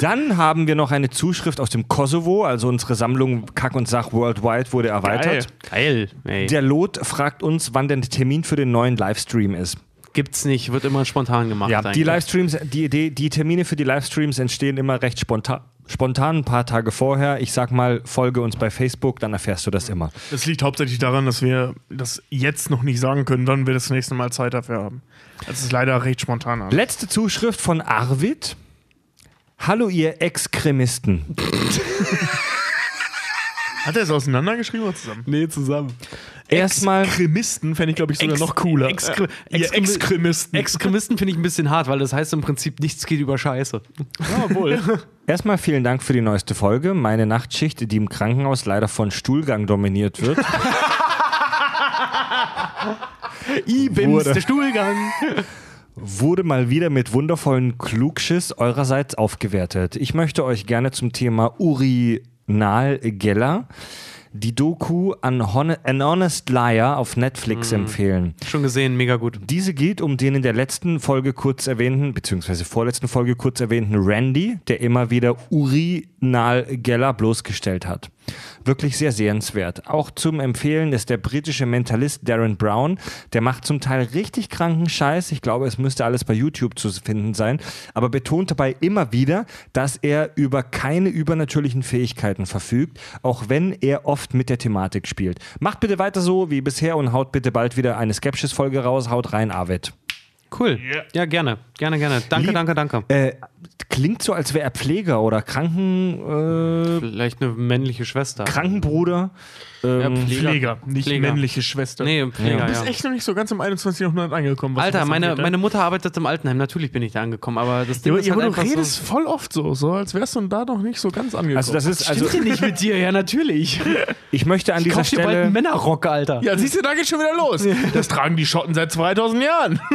dann haben wir noch eine Zuschrift aus dem Kosovo, also unsere Sammlung Kack und Sach Worldwide wurde erweitert. Geil. Ey. Der Lot fragt uns, wann denn der Termin für den neuen Livestream ist. Gibt's nicht, wird immer spontan gemacht. Ja, eigentlich. die Livestreams, die, die, die Termine für die Livestreams entstehen immer recht spontan. Spontan, ein paar Tage vorher. Ich sag mal, folge uns bei Facebook, dann erfährst du das immer. Das liegt hauptsächlich daran, dass wir das jetzt noch nicht sagen können, wann wir das nächste Mal Zeit dafür haben. Das ist leider recht spontan. alles. Letzte Zuschrift von Arvid. Hallo ihr Exkremisten. Hat er es auseinandergeschrieben oder zusammen? Nee, zusammen. Erstmal, Exkremisten fände ich, glaube ich, sogar Ex- noch cooler. Exkre- Exkremi- Exkremisten. Exkremisten finde ich ein bisschen hart, weil das heißt im Prinzip, nichts geht über Scheiße. ja, wohl. erstmal vielen Dank für die neueste Folge. Meine Nachtschicht, die im Krankenhaus leider von Stuhlgang dominiert wird. Ibims, Wurde. der Stuhlgang. wurde mal wieder mit wundervollen Klugschiss eurerseits aufgewertet. Ich möchte euch gerne zum Thema Urinal Geller die Doku An, Hon An Honest Liar auf Netflix empfehlen. Schon gesehen, mega gut. Diese geht um den in der letzten Folge kurz erwähnten, beziehungsweise vorletzten Folge kurz erwähnten Randy, der immer wieder Urinal Geller bloßgestellt hat. Wirklich sehr sehenswert. Auch zum Empfehlen ist der britische Mentalist Darren Brown. Der macht zum Teil richtig kranken Scheiß. Ich glaube, es müsste alles bei YouTube zu finden sein. Aber betont dabei immer wieder, dass er über keine übernatürlichen Fähigkeiten verfügt, auch wenn er oft mit der Thematik spielt. Macht bitte weiter so wie bisher und haut bitte bald wieder eine Skepsis-Folge raus. Haut rein, Arvid. Cool. Ja, gerne. Gerne, gerne. Danke, Lieb- danke, danke. Äh, klingt so, als wäre er Pfleger oder Kranken, äh, Vielleicht eine männliche Schwester. Krankenbruder. Ähm, Pfleger, nicht Pfleger. männliche Schwester. Nee, Pfleger, Du bist ja. echt noch nicht so ganz im 21. Jahrhundert angekommen. was Alter, meine, ne? meine Mutter arbeitet im Altenheim. Natürlich bin ich da angekommen, aber das Ding Ja, ist ja, halt du redest so. voll oft so, so als wärst du da noch nicht so ganz angekommen. also das ist, also Stimmt nicht mit dir? Ja, natürlich. ich möchte an Ich dieser kauf dir bald einen Stelle, Männerrock, Alter. ja, siehst du, da geht's schon wieder los. Das tragen die Schotten seit 2000 Jahren.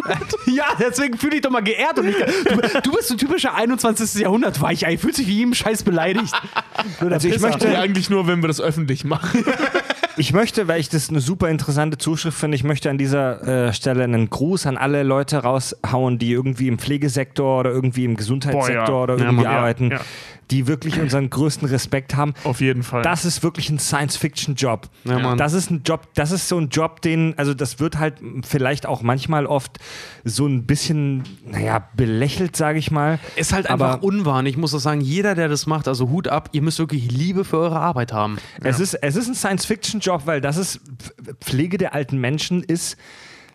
Ja, deswegen fühle ich doch mal geehrt. Und nicht, du, du bist so ein typischer 21. Jahrhundert Weichei. Fühlt sich wie jedem Scheiß beleidigt. also ich möchte, Ja, eigentlich nur, wenn wir das öffentlich machen. Ich möchte, weil ich das eine super interessante Zuschrift finde, ich möchte an dieser äh, Stelle einen Gruß an alle Leute raushauen, die irgendwie im Pflegesektor oder irgendwie im Gesundheitssektor Boah, ja. oder Ja, irgendwie Mann, ja, arbeiten, ja. Die wirklich unseren größten Respekt haben. Auf jeden Fall. Das ist wirklich ein Science-Fiction-Job. Ja, Mann. Das ist ein Job, das ist so ein Job, den, also das wird halt vielleicht auch manchmal oft so ein bisschen, naja, belächelt, sage ich mal. Ist halt einfach Aber- unwahr. Ich muss auch sagen, jeder, der das macht, also Hut ab, ihr müsst wirklich Liebe für eure Arbeit haben. Es, ist, es ist ein Science-Fiction-Job, weil das ist, Pflege der alten Menschen ist,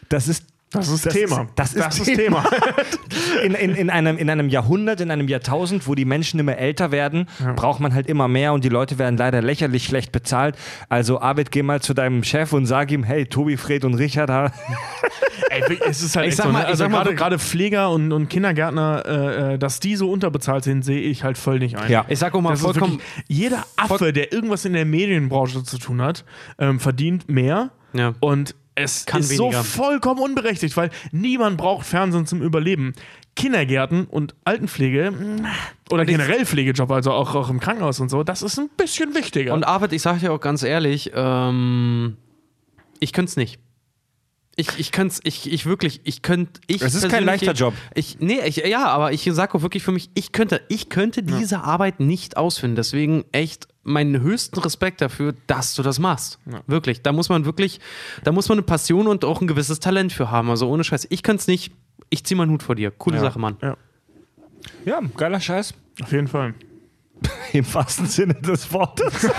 das ist das ist Thema. das ist, das ist Thema. in, in, in, einem, in einem Jahrhundert, in einem Jahrtausend, wo die Menschen immer älter werden, braucht man halt immer mehr und die Leute werden leider lächerlich schlecht bezahlt. Also Arvid, geh mal zu deinem Chef und sag ihm, hey, Tobi, Fred und Richard, ha- Ey, es ist halt Ich echt sag so, mal- ne? ich also sag mal gerade, gerade Pfleger und, und Kindergärtner, äh, äh, dass die so unterbezahlt sind, sehe ich halt voll nicht ein. Ja. Ich sag auch mal Das ist vollkommen. wirklich, jeder Affe, der irgendwas in der Medienbranche zu tun hat, ähm, verdient mehr Ja. und es Kann ist weniger. so vollkommen unberechtigt, weil niemand braucht Fernsehen zum Überleben. Kindergärten und Altenpflege mm, oder generell Pflegejob, also auch, auch im Krankenhaus und so, das ist ein bisschen wichtiger. Und Arvid, ich sag dir auch ganz ehrlich, ähm, ich könnte es nicht. Ich, ich könnte ich, ich wirklich, ich könnte, ich Es ist kein leichter Job. Ich, nee, ich, ja, aber ich sage auch wirklich für mich, ich könnte, ich könnte diese Arbeit nicht ausführen. Deswegen echt meinen höchsten Respekt dafür, dass du das machst. Wirklich. Da muss man wirklich, da muss man eine Passion und auch ein gewisses Talent für haben. Also ohne Scheiß. Ich könnte es nicht. Ich zieh meinen Hut vor dir. Coole Sache, Mann. ja, ja, geiler Scheiß. auf jeden Fall. Im wahrsten Sinne des Wortes.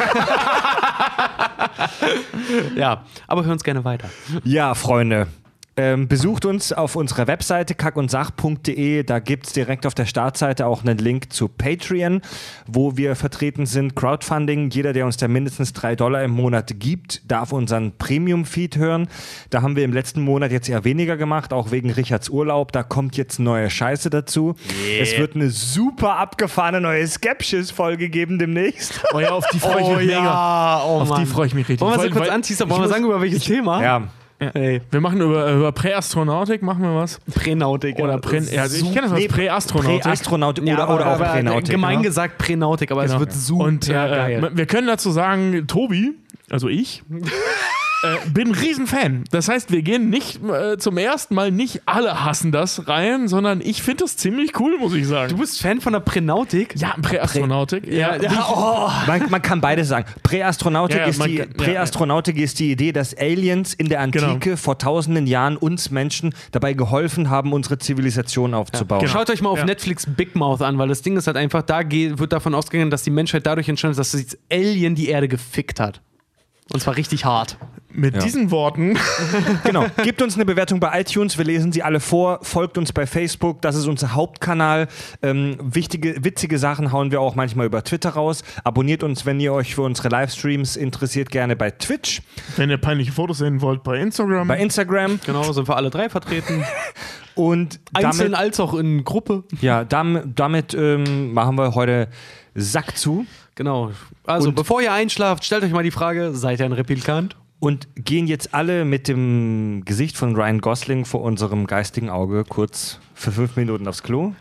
Ja, aber hör uns gerne weiter. Ja, Freunde. Ähm, besucht uns auf unserer Webseite kackundsach.de. Da gibt es direkt auf der Startseite auch einen Link zu Patreon, wo wir vertreten sind. Crowdfunding. Jeder, der uns da mindestens drei Dollar im Monat gibt, darf unseren Premium-Feed hören. Da haben wir im letzten Monat jetzt eher weniger gemacht, auch wegen Richards Urlaub. Da kommt jetzt neue Scheiße dazu. Es wird eine super abgefahrene neue Skepsis-Folge geben demnächst. Oh ja, auf die freue ich mich mega. oh Auf die freue ich mich richtig. Wollen wir sie Weil- kurz ich Wollen wir sagen, über welches Thema? Ja. Ey, Wir machen über, über Präastronautik, machen wir was? Pränautik. Oder Prä, ja, also ich kenne das als Präastronautik. Präastronautik oder, aber, oder auch Pränautik. Gemein ja. gesagt Pränautik, aber Genau. es wird super Und äh, geil. wir können dazu sagen, Tobi, also ich, äh, bin ein Riesenfan. Das heißt, wir gehen nicht äh, zum ersten Mal nicht alle hassen das rein, sondern ich finde das ziemlich cool, muss ich sagen. Du bist Fan von der Pränautik? ja, Präastronautik. Ja, ja, oh. Man, man kann beides sagen. Präastronautik, Ja, ja, ist, man die, ja, Präastronautik ist die Idee, dass Aliens in der Antike Genau. vor tausenden Jahren uns Menschen dabei geholfen haben, unsere Zivilisation aufzubauen. genau. Schaut euch mal auf Ja. Netflix Big Mouth an, weil das Ding ist halt einfach, da geht, wird davon ausgegangen, dass die Menschheit dadurch entstanden ist, dass das Alien die Erde gefickt hat. Und zwar richtig hart. Mit Ja. diesen Worten. Genau. Gebt uns eine Bewertung bei iTunes. Wir lesen sie alle vor. Folgt uns bei Facebook. Das ist unser Hauptkanal. Ähm, wichtige, witzige Sachen hauen wir auch manchmal über Twitter raus. Abonniert uns, wenn ihr euch für unsere Livestreams interessiert, gerne bei Twitch, Wenn ihr peinliche Fotos sehen wollt, bei Instagram. bei Instagram Genau, sind wir alle drei vertreten. und Einzeln damit, als auch in Gruppe. ja, damit, damit ähm, machen wir heute Sack zu Genau. Also, Und- bevor ihr einschlaft, stellt euch mal die Frage: Seid ihr ein Replikant? und gehen jetzt alle mit dem Gesicht von Ryan Gosling vor unserem geistigen Auge kurz für fünf Minuten aufs Klo.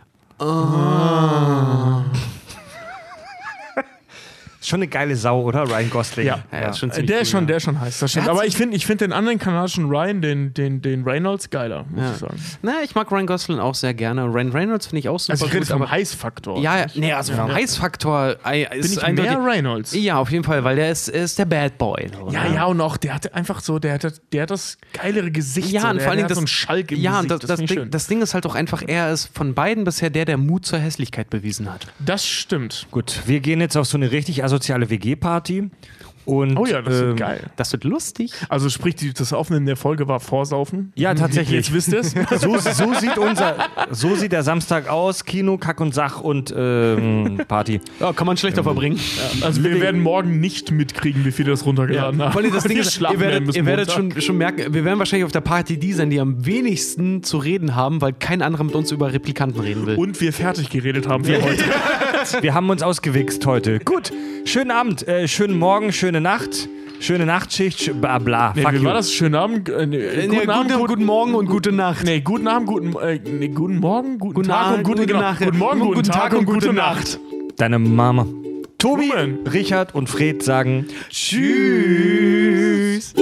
Ist schon eine geile Sau, oder? Ryan Gosling. Ja. Ja, ist schon Äh, ziemlich Der cool, ist schon, ja. der ist schon heiß. Das stimmt. Aber ich finde ich find den anderen kanadischen Ryan, den, den, den Reynolds, geiler, muss Ja. ich sagen. Na, ich mag Ryan Gosling auch sehr gerne. Ryan Reynolds finde ich auch super Also ich rede gut. vom aber Heißfaktor. ja, ja, nee, also vom Heißfaktor äh, Bin ist ich mehr Reynolds? Ja, auf jeden Fall, weil der ist, ist der Bad Boy. so, Ja, ne? ja, und auch, der hatte einfach so, der hat, der hat das geilere Gesicht. Ja, so, und der, vor allen der Dingen hat das, so einen Schalk im ja, und Gesicht. das, das, finde ich Ding, das Ding ist halt auch einfach, er ist von beiden bisher der, der Mut zur Hässlichkeit bewiesen hat. das stimmt. Gut, wir gehen jetzt auf so eine richtig asoziale WG-Party. Und, Oh ja, das ähm, ist geil. Das wird lustig. Also sprich, die, das Aufnehmen der Folge war Vorsaufen. Ja, tatsächlich. Jetzt wisst ihr es. So, so, sieht unser, so sieht der Samstag aus. Kino, Kack und Sach und ähm, Party. Ja, kann man schlechter verbringen. Also wir werden morgen nicht mitkriegen, wie viele das runtergeladen haben. Vor allem das Ding wir ist, schlafen ihr werden werdet, ihr werdet schon, schon merken, wir werden wahrscheinlich auf der Party die sein, die am wenigsten zu reden haben, weil kein anderer mit uns über Replikanten reden will. Und wir fertig geredet haben für heute. Wir haben uns ausgewichst heute. Gut, schönen Abend, äh, schönen Morgen, schöne Nacht, schöne Nachtschicht, sch- bla bla. Nee, Fuck wie you. war das? Schönen Abend. Äh, nee, Äh, guten, nee, Abend, guten, gut- guten Morgen und gute Nacht. Nee, guten Abend, guten, äh, nee, guten Morgen, guten, Guten Tag Abend, und gute, gute genau, Nacht. Guten Morgen, guten, Tag, und gute Nacht. Deine Mama. Tobi, Blumen. Richard und Fred sagen Tschüss.